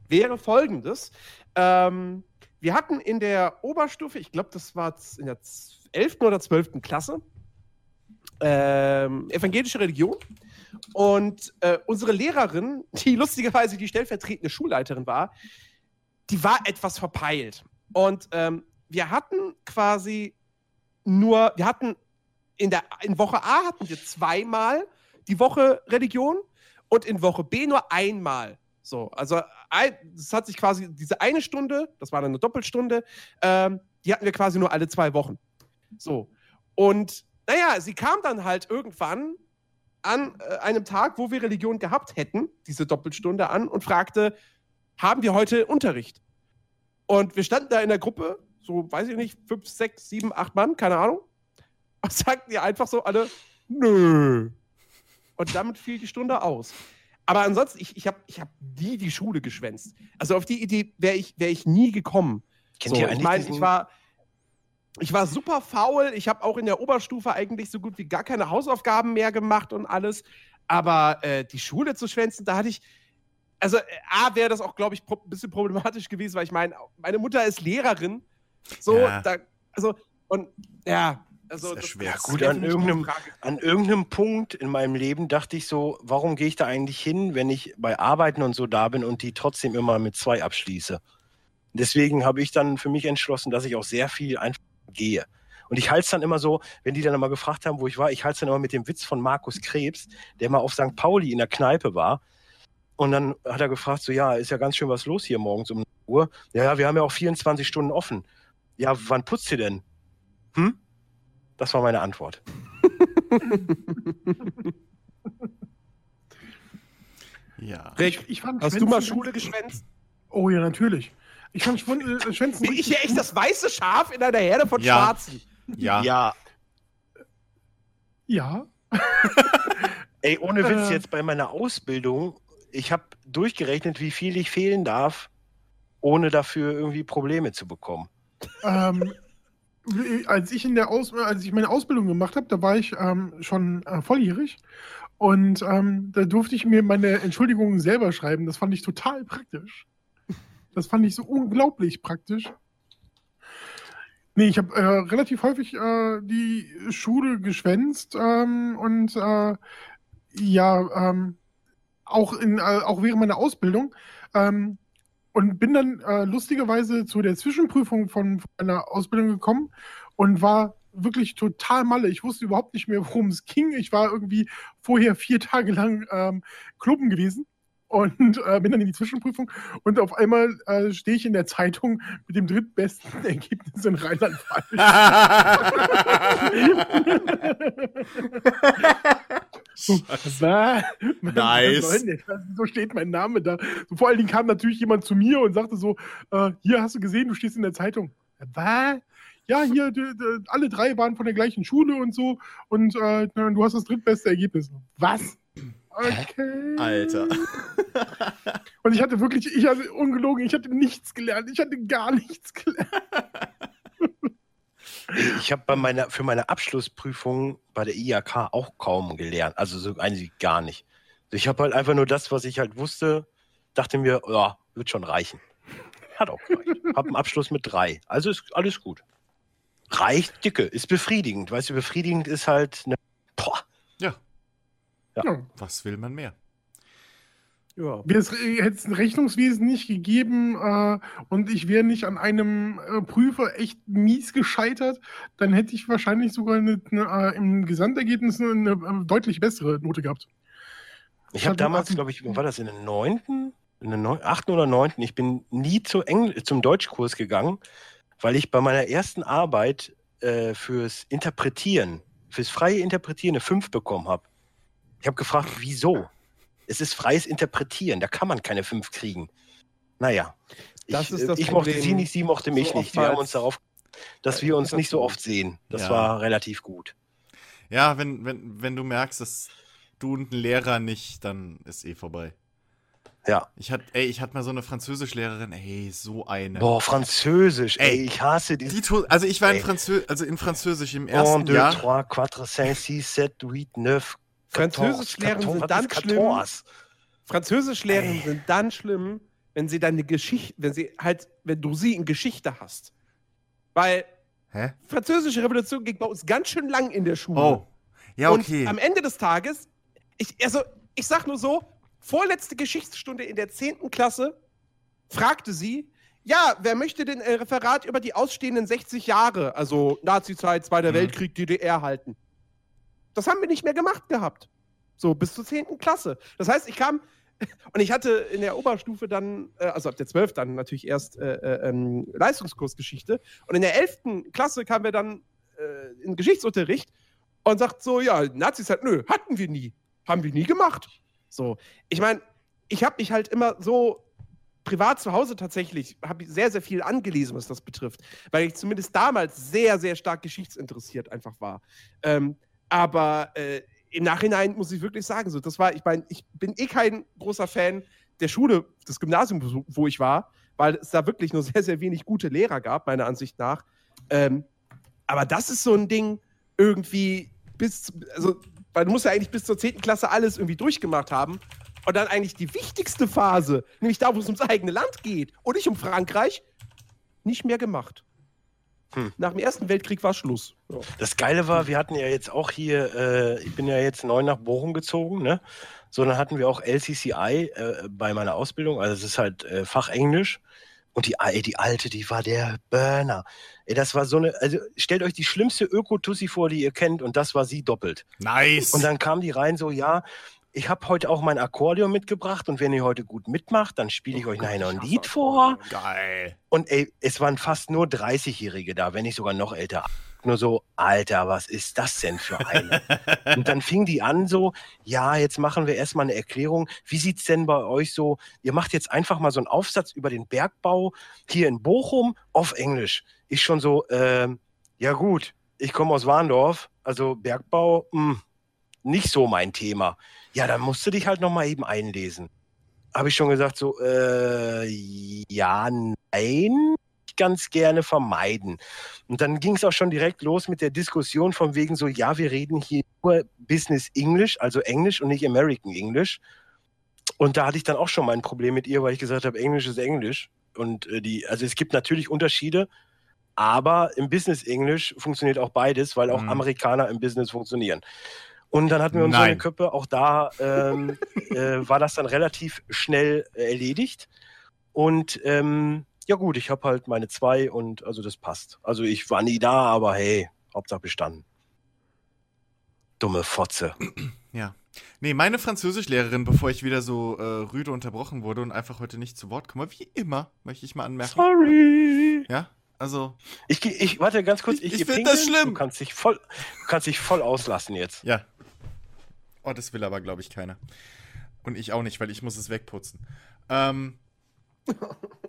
[SPEAKER 1] wäre folgendes. Ähm, wir hatten in der Oberstufe, ich glaube, das war in der 11. oder 12. Klasse, ähm, evangelische Religion. Und äh, unsere Lehrerin, die lustigerweise die stellvertretende Schulleiterin war, die war etwas verpeilt. Und ähm, wir hatten quasi nur, wir hatten in der in Woche A hatten wir zweimal die Woche Religion und in Woche B nur einmal. So, also das hat sich quasi diese eine Stunde, das war dann eine Doppelstunde, ähm, die hatten wir quasi nur alle zwei Wochen. So. Und naja, sie kam dann halt irgendwann an äh, einem Tag, wo wir Religion gehabt hätten, diese Doppelstunde an und fragte, haben wir heute Unterricht? Und wir standen da in der Gruppe, so weiß ich nicht, fünf, sechs, sieben, acht Mann, keine Ahnung. [laughs] Sagten ihr einfach so alle, nö. Und damit fiel die Stunde aus. Aber ansonsten, ich, ich habe ich hab nie die Schule geschwänzt. Also auf die Idee wäre ich, wär ich nie gekommen.
[SPEAKER 3] Kennt
[SPEAKER 1] so,
[SPEAKER 3] ihr
[SPEAKER 1] ich meine, ich war. ich war super faul. Ich habe auch in der Oberstufe eigentlich so gut wie gar keine Hausaufgaben mehr gemacht und alles. Aber äh, die Schule zu schwänzen, da hatte ich. Also, äh, A, wäre das auch, glaube ich, ein bisschen problematisch gewesen, weil ich meine, meine Mutter ist Lehrerin. So,
[SPEAKER 4] Ja.
[SPEAKER 1] da, also, und ja, also.
[SPEAKER 4] Ist ja schwer.
[SPEAKER 1] das
[SPEAKER 3] Gut, an irgendeinem, an irgendeinem Punkt in meinem Leben dachte ich so, warum gehe ich da eigentlich hin, wenn ich bei Arbeiten und so da bin und die trotzdem immer mit zwei abschließe? Deswegen habe ich dann für mich entschlossen, dass ich auch sehr viel einfach gehe. Und ich halte es dann immer so, wenn die dann mal gefragt haben, wo ich war, ich halte es dann immer mit dem Witz von Markus Krebs, der mal auf St. Pauli in der Kneipe war. Und dann hat er gefragt, so, ja, ist ja ganz schön was los hier morgens um 9 Uhr. Ja, ja, wir haben ja auch 24 Stunden offen. Ja, wann putzt ihr denn? Hm? Das war meine Antwort.
[SPEAKER 4] Ja.
[SPEAKER 1] Rick,
[SPEAKER 2] Ich fand
[SPEAKER 1] hast du mal Schule geschwänzt?
[SPEAKER 2] Oh ja, natürlich. Ich fand Schwun äh, Schwänzen.
[SPEAKER 1] Bin ich hier echt das weiße Schaf in einer Herde von
[SPEAKER 4] Ja.
[SPEAKER 1] Schwarzen?
[SPEAKER 4] Ja.
[SPEAKER 3] Ja,
[SPEAKER 2] Ja. [laughs]
[SPEAKER 3] ey, ohne Witz
[SPEAKER 2] Äh.
[SPEAKER 3] jetzt bei meiner Ausbildung, ich habe durchgerechnet, wie viel ich fehlen darf, ohne dafür irgendwie Probleme zu bekommen.
[SPEAKER 2] Ähm, als ich in der Aus als ich meine Ausbildung gemacht habe, da war ich ähm, schon äh, volljährig und ähm, da durfte ich mir meine Entschuldigungen selber schreiben. Das fand ich total praktisch. Das fand ich so unglaublich praktisch. Nee, ich habe äh, relativ häufig äh, die Schule geschwänzt ähm, und äh, ja, ähm, auch, in, äh, auch während meiner Ausbildung. Ähm, und bin dann äh, lustigerweise zu der Zwischenprüfung von, von meiner Ausbildung gekommen und war wirklich total malle. Ich wusste überhaupt nicht mehr, worum es ging. Ich war irgendwie vorher vier Tage lang ähm, Klubben gewesen und äh, bin dann in die Zwischenprüfung und auf einmal äh, stehe ich in der Zeitung mit dem drittbesten [laughs] Ergebnis in Rheinland-Pfalz. [laughs] [laughs] Was?
[SPEAKER 4] Nice.
[SPEAKER 2] So steht mein Name da. Vor allen Dingen kam natürlich jemand zu mir und sagte so: äh, Hier hast du gesehen, du stehst in der Zeitung. Was? Ja, hier, alle drei waren von der gleichen Schule und so und äh, du hast das drittbeste Ergebnis. Was? Okay.
[SPEAKER 4] Alter. [laughs]
[SPEAKER 2] Und ich hatte wirklich, ich hatte ungelogen, ich hatte nichts gelernt. Ich hatte gar nichts gelernt. [laughs]
[SPEAKER 3] Ich habe bei meiner, für meine Abschlussprüfung bei der IAK auch kaum gelernt. Also so eigentlich gar nicht. Ich habe halt einfach nur das, was ich halt wusste, dachte mir, ja, wird schon reichen. Hat auch gereicht. Hab einen Abschluss mit drei. Also ist alles gut. Reicht dicke, ist befriedigend. Weißt du, befriedigend ist halt eine. Boah,
[SPEAKER 4] Ja,
[SPEAKER 2] Ja.
[SPEAKER 4] was will man mehr?
[SPEAKER 1] Ja.
[SPEAKER 2] Äh, hätte es ein Rechnungswesen nicht gegeben äh, und ich wäre nicht an einem äh, Prüfer echt mies gescheitert, dann hätte ich wahrscheinlich sogar eine, eine, äh, im Gesamtergebnis eine, eine äh, deutlich bessere Note gehabt.
[SPEAKER 3] Ich habe
[SPEAKER 2] hatte
[SPEAKER 3] damals, glaube ich, war das in den neunten, in den neun, achten oder neunten, ich bin nie zu Engl zum Deutschkurs gegangen, weil ich bei meiner ersten Arbeit äh, fürs Interpretieren, fürs freie Interpretieren eine 5 bekommen habe. Ich habe gefragt, wieso? Es ist freies Interpretieren, da kann man keine 5 kriegen. Naja,
[SPEAKER 1] Das
[SPEAKER 3] ich,
[SPEAKER 1] ist das
[SPEAKER 3] ich mochte sie nicht, sie mochte mich
[SPEAKER 1] So
[SPEAKER 3] nicht. Wir haben uns darauf, dass wir uns nicht so oft sehen. Das
[SPEAKER 4] Ja.
[SPEAKER 3] war relativ gut.
[SPEAKER 4] Ja, wenn, wenn, wenn du merkst, dass du und ein Lehrer nicht, dann ist eh vorbei.
[SPEAKER 3] Ja.
[SPEAKER 4] Ich hatte, ey, ich hatte mal so eine Französischlehrerin, ey, so eine.
[SPEAKER 3] Boah, Französisch, ey,
[SPEAKER 4] Ey,
[SPEAKER 3] ich hasse
[SPEAKER 4] Die tu- also ich war in,
[SPEAKER 3] Ey.
[SPEAKER 4] Franzö also in Französisch im
[SPEAKER 3] 1,
[SPEAKER 4] ersten
[SPEAKER 3] 2,
[SPEAKER 4] Jahr.
[SPEAKER 3] 3, 4, 5, 6, 7, 8, 9.
[SPEAKER 1] Französischlehren sind dann schlimm. Französischlehren sind dann schlimm, wenn sie deine Geschichte, wenn sie halt, wenn du sie in Geschichte hast. Weil
[SPEAKER 4] Hä?
[SPEAKER 1] französische Revolution ging bei uns ganz schön lang in der Schule.
[SPEAKER 4] Oh. Ja, okay.
[SPEAKER 1] Und am Ende des Tages, ich, also, ich sag nur so, vorletzte Geschichtsstunde in der 10. Klasse fragte sie, ja, wer möchte denn ein Referat über die ausstehenden 60 Jahre, also Nazizeit, Zweiter
[SPEAKER 4] Mhm.
[SPEAKER 1] Weltkrieg, DDR halten? Das haben wir nicht mehr gemacht gehabt. So, bis zur 10. Klasse. Das heißt, ich kam, [laughs] und ich hatte in der Oberstufe dann, äh, also ab der 12. dann natürlich erst äh, äh, ähm, Leistungskursgeschichte. Und in der 11. Klasse kamen wir dann äh, in Geschichtsunterricht und sagt so, ja, Nazizeit, nö, hatten wir nie. Haben wir nie gemacht. So, ich meine, ich habe mich halt immer so privat zu Hause tatsächlich, habe ich sehr, sehr viel angelesen, was das betrifft, weil ich zumindest damals sehr, sehr stark geschichtsinteressiert einfach war. Ähm, aber äh, im Nachhinein muss ich wirklich sagen, so, das war, ich meine, ich bin eh kein großer Fan der Schule, des Gymnasiums, wo ich war, weil es da wirklich nur [laughs] sehr, sehr wenig gute Lehrer gab, meiner Ansicht nach. Ähm, Aber das ist so ein Ding, irgendwie bis, also, weil du musst ja eigentlich bis zur 10. Klasse alles irgendwie durchgemacht haben. Und dann eigentlich die wichtigste Phase, nämlich da, wo es ums eigene Land geht und nicht um Frankreich, nicht mehr gemacht.
[SPEAKER 3] Hm.
[SPEAKER 1] Nach dem Ersten Weltkrieg war Schluss. Ja.
[SPEAKER 3] Das Geile war, wir hatten ja jetzt auch hier, äh, ich bin ja jetzt neu nach Bochum gezogen, ne? So, dann hatten wir auch LCCI äh, bei meiner Ausbildung, also es ist halt äh, Fachenglisch. Und die, ey, die alte, die war der Burner. Ey, das war so eine, also stellt euch die schlimmste Öko-Tussi vor, die ihr kennt, und das war sie doppelt.
[SPEAKER 4] Nice.
[SPEAKER 3] Und dann kam die rein so, ja, ich habe heute auch mein Akkordeon mitgebracht und wenn ihr heute gut mitmacht, dann spiele ich euch nachher noch ein Lied vor.
[SPEAKER 4] Geil.
[SPEAKER 3] Und ey, es waren fast nur 30-Jährige da, wenn nicht sogar noch älter. Nur so, Alter, was ist das denn für eine? [laughs] und dann fing die an so, ja, jetzt machen wir erstmal eine Erklärung. Wie sieht's denn bei euch so? Ihr macht jetzt einfach mal so einen Aufsatz über den Bergbau hier in Bochum auf Englisch. Ich schon so, ähm, ja gut, ich komme aus Warndorf, also Bergbau, mh, nicht so mein Thema. Ja, dann musst du dich halt noch mal eben einlesen. Habe ich schon gesagt, so, äh, ja, nein, ganz gerne vermeiden. Und dann ging es auch schon direkt los mit der Diskussion von wegen so, ja, wir reden hier nur Business English, also Englisch und nicht American English. Und da hatte ich dann auch schon mal ein Problem mit ihr, weil ich gesagt habe, Englisch ist Englisch. Und äh, die, also es gibt natürlich Unterschiede, aber im Business English funktioniert auch beides, weil auch
[SPEAKER 4] Mhm.
[SPEAKER 3] Amerikaner im Business funktionieren. Und dann hatten wir uns so eine
[SPEAKER 4] Nein.
[SPEAKER 3] Köppe, auch da ähm, [laughs] äh, war das dann relativ schnell äh, erledigt. Und ähm, ja gut, ich habe halt meine zwei und also das passt. Also ich war nie da, aber hey, Hauptsache bestanden. Dumme Fotze. [clears throat]
[SPEAKER 4] Ja. Nee, meine Französischlehrerin, bevor ich wieder so äh, rüde unterbrochen wurde und einfach heute nicht zu Wort komme, wie immer, möchte ich mal anmerken.
[SPEAKER 3] Sorry.
[SPEAKER 4] Ja, also,
[SPEAKER 3] Ich, ich warte ganz kurz.
[SPEAKER 4] Ich-
[SPEAKER 3] Ich,
[SPEAKER 4] ich
[SPEAKER 3] geh
[SPEAKER 4] find das schlimm.
[SPEAKER 3] Du kannst dich voll, du kannst dich voll auslassen jetzt.
[SPEAKER 4] ja. Oh, das will aber, glaube ich, keiner. Und ich auch nicht, weil ich muss es wegputzen. Ähm. [laughs]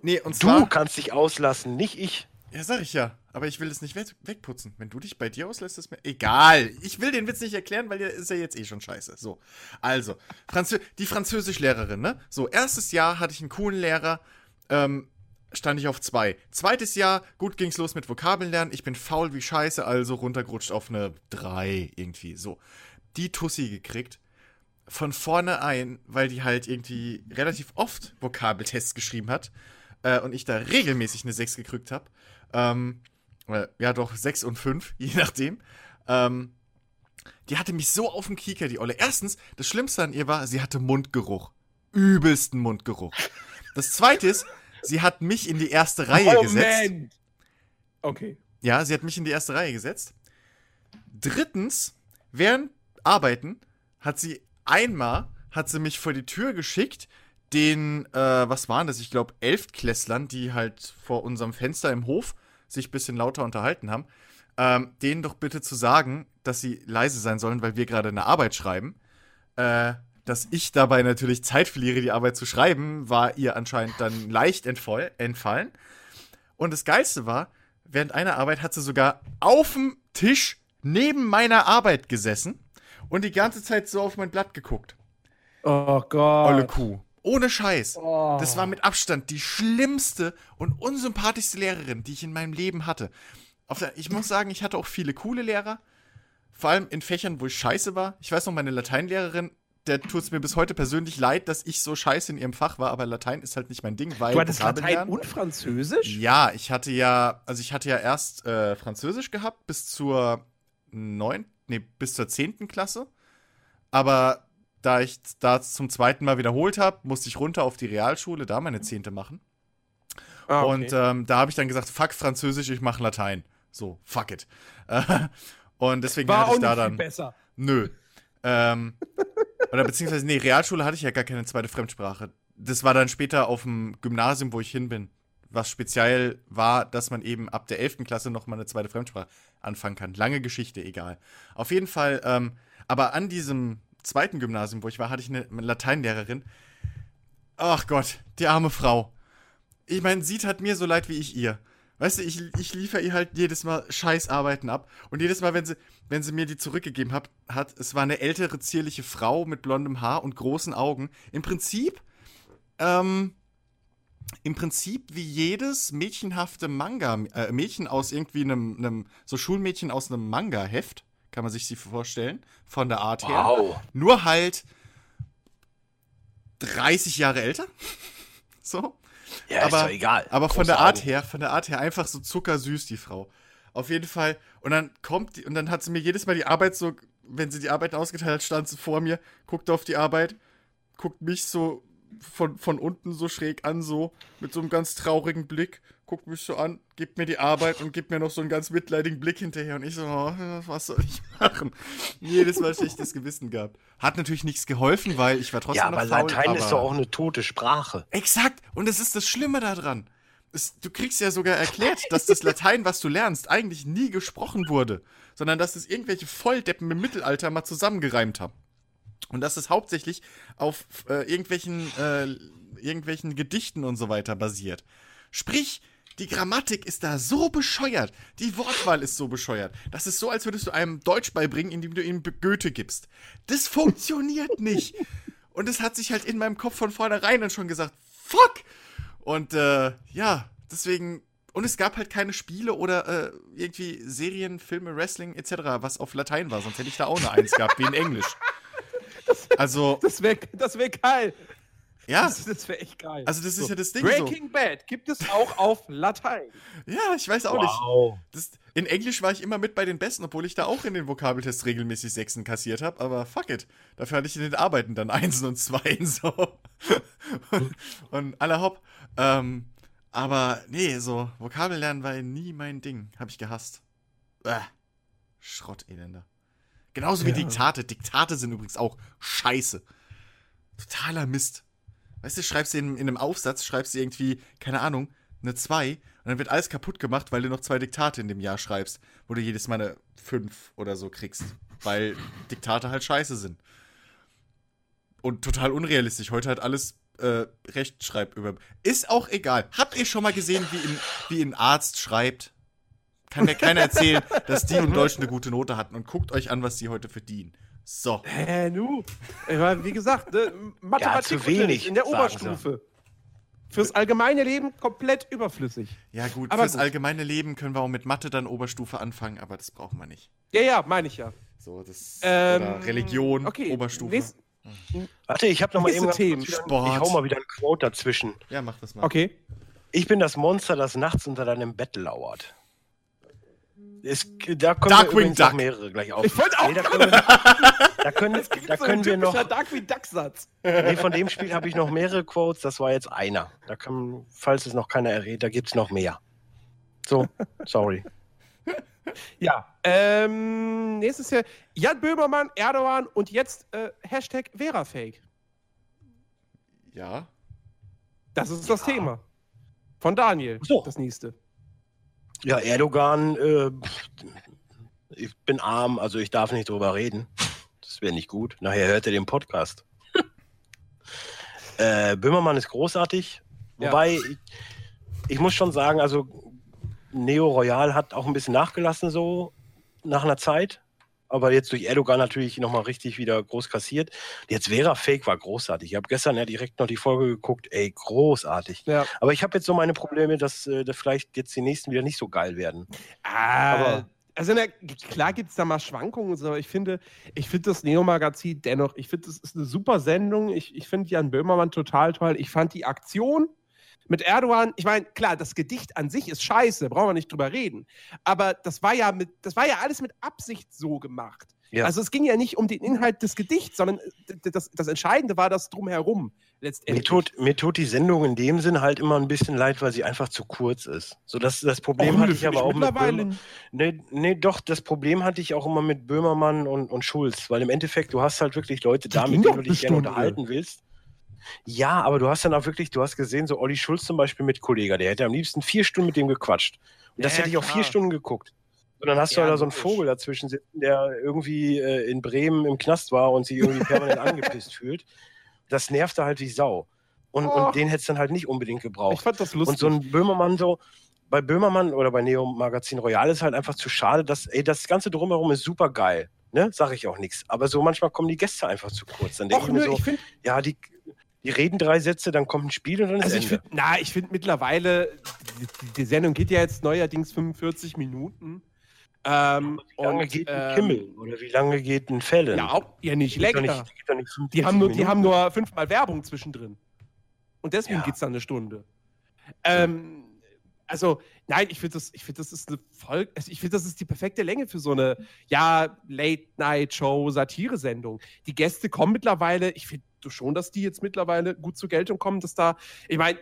[SPEAKER 4] Nee, und
[SPEAKER 3] Du
[SPEAKER 4] zwar.
[SPEAKER 3] kannst dich auslassen, nicht ich.
[SPEAKER 4] Ja, sag ich ja. Aber ich will es nicht weg wegputzen. Wenn du dich bei dir auslässt, ist mir egal. Ich will den Witz nicht erklären, weil der ist ja jetzt eh schon scheiße. So. Also, Franzö die Französischlehrerin, ne? So, erstes Jahr hatte ich einen coolen Lehrer. Ähm, stand ich auf zwei. Zweites Jahr, gut ging's los mit Vokabeln lernen. Ich bin faul wie Scheiße, also runtergerutscht auf eine drei irgendwie. So. Die Tussi gekriegt. Von vorne ein, weil die halt irgendwie relativ oft Vokabeltests geschrieben hat. Äh, und ich da regelmäßig eine 6 gekriegt habe. Ähm, äh, ja, doch, 6 und 5, [laughs] je nachdem. Ähm, die hatte mich so auf dem Kieker, die Olle. Erstens, das Schlimmste an ihr war, sie hatte Mundgeruch. Übelsten Mundgeruch. Das zweite ist, sie hat mich in die erste Reihe gesetzt.
[SPEAKER 1] Okay.
[SPEAKER 4] Ja, sie hat mich in die erste Reihe gesetzt. Drittens, während Arbeiten hat sie einmal, hat sie mich vor die Tür geschickt, den, äh, was waren das? Ich glaube, Elftklässlern, die halt vor unserem Fenster im Hof sich ein bisschen lauter unterhalten haben, ähm, denen doch bitte zu sagen, dass sie leise sein sollen, weil wir gerade eine Arbeit schreiben. Äh, dass ich dabei natürlich Zeit verliere, die Arbeit zu schreiben, war ihr anscheinend dann leicht entfall entfallen. Und das Geilste war, während einer Arbeit hat sie sogar auf dem Tisch neben meiner Arbeit gesessen und die ganze Zeit so auf mein Blatt geguckt.
[SPEAKER 1] Oh Gott.
[SPEAKER 4] Olle Kuh. Ohne Scheiß.
[SPEAKER 1] Oh.
[SPEAKER 4] Das war mit Abstand die schlimmste und unsympathischste Lehrerin, die ich in meinem Leben hatte. Der, ich muss [laughs] sagen, ich hatte auch viele coole Lehrer. Vor allem in Fächern, wo ich scheiße war. Ich weiß noch, meine Lateinlehrerin, der tut es mir bis heute persönlich leid, dass ich so scheiße in ihrem Fach war, aber Latein ist halt nicht mein Ding, weil
[SPEAKER 1] Du hattest Latein und Französisch?
[SPEAKER 4] ja, ich hatte ja, also ich hatte ja erst äh, Französisch gehabt bis zur neun, nee, bis zur zehnten Klasse. Aber da ich das zum zweiten Mal wiederholt habe, musste ich runter auf die Realschule, da meine zehnte machen.
[SPEAKER 1] Ah, okay.
[SPEAKER 4] Und ähm, da habe ich dann gesagt, fuck Französisch, ich mache Latein. So, fuck it. [laughs] Und deswegen
[SPEAKER 1] war
[SPEAKER 4] hatte ich da dann.
[SPEAKER 1] besser.
[SPEAKER 4] Nö. Ähm, oder beziehungsweise, nee, Realschule hatte ich ja gar keine zweite Fremdsprache. Das war dann später auf dem Gymnasium, wo ich hin bin. Was speziell war, dass man eben ab der 11. Klasse noch mal eine zweite Fremdsprache anfangen kann. Lange Geschichte, egal. Auf jeden Fall, ähm, aber an diesem zweiten Gymnasium, wo ich war, hatte ich eine Lateinlehrerin. Ach Gott, die arme Frau. Ich meine, sie tat mir so leid wie ich ihr. Weißt du, ich, ich liefere ihr halt jedes Mal Scheißarbeiten ab. Und jedes Mal, wenn sie, wenn sie mir die zurückgegeben hat, hat, es war eine ältere, zierliche Frau mit blondem Haar und großen Augen. Im Prinzip, ähm, im Prinzip wie jedes mädchenhafte Manga, äh, Mädchen aus irgendwie einem, einem, so Schulmädchen aus einem Manga-Heft, kann man sich sie vorstellen, von der Art her.
[SPEAKER 3] Wow.
[SPEAKER 4] Nur halt 30 Jahre älter. [laughs] so.
[SPEAKER 3] Ja, ist
[SPEAKER 4] Aber-
[SPEAKER 3] doch egal.
[SPEAKER 4] Aber von der Art her, von der Art her einfach so zuckersüß, die Frau. Auf jeden Fall. Und dann kommt die, und dann hat sie mir jedes Mal die Arbeit so, wenn sie die Arbeit ausgeteilt hat, stand sie vor mir, guckte auf die Arbeit, guckt mich so von, von unten so schräg an, so mit so einem ganz traurigen Blick, guckt mich so an, gibt mir die Arbeit und gibt mir noch so einen ganz mitleidigen Blick hinterher. Und ich so, oh, was soll ich machen? Jedes Mal schlechtes Gewissen gehabt. Hat natürlich nichts geholfen, weil ich war trotzdem
[SPEAKER 3] Ja,
[SPEAKER 4] noch
[SPEAKER 3] aber
[SPEAKER 4] faul,
[SPEAKER 3] Latein ist
[SPEAKER 4] aber-
[SPEAKER 3] doch auch eine tote Sprache.
[SPEAKER 4] Exakt. Und das ist das Schlimme daran. Es, du kriegst ja sogar erklärt, dass das Latein, was du lernst, eigentlich nie gesprochen wurde, sondern dass es irgendwelche Volldeppen im Mittelalter mal zusammengereimt haben. Und dass es hauptsächlich auf äh, irgendwelchen, äh, irgendwelchen Gedichten und so weiter basiert. Sprich, die Grammatik ist da so bescheuert, die Wortwahl ist so bescheuert. Das ist so, als würdest du einem Deutsch beibringen, indem du ihm Goethe gibst. Das funktioniert [laughs] nicht. Und es hat sich halt in meinem Kopf von vornherein dann schon gesagt, fuck! Und äh, ja, deswegen. Und es gab halt keine Spiele oder äh, irgendwie Serien, Filme, Wrestling etc., was auf Latein war. Sonst hätte ich da auch eine Eins gehabt, wie in Englisch. Also,
[SPEAKER 1] Das wäre das wär geil.
[SPEAKER 4] ja,
[SPEAKER 1] Das, das wäre echt geil.
[SPEAKER 4] also das ist
[SPEAKER 1] So,
[SPEAKER 4] ja das Ding so.
[SPEAKER 1] Breaking Bad gibt es auch auf Latein.
[SPEAKER 4] Ja, ich weiß auch nicht.
[SPEAKER 3] Wow.
[SPEAKER 4] Das, in Englisch war ich immer mit bei den Besten, obwohl ich da auch in den Vokabeltests regelmäßig Sechsen kassiert habe. Aber fuck it. Dafür hatte ich in den Arbeiten dann Einsen und Zweien [laughs] so. und, und alle hopp. Ähm, aber nee, so Vokabellernen war nie mein Ding. Habe ich gehasst. Äh, Schrottelender. Genauso wie
[SPEAKER 1] Ja.
[SPEAKER 4] Diktate. Diktate sind übrigens auch scheiße. Totaler Mist. Weißt du, schreibst du in, in einem Aufsatz, schreibst du irgendwie, keine Ahnung, eine 2 und dann wird alles kaputt gemacht, weil du noch zwei Diktate in dem Jahr schreibst, wo du jedes Mal eine 5 oder so kriegst. Weil Diktate halt scheiße sind. Und total unrealistisch. Heute hat alles äh, Rechtschreib über. Ist auch egal. Habt ihr schon mal gesehen, wie, in, wie ein Arzt schreibt? Kann mir keiner erzählen, [laughs] dass die im Deutschen eine gute Note hatten. Und guckt euch an, was die heute verdienen. So.
[SPEAKER 1] Hä, nu? Aber Wie gesagt, ne, [laughs] Mathematik
[SPEAKER 3] zu wenig,
[SPEAKER 1] in der Oberstufe. Fürs allgemeine Leben komplett überflüssig.
[SPEAKER 4] Ja, gut,
[SPEAKER 1] Aber
[SPEAKER 4] fürs
[SPEAKER 1] gut.
[SPEAKER 4] allgemeine Leben können wir auch mit Mathe dann Oberstufe anfangen, aber das brauchen wir nicht.
[SPEAKER 1] Ja, ja, meine ich ja.
[SPEAKER 4] So, das.
[SPEAKER 1] Ähm,
[SPEAKER 4] oder Religion,
[SPEAKER 1] okay,
[SPEAKER 4] Oberstufe.
[SPEAKER 1] nächst-
[SPEAKER 3] Warte, ich habe noch mal eben
[SPEAKER 1] Themen.
[SPEAKER 4] Sport.
[SPEAKER 3] Ich hau mal wieder ein Quote dazwischen.
[SPEAKER 4] Ja, mach das mal.
[SPEAKER 1] Okay.
[SPEAKER 3] Ich bin das Monster, das nachts unter deinem Bett lauert. Es, da können
[SPEAKER 4] Darkwing Duck.
[SPEAKER 3] mehrere gleich auf.
[SPEAKER 1] Ich wollte auch
[SPEAKER 3] da können wir, da können, da
[SPEAKER 1] So
[SPEAKER 3] können
[SPEAKER 1] ein
[SPEAKER 3] wir noch.
[SPEAKER 1] Darkwing Duck-Satz.
[SPEAKER 3] Nee, von dem Spiel habe ich noch mehrere Quotes. Das war jetzt einer. Da kann, falls es noch keiner errät, da gibt es noch mehr. So, sorry.
[SPEAKER 1] Ja. Ähm, nächstes Jahr Jan Böhmermann, Erdogan und jetzt äh, Hashtag Verafake.
[SPEAKER 4] Ja.
[SPEAKER 1] Das ist das Thema. Von Daniel.
[SPEAKER 3] So.
[SPEAKER 1] Das nächste.
[SPEAKER 3] Ja, Erdogan, äh, ich bin arm, also ich darf nicht drüber reden. Das wäre nicht gut. Nachher hört er den Podcast. [laughs] äh, Böhmermann ist großartig.
[SPEAKER 1] Ja.
[SPEAKER 3] Wobei, ich, ich muss schon sagen, also Neo Royal hat auch ein bisschen nachgelassen so nach einer Zeit. Aber jetzt durch Erdogan natürlich nochmal richtig wieder groß kassiert. Jetzt Vera Fake war großartig. Ich habe gestern ja direkt noch die Folge geguckt. Ey, großartig.
[SPEAKER 1] Ja.
[SPEAKER 3] Aber ich habe jetzt so meine Probleme, dass, äh, dass vielleicht jetzt die nächsten wieder nicht so geil werden.
[SPEAKER 1] Aber
[SPEAKER 3] Aber-
[SPEAKER 1] also na, klar gibt es da mal Schwankungen, und so, aber ich finde, ich finde das Neo-Magazin dennoch, ich finde, das ist eine super Sendung. Ich, ich finde Jan Böhmermann total toll. Ich fand die Aktion mit Erdogan, ich meine, klar, das Gedicht an sich ist scheiße, brauchen wir nicht drüber reden. Aber das war ja mit, das war ja alles mit Absicht so gemacht.
[SPEAKER 3] Ja.
[SPEAKER 1] Also es ging ja nicht um den Inhalt des Gedichts, sondern äh, das, das Entscheidende war das drumherum
[SPEAKER 3] Mir
[SPEAKER 1] letztendlich.
[SPEAKER 3] tut, mir tut die Sendung in dem Sinn halt immer ein bisschen leid, weil sie einfach zu kurz ist. So das, das Problem
[SPEAKER 1] Och,
[SPEAKER 3] hatte ich aber auch mit
[SPEAKER 1] mittlerweile
[SPEAKER 3] Böhmer, nee, nee, doch, das Problem hatte ich auch immer mit Böhmermann und, und Schulz, weil im Endeffekt, du hast halt wirklich Leute da,
[SPEAKER 1] ging
[SPEAKER 3] mit denen du dich gerne unterhalten willst. Ja, aber du hast dann auch wirklich, du hast gesehen, so Olli Schulz zum Beispiel mit Kollege, der hätte am liebsten vier Stunden mit dem gequatscht. Und das
[SPEAKER 1] Ja,
[SPEAKER 3] hätte ich auch
[SPEAKER 1] klar.
[SPEAKER 3] vier Stunden geguckt. Und dann hast du
[SPEAKER 1] Ja,
[SPEAKER 3] halt da so einen. Vogel dazwischen sitzen, der irgendwie äh, in Bremen im Knast war und sich irgendwie permanent [laughs] angepisst fühlt. Das nervt da halt wie Sau. Und,
[SPEAKER 1] Oh.
[SPEAKER 3] und den hätte es dann halt nicht unbedingt
[SPEAKER 1] Ich
[SPEAKER 3] gebraucht.
[SPEAKER 1] fand das lustig.
[SPEAKER 3] Und so ein Böhmermann so, bei Böhmermann oder bei Neo Magazin Royal ist halt einfach zu schade, dass, ey, das Ganze drumherum ist super geil. Ne? Sag ich auch nichts. Aber so manchmal kommen die Gäste einfach zu kurz. Dann denke ich mir so,
[SPEAKER 1] ich
[SPEAKER 3] ja, die, Die reden drei Sätze, dann kommt ein Spiel und dann ist
[SPEAKER 1] Also ich
[SPEAKER 3] Ende.
[SPEAKER 1] finde, na, ich finde mittlerweile, die, die Sendung geht ja jetzt neuerdings 45 Minuten. Ähm,
[SPEAKER 3] Wie lange
[SPEAKER 1] und,
[SPEAKER 3] geht ein
[SPEAKER 1] ähm,
[SPEAKER 3] Kimmel? Oder wie lange geht ein Fällen?
[SPEAKER 1] Ja, auch, ja nicht
[SPEAKER 3] Geht
[SPEAKER 1] länger.
[SPEAKER 3] nicht, geht doch nicht 45
[SPEAKER 1] Die haben nur, die
[SPEAKER 3] Minuten.
[SPEAKER 1] haben nur fünfmal Werbung zwischendrin. Und deswegen
[SPEAKER 3] Ja.
[SPEAKER 1] geht's dann eine Stunde. Ähm, also, nein, ich finde das, ich finde, das ist eine voll, also ich finde, das ist die perfekte Länge für so eine, ja, Late-Night-Show, Satire-Sendung. Die Gäste kommen mittlerweile, ich finde schon, dass die jetzt mittlerweile gut zur Geltung kommen, dass da, ich meine,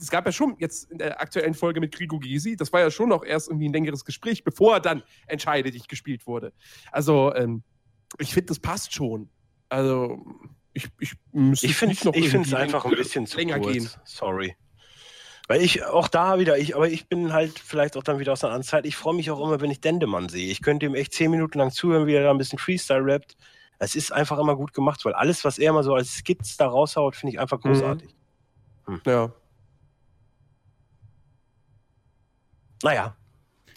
[SPEAKER 1] es gab ja schon jetzt in der aktuellen Folge mit Gregor Gysi, das war ja schon noch erst irgendwie ein längeres Gespräch, bevor dann Entscheide dich gespielt wurde. Also, ähm, ich finde, das passt schon. Also, ich, ich müsste
[SPEAKER 3] Ich finde
[SPEAKER 1] nicht noch
[SPEAKER 3] ich finde es einfach ein bisschen zu
[SPEAKER 1] länger
[SPEAKER 3] kurz.
[SPEAKER 1] gehen.
[SPEAKER 3] Sorry. Weil ich auch da wieder, ich, aber ich bin halt vielleicht auch dann wieder aus einer anderen Zeit. Ich freue mich auch immer, wenn ich Dendemann sehe. Ich könnte ihm echt zehn Minuten lang zuhören, wie er da ein bisschen Freestyle rappt. Es ist einfach immer gut gemacht, weil alles, was er mal so als Skits da raushaut, finde ich einfach großartig.
[SPEAKER 1] Ja.
[SPEAKER 3] Naja,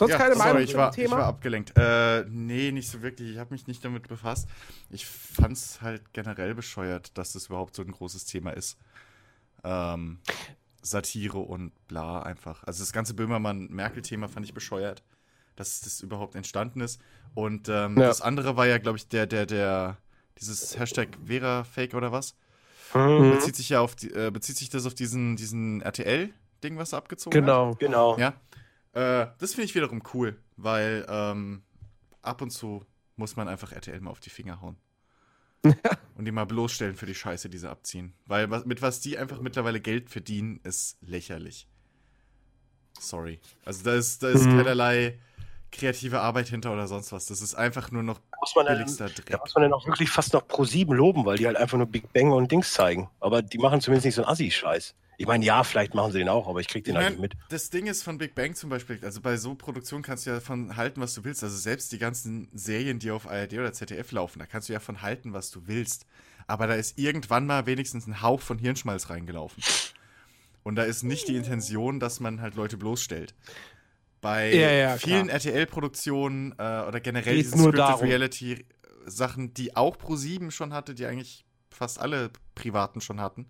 [SPEAKER 1] Sonst
[SPEAKER 4] Ja,
[SPEAKER 1] keine
[SPEAKER 4] sorry,
[SPEAKER 1] Meinung
[SPEAKER 4] ich war,
[SPEAKER 1] dem
[SPEAKER 4] ich war
[SPEAKER 1] Thema?
[SPEAKER 4] abgelenkt. Äh, nee, nicht so wirklich. Ich habe mich nicht damit befasst. Ich fand's halt generell bescheuert, dass das überhaupt so ein großes Thema ist. Ähm, Satire und bla einfach. Also das ganze Böhmermann-Merkel-Thema fand ich bescheuert, dass das überhaupt entstanden ist. Und ähm,
[SPEAKER 1] Ja.
[SPEAKER 4] das andere war ja, glaube ich, der, der, der, dieses Hashtag Vera-Fake oder was?
[SPEAKER 1] Mhm.
[SPEAKER 4] Bezieht sich ja auf die, äh, bezieht sich das auf diesen, diesen RTL-Ding, was er abgezogen hat?
[SPEAKER 1] Genau.
[SPEAKER 3] genau.
[SPEAKER 4] Ja. Äh, das finde ich wiederum cool, weil ähm, ab und zu muss man einfach RTL mal auf die Finger hauen. [laughs] und die mal bloßstellen für die Scheiße, die sie abziehen. Weil was, mit was die einfach mittlerweile Geld verdienen, ist lächerlich. Sorry. Also da ist, da ist
[SPEAKER 1] Mhm.
[SPEAKER 4] keinerlei kreative Arbeit hinter oder sonst was. Das ist einfach nur noch
[SPEAKER 3] Muss man dann,
[SPEAKER 4] billigster
[SPEAKER 3] da
[SPEAKER 4] Dreck.
[SPEAKER 3] muss man dann auch wirklich fast noch pro sieben loben, weil die halt einfach nur Big Bang und Dings zeigen. Aber die machen zumindest nicht so einen Assi-Scheiß. Ich meine, ja, vielleicht machen sie den auch, aber ich krieg den
[SPEAKER 4] Ich
[SPEAKER 3] halt nicht mit.
[SPEAKER 4] Das Ding ist von Big Bang zum Beispiel, also bei so Produktionen kannst du ja von halten, was du willst. Also selbst die ganzen Serien, die auf ARD oder ZDF laufen, da kannst du ja von halten, was du willst. Aber da ist irgendwann mal wenigstens ein Hauch von Hirnschmalz reingelaufen. Und da ist nicht die Intention, dass man halt Leute bloßstellt. Bei
[SPEAKER 1] Ja, ja,
[SPEAKER 4] vielen. RTL-Produktionen äh, oder generell
[SPEAKER 1] Geht's
[SPEAKER 4] diesen
[SPEAKER 1] nur
[SPEAKER 4] Scripted
[SPEAKER 1] darum.
[SPEAKER 4] Reality-Sachen, die auch Pro7 schon hatte, die eigentlich fast alle Privaten schon hatten,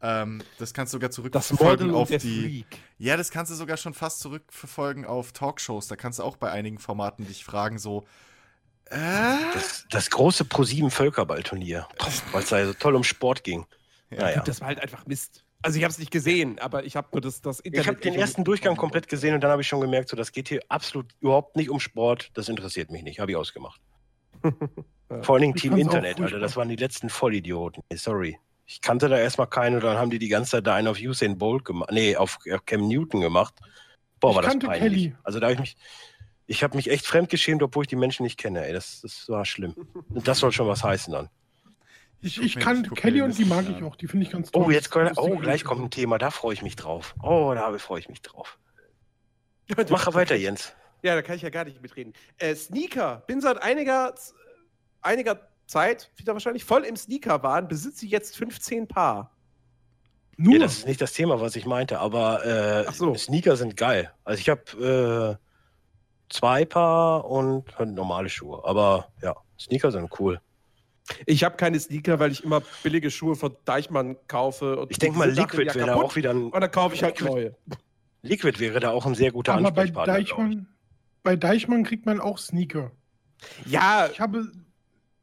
[SPEAKER 4] ähm, das kannst du sogar zurückverfolgen auf die.
[SPEAKER 1] Freak.
[SPEAKER 4] Ja, das kannst du sogar schon fast zurückverfolgen auf Talkshows. Da kannst du auch bei einigen Formaten dich fragen, so, äh,
[SPEAKER 3] Das, das große Pro7 Völkerballturnier, weil es da so toll um Sport ging. Naja.
[SPEAKER 1] Das war halt einfach Mist. Also ich habe es nicht gesehen, aber ich habe nur das, das Internet.
[SPEAKER 3] Ich habe den ersten Durchgang komplett gesehen und dann habe ich schon gemerkt, so das geht hier absolut überhaupt nicht um Sport. Das interessiert mich nicht. Habe ich ausgemacht. [laughs] Vor allen Dingen
[SPEAKER 2] Ich
[SPEAKER 3] Team Internet, Alter. Das waren die letzten Vollidioten. Ey, sorry. Ich kannte da erstmal keinen und dann haben die die ganze Zeit da einen auf Usain Bolt gemacht. Nee, auf Cam Newton gemacht. Boah,
[SPEAKER 2] Ich
[SPEAKER 3] war das
[SPEAKER 2] kannte
[SPEAKER 3] peinlich.
[SPEAKER 2] Kelly.
[SPEAKER 3] Also da habe ich mich. Ich habe mich echt fremdgeschämt, obwohl ich die Menschen nicht kenne. Ey, das, das war schlimm. Und [laughs] das soll schon was heißen dann.
[SPEAKER 2] Ich, ich kann
[SPEAKER 4] guck mir
[SPEAKER 2] Kelly
[SPEAKER 4] die
[SPEAKER 2] und die mag ich auch. Die finde ich ganz toll.
[SPEAKER 3] Oh, jetzt
[SPEAKER 2] ist
[SPEAKER 3] oh, gleich kommt ein Thema, da freue ich mich drauf. Oh, da freue ich mich drauf. Mach weiter, Jens.
[SPEAKER 1] Ja, da kann ich ja gar nicht mitreden. Äh, Sneaker. Bin seit einiger, einiger Zeit wieder wahrscheinlich voll im Sneaker-Wahn. Besitze jetzt 15 Paar.
[SPEAKER 2] Nur.
[SPEAKER 3] Ja, das ist nicht das Thema, was ich meinte, aber äh,
[SPEAKER 1] so.
[SPEAKER 3] Sneaker sind geil. Also ich habe äh, zwei Paar und halt normale Schuhe. Aber ja, Sneaker sind cool.
[SPEAKER 1] Ich habe keine Sneaker, weil ich immer billige Schuhe von Deichmann kaufe. Und
[SPEAKER 3] Ich denke mal, Liquid
[SPEAKER 1] ja
[SPEAKER 3] wäre da auch wieder ein
[SPEAKER 1] Und dann kaufe ich halt
[SPEAKER 3] Liquid-
[SPEAKER 1] neue.
[SPEAKER 3] Liquid wäre da auch ein sehr guter
[SPEAKER 2] aber bei
[SPEAKER 3] Ansprechpartner. ich.
[SPEAKER 2] Deichmann, bei Deichmann kriegt man auch Sneaker.
[SPEAKER 1] Ja,
[SPEAKER 2] Ich habe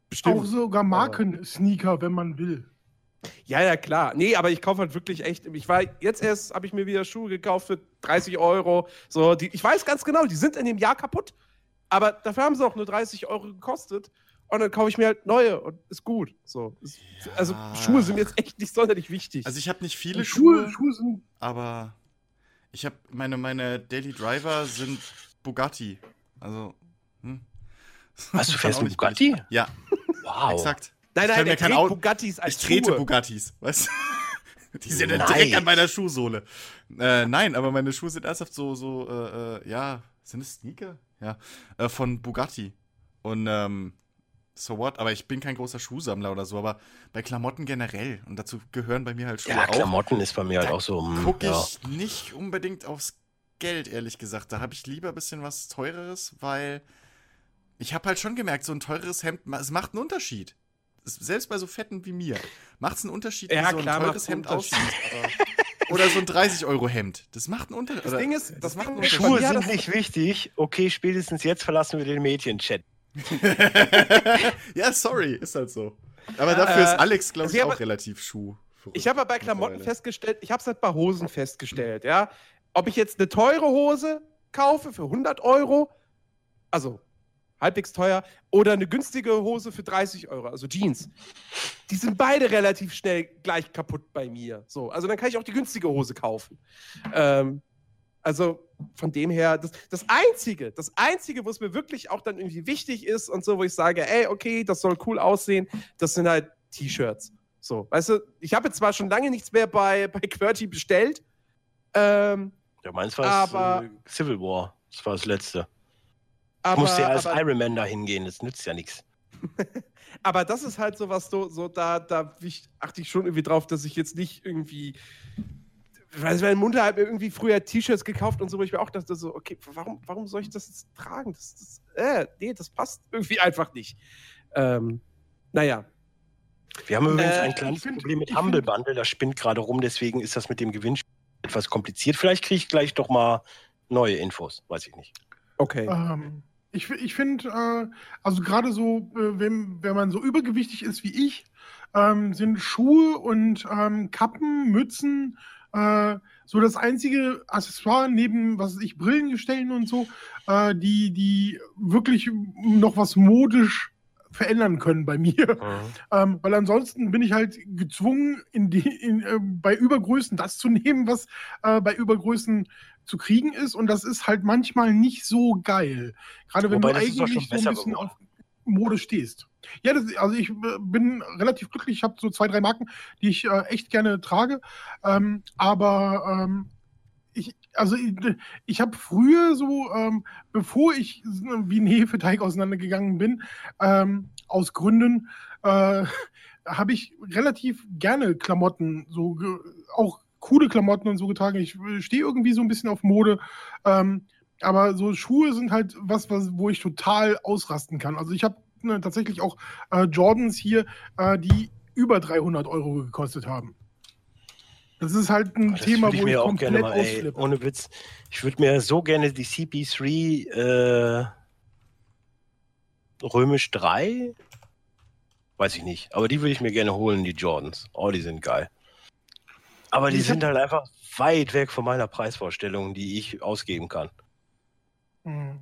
[SPEAKER 1] bestimmt.
[SPEAKER 2] auch sogar Marken-Sneaker, wenn man will.
[SPEAKER 1] Ja, ja, klar. Nee, aber ich kaufe halt wirklich echt. Ich war jetzt erst, habe ich mir wieder Schuhe gekauft für 30 Euro. So, die, ich weiß ganz genau, die sind in dem Jahr kaputt. Aber dafür haben sie auch nur 30 Euro gekostet. Und dann kaufe ich mir halt neue und ist gut. So. Ist, Also Schuhe sind jetzt echt nicht sonderlich wichtig.
[SPEAKER 4] also ich habe nicht viele
[SPEAKER 2] Schuhe,
[SPEAKER 4] Schuhe,
[SPEAKER 2] Schuhe sind.
[SPEAKER 4] aber ich habe meine, meine Daily Driver sind Bugatti. Also, hm.
[SPEAKER 3] Was, du fährst
[SPEAKER 4] nicht
[SPEAKER 3] Bugatti?
[SPEAKER 4] billig. Ja,
[SPEAKER 3] Wow.
[SPEAKER 4] exakt.
[SPEAKER 1] nein,
[SPEAKER 4] ich kann
[SPEAKER 1] nein,
[SPEAKER 4] mir kein
[SPEAKER 1] Bugattis als
[SPEAKER 4] Ich trete
[SPEAKER 1] Schuhe.
[SPEAKER 4] Bugattis, [laughs] weißt du? Die sind ja direkt an meiner Schuhsohle. Äh, nein, aber meine Schuhe sind ernsthaft so, so, äh, äh, ja, sind es Sneaker? Ja, äh, von Bugatti. Und, ähm, so what? Aber ich bin kein großer Schuhsammler oder so, aber bei Klamotten generell, und dazu gehören bei mir halt Schuhe
[SPEAKER 3] Ja,
[SPEAKER 4] auch,
[SPEAKER 3] Klamotten ist bei mir halt
[SPEAKER 4] Da
[SPEAKER 3] auch so. mm,
[SPEAKER 4] gucke
[SPEAKER 3] ja.
[SPEAKER 4] ich nicht unbedingt aufs Geld, ehrlich gesagt. Da habe ich lieber ein bisschen was Teureres, weil ich habe halt schon gemerkt, so ein teures Hemd, es macht einen Unterschied. selbst bei so Fetten wie mir, macht es einen Unterschied,
[SPEAKER 1] Ja,
[SPEAKER 4] wie so ein
[SPEAKER 1] klar,
[SPEAKER 4] teures Hemd aussieht. Oder so ein 30-Euro-Hemd. Das macht einen Unterschied.
[SPEAKER 1] Das Ding ist, das macht einen Unterschied.
[SPEAKER 3] Schuhe sind nicht wichtig. Okay, spätestens jetzt verlassen wir den Mädchenchat. [laughs]
[SPEAKER 4] ja, sorry, ist halt so. Aber dafür ist
[SPEAKER 1] Äh,
[SPEAKER 4] Alex, glaube ich,
[SPEAKER 1] sie haben-
[SPEAKER 4] auch relativ Schuh.
[SPEAKER 1] Ich habe bei Klamotten festgestellt, ich habe es halt bei Hosen festgestellt, ja. Ob ich jetzt eine teure Hose kaufe für 100 Euro, also halbwegs teuer, oder eine günstige Hose für 30 Euro, also Jeans. Die sind beide relativ schnell gleich kaputt bei mir. So, also dann kann ich auch die günstige Hose kaufen. Ähm, also von dem her, das, das Einzige, das Einzige, wo es mir wirklich auch dann irgendwie wichtig ist und so, wo ich sage, ey, okay, das soll cool aussehen, das sind halt T-Shirts. So, weißt du, ich habe jetzt zwar schon lange nichts mehr bei, [laughs] bei QWERTY bestellt, ähm,
[SPEAKER 3] Ja, meins war
[SPEAKER 1] Aber-
[SPEAKER 3] äh, Civil War. Das war das letzte. Ich
[SPEAKER 1] aber,
[SPEAKER 3] musste ja als
[SPEAKER 1] aber,
[SPEAKER 3] Iron Man da hingehen, das nützt ja nichts. [laughs]
[SPEAKER 1] aber das ist halt so was, so, so da, da achte ich schon irgendwie drauf, dass ich jetzt nicht irgendwie. Weil meine Mutter hat mir irgendwie früher T-Shirts gekauft und so, wo ich mir auch dachte, so, okay, warum, warum soll ich das jetzt tragen? Das, das, äh, nee, das passt irgendwie einfach nicht. Ähm, naja.
[SPEAKER 3] Wir haben übrigens
[SPEAKER 1] Äh,
[SPEAKER 3] ein kleines
[SPEAKER 2] find-
[SPEAKER 3] Problem mit Humble
[SPEAKER 2] find-
[SPEAKER 3] Bundle, das spinnt gerade rum, deswegen ist das mit dem Gewinnspiel etwas kompliziert. Vielleicht kriege ich gleich doch mal neue Infos, weiß ich nicht.
[SPEAKER 1] Okay.
[SPEAKER 2] Ähm, ich ich finde, äh, also gerade so, äh, wenn, wenn man so übergewichtig ist wie ich, ähm, sind Schuhe und ähm, Kappen, Mützen äh, so das einzige Accessoire neben, was weiß ich, Brillengestellen und so, äh, die, die wirklich noch was modisch verändern können bei mir. Ähm, weil ansonsten bin ich halt gezwungen, in die, in, äh, bei Übergrößen das zu nehmen, was äh, bei Übergrößen zu kriegen ist. Und das ist halt manchmal nicht so geil. Gerade wenn
[SPEAKER 3] Wobei,
[SPEAKER 2] du eigentlich so ein bisschen auf Mode stehst. Ja, das, also ich äh, bin relativ glücklich. Ich habe so zwei, drei Marken, die ich äh, echt gerne trage. Ähm, aber ähm, ich, also ich, ich habe früher so, ähm, bevor ich wie ein Hefeteig auseinandergegangen bin, ähm, aus Gründen, äh, habe ich relativ gerne Klamotten, so auch coole Klamotten und so getragen. Ich äh, stehe irgendwie so ein bisschen auf Mode. Ähm, aber so Schuhe sind halt was, was wo ich total ausrasten kann. Also ich habe ne, tatsächlich auch äh, Jordans hier, äh, die über 300 Euro gekostet haben. Das ist halt ein
[SPEAKER 3] Das
[SPEAKER 2] Thema,
[SPEAKER 3] ich
[SPEAKER 2] wo ich
[SPEAKER 3] mir auch
[SPEAKER 2] komplett
[SPEAKER 3] gerne mal, ey, ohne Witz. Ich würde mir so gerne die CP3 äh, Römisch 3, weiß ich nicht, aber die würde ich mir gerne holen, die Jordans. Oh, die sind geil. Aber die
[SPEAKER 2] Ich
[SPEAKER 3] sind halt einfach weit weg von meiner Preisvorstellung, die ich ausgeben kann.
[SPEAKER 2] Mhm.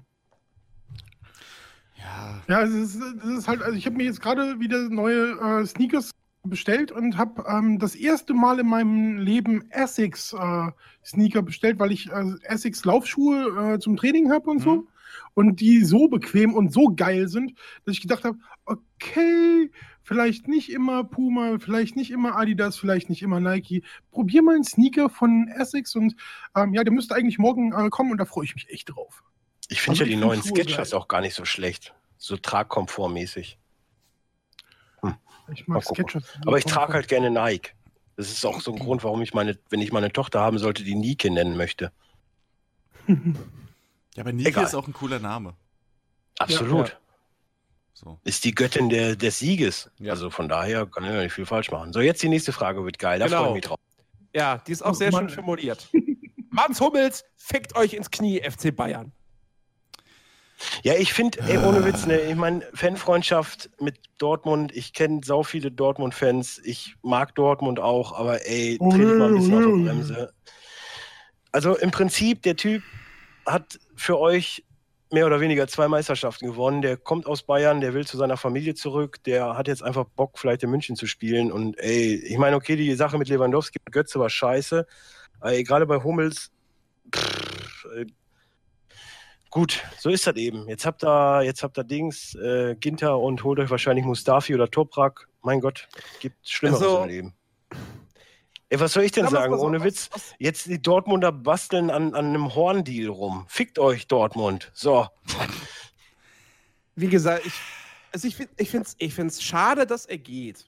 [SPEAKER 4] Ja,
[SPEAKER 2] Ja, es ist, es ist halt, also ich habe mir jetzt gerade wieder neue äh, Sneakers bestellt und habe ähm, das erste Mal in meinem Leben Essex äh, Sneaker bestellt, weil ich äh, Essex Laufschuhe äh, zum Training habe und so. Und die so bequem und so geil sind, dass ich gedacht habe, okay, vielleicht nicht immer Puma, vielleicht nicht immer Adidas, vielleicht nicht immer Nike. Probier mal einen Sneaker von Essex und ähm, ja, der müsste eigentlich morgen äh, kommen und da freue ich mich echt drauf.
[SPEAKER 3] Ich finde
[SPEAKER 2] Also
[SPEAKER 3] ja die
[SPEAKER 2] ich
[SPEAKER 3] neuen Sketchers
[SPEAKER 2] geil.
[SPEAKER 3] auch gar nicht so schlecht. So tragkomfortmäßig.
[SPEAKER 2] Ich
[SPEAKER 3] Mal
[SPEAKER 2] mag
[SPEAKER 3] gucken.
[SPEAKER 2] Skechers.
[SPEAKER 3] Aber ich trage halt gerne Nike. Das ist auch so ein Grund, warum ich meine, wenn ich meine Tochter haben sollte, die Nike nennen möchte. [laughs]
[SPEAKER 4] ja aber Nike
[SPEAKER 3] Egal.
[SPEAKER 4] ist auch ein cooler Name.
[SPEAKER 3] Absolut.
[SPEAKER 1] ja.
[SPEAKER 4] So.
[SPEAKER 3] Ist die Göttin der, des Sieges.
[SPEAKER 4] Ja.
[SPEAKER 3] Also von daher kann ich ja nicht viel falsch machen. So, jetzt die nächste Frage wird geil. Da
[SPEAKER 1] Genau.
[SPEAKER 3] freue ich mich drauf.
[SPEAKER 1] Ja, die ist auch
[SPEAKER 2] Oh,
[SPEAKER 1] sehr
[SPEAKER 2] Mann.
[SPEAKER 1] schön formuliert. Mats Hummels, fickt euch ins Knie, FC Bayern.
[SPEAKER 3] Ja, ich finde, ey, ohne Witz, ne, ich meine, Fanfreundschaft mit Dortmund, ich kenne sau viele Dortmund-Fans, ich mag Dortmund auch, aber ey, tretet mal ein bisschen auf die Bremse. Also im Prinzip, der Typ hat für euch mehr oder weniger zwei Meisterschaften gewonnen. Der kommt aus Bayern, der will zu seiner Familie zurück, der hat jetzt einfach Bock, vielleicht in München zu spielen. Und ey, ich meine, okay, die Sache mit Lewandowski und Götze war scheiße. Aber ey, gerade bei Hummels, pff, gut, so ist das eben. Jetzt habt ihr, jetzt habt ihr Dings, äh, Ginter und holt euch wahrscheinlich Mustafi oder Toprak. Mein Gott, gibt Schlimmeres
[SPEAKER 1] Also-
[SPEAKER 3] im Leben. Ey, was soll ich denn
[SPEAKER 1] Sagen
[SPEAKER 3] ohne
[SPEAKER 1] was-
[SPEAKER 3] Witz?
[SPEAKER 1] was-
[SPEAKER 3] Jetzt die Dortmunder basteln an, an einem Horndeal rum. Fickt euch, Dortmund. So.
[SPEAKER 1] wie gesagt, ich, also ich, find- ich finde es ich find's schade, dass er geht.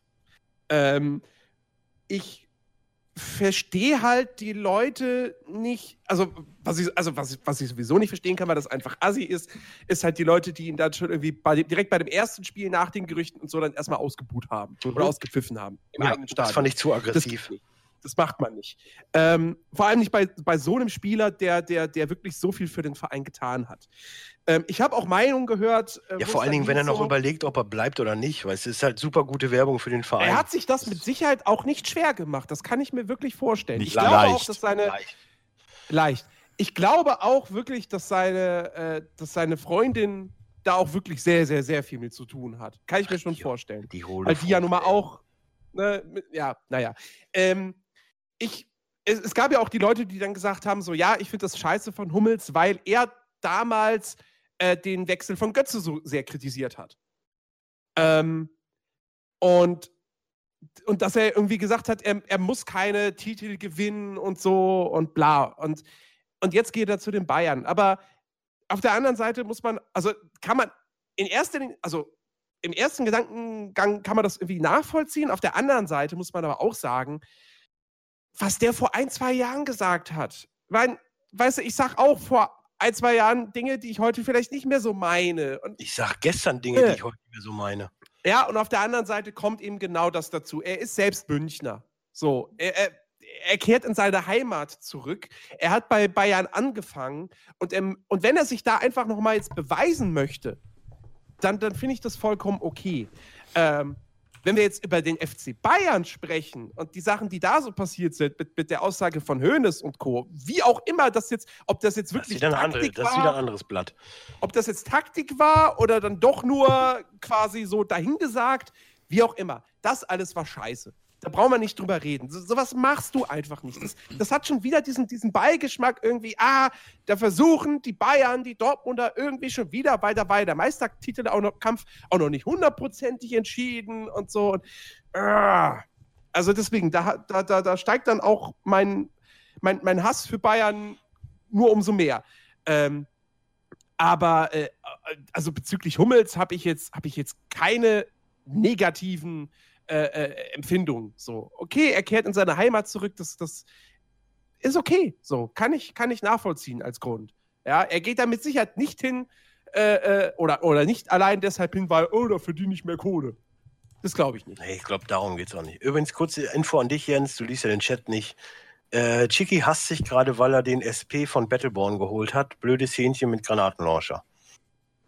[SPEAKER 1] Ähm, ich verstehe halt die Leute nicht, also was ich, also was, was ich sowieso nicht verstehen kann, weil das einfach assi ist, ist halt die Leute, die ihn dann schon irgendwie bei dem, direkt bei dem ersten Spiel nach den Gerüchten und so dann erstmal ausgebuht haben
[SPEAKER 3] Mhm.
[SPEAKER 1] oder ausgepfiffen haben im
[SPEAKER 3] Ja,
[SPEAKER 1] eigenen
[SPEAKER 3] das
[SPEAKER 1] Stadion.
[SPEAKER 3] fand ich zu
[SPEAKER 1] Das,
[SPEAKER 3] aggressiv.
[SPEAKER 1] das macht man nicht. Ähm, vor allem nicht bei, bei so einem Spieler, der, der, der wirklich so viel für den Verein getan hat. Ähm, ich habe auch Meinungen gehört. äh,
[SPEAKER 3] ja, vor allen Dingen, wenn er noch
[SPEAKER 1] so,
[SPEAKER 3] überlegt, ob er bleibt oder nicht, weil es ist halt super gute Werbung für den Verein.
[SPEAKER 1] Er hat sich das mit Sicherheit auch nicht schwer gemacht. Das kann ich mir wirklich vorstellen.
[SPEAKER 4] Nicht
[SPEAKER 1] ich glaube
[SPEAKER 3] leicht.
[SPEAKER 1] auch, dass seine.
[SPEAKER 3] Leicht.
[SPEAKER 1] Leicht. Ich glaube auch wirklich, dass seine, äh, dass seine Freundin da auch wirklich sehr, sehr, sehr viel mit zu tun hat. Kann ich mir schon
[SPEAKER 3] die-
[SPEAKER 1] vorstellen.
[SPEAKER 3] Die.
[SPEAKER 1] Weil die ja nun mal auch. Ne, mit, ja, naja. Ähm, ich, es, es gab ja auch die Leute, die dann gesagt haben: so, ja, ich finde das scheiße von Hummels, weil er damals äh, den Wechsel von Götze so sehr kritisiert hat. Ähm, und, und dass er irgendwie gesagt hat, er, er muss keine Titel gewinnen und so und bla. Und, und jetzt geht er zu den Bayern. Aber auf der anderen Seite muss man, also kann man in erster also im ersten Gedankengang kann man das irgendwie nachvollziehen. Auf der anderen Seite muss man aber auch sagen, was der vor ein, zwei Jahren gesagt hat. Weil, weißt du, ich sag auch vor ein, zwei Jahren Dinge, die ich heute vielleicht nicht mehr so meine. Und
[SPEAKER 3] Ich sag gestern Dinge,
[SPEAKER 1] Äh.
[SPEAKER 3] die ich heute nicht mehr so meine.
[SPEAKER 1] ja, und auf der anderen Seite kommt eben genau das dazu. Er ist selbst Münchner. So, er, er, er kehrt in seine Heimat zurück. Er hat bei Bayern angefangen und, ähm, und wenn er sich da einfach noch mal jetzt beweisen möchte, dann, dann finde ich das vollkommen okay. Ähm, wenn wir jetzt über den FC Bayern sprechen und die Sachen, die da so passiert sind, mit, mit der Aussage von Hoeneß und Co., wie auch immer das jetzt, ob das jetzt
[SPEAKER 3] Das ist,
[SPEAKER 1] wirklich
[SPEAKER 3] ein andere,
[SPEAKER 1] Taktik
[SPEAKER 3] das ist wieder ein anderes Blatt.
[SPEAKER 1] ob das jetzt Taktik war oder dann doch nur quasi so dahingesagt, wie auch immer. Das alles war scheiße. Da brauchen wir nicht drüber reden. So, sowas machst du einfach nicht. Das, das hat schon wieder diesen, diesen Beigeschmack irgendwie, ah, da versuchen die Bayern, die Dortmunder irgendwie schon wieder weiter, weiter. Meistertitel auch noch, Kampf auch noch nicht hundertprozentig entschieden und so. Und, ah. Also deswegen, da, da, da, da steigt dann auch mein, mein, mein Hass für Bayern nur umso mehr. Ähm, aber äh, also bezüglich Hummels habe ich jetzt habe ich jetzt keine negativen äh, äh, Empfindungen. So, okay, er kehrt in seine Heimat zurück, das, das ist okay. So, kann ich, kann ich nachvollziehen als Grund. Ja, er geht da mit Sicherheit nicht hin äh, äh, oder, oder nicht allein deshalb hin, weil, oh, da verdiene ich mehr Kohle. Das glaube ich nicht.
[SPEAKER 3] Nee, ich glaube, darum geht's auch nicht. Übrigens, kurze Info an dich, Jens, du liest ja den Chat nicht. Äh, Chiki hasst sich gerade, weil er den SP von Battleborn geholt hat. Blödes Hähnchen mit Granatenlauncher.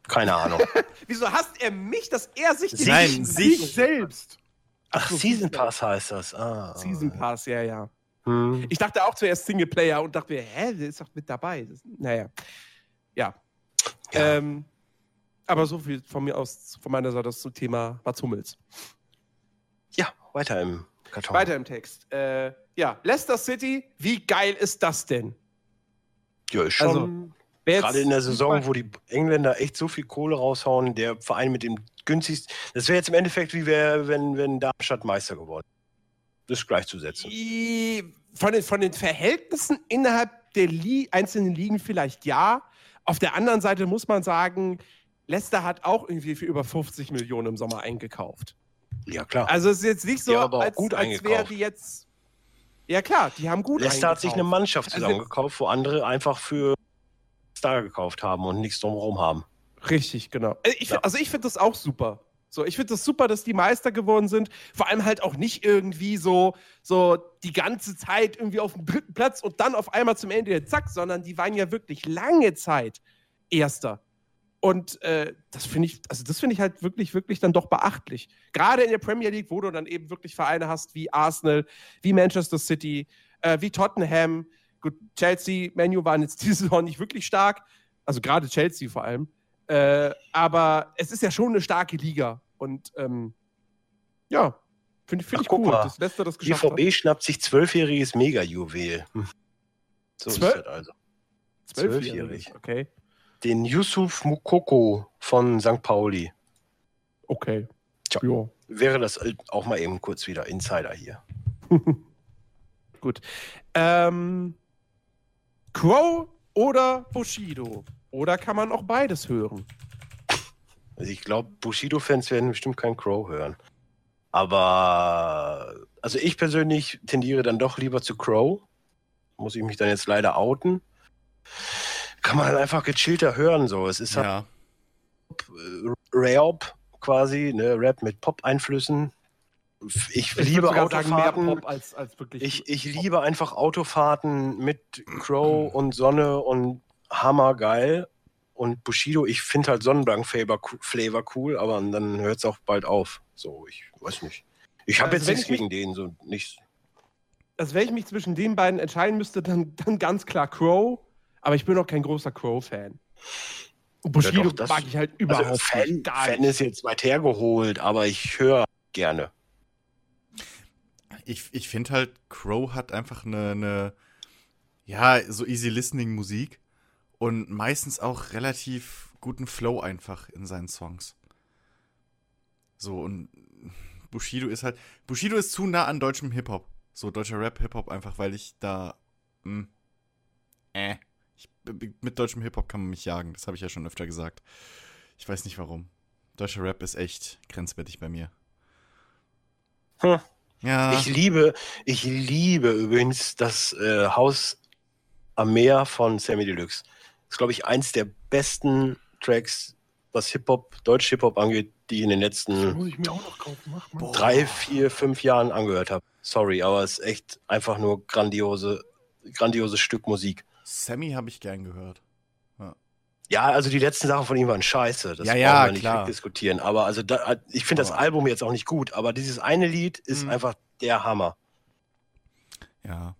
[SPEAKER 3] Keine Ahnung. [laughs]
[SPEAKER 1] Wieso hasst er mich, dass er sich
[SPEAKER 4] Nein,
[SPEAKER 1] Sieg-
[SPEAKER 4] sich.
[SPEAKER 2] selbst.
[SPEAKER 3] Ach,
[SPEAKER 1] so,
[SPEAKER 3] Season Pass heißt das. Ah,
[SPEAKER 1] Season Pass, ja, ja.
[SPEAKER 3] Hm.
[SPEAKER 1] Ich dachte auch zuerst Singleplayer und dachte mir, hä, der ist doch mit dabei. Das, naja. Ja.
[SPEAKER 3] Ja.
[SPEAKER 1] Ähm, aber so viel von mir aus, von meiner Seite aus zum Thema Mats Hummels.
[SPEAKER 3] ja, weiter im Karton.
[SPEAKER 1] Weiter im Text. Äh, ja, Leicester City, wie geil ist das denn?
[SPEAKER 3] Ja, ist schon.
[SPEAKER 1] Also,
[SPEAKER 3] Gerade in der Saison, wo die Engländer echt so viel Kohle raushauen, der Verein mit dem günstigsten. Das wäre jetzt im Endeffekt wie wär, wenn, wenn Darmstadt Meister geworden wäre. Das ist gleichzusetzen.
[SPEAKER 1] Von den, von den Verhältnissen innerhalb der Li einzelnen Ligen vielleicht ja. Auf der anderen Seite muss man sagen, Leicester hat auch irgendwie für über 50 Millionen im Sommer eingekauft.
[SPEAKER 3] Ja, klar.
[SPEAKER 1] Also es ist jetzt nicht so,
[SPEAKER 3] auch
[SPEAKER 1] als,
[SPEAKER 3] gut
[SPEAKER 1] als wäre
[SPEAKER 3] eingekauft.
[SPEAKER 1] die jetzt. Ja klar, die haben gut
[SPEAKER 3] Leicester hat sich eine
[SPEAKER 1] eingekauft.
[SPEAKER 3] Mannschaft
[SPEAKER 1] Also-
[SPEAKER 3] zusammengekauft, wo andere einfach für Star gekauft haben und nichts drumherum haben.
[SPEAKER 1] Richtig, genau. Also ich,
[SPEAKER 3] Ja.
[SPEAKER 1] also ich finde das auch super. So, ich finde das super, dass die Meister geworden sind. Vor allem halt auch nicht irgendwie so, so die ganze Zeit irgendwie auf dem dritten Platz und dann auf einmal zum Ende zack, sondern die waren ja wirklich lange Zeit Erster. Und äh, das finde ich, also das finde ich halt wirklich, wirklich dann doch beachtlich. Gerade in der Premier League, wo du dann eben wirklich Vereine hast wie Arsenal, wie Manchester City, äh, wie Tottenham. Gut, Chelsea, Manu waren jetzt [laughs] diese Saison nicht wirklich stark. Also gerade Chelsea vor allem. Äh, aber es ist ja schon eine starke Liga. Und ähm, ja, finde find ich cool, dass Leicester das geschafft hat.
[SPEAKER 3] BVB schnappt sich zwölfjähriges Mega-Juwel. Hm. So
[SPEAKER 1] Zwölf-
[SPEAKER 3] ist das also.
[SPEAKER 1] Zwölfjährig. Okay.
[SPEAKER 3] Den Yusuf Mukoko von St. Pauli.
[SPEAKER 1] Okay.
[SPEAKER 3] Tja.
[SPEAKER 1] Ja.
[SPEAKER 3] Wäre das auch mal eben kurz wieder Insider hier. [laughs]
[SPEAKER 1] Gut. Ähm, Crow oder Bushido? Oder kann man auch beides hören?
[SPEAKER 3] Also ich glaube, Bushido-Fans werden bestimmt keinen Crow hören. Aber also ich persönlich tendiere dann doch lieber zu Crow. Muss ich mich dann jetzt leider outen. Kann man halt einfach gechillter hören, so. Es ist halt
[SPEAKER 4] Ja.
[SPEAKER 3] äh, Rap quasi, ne, Rap mit Pop-Einflüssen. Ich
[SPEAKER 1] Ich
[SPEAKER 3] liebe Autofahrten.
[SPEAKER 1] Pop als, als wirklich.
[SPEAKER 3] Ich, ich liebe einfach Autofahrten mit Crow [clears throat] und Sonne und hammergeil. Und Bushido, ich finde halt Sonnenblank-Flavor Flavor cool, aber dann hört es auch bald auf. So, ich weiß nicht. Ich habe
[SPEAKER 1] Also
[SPEAKER 3] jetzt nichts gegen den, so nichts.
[SPEAKER 1] Also, wenn ich mich zwischen den beiden entscheiden müsste, dann, dann ganz klar Crow. Aber ich bin auch kein großer Crow-Fan. Bushido
[SPEAKER 3] doch, das-
[SPEAKER 1] mag ich halt überhaupt
[SPEAKER 3] Also Fan, Fan ist jetzt weit hergeholt, aber ich höre gerne.
[SPEAKER 4] Ich, ich finde halt, Crow hat einfach eine, eine, ja, so easy listening Musik und meistens auch relativ guten Flow einfach in seinen Songs. So, und Bushido ist halt, Bushido ist zu nah an deutschem Hip-Hop. So, deutscher Rap, Hip-Hop einfach, weil ich da, hm, äh, ich, mit deutschem Hip-Hop kann man mich jagen, das habe ich ja schon öfter gesagt. Ich weiß nicht warum. Deutscher Rap ist echt grenzwertig bei mir.
[SPEAKER 3] Hm.
[SPEAKER 4] Ja.
[SPEAKER 3] Ich liebe, ich liebe übrigens das äh, Haus am Meer von Sammy Deluxe. Das ist, glaube ich, eins der besten Tracks, was Hip-Hop, Deutsch-Hip-Hop angeht, die ich in den letzten
[SPEAKER 2] muss ich mir auch noch kaufen. Mach mal.
[SPEAKER 4] Boah.
[SPEAKER 3] drei, vier, fünf Jahren angehört habe. Sorry, aber es ist echt einfach nur grandiose, grandioses Stück Musik.
[SPEAKER 4] Sammy habe ich gern gehört.
[SPEAKER 3] Ja, also die letzten Sachen von ihm waren scheiße. Das
[SPEAKER 4] Ja, ja,
[SPEAKER 3] wir nicht
[SPEAKER 4] klar.
[SPEAKER 3] diskutieren. Aber also da, ich finde das Album jetzt auch nicht gut, aber dieses eine Lied ist
[SPEAKER 4] Mhm.
[SPEAKER 3] einfach der Hammer.
[SPEAKER 4] Ja.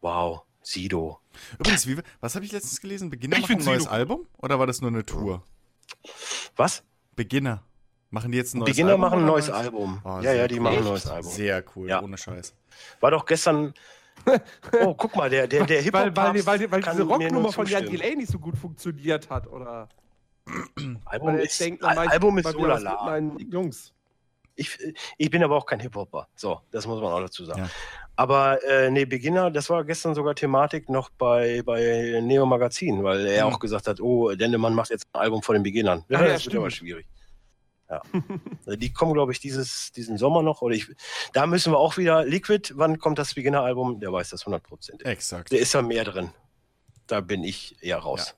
[SPEAKER 3] Wow, Sido.
[SPEAKER 4] Übrigens, wie, was habe ich letztens gelesen? Beginner
[SPEAKER 1] Ich
[SPEAKER 4] machen ein neues
[SPEAKER 1] Sido-
[SPEAKER 4] Album? Oder war das nur eine Tour?
[SPEAKER 3] Was?
[SPEAKER 4] Beginner. Machen die jetzt ein neues
[SPEAKER 3] Beginner
[SPEAKER 4] Album?
[SPEAKER 3] machen ein neues? Album.
[SPEAKER 4] Oh,
[SPEAKER 3] ja, ja, die
[SPEAKER 4] cool.
[SPEAKER 3] machen ein neues Album.
[SPEAKER 4] Sehr cool,
[SPEAKER 3] Ja.
[SPEAKER 4] ohne Scheiß.
[SPEAKER 3] War doch gestern. [laughs] Oh, guck mal, der, der, der hip
[SPEAKER 1] Weil,
[SPEAKER 3] hop
[SPEAKER 1] weil, weil, weil
[SPEAKER 3] kann
[SPEAKER 1] diese Rocknummer von Jan. Delay nicht so gut funktioniert hat, oder?
[SPEAKER 3] Album
[SPEAKER 1] Weil
[SPEAKER 3] ist,
[SPEAKER 1] denkt,
[SPEAKER 3] Al- Album ist so lala.
[SPEAKER 1] meinen Jungs.
[SPEAKER 3] Ich, ich bin aber auch kein Hip-Hopper. So, das muss man auch dazu sagen.
[SPEAKER 4] Ja.
[SPEAKER 3] Aber äh, nee, Beginner, das war gestern sogar Thematik noch bei, bei Neo Magazin, weil er
[SPEAKER 4] Mhm.
[SPEAKER 3] auch gesagt hat, oh, Dendemann macht jetzt ein Album von den Beginnern. Ja,
[SPEAKER 1] ja, [laughs]
[SPEAKER 3] das wird
[SPEAKER 1] stimmt.
[SPEAKER 3] aber schwierig. Ja. Also die kommen, glaube ich, dieses, diesen Sommer noch. Oder ich, da müssen wir auch wieder. Liquid, wann kommt das Beginner-Album? Der weiß das 100%.
[SPEAKER 4] Exakt.
[SPEAKER 3] Da ist da mehr drin. Da bin ich eher raus.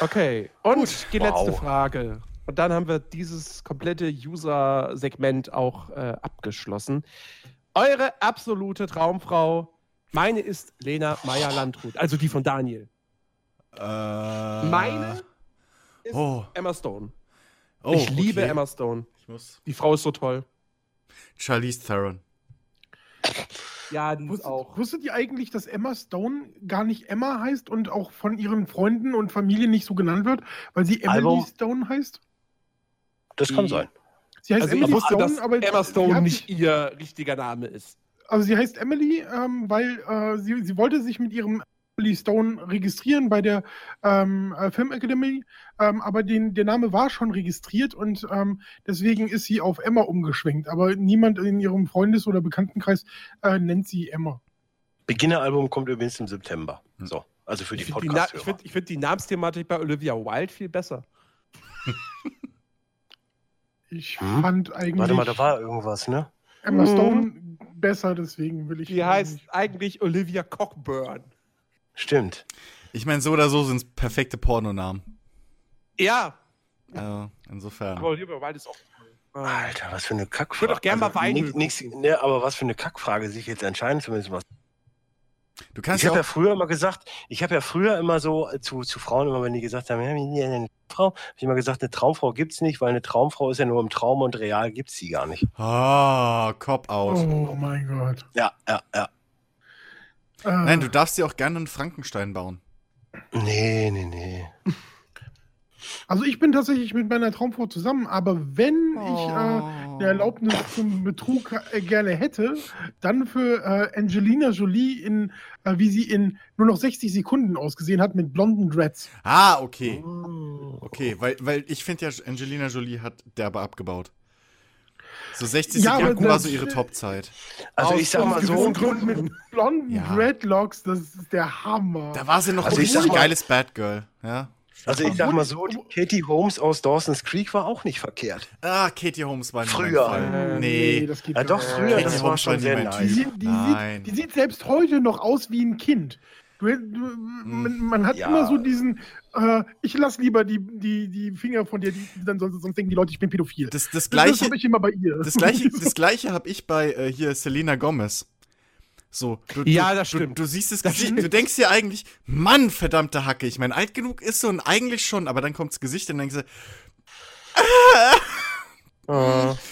[SPEAKER 1] Okay, und
[SPEAKER 3] Gut.
[SPEAKER 1] die letzte
[SPEAKER 3] Wow.
[SPEAKER 1] Frage. Und dann haben wir dieses komplette User-Segment auch äh, abgeschlossen. Eure absolute Traumfrau, meine ist Lena Meyer-Landrut, also die von Daniel.
[SPEAKER 4] Äh,
[SPEAKER 1] Meine ist
[SPEAKER 4] Oh,
[SPEAKER 1] Emma Stone.
[SPEAKER 4] oh,
[SPEAKER 1] ich liebe
[SPEAKER 4] okay.
[SPEAKER 1] Emma Stone.
[SPEAKER 4] Ich muss.
[SPEAKER 1] Die Frau ist so toll.
[SPEAKER 4] Charlize Theron.
[SPEAKER 1] Ja, die ist
[SPEAKER 2] Wusstet,
[SPEAKER 1] auch.
[SPEAKER 2] wusstet ihr eigentlich, dass Emma Stone gar nicht Emma heißt und auch von ihren Freunden und Familie nicht so genannt wird, weil sie Emily
[SPEAKER 3] Album-
[SPEAKER 2] Stone heißt?
[SPEAKER 3] Das kann sein.
[SPEAKER 2] Sie heißt
[SPEAKER 1] Also ich
[SPEAKER 2] Emily
[SPEAKER 1] wusste,
[SPEAKER 2] Stone,
[SPEAKER 1] dass
[SPEAKER 2] aber
[SPEAKER 1] Emma Stone nicht ihr richtiger Name ist.
[SPEAKER 2] Also sie heißt Emily, ähm, weil äh, sie, sie wollte sich mit ihrem Emily Stone registrieren bei der ähm, äh, Film Academy, ähm, aber den, der Name war schon registriert und ähm, deswegen ist sie auf Emma umgeschwenkt. Aber niemand in ihrem Freundes- oder Bekanntenkreis äh, nennt sie Emma.
[SPEAKER 3] Beginner-Album kommt übrigens im September.
[SPEAKER 4] Hm.
[SPEAKER 3] So, also für die
[SPEAKER 1] Ich finde die, Na- ich
[SPEAKER 3] Podcast-Hörer.
[SPEAKER 1] find, ich find die Namensthematik bei Olivia Wilde viel besser. [laughs]
[SPEAKER 2] Ich
[SPEAKER 3] Hm?
[SPEAKER 2] fand eigentlich
[SPEAKER 3] Warte mal, da war irgendwas, ne?
[SPEAKER 2] Emma
[SPEAKER 1] Mhm.
[SPEAKER 2] Stone besser, deswegen will ich.
[SPEAKER 1] Die heißt eigentlich Olivia Cockburn.
[SPEAKER 3] Stimmt.
[SPEAKER 4] Ich meine, so oder so sind es perfekte Pornonamen.
[SPEAKER 1] Ja,
[SPEAKER 4] Also, insofern.
[SPEAKER 1] aber Olivia Wilde ist auch.
[SPEAKER 3] Alter, was für eine Kackfrage.
[SPEAKER 1] Ich würd auch gern mal Weinöl
[SPEAKER 3] nix, nix, ne, aber was für eine Kackfrage sich jetzt entscheiden zu müssen. Was.
[SPEAKER 4] Du kannst
[SPEAKER 3] Ich
[SPEAKER 4] ja
[SPEAKER 3] habe ja früher immer gesagt, ich habe ja früher immer so äh, zu, zu Frauen, immer wenn die gesagt haben, ja, eine Frau, habe ich immer gesagt, eine Traumfrau gibt's nicht, weil eine Traumfrau ist ja nur im Traum und real gibt's sie gar nicht.
[SPEAKER 4] Ah, Cop-Out.
[SPEAKER 2] Oh mein Gott.
[SPEAKER 3] Ja, ja, ja.
[SPEAKER 2] Äh,
[SPEAKER 4] Nein, du darfst dir auch gerne einen Frankenstein bauen.
[SPEAKER 3] Nee, nee, nee. [laughs]
[SPEAKER 2] Also ich bin tatsächlich mit meiner Traumfrau zusammen, aber wenn ich äh,
[SPEAKER 4] Oh.
[SPEAKER 2] eine Erlaubnis zum Betrug äh, gerne hätte, dann für äh, Angelina Jolie in, äh, wie sie in nur noch 60 Sekunden ausgesehen hat mit blonden Dreads.
[SPEAKER 4] Ah, okay.
[SPEAKER 3] Oh.
[SPEAKER 4] Okay, weil, weil ich finde ja, Angelina Jolie hat derbe abgebaut. So 60
[SPEAKER 2] Ja,
[SPEAKER 4] Sekunden war so ihre Topzeit.
[SPEAKER 3] Also
[SPEAKER 1] Aus
[SPEAKER 3] ich sag mal so,
[SPEAKER 2] Gründen mit [laughs] blonden
[SPEAKER 4] Ja.
[SPEAKER 2] Dreadlocks, das ist der Hammer.
[SPEAKER 4] Da war sie noch
[SPEAKER 3] Also
[SPEAKER 4] ein geiles Bad Girl. Ja,
[SPEAKER 3] Also ich sag mal so, die Katie Holmes aus Dawson's Creek war auch nicht verkehrt.
[SPEAKER 4] Ah, Katie Holmes war
[SPEAKER 3] Früher.
[SPEAKER 4] Fall.
[SPEAKER 2] Äh,
[SPEAKER 4] Nee.
[SPEAKER 2] das geht
[SPEAKER 3] Ja, doch, früher,
[SPEAKER 4] Katie
[SPEAKER 3] das war schon sehr nice.
[SPEAKER 2] Die, die,
[SPEAKER 4] Nein.
[SPEAKER 2] sieht, die sieht selbst heute noch aus wie ein Kind. Du, du, man, man hat
[SPEAKER 3] Ja.
[SPEAKER 2] immer so diesen, äh, ich lass lieber die, die, die Finger von dir, die, dann sonst, sonst denken die Leute, ich bin pädophil.
[SPEAKER 4] Das, das
[SPEAKER 2] das
[SPEAKER 4] gleiche,
[SPEAKER 2] habe ich immer bei ihr.
[SPEAKER 4] das gleiche, [laughs] das gleiche habe ich bei äh, hier Selena Gomez. So, du,
[SPEAKER 1] Ja,
[SPEAKER 4] du,
[SPEAKER 1] das
[SPEAKER 4] du,
[SPEAKER 1] stimmt.
[SPEAKER 4] du siehst das
[SPEAKER 1] Das
[SPEAKER 4] Gesicht,
[SPEAKER 1] stimmt.
[SPEAKER 4] du denkst dir eigentlich, Mann, verdammte Hacke, ich meine, alt genug ist sie und eigentlich schon, aber dann kommt das Gesicht und dann denkst du,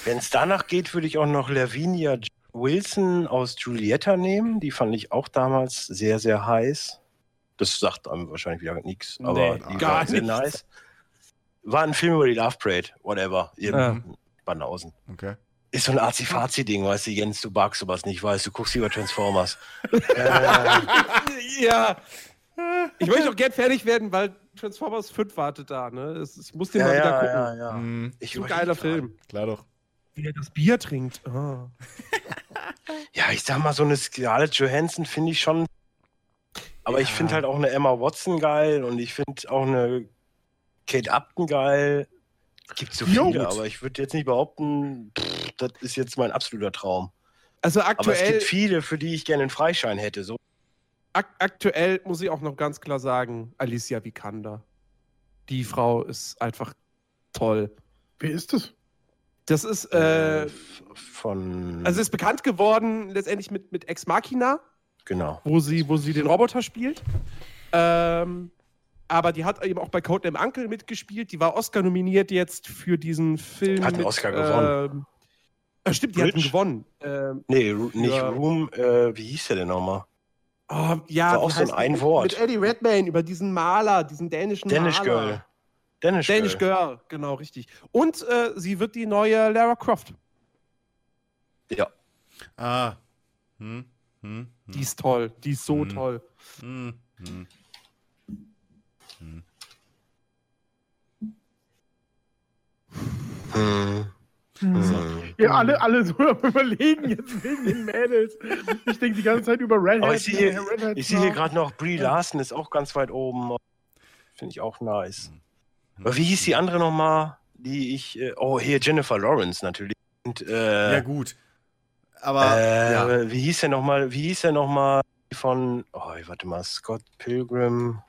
[SPEAKER 3] Wenn es danach geht, würde ich auch noch Lavinia Wilson aus Julietta nehmen. Die fand ich auch damals sehr, sehr heiß. Das sagt einem wahrscheinlich wieder nichts, aber
[SPEAKER 1] Nee,
[SPEAKER 3] die
[SPEAKER 1] gar
[SPEAKER 3] war sehr
[SPEAKER 1] nichts.
[SPEAKER 3] nice. War ein Film über die Love Parade, whatever. Ihr
[SPEAKER 1] Ja.
[SPEAKER 3] Banausen.
[SPEAKER 4] okay.
[SPEAKER 3] Ist so ein Azi-Fazi-Ding, weißt du, Jens, du magst sowas nicht, weißt du, guckst lieber Transformers. [laughs] äh,
[SPEAKER 1] Ja. Ich möchte auch gern fertig werden, weil Transformers 5 wartet da, ne? Es- Ich muss den
[SPEAKER 3] ja,
[SPEAKER 1] mal wieder
[SPEAKER 3] ja,
[SPEAKER 1] gucken.
[SPEAKER 3] ja, ja.
[SPEAKER 4] Hm,
[SPEAKER 3] Ich
[SPEAKER 1] ein geiler. Film.
[SPEAKER 4] klar doch.
[SPEAKER 1] Wie er das Bier trinkt. Ah. [laughs]
[SPEAKER 3] Ja, ich sag mal, so eine Scarlett Johansson finde ich schon. Aber ich
[SPEAKER 4] Ja.
[SPEAKER 3] finde halt auch eine Emma Watson geil und ich finde auch eine Kate Upton geil. Gibt so
[SPEAKER 2] Jo,
[SPEAKER 3] viele,
[SPEAKER 2] gut.
[SPEAKER 3] aber ich würde jetzt nicht behaupten, pff, das ist jetzt mein absoluter Traum.
[SPEAKER 1] Also
[SPEAKER 3] Aber es
[SPEAKER 1] aktuell,
[SPEAKER 3] gibt viele, für die ich gerne einen Freischein hätte. So.
[SPEAKER 1] ak aktuell muss ich auch noch ganz klar sagen, Alicia Vikander. Die Frau ist einfach toll.
[SPEAKER 2] Wer ist das?
[SPEAKER 1] Das ist, äh,
[SPEAKER 3] f- von.
[SPEAKER 1] also ist bekannt geworden letztendlich mit, mit Ex Machina,
[SPEAKER 3] genau.
[SPEAKER 1] wo sie, wo sie den Roboter spielt. Ähm, aber die hat eben auch bei Codename Uncle mitgespielt. Die war Oscar nominiert jetzt für diesen Film.
[SPEAKER 3] Hat einen
[SPEAKER 1] mit,
[SPEAKER 3] Oscar gewonnen.
[SPEAKER 1] Ähm, äh, stimmt, die hat ihn
[SPEAKER 3] Bridge?
[SPEAKER 1] gewonnen. Ähm,
[SPEAKER 3] Nee, nicht
[SPEAKER 1] Ja.
[SPEAKER 3] Room, äh, wie hieß der denn nochmal?
[SPEAKER 1] oh, ja,
[SPEAKER 3] War auch so ein ein Wort.
[SPEAKER 1] Mit Eddie Redmayne über diesen Maler, diesen dänischen
[SPEAKER 3] Danish
[SPEAKER 1] Maler.
[SPEAKER 3] Girl. Danish,
[SPEAKER 1] Danish
[SPEAKER 3] Girl.
[SPEAKER 1] Girl, genau, richtig. Und äh, sie wird die neue Lara Croft.
[SPEAKER 3] Ja.
[SPEAKER 4] Ah. Hm, hm,
[SPEAKER 1] Die ist toll, die ist so
[SPEAKER 4] Mhm.
[SPEAKER 1] toll.
[SPEAKER 4] hm, hm.
[SPEAKER 3] Hm.
[SPEAKER 2] Hm.
[SPEAKER 3] Hm.
[SPEAKER 2] Ja, alle, alle so am [laughs] überlegen jetzt wegen den Mädels. Ich denke die ganze Zeit über Red
[SPEAKER 3] Aber ich sehe hier,
[SPEAKER 2] Red Hat
[SPEAKER 3] ich sehe hier gerade noch Brie Larson, ist auch ganz weit oben. Finde ich auch nice. Aber wie hieß die andere nochmal, die ich. Äh, oh, hier Jennifer Lawrence natürlich. Und, äh,
[SPEAKER 4] Ja, gut. Aber,
[SPEAKER 3] äh,
[SPEAKER 4] ja.
[SPEAKER 3] wie hieß der nochmal? Wie hieß der nochmal von. Oh, warte mal, Scott Pilgrim.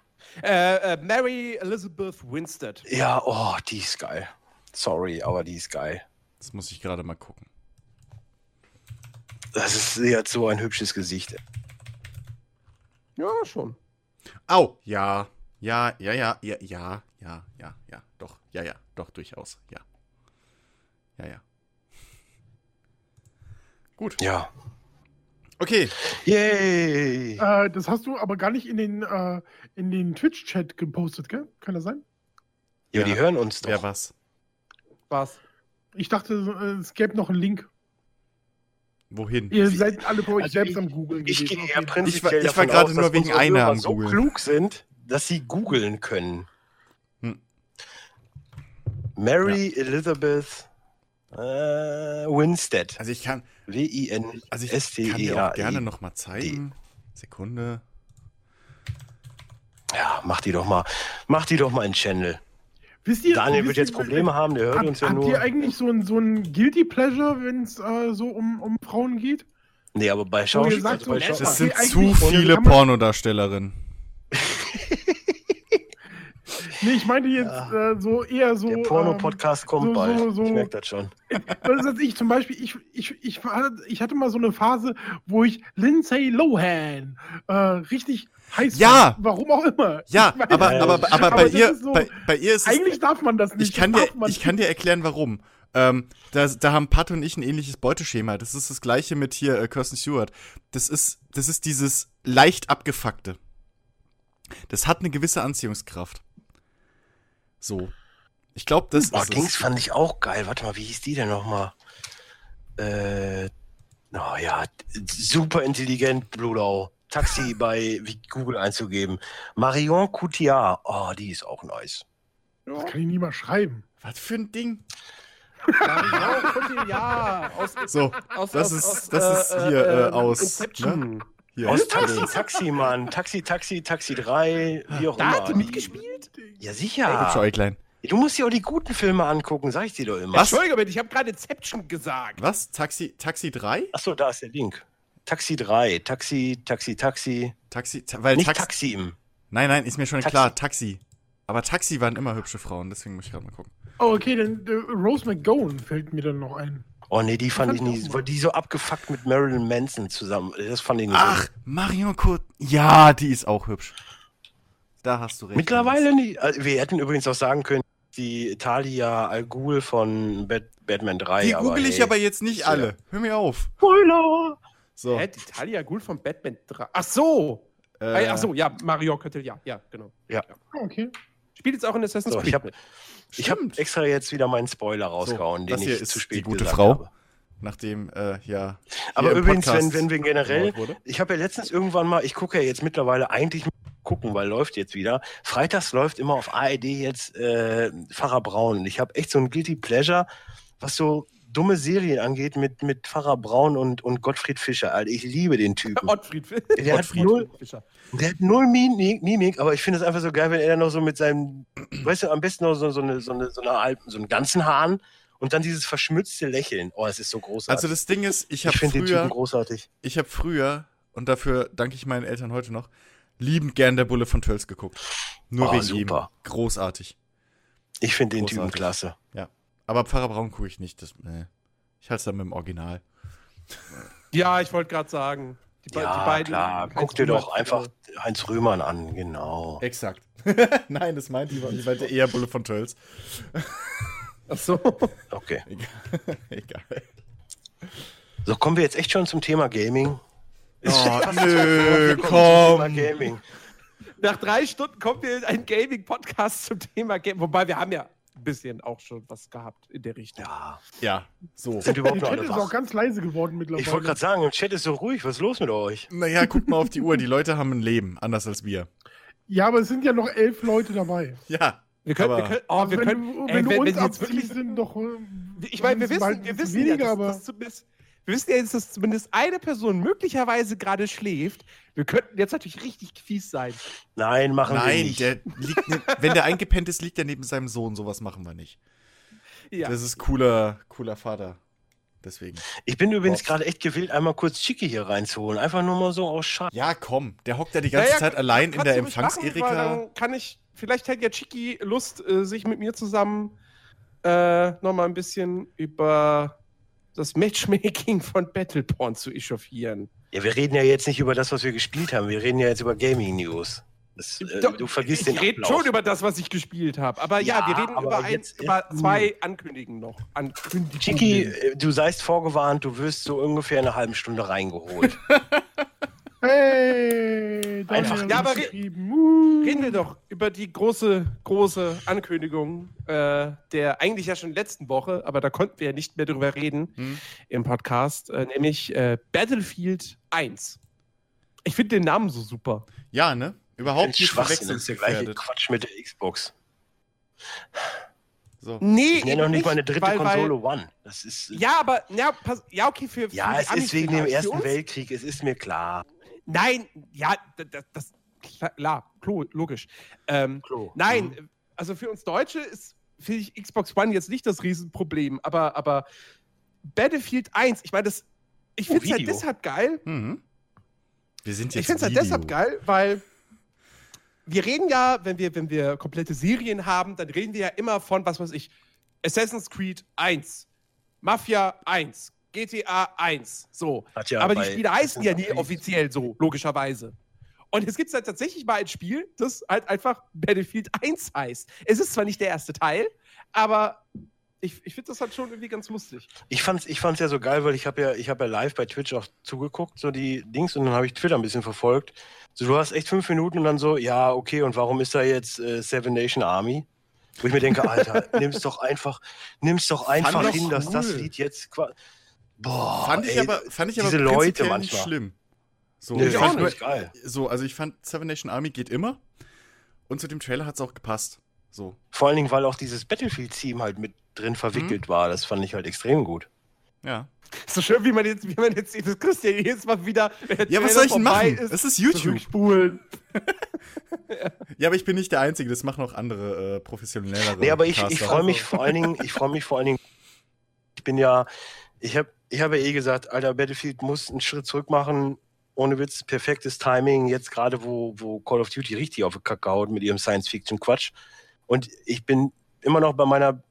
[SPEAKER 1] Äh, äh, Mary Elizabeth Winstead.
[SPEAKER 3] Ja, oh, die ist geil. Sorry, aber die ist geil.
[SPEAKER 4] Das muss ich gerade mal gucken.
[SPEAKER 3] Das ist, sie hat so ein hübsches Gesicht.
[SPEAKER 1] Ja, schon.
[SPEAKER 4] Au, ja. Ja, ja, ja, ja, ja, ja, ja, ja, doch, ja, ja, doch, durchaus, ja. Ja, ja. [laughs] Gut.
[SPEAKER 3] Ja.
[SPEAKER 4] Okay.
[SPEAKER 3] Yay!
[SPEAKER 2] Äh, das hast du aber gar nicht in den, äh, in den Twitch-Chat gepostet, gell? Kann das sein?
[SPEAKER 3] Ja,
[SPEAKER 4] Ja.
[SPEAKER 3] die hören uns doch.
[SPEAKER 4] Wer was?
[SPEAKER 1] Was?
[SPEAKER 2] Ich dachte, äh, es gäbe noch einen Link.
[SPEAKER 4] Wohin?
[SPEAKER 2] Ihr seid alle bei euch
[SPEAKER 3] Also
[SPEAKER 2] selbst
[SPEAKER 3] ich-
[SPEAKER 2] am Googeln
[SPEAKER 3] Ich gehe ja
[SPEAKER 2] Fall.
[SPEAKER 3] prinzipiell
[SPEAKER 4] Ich war- ich war
[SPEAKER 3] davon
[SPEAKER 4] gerade nur wegen einer am
[SPEAKER 3] so
[SPEAKER 4] Googeln.
[SPEAKER 3] klug sind, dass sie googeln können.
[SPEAKER 4] Hm.
[SPEAKER 3] Mary Elizabeth äh, Winstead.
[SPEAKER 4] Also ich kann,
[SPEAKER 3] W-I-N.
[SPEAKER 4] also ich kann dir auch gerne noch mal zeigen. Sekunde.
[SPEAKER 3] Ja, mach die doch mal. Mach die doch mal in Channel.
[SPEAKER 2] Wisst ihr,
[SPEAKER 3] Daniel
[SPEAKER 2] wisst
[SPEAKER 3] wird jetzt Probleme haben, der hört
[SPEAKER 2] Habt,
[SPEAKER 3] uns ja
[SPEAKER 2] habt
[SPEAKER 3] nur.
[SPEAKER 2] ihr eigentlich so ein, so ein Guilty Pleasure, wenn es äh, so um, um Frauen geht?
[SPEAKER 3] Nee, aber bei
[SPEAKER 2] ihr
[SPEAKER 3] Schauspielern. Also bei
[SPEAKER 4] Das sind zu viele Pornodarstellerinnen. [laughs]
[SPEAKER 2] Nee, ich meine jetzt äh, so eher so.
[SPEAKER 3] der
[SPEAKER 2] ähm,
[SPEAKER 3] Porno-Podcast kommt
[SPEAKER 2] so-
[SPEAKER 3] bald.
[SPEAKER 2] so- so-
[SPEAKER 3] Ich merke das schon.
[SPEAKER 2] Das ist ich zum Beispiel, ich, ich, ich, war- ich hatte mal so eine Phase, wo ich Lindsay Lohan äh, richtig heiß
[SPEAKER 4] Ja!
[SPEAKER 2] fand. Warum auch immer.
[SPEAKER 4] Ja, aber, aber, aber,
[SPEAKER 2] Aber
[SPEAKER 4] bei, ihr,
[SPEAKER 2] ist so-
[SPEAKER 4] bei, bei ihr ist es.
[SPEAKER 2] Eigentlich darf man das nicht.
[SPEAKER 4] Ich kann, dir, ich kann dir erklären, warum. Ähm, da, da haben Pat und ich ein ähnliches Beuteschema. Das ist das gleiche mit hier äh, Kirsten Stewart. Das ist, das ist dieses leicht abgefuckte. Das hat eine gewisse Anziehungskraft. So. Ich glaube, das
[SPEAKER 3] Boah,
[SPEAKER 4] ist
[SPEAKER 3] Dings
[SPEAKER 4] es.
[SPEAKER 3] fand ich auch geil. Warte mal, wie hieß die denn nochmal? Äh, oh ja, super intelligent, Bludau. Taxi bei Google einzugeben. Marion Cotillard. Oh, die ist auch nice.
[SPEAKER 2] Das kann ich nie mal schreiben.
[SPEAKER 4] Was für ein Ding?
[SPEAKER 1] Ja, ja, aus,
[SPEAKER 4] So,
[SPEAKER 1] aus,
[SPEAKER 4] das
[SPEAKER 1] aus,
[SPEAKER 4] ist-
[SPEAKER 1] aus,
[SPEAKER 4] das ist hier, äh, aus,
[SPEAKER 1] Inception.
[SPEAKER 4] Hier,
[SPEAKER 3] Aus
[SPEAKER 4] Taxi.
[SPEAKER 3] Taxi, Taxi, Mann. Taxi, Taxi, Taxi 3, wie auch
[SPEAKER 1] Da
[SPEAKER 3] immer.
[SPEAKER 1] hat die mitgespielt?
[SPEAKER 3] Ja, sicher.
[SPEAKER 4] Äuglein.
[SPEAKER 3] Du musst dir auch die guten Filme angucken, sag ich dir doch immer.
[SPEAKER 4] Was?
[SPEAKER 1] Entschuldige bitte, ich habe gerade Inception gesagt.
[SPEAKER 4] Was? Taxi, Taxi 3?
[SPEAKER 3] Achso, da ist der Link. Taxi 3, Taxi, Taxi, Taxi.
[SPEAKER 4] Taxi, ta weil
[SPEAKER 3] Nicht
[SPEAKER 4] Taxi.
[SPEAKER 3] Taxi im.
[SPEAKER 4] Nein, nein, ist mir schon
[SPEAKER 3] Taxi.
[SPEAKER 4] klar, Taxi. Aber Taxi waren immer hübsche Frauen, deswegen muss ich gerade mal gucken.
[SPEAKER 2] Oh, okay, dann äh, Rose McGowan fällt mir dann noch ein.
[SPEAKER 3] Oh nee, die fand
[SPEAKER 2] fand
[SPEAKER 3] ich nie, weil die so abgefuckt mit Marilyn Manson zusammen. Das fand ich nicht
[SPEAKER 4] Ach,
[SPEAKER 3] so.
[SPEAKER 4] Marion Cot. Ja, die ist auch hübsch. Da hast du recht.
[SPEAKER 3] Mittlerweile nicht. Also, Wir hätten übrigens auch sagen können, die Talia Al Ghul von Bat Batman 3.
[SPEAKER 4] Die google ich
[SPEAKER 3] hey.
[SPEAKER 4] aber jetzt nicht
[SPEAKER 3] Ja.
[SPEAKER 4] alle. Hör mir auf.
[SPEAKER 3] Spoiler!
[SPEAKER 4] So.
[SPEAKER 1] Hä, die Talia Ghul von Batman 3. Ach so.
[SPEAKER 4] Äh,
[SPEAKER 1] Ach so, ja, Mario könnte, ja, ja, genau.
[SPEAKER 2] Ah, okay.
[SPEAKER 1] Spielt jetzt auch in Assassin's
[SPEAKER 3] So,
[SPEAKER 1] Creed.
[SPEAKER 3] ich hab- habe
[SPEAKER 4] Stimmt.
[SPEAKER 3] extra jetzt wieder meinen Spoiler rausgehauen,
[SPEAKER 4] das
[SPEAKER 3] den ich
[SPEAKER 4] ist
[SPEAKER 3] zu
[SPEAKER 4] die
[SPEAKER 3] spät
[SPEAKER 4] gute
[SPEAKER 3] gesagt
[SPEAKER 4] Frau.
[SPEAKER 3] habe.
[SPEAKER 4] Nachdem, äh, ja.
[SPEAKER 3] Aber übrigens, wenn, wenn wir generell, ich habe ja letztens irgendwann mal, ich gucke ja jetzt mittlerweile eigentlich gucken, weil läuft jetzt wieder. Freitags läuft immer auf ARD jetzt äh, Pfarrer Braun. Und ich habe echt so ein Guilty Pleasure, was so dumme Serien angeht mit, mit Pfarrer Braun und, und Gottfried Fischer. Alter, ich liebe den Typen. [laughs]
[SPEAKER 1] Ottfried
[SPEAKER 3] Der hat,
[SPEAKER 4] Gottfried
[SPEAKER 3] null,
[SPEAKER 1] Fischer.
[SPEAKER 3] der hat null Mimik, Mimik aber ich finde es einfach so geil, wenn er dann noch so mit seinem, weißt du, am besten noch so, so, eine, so, eine, so, eine, so einen ganzen Hahn und dann dieses verschmutzte Lächeln. Oh, es ist so großartig.
[SPEAKER 4] Also das Ding ist, ich habe
[SPEAKER 3] finde den Typen
[SPEAKER 4] früher,
[SPEAKER 3] großartig.
[SPEAKER 4] ich habe früher, und dafür danke ich meinen Eltern heute noch, liebend gern der Bulle von Tölz geguckt. Nur
[SPEAKER 3] Oh,
[SPEAKER 4] wegen
[SPEAKER 3] super.
[SPEAKER 4] ihm. Großartig.
[SPEAKER 3] Ich finde den Typen klasse.
[SPEAKER 4] Aber Pfarrer Braun gucke ich nicht. Das, nee. Ich halte es dann mit dem Original.
[SPEAKER 1] Ja, ich wollte gerade sagen. Die,
[SPEAKER 3] Ja,
[SPEAKER 1] die beiden.
[SPEAKER 3] klar. Guck dir doch einfach Heinz Rühmann an, genau.
[SPEAKER 4] Exakt. [laughs] Nein, das meinte ich, ich meinte eher Bulle von Tölz. [laughs]
[SPEAKER 1] Ach so.
[SPEAKER 3] Okay. [laughs]
[SPEAKER 4] Egal.
[SPEAKER 3] So, kommen wir jetzt echt schon zum Thema Gaming?
[SPEAKER 4] Oh, nö,
[SPEAKER 3] zum Thema
[SPEAKER 4] komm.
[SPEAKER 3] Gaming.
[SPEAKER 1] Nach drei Stunden kommt wir in einen Gaming-Podcast zum Thema Game. Wobei wir haben ja bisschen auch schon was gehabt in der Richtung.
[SPEAKER 3] Ja.
[SPEAKER 4] Ja, so.
[SPEAKER 3] Sind überhaupt
[SPEAKER 2] Der Chat
[SPEAKER 3] alle
[SPEAKER 2] ist auch ganz leise geworden
[SPEAKER 3] Ich
[SPEAKER 2] mittlerweile.
[SPEAKER 3] wollte gerade sagen, im Chat ist so ruhig. Was ist los mit euch?
[SPEAKER 4] Naja, guck mal auf die Uhr. Die Leute haben ein Leben, anders als wir.
[SPEAKER 2] ja, aber es sind ja noch elf Leute dabei.
[SPEAKER 4] Ja.
[SPEAKER 1] Wir können,
[SPEAKER 4] Aber-
[SPEAKER 1] wir können, oh,
[SPEAKER 2] Also
[SPEAKER 1] wir
[SPEAKER 2] wenn
[SPEAKER 1] können,
[SPEAKER 2] du,
[SPEAKER 1] ey,
[SPEAKER 2] wenn du
[SPEAKER 1] wenn,
[SPEAKER 2] uns
[SPEAKER 1] wenn jetzt wirklich,
[SPEAKER 2] sind doch. äh,
[SPEAKER 1] ich meine, wir wissen, wir wissen
[SPEAKER 2] weniger,
[SPEAKER 1] ja,
[SPEAKER 2] aber
[SPEAKER 1] dass, dass zumindest, wir wissen ja jetzt, dass zumindest eine Person möglicherweise gerade schläft. Wir könnten jetzt natürlich richtig fies sein.
[SPEAKER 3] Nein, machen wir
[SPEAKER 4] Nein,
[SPEAKER 3] nicht.
[SPEAKER 4] der liegt, ne, wenn der eingepennt ist, liegt er neben seinem Sohn. Sowas machen wir nicht.
[SPEAKER 1] Ja.
[SPEAKER 4] Das ist cooler, cooler Vater. Deswegen.
[SPEAKER 3] Ich bin übrigens gerade echt gewillt, einmal kurz Chicky hier reinzuholen. Einfach nur mal so aus Scheiß.
[SPEAKER 4] Ja, komm. Der hockt ja die ganze
[SPEAKER 1] Ja, ja,
[SPEAKER 4] Zeit allein in der Empfangs-Erika.
[SPEAKER 1] Kann ich, vielleicht hat ja Chiki Lust, äh, sich mit mir zusammen äh, nochmal ein bisschen über das Matchmaking von Battleborn zu echauffieren.
[SPEAKER 3] Ja, wir reden ja jetzt nicht über das, was wir gespielt haben. Wir reden ja jetzt über Gaming News. Das, äh,
[SPEAKER 1] Doch,
[SPEAKER 3] du vergisst
[SPEAKER 1] ich
[SPEAKER 3] den
[SPEAKER 1] rede
[SPEAKER 3] Ablauf.
[SPEAKER 1] schon über das, was ich gespielt habe. Aber ja,
[SPEAKER 3] Ja,
[SPEAKER 1] wir reden über, ein,
[SPEAKER 3] jetzt-
[SPEAKER 1] über zwei Ankündigungen noch. Ankündigungen.
[SPEAKER 3] Chiki, äh, du seist vorgewarnt, du wirst so ungefähr eine halbe Stunde reingeholt. [laughs]
[SPEAKER 2] Hey,
[SPEAKER 3] Einfach-
[SPEAKER 1] Ja, aber re-.
[SPEAKER 2] Uh.
[SPEAKER 1] Reden wir doch über die große, große Ankündigung äh, der eigentlich ja schon letzten Woche, aber da konnten wir ja nicht mehr drüber reden
[SPEAKER 4] Hm.
[SPEAKER 1] im Podcast, äh, nämlich äh, Battlefield 1. Ich finde den Namen so super.
[SPEAKER 4] Ja, ne? Überhaupt nicht
[SPEAKER 3] Schwachsinn, das ist der gleiche
[SPEAKER 4] verwechselnsgefährdet.
[SPEAKER 3] Quatsch mit der Xbox.
[SPEAKER 4] So.
[SPEAKER 1] Nee,
[SPEAKER 3] Ich nenne noch nicht mal eine dritte
[SPEAKER 1] weil,
[SPEAKER 3] Konsole One. Das ist.
[SPEAKER 1] Weil, ja, aber ja, pass, ja, okay, für, für
[SPEAKER 3] ja,
[SPEAKER 1] die
[SPEAKER 3] es
[SPEAKER 1] Amis
[SPEAKER 3] ist wegen dem.
[SPEAKER 1] Für
[SPEAKER 3] Ersten Weltkrieg, es ist mir klar.
[SPEAKER 1] Nein, ja, das, das klar, klo- logisch. Ähm,
[SPEAKER 3] Klo.
[SPEAKER 1] Nein,
[SPEAKER 3] Mhm.
[SPEAKER 1] also für uns Deutsche ist, finde ich, Xbox One jetzt nicht das Riesenproblem, aber, aber Battlefield 1, ich meine, das, ich
[SPEAKER 3] Oh,
[SPEAKER 1] finde es halt
[SPEAKER 3] Video.
[SPEAKER 1] deshalb geil.
[SPEAKER 4] Mhm. Wir sind jetzt
[SPEAKER 1] Ich finde es halt deshalb geil, weil wir reden ja, wenn wir, wenn wir komplette Serien haben, dann reden wir ja immer von, was weiß ich, Assassin's Creed 1, Mafia 1, GTA 1, so.
[SPEAKER 3] Ja
[SPEAKER 1] Aber die Spiele heißen ja nie offiziell so, logischerweise. Und jetzt gibt es halt tatsächlich mal ein Spiel, das halt einfach Battlefield 1 heißt. Es ist zwar nicht der erste Teil, aber ich, ich finde das halt schon irgendwie ganz lustig.
[SPEAKER 3] Ich fand's, ich fand's ja so geil, weil ich habe ja, ich habe ja live bei Twitch auch zugeguckt, so die Dings, und dann habe ich Twitter ein bisschen verfolgt. So, du hast echt fünf Minuten und dann so, ja, okay, und warum ist da jetzt äh, Seven Nation Army? Wo ich mir denke, Alter, [laughs] nimm's doch einfach, nimm's doch einfach hin, dass das
[SPEAKER 4] cool.
[SPEAKER 3] Lied jetzt qua- Boah,
[SPEAKER 4] Fand ich
[SPEAKER 3] ey,
[SPEAKER 4] aber, fand ich aber
[SPEAKER 3] diese Leute manchmal.
[SPEAKER 4] schlimm. So,
[SPEAKER 3] Nee,
[SPEAKER 4] ich
[SPEAKER 3] ich
[SPEAKER 4] fand
[SPEAKER 3] auch
[SPEAKER 4] nur,
[SPEAKER 3] nicht geil.
[SPEAKER 4] so, also ich fand Seven Nation Army geht immer. Und zu dem Trailer hat es auch gepasst. So.
[SPEAKER 3] Vor allen Dingen, weil auch dieses Battlefield-Team halt mit drin verwickelt war. Das fand ich halt extrem gut.
[SPEAKER 4] Ja.
[SPEAKER 1] so schön, wie man jetzt, wie man jetzt das Christian jedes Mal wieder.
[SPEAKER 4] Ja, was soll ich denn machen?
[SPEAKER 1] Ist,
[SPEAKER 4] Es ist YouTube.
[SPEAKER 1] zurückspulen. [laughs]
[SPEAKER 4] Ja, aber ich bin nicht der Einzige, das machen auch andere äh, professionellere.
[SPEAKER 3] Nee, aber ich, ich freue mich vor allen Dingen, ich freue mich vor allen Dingen, ich bin ja, ich habe ich hab ja eh gesagt, Alter, Battlefield muss einen Schritt zurück machen, ohne Witz, perfektes Timing, jetzt gerade, wo, wo Call of Duty richtig auf die Kacke haut mit ihrem Science-Fiction-Quatsch. Und ich bin immer noch bei meiner,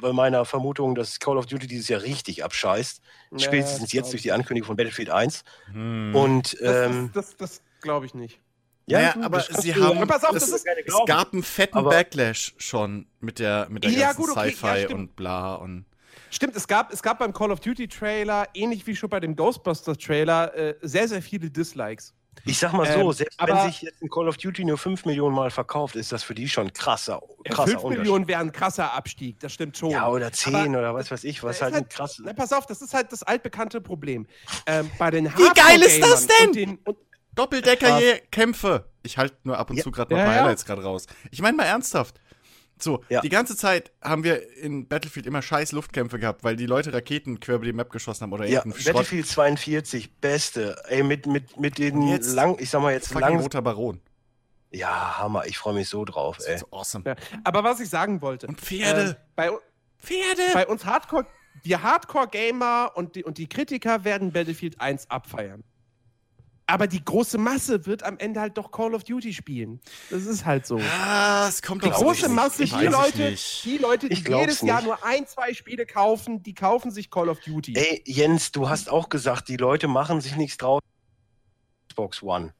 [SPEAKER 3] bei meiner Vermutung, dass Call of Duty dieses Jahr richtig abscheißt.
[SPEAKER 1] Ja,
[SPEAKER 3] spätestens jetzt durch die Ankündigung von Battlefield 1.
[SPEAKER 4] Hm.
[SPEAKER 3] Und
[SPEAKER 1] Das,
[SPEAKER 3] ähm,
[SPEAKER 1] das, das, das glaube ich nicht.
[SPEAKER 4] Ja,
[SPEAKER 3] gut,
[SPEAKER 4] aber sie haben.
[SPEAKER 1] Pass auf,
[SPEAKER 4] es,
[SPEAKER 1] das ist-
[SPEAKER 3] gerne
[SPEAKER 4] es gab einen fetten
[SPEAKER 3] Aber-
[SPEAKER 4] Backlash schon mit der, mit der
[SPEAKER 1] Ja,
[SPEAKER 4] ganzen
[SPEAKER 1] okay, ja,
[SPEAKER 4] Sci-Fi
[SPEAKER 1] stimmt.
[SPEAKER 4] und bla und.
[SPEAKER 1] Stimmt, es gab, es gab beim Call of Duty Trailer, ähnlich wie schon bei dem Ghostbusters Trailer, äh, sehr, sehr viele Dislikes.
[SPEAKER 3] Ich sag mal so,
[SPEAKER 1] Ähm,
[SPEAKER 3] selbst
[SPEAKER 1] aber-
[SPEAKER 3] wenn sich jetzt ein Call of Duty nur 5 Millionen Mal verkauft, ist das für die schon krasser,
[SPEAKER 1] Ja,
[SPEAKER 3] krasser
[SPEAKER 1] 5
[SPEAKER 3] Unterschied.
[SPEAKER 1] Millionen wäre ein krasser Abstieg, das stimmt schon.
[SPEAKER 3] Ja, oder 10
[SPEAKER 1] Aber-
[SPEAKER 3] oder was weiß ich, was halt
[SPEAKER 1] halt-
[SPEAKER 3] ein krass.
[SPEAKER 1] Na, pass auf, das ist halt das altbekannte Problem. Ähm, bei den
[SPEAKER 4] Wie geil ist das denn?
[SPEAKER 1] Und den, und,
[SPEAKER 4] Doppeldecker-Kämpfe. Ich halte nur ab und
[SPEAKER 3] Ja.
[SPEAKER 4] zu gerade noch
[SPEAKER 1] Ja,
[SPEAKER 4] paar
[SPEAKER 1] ja.
[SPEAKER 4] Highlights gerade raus. Ich meine mal ernsthaft. So,
[SPEAKER 3] Ja.
[SPEAKER 4] die ganze Zeit haben wir in Battlefield immer scheiß Luftkämpfe gehabt, weil die Leute Raketen quer über die Map geschossen haben oder
[SPEAKER 3] Ja. Battlefield 42, beste. Ey, mit, mit, mit den
[SPEAKER 4] jetzt
[SPEAKER 3] lang, ich sag mal jetzt lang.
[SPEAKER 4] roter Baron.
[SPEAKER 3] Ja, Hammer, ich freue mich so drauf,
[SPEAKER 4] Das
[SPEAKER 3] ey.
[SPEAKER 4] ist so awesome.
[SPEAKER 1] ja. Aber was ich sagen wollte.
[SPEAKER 4] Und Pferde.
[SPEAKER 1] ähm, bei,
[SPEAKER 4] Pferde.
[SPEAKER 1] bei uns Hardcore, die Hardcore-Gamer und die, und die Kritiker werden Battlefield 1 abfeiern. Aber die große Masse wird am Ende halt doch Call of Duty spielen. Das ist halt so.
[SPEAKER 4] Ah, es kommt
[SPEAKER 1] Die große. Masse, die Leute,
[SPEAKER 4] nicht.
[SPEAKER 1] die Leute, die jedes Jahr
[SPEAKER 3] nicht.
[SPEAKER 1] nur ein, zwei Spiele kaufen, die kaufen sich Call of Duty.
[SPEAKER 3] Ey, Jens, du hast auch gesagt, die Leute machen sich nichts draus. Xbox One.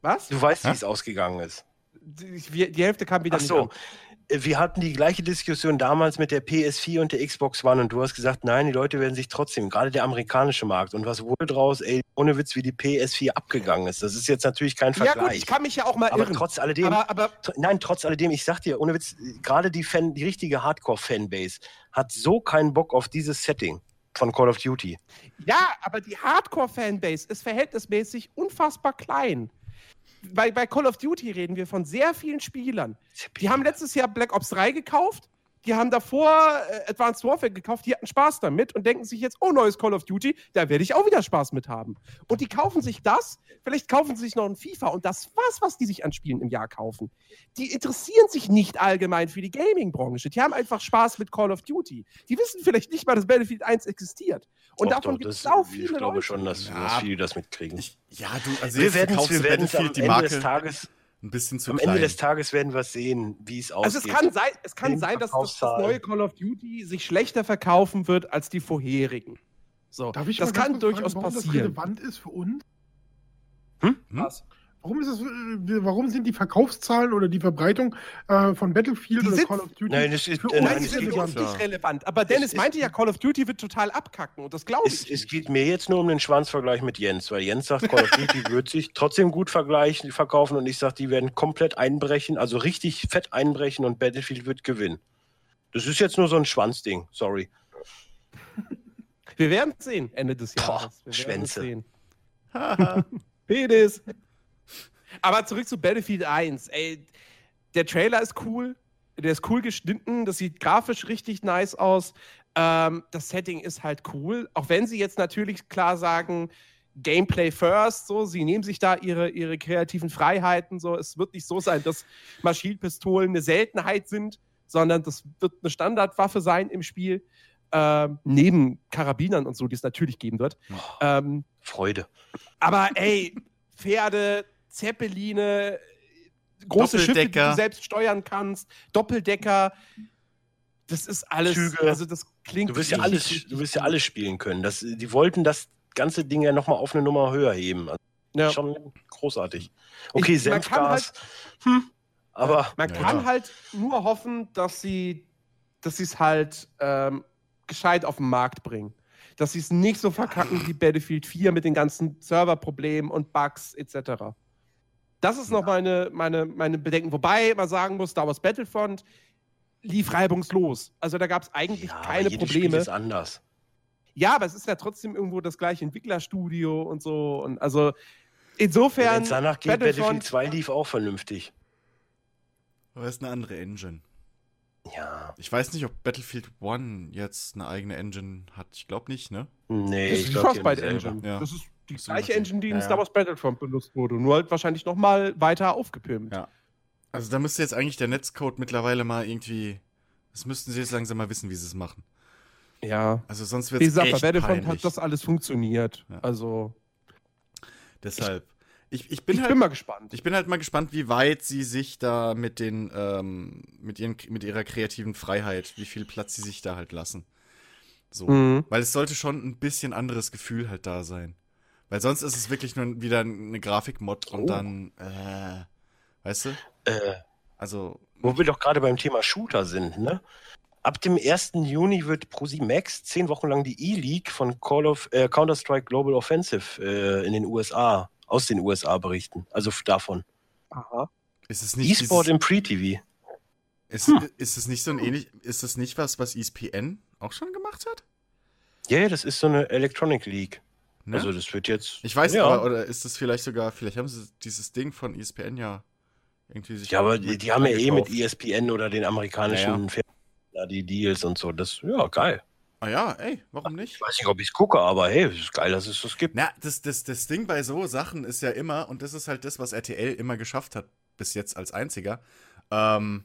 [SPEAKER 1] Was?
[SPEAKER 3] Du weißt, wie es ausgegangen ist.
[SPEAKER 1] Die, die Hälfte kam wieder
[SPEAKER 3] Ach
[SPEAKER 1] nicht
[SPEAKER 3] so.
[SPEAKER 1] an.
[SPEAKER 3] Wir hatten die gleiche Diskussion damals mit der PS4 und der Xbox One und du hast gesagt, nein, die Leute werden sich trotzdem, gerade der amerikanische Markt und was wurde draus, ey, ohne Witz, wie die PS4 abgegangen ist. Das ist jetzt natürlich kein
[SPEAKER 1] Ja
[SPEAKER 3] Vergleich.
[SPEAKER 1] gut, ich kann mich ja auch mal
[SPEAKER 3] aber
[SPEAKER 1] irren.
[SPEAKER 3] trotz alledem,
[SPEAKER 1] aber, aber
[SPEAKER 3] nein, trotz alledem, ich sag dir, ohne Witz, gerade die Fan, die richtige Hardcore-Fanbase hat so keinen Bock auf dieses Setting von Call of Duty.
[SPEAKER 1] Ja, aber die Hardcore-Fanbase ist verhältnismäßig unfassbar klein. Bei, bei Call of Duty reden wir von sehr vielen Spielern. Die haben letztes Jahr Black Ops 3 gekauft, die haben davor äh, Advanced Warfare gekauft, die hatten Spaß damit und denken sich jetzt, oh, neues Call of Duty, da werde ich auch wieder Spaß mit haben. Und die kaufen sich das, vielleicht kaufen sie sich noch ein FIFA und das war's, was die sich an Spielen im Jahr kaufen. Die interessieren sich nicht allgemein für die Gaming-Branche. Die haben einfach Spaß mit Call of Duty. Die wissen vielleicht nicht mal, dass Battlefield 1 existiert. Und
[SPEAKER 3] Doch,
[SPEAKER 1] davon gibt es
[SPEAKER 3] das-
[SPEAKER 1] sau
[SPEAKER 3] Ich
[SPEAKER 1] viele
[SPEAKER 3] glaube
[SPEAKER 1] Leute.
[SPEAKER 3] schon, dass,
[SPEAKER 4] Ja.
[SPEAKER 3] dass viele das mitkriegen.
[SPEAKER 4] Ich, ja, du, also
[SPEAKER 3] wir werden
[SPEAKER 4] verkaufst
[SPEAKER 3] wir
[SPEAKER 4] du
[SPEAKER 3] werden am
[SPEAKER 4] Battlefield die
[SPEAKER 3] Ende
[SPEAKER 4] Marke
[SPEAKER 3] des Tages,
[SPEAKER 4] ein bisschen zu
[SPEAKER 3] am
[SPEAKER 4] klein.
[SPEAKER 3] Ende des Tages werden wir sehen, wie es aussieht.
[SPEAKER 1] Also es kann sein, es kann sein dass das, das neue Call of Duty sich schlechter verkaufen wird als die vorherigen. So,
[SPEAKER 2] Darf ich
[SPEAKER 1] das kann
[SPEAKER 2] kurz
[SPEAKER 1] durchaus
[SPEAKER 2] fragen, warum das
[SPEAKER 1] passieren.
[SPEAKER 2] relevant ist für uns?
[SPEAKER 4] Hm?
[SPEAKER 1] Was?
[SPEAKER 2] Warum, ist das, äh, warum sind die Verkaufszahlen oder die Verbreitung äh, von Battlefield
[SPEAKER 1] Die
[SPEAKER 2] oder
[SPEAKER 1] sind-
[SPEAKER 2] Call of Duty
[SPEAKER 3] Nein, das ist-
[SPEAKER 2] für
[SPEAKER 3] äh,
[SPEAKER 2] uns
[SPEAKER 3] nein,
[SPEAKER 1] Nein,
[SPEAKER 3] es
[SPEAKER 1] uns nicht relevant. Aber Dennis
[SPEAKER 3] es-
[SPEAKER 1] meinte ja, Call of Duty wird total abkacken und das glaube ich.
[SPEAKER 3] Es, es geht mir jetzt nur um den Schwanzvergleich mit Jens, weil Jens sagt, Call of Duty [laughs] wird sich trotzdem gut vergleichen, verkaufen und ich sage, die werden komplett einbrechen, also richtig fett einbrechen und Battlefield wird gewinnen. Das ist jetzt nur so ein Schwanzding, sorry.
[SPEAKER 1] Wir werden es sehen Ende des
[SPEAKER 3] Boah,
[SPEAKER 1] Jahres. Wir werden es
[SPEAKER 3] Schwänze.
[SPEAKER 1] sehen. [laughs] Penis. Aber zurück zu Battlefield 1. Ey, der Trailer ist cool. Der ist cool geschnitten. Das sieht grafisch richtig nice aus. Ähm, das Setting ist halt cool. Auch wenn sie jetzt natürlich klar sagen, Gameplay first, so, sie nehmen sich da ihre, ihre kreativen Freiheiten, so, es wird nicht so sein, dass Maschinenpistolen eine Seltenheit sind, sondern das wird eine Standardwaffe sein im Spiel, ähm, neben Karabinern und so, die es natürlich geben wird. Ähm,
[SPEAKER 3] Freude.
[SPEAKER 1] aber ey, Pferde, Zeppeline, große Schiffe, die du selbst steuern kannst, Doppeldecker, das ist alles,
[SPEAKER 3] Züge.
[SPEAKER 1] also das klingt
[SPEAKER 3] Du wirst ja alles, du wirst ja alles spielen können. Das, die wollten das ganze Ding ja nochmal auf eine Nummer höher heben. Also
[SPEAKER 1] Ja.
[SPEAKER 3] Schon großartig. Okay,
[SPEAKER 1] Ich- man kann
[SPEAKER 3] Senfgas. hm, aber
[SPEAKER 1] Man kann
[SPEAKER 4] ja.
[SPEAKER 1] halt nur hoffen, dass sie dass sie es halt ähm, gescheit auf den Markt bringen. Dass sie es nicht so verkacken wie Battlefield 4 mit den ganzen Serverproblemen und Bugs etc. Das ist noch meine, meine, meine Bedenken. Wobei man sagen muss, Star Wars Battlefront lief reibungslos. Also da gab es eigentlich
[SPEAKER 3] ja,
[SPEAKER 1] keine
[SPEAKER 3] jedes Spiel
[SPEAKER 1] Probleme.
[SPEAKER 3] ist anders.
[SPEAKER 1] Ja, aber es ist ja trotzdem irgendwo das gleiche Entwicklerstudio und so. Und also insofern.
[SPEAKER 3] es danach geht,
[SPEAKER 1] Battlefront-
[SPEAKER 3] Battlefield 2 lief auch vernünftig.
[SPEAKER 4] Aber es ist eine andere Engine.
[SPEAKER 3] Ja.
[SPEAKER 4] Ich weiß nicht, ob Battlefield 1 jetzt eine eigene Engine hat. Ich glaube nicht, ne?
[SPEAKER 3] Nee,
[SPEAKER 1] Das
[SPEAKER 3] ich
[SPEAKER 1] ist die
[SPEAKER 3] glaube
[SPEAKER 1] Frostbite Engine.
[SPEAKER 4] Ja.
[SPEAKER 1] Das ist die
[SPEAKER 4] So
[SPEAKER 1] gleiche. Engine, die in
[SPEAKER 4] Ja,
[SPEAKER 1] Star. Wars Battlefront benutzt wurde. Nur halt wahrscheinlich nochmal weiter aufgepimpt.
[SPEAKER 4] Ja. Also da müsste jetzt eigentlich der Netzcode mittlerweile mal irgendwie. Das müssten sie jetzt langsam mal wissen, wie sie es machen.
[SPEAKER 1] Ja.
[SPEAKER 4] Also sonst wird
[SPEAKER 1] Wie
[SPEAKER 4] es
[SPEAKER 1] gesagt, bei Battlefront
[SPEAKER 4] peinlich.
[SPEAKER 1] hat das alles funktioniert.
[SPEAKER 4] Ja.
[SPEAKER 1] Also,
[SPEAKER 4] Deshalb. Ich, ich, bin
[SPEAKER 1] ich
[SPEAKER 4] halt,
[SPEAKER 1] bin mal gespannt.
[SPEAKER 4] ich bin halt mal gespannt, wie weit sie sich da mit den, ähm, mit ihren, mit ihrer kreativen Freiheit, wie viel Platz sie sich da halt lassen. So.
[SPEAKER 1] Mhm.
[SPEAKER 4] Weil es sollte schon ein bisschen anderes Gefühl halt da sein. Weil sonst ist es wirklich nur wieder eine Grafikmod und
[SPEAKER 3] Oh.
[SPEAKER 4] dann, äh, weißt du?
[SPEAKER 3] Äh,
[SPEAKER 4] Also,
[SPEAKER 3] wo wir doch gerade beim Thema Shooter sind, ne? Ab dem 1. Juni wird ProSieben Max zehn Wochen lang die E-League von Call of äh, Counter-Strike Global Offensive äh, in den USA, aus den USA berichten. Also davon.
[SPEAKER 1] Aha.
[SPEAKER 4] ist es nicht.
[SPEAKER 3] E-Sport im Pre-TV.
[SPEAKER 4] Ist, ist es nicht so ein ähnlich, ist es nicht was, was ESPN auch schon gemacht hat?
[SPEAKER 3] Ja, yeah, das ist so eine Electronic League.
[SPEAKER 4] Ne?
[SPEAKER 3] Also das wird jetzt.
[SPEAKER 4] ich weiß
[SPEAKER 3] ja.
[SPEAKER 4] aber, oder ist das vielleicht sogar, vielleicht haben sie dieses Ding von E ESPN ja irgendwie sich.
[SPEAKER 3] Ja, aber die, die haben ja eh mit. ESPN oder den amerikanischen
[SPEAKER 4] Ja,
[SPEAKER 3] Fernsehen da die Deals und so. Das, ja, geil.
[SPEAKER 4] Ah ja, ey, warum nicht?
[SPEAKER 3] Ich weiß nicht, ob ich es gucke, aber hey, es ist geil, dass es das gibt.
[SPEAKER 4] Na, das, das, das Ding bei so Sachen ist ja immer, und das ist halt das, was RTL immer geschafft hat, bis jetzt als einziger. Ähm,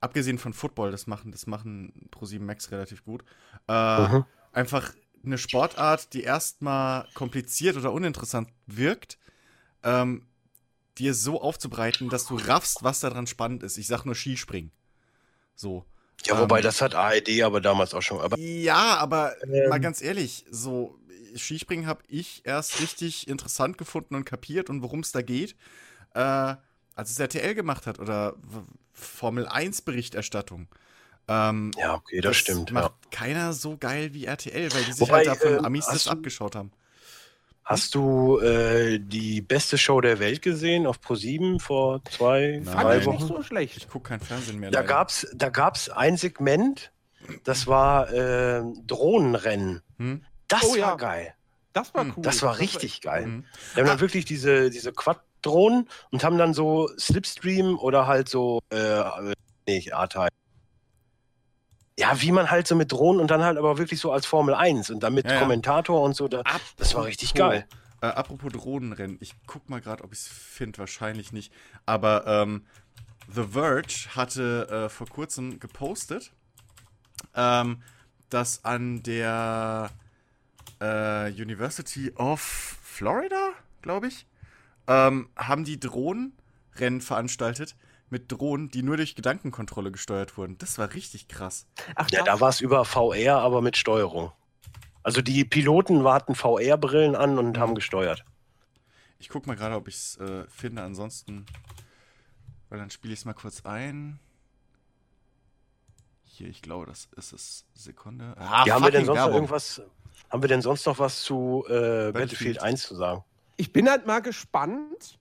[SPEAKER 4] abgesehen von Football, das machen, das machen Pro7 Max relativ gut. Äh,
[SPEAKER 3] Mhm.
[SPEAKER 4] Einfach eine Sportart, die erstmal kompliziert oder uninteressant wirkt, ähm, dir so aufzubreiten, dass du raffst, was daran spannend ist. Ich sag nur Skispringen. So.
[SPEAKER 3] Ja, wobei
[SPEAKER 4] Ähm,
[SPEAKER 3] das hat ARD aber damals auch schon. Aber
[SPEAKER 4] Ja, aber
[SPEAKER 3] Ähm.
[SPEAKER 4] mal ganz ehrlich, so Skispringen habe ich erst richtig interessant gefunden und kapiert und worum es da geht, äh, als es RTL gemacht hat oder Formel 1 Berichterstattung. Ähm,
[SPEAKER 3] ja, okay, das, stimmt.
[SPEAKER 4] Macht
[SPEAKER 3] Ja.
[SPEAKER 4] keiner so geil wie RTL, weil die sich
[SPEAKER 3] Wobei,
[SPEAKER 4] halt da von
[SPEAKER 3] ähm,
[SPEAKER 4] Amis das abgeschaut haben.
[SPEAKER 3] Hast du äh, die beste Show der Welt gesehen auf Pro7 vor zwei,
[SPEAKER 4] Nein.
[SPEAKER 3] Drei
[SPEAKER 1] ich nicht
[SPEAKER 3] Wochen?
[SPEAKER 1] so schlecht.
[SPEAKER 4] Ich gucke kein Fernsehen mehr.
[SPEAKER 3] Da
[SPEAKER 4] leider.
[SPEAKER 3] gab's, da gab's ein Segment, das war äh, Drohnenrennen.
[SPEAKER 4] Hm?
[SPEAKER 3] Das
[SPEAKER 1] Oh
[SPEAKER 3] war
[SPEAKER 1] ja.
[SPEAKER 3] geil.
[SPEAKER 1] Das war
[SPEAKER 4] Hm,
[SPEAKER 1] cool.
[SPEAKER 3] Das war richtig geil.
[SPEAKER 4] Hm.
[SPEAKER 3] Die haben dann
[SPEAKER 4] Ah.
[SPEAKER 3] wirklich diese, diese Quad-Drohnen und haben dann so Slipstream oder halt so, äh, nee, A-Type. Ja, wie man halt so mit Drohnen und dann halt aber wirklich so als Formel 1 und dann mit
[SPEAKER 4] Ja.
[SPEAKER 3] Kommentator und so. Da, das war richtig geil.
[SPEAKER 4] Äh, apropos Drohnenrennen, ich guck mal gerade, ob ich es finde, wahrscheinlich nicht. Aber ähm, The Verge hatte äh, vor kurzem gepostet, ähm, dass an der äh, University of Florida, glaube ich, ähm, haben die Drohnenrennen veranstaltet mit Drohnen, die nur durch Gedankenkontrolle gesteuert wurden. Das war richtig krass.
[SPEAKER 1] Ach,
[SPEAKER 3] Ja, da war es über VR, aber mit Steuerung. Also die Piloten hatten VR-Brillen an und
[SPEAKER 4] Mhm.
[SPEAKER 3] haben gesteuert.
[SPEAKER 4] Ich guck mal gerade, ob ich es äh, finde. Ansonsten, weil dann spiele ich es mal kurz ein. Hier, ich glaube, das ist es. Sekunde. Ah,
[SPEAKER 3] ja, haben wir denn sonst noch irgendwas? Haben wir denn sonst noch was zu äh, Battlefield.
[SPEAKER 4] Battlefield
[SPEAKER 3] 1 zu sagen?
[SPEAKER 1] Ich bin halt mal gespannt,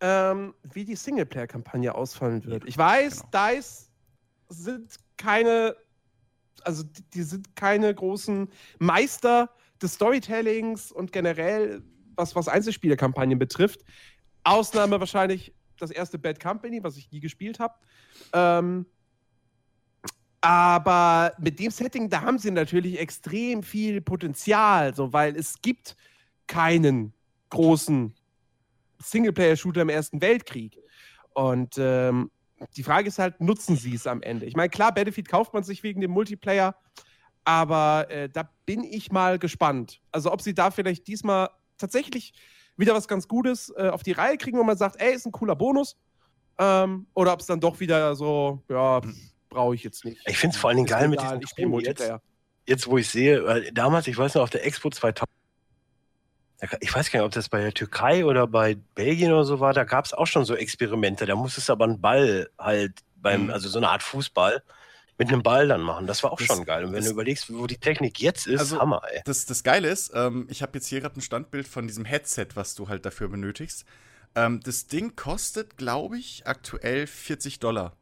[SPEAKER 1] ähm, wie die Singleplayer-Kampagne ausfallen wird. Ich weiß,
[SPEAKER 4] genau.
[SPEAKER 1] DICE sind keine, also die- sind keine großen Meister des Storytellings und generell, was, was Einzelspielerkampagnen betrifft. Ausnahme wahrscheinlich das erste Bad Company, was ich nie gespielt habe. Ähm, aber mit dem Setting, da haben sie natürlich extrem viel Potenzial, so, weil es gibt keinen großen Singleplayer-Shooter im Ersten Weltkrieg. Und ähm, die Frage ist halt, nutzen sie es am Ende? Ich meine, klar, Battlefield kauft man sich wegen dem Multiplayer, aber äh, da bin ich mal gespannt. Also, ob sie da vielleicht diesmal tatsächlich wieder was ganz Gutes äh, auf die Reihe kriegen, wo man sagt, ey, ist ein cooler Bonus. Ähm, oder ob es dann doch wieder so, ja, brauche ich jetzt nicht.
[SPEAKER 3] Ich finde es vor allen Dingen geil mit diesem
[SPEAKER 1] spiele
[SPEAKER 3] Drohnen jetzt.
[SPEAKER 1] Multiplayer.
[SPEAKER 3] jetzt, wo ich sehe, weil damals, ich weiß noch, auf der Expo 2000, da ga- ich weiß gar nicht, ob das bei der Türkei oder bei Belgien oder so war, da gab es auch schon so Experimente. Da musstest du aber einen Ball halt beim,
[SPEAKER 4] Mhm.
[SPEAKER 3] also so eine Art Fußball, mit einem Ball dann machen. Das war auch
[SPEAKER 4] Das-
[SPEAKER 3] schon geil. Und wenn
[SPEAKER 4] das-
[SPEAKER 3] du überlegst, wo die Technik jetzt ist,
[SPEAKER 4] Also-
[SPEAKER 3] Hammer, ey.
[SPEAKER 4] Das, das Geile ist, ähm, ich habe jetzt hier gerade ein Standbild von diesem Headset, was du halt dafür benötigst. Ähm, das Ding kostet, glaube ich, aktuell 40 Dollar.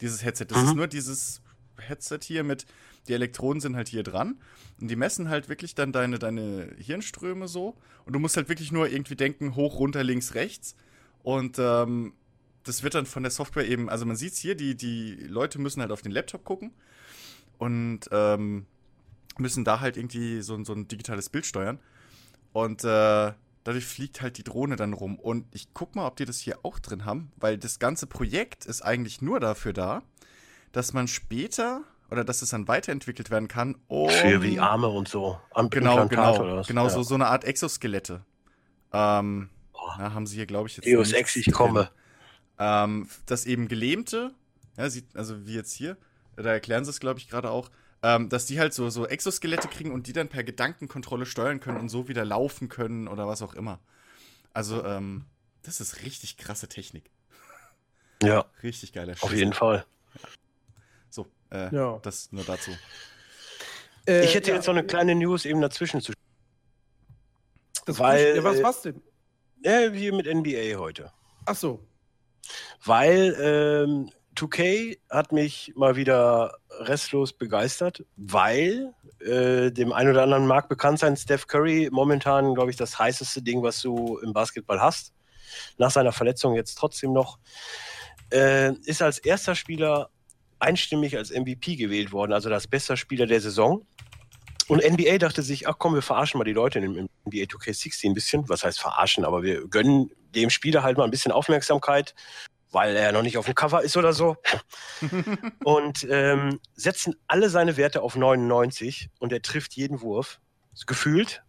[SPEAKER 4] Dieses Headset. Das
[SPEAKER 3] Mhm.
[SPEAKER 4] ist nur dieses Headset hier mit, die Elektroden sind halt hier dran. Und die messen halt wirklich dann deine, deine Hirnströme so. Und du musst halt wirklich nur irgendwie denken, hoch, runter, links, rechts. Und ähm, das wird dann von der Software eben, also man sieht es hier, die, die Leute müssen halt auf den Laptop gucken und ähm, müssen da halt irgendwie so, so ein digitales Bild steuern. Und äh, dadurch fliegt halt die Drohne dann rum. Und ich guck mal, ob die das hier auch drin haben, weil das ganze Projekt ist eigentlich nur dafür da, dass man später oder dass es dann weiterentwickelt werden kann. Um,
[SPEAKER 3] Für die Arme und so.
[SPEAKER 4] Am genau,
[SPEAKER 3] Implantat
[SPEAKER 4] genau, genau, ja. so, so eine Art Exoskelette. Ähm, na, haben sie hier, glaube ich, jetzt.
[SPEAKER 3] Deus Ex, ich komme.
[SPEAKER 4] Ähm, dass eben Gelähmte, ja, sieht, also wie jetzt hier, da erklären sie es, glaube ich, gerade auch, ähm, dass die halt so, so Exoskelette kriegen und die dann per Gedankenkontrolle steuern können und so wieder laufen können oder was auch immer. Also, ähm, das ist richtig krasse Technik.
[SPEAKER 3] Ja.
[SPEAKER 4] Richtig geiler
[SPEAKER 3] Auf jeden Fall.
[SPEAKER 4] Äh, ja. das nur dazu.
[SPEAKER 3] Äh, ich hätte ja. jetzt noch eine kleine News eben dazwischen zu.
[SPEAKER 1] Das Weil, ja, was, was denn?
[SPEAKER 3] Äh, wir mit NBA heute.
[SPEAKER 1] Ach so.
[SPEAKER 3] Weil ähm, 2K hat mich mal wieder restlos begeistert, weil äh, dem einen oder anderen mag bekannt sein, Steph Curry momentan, glaube ich, das heißeste Ding, was du im Basketball hast. Nach seiner Verletzung jetzt trotzdem noch. Äh, ist als erster Spieler einstimmig als MVP gewählt worden, also das beste Spieler der Saison. Und NBA dachte sich, ach komm, wir verarschen mal die Leute im NBA 2K16 ein bisschen. Was heißt verarschen? Aber wir gönnen dem Spieler halt mal ein bisschen Aufmerksamkeit weil er noch nicht auf dem Cover ist oder so. [laughs] und ähm, setzen alle seine Werte auf 99 und er trifft jeden Wurf. Gefühlt.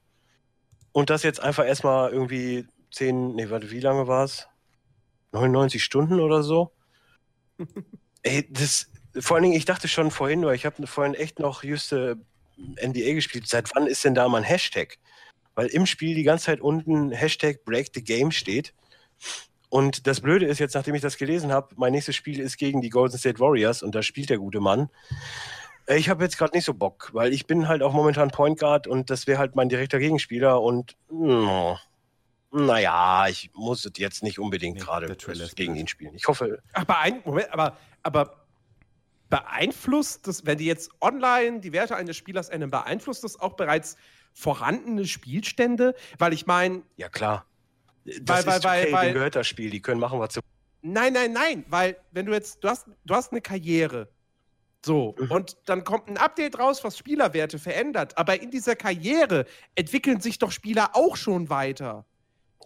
[SPEAKER 3] Und das jetzt einfach erstmal irgendwie 10, nee, warte, wie lange war es? 99 Stunden oder so. [laughs] Ey, das, vor allen Dingen, ich dachte schon vorhin, nur ich habe vorhin echt noch juste NBA gespielt. Seit wann ist denn da mal ein Hashtag? Weil im Spiel die ganze Zeit unten Hashtag Break the Game steht. Und das Blöde ist jetzt, nachdem ich das gelesen habe, mein nächstes Spiel ist gegen die Golden State Warriors und da spielt der gute Mann. Äh, ich habe jetzt gerade nicht so Bock, weil ich bin halt auch momentan Point Guard und das wäre halt mein direkter Gegenspieler und mh, hm, naja, ich muss jetzt nicht unbedingt nee, gerade gegen ihn spielen. Ich hoffe.
[SPEAKER 1] Ach, beein Moment, aber, aber beeinflusst das, wenn die jetzt online die Werte eines Spielers ändern, beeinflusst das auch bereits vorhandene Spielstände? Weil ich meine.
[SPEAKER 3] Ja, klar.
[SPEAKER 1] Das weil, ist weil, okay, weil,
[SPEAKER 3] gehört das Spiel, die können machen, was sie
[SPEAKER 1] Nein, nein, nein, weil wenn du jetzt, du hast, du hast eine Karriere. So, mhm. und dann kommt ein Update raus, was Spielerwerte verändert. Aber in dieser Karriere entwickeln sich doch Spieler auch schon weiter.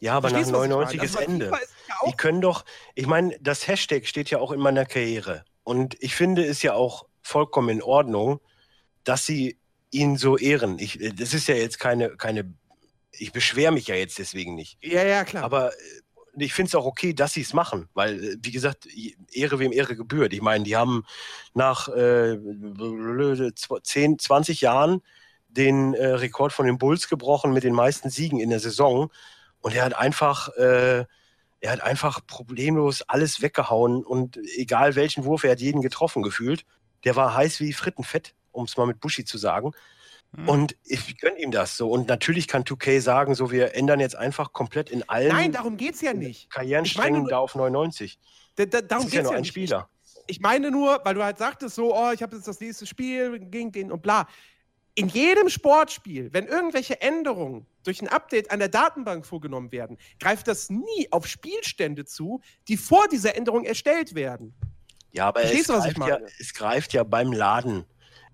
[SPEAKER 3] Ja, aber Verstehst, nach 99 ist Ende. Ist ja die können doch, ich meine, das Hashtag steht ja auch in meiner Karriere. Und ich finde es ja auch vollkommen in Ordnung, dass sie ihn so ehren. Ich, das ist ja jetzt keine, keine ich beschwere mich ja jetzt deswegen nicht.
[SPEAKER 1] Ja, ja, klar.
[SPEAKER 3] Aber äh, ich finde es auch okay, dass sie es machen, weil, äh, wie gesagt, Ehre wem Ehre gebührt. Ich meine, die haben nach äh, 10, 20 Jahren den äh, Rekord von den Bulls gebrochen mit den meisten Siegen in der Saison. Und er hat einfach, äh, er hat einfach problemlos alles weggehauen und egal welchen Wurf, er hat jeden getroffen gefühlt. Der war heiß wie Frittenfett, um es mal mit Buschi zu sagen. Hm. Und ich gönne ihm das so. Und natürlich kann 2K sagen, so wir ändern jetzt einfach komplett in allen.
[SPEAKER 1] Nein, darum geht es ja nicht.
[SPEAKER 3] Karrierensträngen da auf 99.
[SPEAKER 1] Da, da, darum
[SPEAKER 3] das
[SPEAKER 1] ist ja
[SPEAKER 3] nur
[SPEAKER 1] ja
[SPEAKER 3] ein
[SPEAKER 1] nicht.
[SPEAKER 3] Spieler.
[SPEAKER 1] Ich, ich, meine nur, weil du halt sagtest so, oh, ich habe jetzt das nächste Spiel gegen den und bla. In jedem Sportspiel, wenn irgendwelche Änderungen durch ein Update an der Datenbank vorgenommen werden, greift das nie auf Spielstände zu, die vor dieser Änderung erstellt werden.
[SPEAKER 3] Ja, aber es, greift ja, es greift ja beim Laden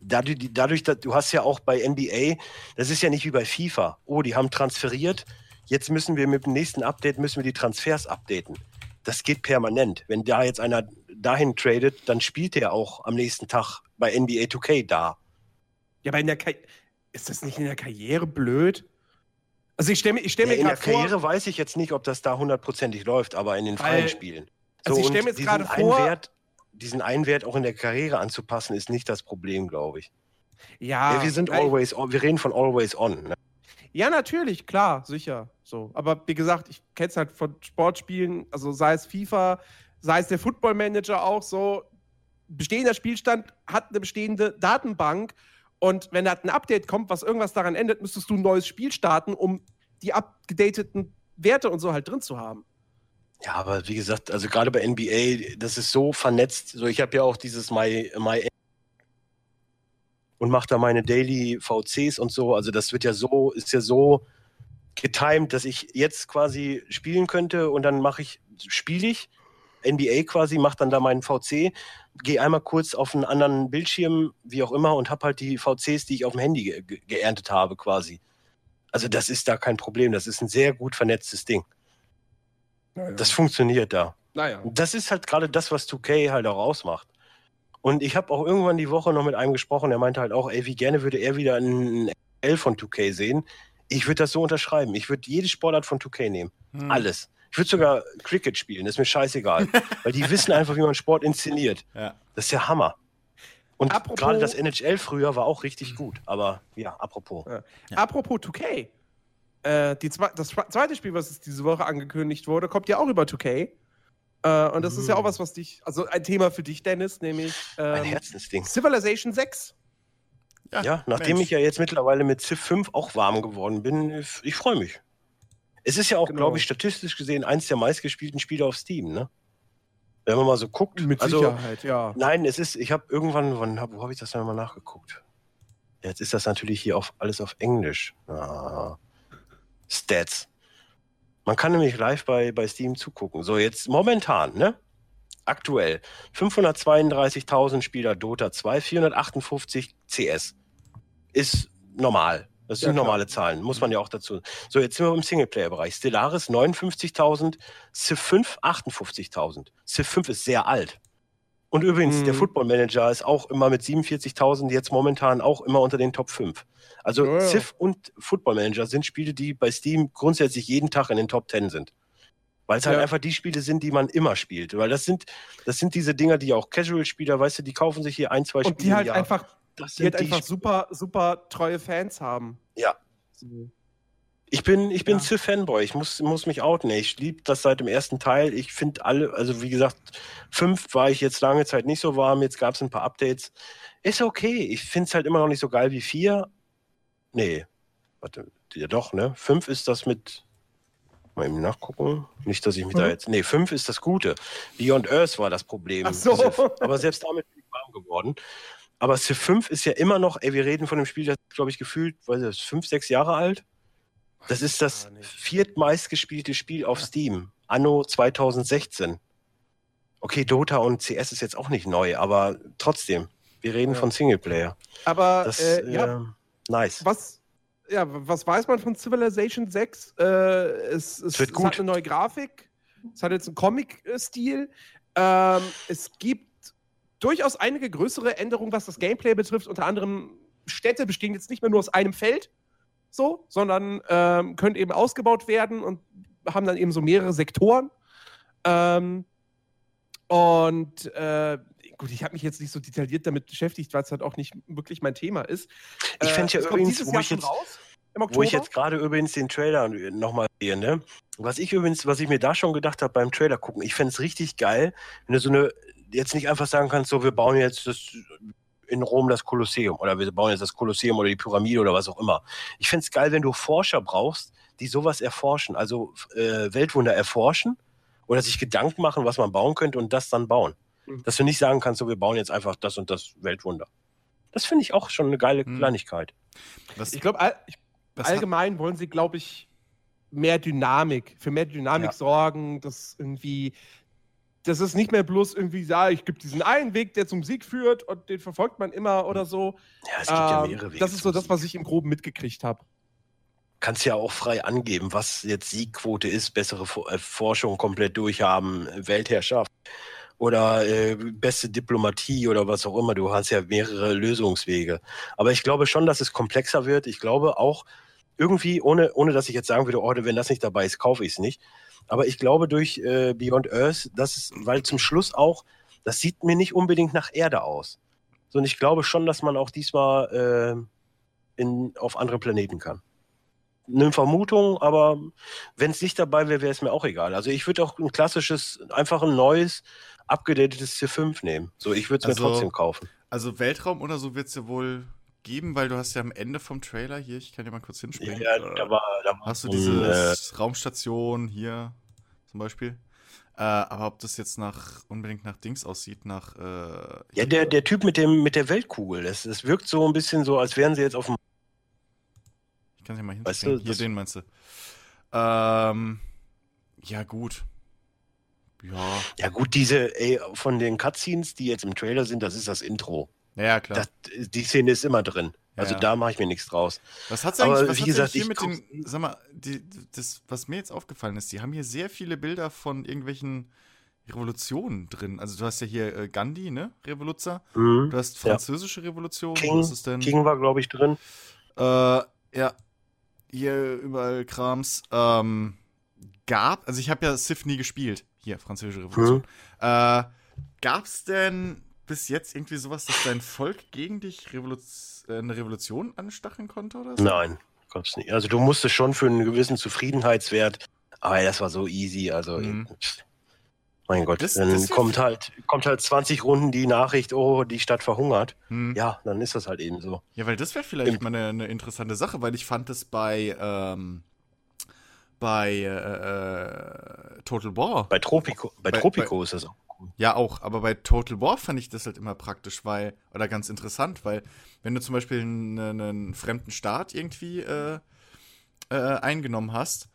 [SPEAKER 3] dadurch, dadurch, du hast ja auch bei NBA, das ist ja nicht wie bei FIFA. Oh, die haben transferiert, jetzt müssen wir mit dem nächsten Update, müssen wir die Transfers updaten. Das geht permanent. Wenn da jetzt einer dahin tradet, dann spielt er auch am nächsten Tag bei NBA 2K da.
[SPEAKER 1] Ja, aber in der Ka ist das nicht in der Karriere blöd? Also ich stelle mir, ich stell
[SPEAKER 3] mir
[SPEAKER 1] ja,
[SPEAKER 3] In der Karriere weiß ich jetzt nicht, ob das da hundertprozentig läuft, aber in den freien Spielen.
[SPEAKER 1] So, also ich stelle mir jetzt gerade vor,
[SPEAKER 3] Wert, diesen einen Wert auch in der Karriere anzupassen, ist nicht das Problem, glaube ich.
[SPEAKER 1] Ja,
[SPEAKER 3] ja, wir sind always on, wir reden von always on. Ne?
[SPEAKER 1] Ja, natürlich, klar, sicher. So. Aber wie gesagt, ich kenne es halt von Sportspielen, also sei es FIFA, sei es der Football Manager auch so. Bestehender Spielstand hat eine bestehende Datenbank und wenn da ein Update kommt, was irgendwas daran ändert, müsstest du ein neues Spiel starten, um die abgedateten Werte und so halt drin zu haben.
[SPEAKER 3] Ja, aber wie gesagt, also gerade bei NBA, das ist so vernetzt. So, ich habe ja auch dieses My, My und mache da meine Daily VCs und so. Also das wird ja so, ist ja so getimed, dass ich jetzt quasi spielen könnte und dann mache ich, spiele ich, NBA quasi, mache dann da meinen VC, gehe einmal kurz auf einen anderen Bildschirm, wie auch immer, und habe halt die VCs, die ich auf dem Handy ge ge geerntet habe quasi. Also das ist da kein Problem. Das ist ein sehr gut vernetztes Ding.
[SPEAKER 1] Naja.
[SPEAKER 3] Das funktioniert da.
[SPEAKER 1] naja.
[SPEAKER 3] Das ist halt gerade das, was 2K halt auch ausmacht. Und ich habe auch irgendwann die Woche noch mit einem gesprochen, der meinte halt auch, ey, wie gerne würde er wieder ein L von 2K sehen. Ich würde das so unterschreiben. Ich würde jede Sportart von 2K nehmen.
[SPEAKER 4] Hm.
[SPEAKER 3] Alles. Ich würde sogar Cricket spielen, das ist mir scheißegal. [laughs] weil die wissen einfach, wie man Sport inszeniert.
[SPEAKER 4] Ja.
[SPEAKER 3] Das ist ja Hammer. Und gerade das NHL früher war auch richtig gut. Aber ja, apropos.
[SPEAKER 4] Ja.
[SPEAKER 1] Apropos 2K. Äh, die das zwe- zweite Spiel, was diese Woche angekündigt wurde, kommt ja auch über 2K. Äh, und das ist ja auch was, was dich, also ein Thema für dich, Dennis, nämlich
[SPEAKER 3] Ein
[SPEAKER 1] ähm,
[SPEAKER 3] Herzensding.
[SPEAKER 1] Civilization 6.
[SPEAKER 3] Ja, nachdem
[SPEAKER 4] Mensch.
[SPEAKER 3] ich ja jetzt mittlerweile mit Civ 5 auch warm geworden bin, ich freue mich. Es ist ja auch,
[SPEAKER 1] Genau.
[SPEAKER 3] glaube ich, statistisch gesehen eins der meistgespielten Spiele auf Steam, ne? Wenn man mal so guckt.
[SPEAKER 1] Mit
[SPEAKER 3] also,
[SPEAKER 1] Sicherheit, ja.
[SPEAKER 3] Nein, es ist, ich habe irgendwann, wann, wo habe ich das denn mal nachgeguckt? Jetzt ist das natürlich hier auf, alles auf Englisch. Ah. Stats. Man kann nämlich live bei, bei Steam zugucken. So, jetzt momentan, ne? Aktuell 532.000 Spieler Dota 2, 458 CS. Ist normal. Das sind
[SPEAKER 1] Ja,
[SPEAKER 3] normale Zahlen, muss man ja auch dazu. So, jetzt sind wir im Singleplayer-Bereich. Stellaris 59.000, Civ 5 58.000. Civ 5 ist sehr alt. Und übrigens,
[SPEAKER 1] Mhm.
[SPEAKER 3] der Football Manager ist auch immer mit 47.000 jetzt momentan auch immer unter den Top 5. Also
[SPEAKER 1] Ja, ja.
[SPEAKER 3] Civ und Football Manager sind Spiele, die bei Steam grundsätzlich jeden Tag in den Top 10 sind. Weil es halt
[SPEAKER 1] Ja.
[SPEAKER 3] einfach die Spiele sind, die man immer spielt. Weil das sind, das sind diese Dinger, die auch Casual-Spieler, weißt du, die kaufen sich hier ein, zwei Spiele.
[SPEAKER 1] Und die halt einfach,
[SPEAKER 3] das
[SPEAKER 1] die halt einfach
[SPEAKER 3] Sp-
[SPEAKER 1] super, super treue Fans haben.
[SPEAKER 3] Ja.
[SPEAKER 1] So.
[SPEAKER 3] Ich bin, ich bin
[SPEAKER 1] Ja.
[SPEAKER 3] Civ-Fanboy. Ich muss, muss mich outen. Ich liebe das seit dem ersten Teil. Ich finde alle, also wie gesagt, fünf war ich jetzt lange Zeit nicht so warm. Jetzt gab es ein paar Updates. Ist okay. Ich finde es halt immer noch nicht so geil wie vier. Nee. Warte, ja doch, ne? Fünf ist das mit. Mal eben nachgucken. Nicht, dass ich mich da
[SPEAKER 1] Mhm.
[SPEAKER 3] jetzt. Nee, fünf ist das Gute. Beyond Earth war das Problem.
[SPEAKER 1] Ach so.
[SPEAKER 3] Aber selbst damit bin ich warm geworden. Aber Civ 5 ist ja immer noch, ey, wir reden von einem Spiel, das glaube ich gefühlt, weiß ich, fünf, sechs Jahre alt. Das ist das viertmeistgespielte Spiel auf Steam, anno 2016. Okay, Dota und CS ist jetzt auch nicht neu, aber trotzdem, wir reden
[SPEAKER 1] Ja.
[SPEAKER 3] von Singleplayer.
[SPEAKER 1] Aber
[SPEAKER 3] Das,
[SPEAKER 1] äh, ja,
[SPEAKER 3] äh, nice.
[SPEAKER 1] was, ja, was weiß man von Civilization 6? Äh, es, es, es
[SPEAKER 3] gut.
[SPEAKER 1] hat eine neue Grafik, es hat jetzt einen Comic-Stil. Ähm, es gibt durchaus einige größere Änderungen, was das Gameplay betrifft. Unter anderem, Städte bestehen jetzt nicht mehr nur aus einem Feld, so, sondern ähm, können eben ausgebaut werden und haben dann eben so mehrere Sektoren. Ähm, und äh, gut, ich habe mich jetzt nicht so detailliert damit beschäftigt, weil es halt auch nicht wirklich mein Thema ist.
[SPEAKER 3] Ich fänd's ja
[SPEAKER 1] es kommt
[SPEAKER 3] übrigens, wo ich jetzt-
[SPEAKER 1] raus,
[SPEAKER 3] Wo ich jetzt gerade übrigens den Trailer nochmal sehe, ne? Was ich übrigens, was ich mir da schon gedacht habe beim Trailer gucken, ich fände es richtig geil, wenn du so eine, jetzt nicht einfach sagen kannst, so, wir bauen jetzt das in Rom das Kolosseum oder wir bauen jetzt das Kolosseum oder die Pyramide oder was auch immer. Ich fände es geil, wenn du Forscher brauchst, die sowas erforschen, also äh, Weltwunder erforschen oder sich Gedanken machen, was man bauen könnte und das dann bauen.
[SPEAKER 1] Mhm.
[SPEAKER 3] Dass du nicht sagen kannst, so, wir bauen jetzt einfach das und das Weltwunder. Das finde ich auch schon eine geile
[SPEAKER 4] Mhm.
[SPEAKER 3] Kleinigkeit.
[SPEAKER 4] Was,
[SPEAKER 1] ich glaube, all, allgemein wollen sie, glaube ich, mehr Dynamik, für mehr Dynamik
[SPEAKER 3] Ja.
[SPEAKER 1] sorgen, dass irgendwie, das ist nicht mehr bloß irgendwie, ja, ich gibt diesen einen Weg, der zum Sieg führt und den verfolgt man immer oder so.
[SPEAKER 3] Ja, es gibt ja
[SPEAKER 1] Ähm,
[SPEAKER 3] mehrere Wege.
[SPEAKER 1] das ist so das, was ich im Groben mitgekriegt habe.
[SPEAKER 3] kannst ja auch frei angeben, was jetzt Siegquote ist, bessere äh, Forschung komplett durchhaben, Weltherrschaft oder äh, beste Diplomatie oder was auch immer. Du hast ja mehrere Lösungswege. Aber ich glaube schon, dass es komplexer wird. Ich glaube auch irgendwie, ohne, ohne dass ich jetzt sagen würde, oh, wenn das nicht dabei ist, kaufe ich es nicht. Aber ich glaube durch äh, Beyond Earth, dass es, weil zum Schluss auch, das sieht mir nicht unbedingt nach Erde aus. So, und ich glaube schon, dass man auch diesmal äh, in, auf andere Planeten kann eine Vermutung, aber wenn es nicht dabei wäre, wäre es mir auch egal. Also ich würde auch ein klassisches, einfach ein neues, abgedatetes C5 nehmen. So, ich würde es
[SPEAKER 4] Also-
[SPEAKER 3] mir trotzdem kaufen.
[SPEAKER 4] Also Weltraum oder so wird es ja wohl geben, weil du hast ja am Ende vom Trailer hier, ich kann dir mal kurz hinspringen.
[SPEAKER 3] Ja, da war, da war
[SPEAKER 4] Hast du diese
[SPEAKER 3] äh,
[SPEAKER 4] Raumstation hier zum Beispiel? Äh, aber ob das jetzt nach unbedingt nach Dings aussieht, nach äh,
[SPEAKER 3] ja, der, der Typ mit dem mit der Weltkugel, das, das wirkt so ein bisschen so, als wären sie jetzt auf dem.
[SPEAKER 4] ich kann dir mal
[SPEAKER 3] Weißt
[SPEAKER 4] hinspringen.
[SPEAKER 3] du,
[SPEAKER 4] hier den meinst du? Ähm, ja gut. Ja,
[SPEAKER 3] Ja gut, diese, ey, von den Cutscenes, die jetzt im Trailer sind, das ist das Intro.
[SPEAKER 4] Ja, klar.
[SPEAKER 3] Das, die Szene ist immer drin. Also
[SPEAKER 4] Ja.
[SPEAKER 3] da mache ich mir nichts draus.
[SPEAKER 4] Was
[SPEAKER 3] Aber
[SPEAKER 4] eigentlich, was
[SPEAKER 3] wie gesagt,
[SPEAKER 4] hier mit den, sag mal, die, das, was mir jetzt aufgefallen ist, die haben hier sehr viele Bilder von irgendwelchen Revolutionen drin. Also du hast ja hier äh, Gandhi, ne, Revoluzer.
[SPEAKER 3] Mhm.
[SPEAKER 4] Du hast
[SPEAKER 3] Ja.
[SPEAKER 4] französische Revolution.
[SPEAKER 3] King,
[SPEAKER 4] Was ist denn?
[SPEAKER 3] King war, glaube ich, drin.
[SPEAKER 4] Äh, ja, hier überall Krams. Ähm, gab, also ich habe ja Civ nie gespielt. Hier, französische Revolution. Äh, gab's denn bis jetzt irgendwie sowas, dass dein Volk gegen dich Revolu äh, eine Revolution anstacheln konnte oder so?
[SPEAKER 3] Nein, gab's nicht. Also du musstest schon für einen gewissen Zufriedenheitswert, aber das war so easy. Also
[SPEAKER 4] Mhm.
[SPEAKER 3] mein Gott,
[SPEAKER 4] Das-
[SPEAKER 3] dann
[SPEAKER 4] das
[SPEAKER 3] kommt halt kommt halt 20 Runden die Nachricht, oh, die Stadt verhungert.
[SPEAKER 4] Hm.
[SPEAKER 3] Ja, dann ist das halt eben so.
[SPEAKER 4] Ja, weil das wäre vielleicht
[SPEAKER 3] Im-
[SPEAKER 4] mal eine, eine interessante Sache, weil ich fand es bei, ähm, bei äh, äh, Total War.
[SPEAKER 3] Bei Tropico, bei,
[SPEAKER 4] Bei-
[SPEAKER 3] Tropico ist das auch cool.
[SPEAKER 4] Ja, auch, aber bei Total War fand ich das halt immer praktisch, weil, oder ganz interessant, weil, wenn du zum Beispiel einen, einen fremden Staat irgendwie äh, äh, eingenommen hast,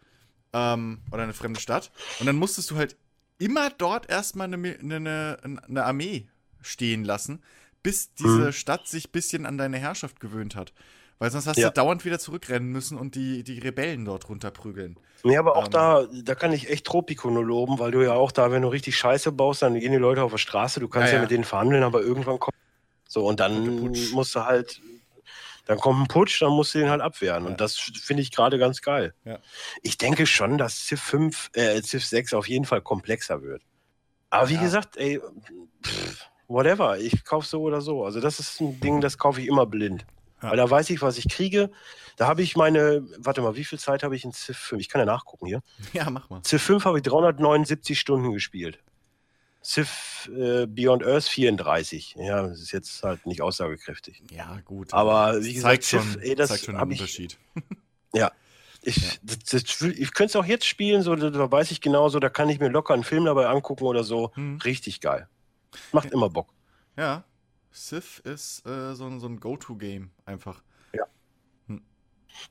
[SPEAKER 4] ähm, oder eine fremde Stadt, und dann musstest du halt immer dort erstmal eine, eine, eine, eine Armee stehen lassen, bis diese
[SPEAKER 3] Mhm.
[SPEAKER 4] Stadt sich ein bisschen an deine Herrschaft gewöhnt hat. Weil sonst hast
[SPEAKER 3] Ja.
[SPEAKER 4] du dauernd wieder zurückrennen müssen und die, die Rebellen dort runterprügeln.
[SPEAKER 3] Nee, aber auch
[SPEAKER 4] Ähm.
[SPEAKER 3] da, da kann ich echt Tropico nur loben, weil du ja auch da, wenn du richtig Scheiße baust, dann gehen die Leute auf der Straße, du kannst
[SPEAKER 4] Ja,
[SPEAKER 3] ja, mit denen verhandeln, aber irgendwann kommt so und dann musst du halt, dann kommt ein Putsch, dann musst du den halt abwehren
[SPEAKER 4] Ja.
[SPEAKER 3] und das finde ich gerade ganz geil.
[SPEAKER 4] Ja.
[SPEAKER 3] Ich denke schon, dass Civ 5, äh, Civ 6 auf jeden Fall komplexer wird. Aber wie
[SPEAKER 4] Ja.
[SPEAKER 3] gesagt, ey, pff, whatever, ich kaufe so oder so. Also das ist ein Ding, das kaufe ich immer blind.
[SPEAKER 4] Ja.
[SPEAKER 3] Weil da weiß ich, was ich kriege. Da habe ich meine, warte mal, wie viel Zeit habe ich in Civ 5? Ich kann ja nachgucken hier. [laughs]
[SPEAKER 4] Ja, mach mal.
[SPEAKER 3] Civ 5 habe ich 379 Stunden gespielt. Civ äh, Beyond Earth 34. Ja, das ist jetzt halt nicht aussagekräftig.
[SPEAKER 4] Ja, gut.
[SPEAKER 3] Aber wie gesagt,
[SPEAKER 4] zeigt schon,
[SPEAKER 3] Civ, ey, das
[SPEAKER 4] zeigt schon einen
[SPEAKER 3] ich-
[SPEAKER 4] Unterschied. [laughs]
[SPEAKER 3] Ich, das, das, will- ich könnte es auch jetzt spielen, so, da, da weiß ich genauso, da kann ich mir locker einen Film dabei angucken oder so.
[SPEAKER 4] Hm.
[SPEAKER 3] Richtig geil. Macht
[SPEAKER 4] Ja.
[SPEAKER 3] immer Bock.
[SPEAKER 4] Ja, Civ ist äh, so, ein- so ein Go-To-Game einfach.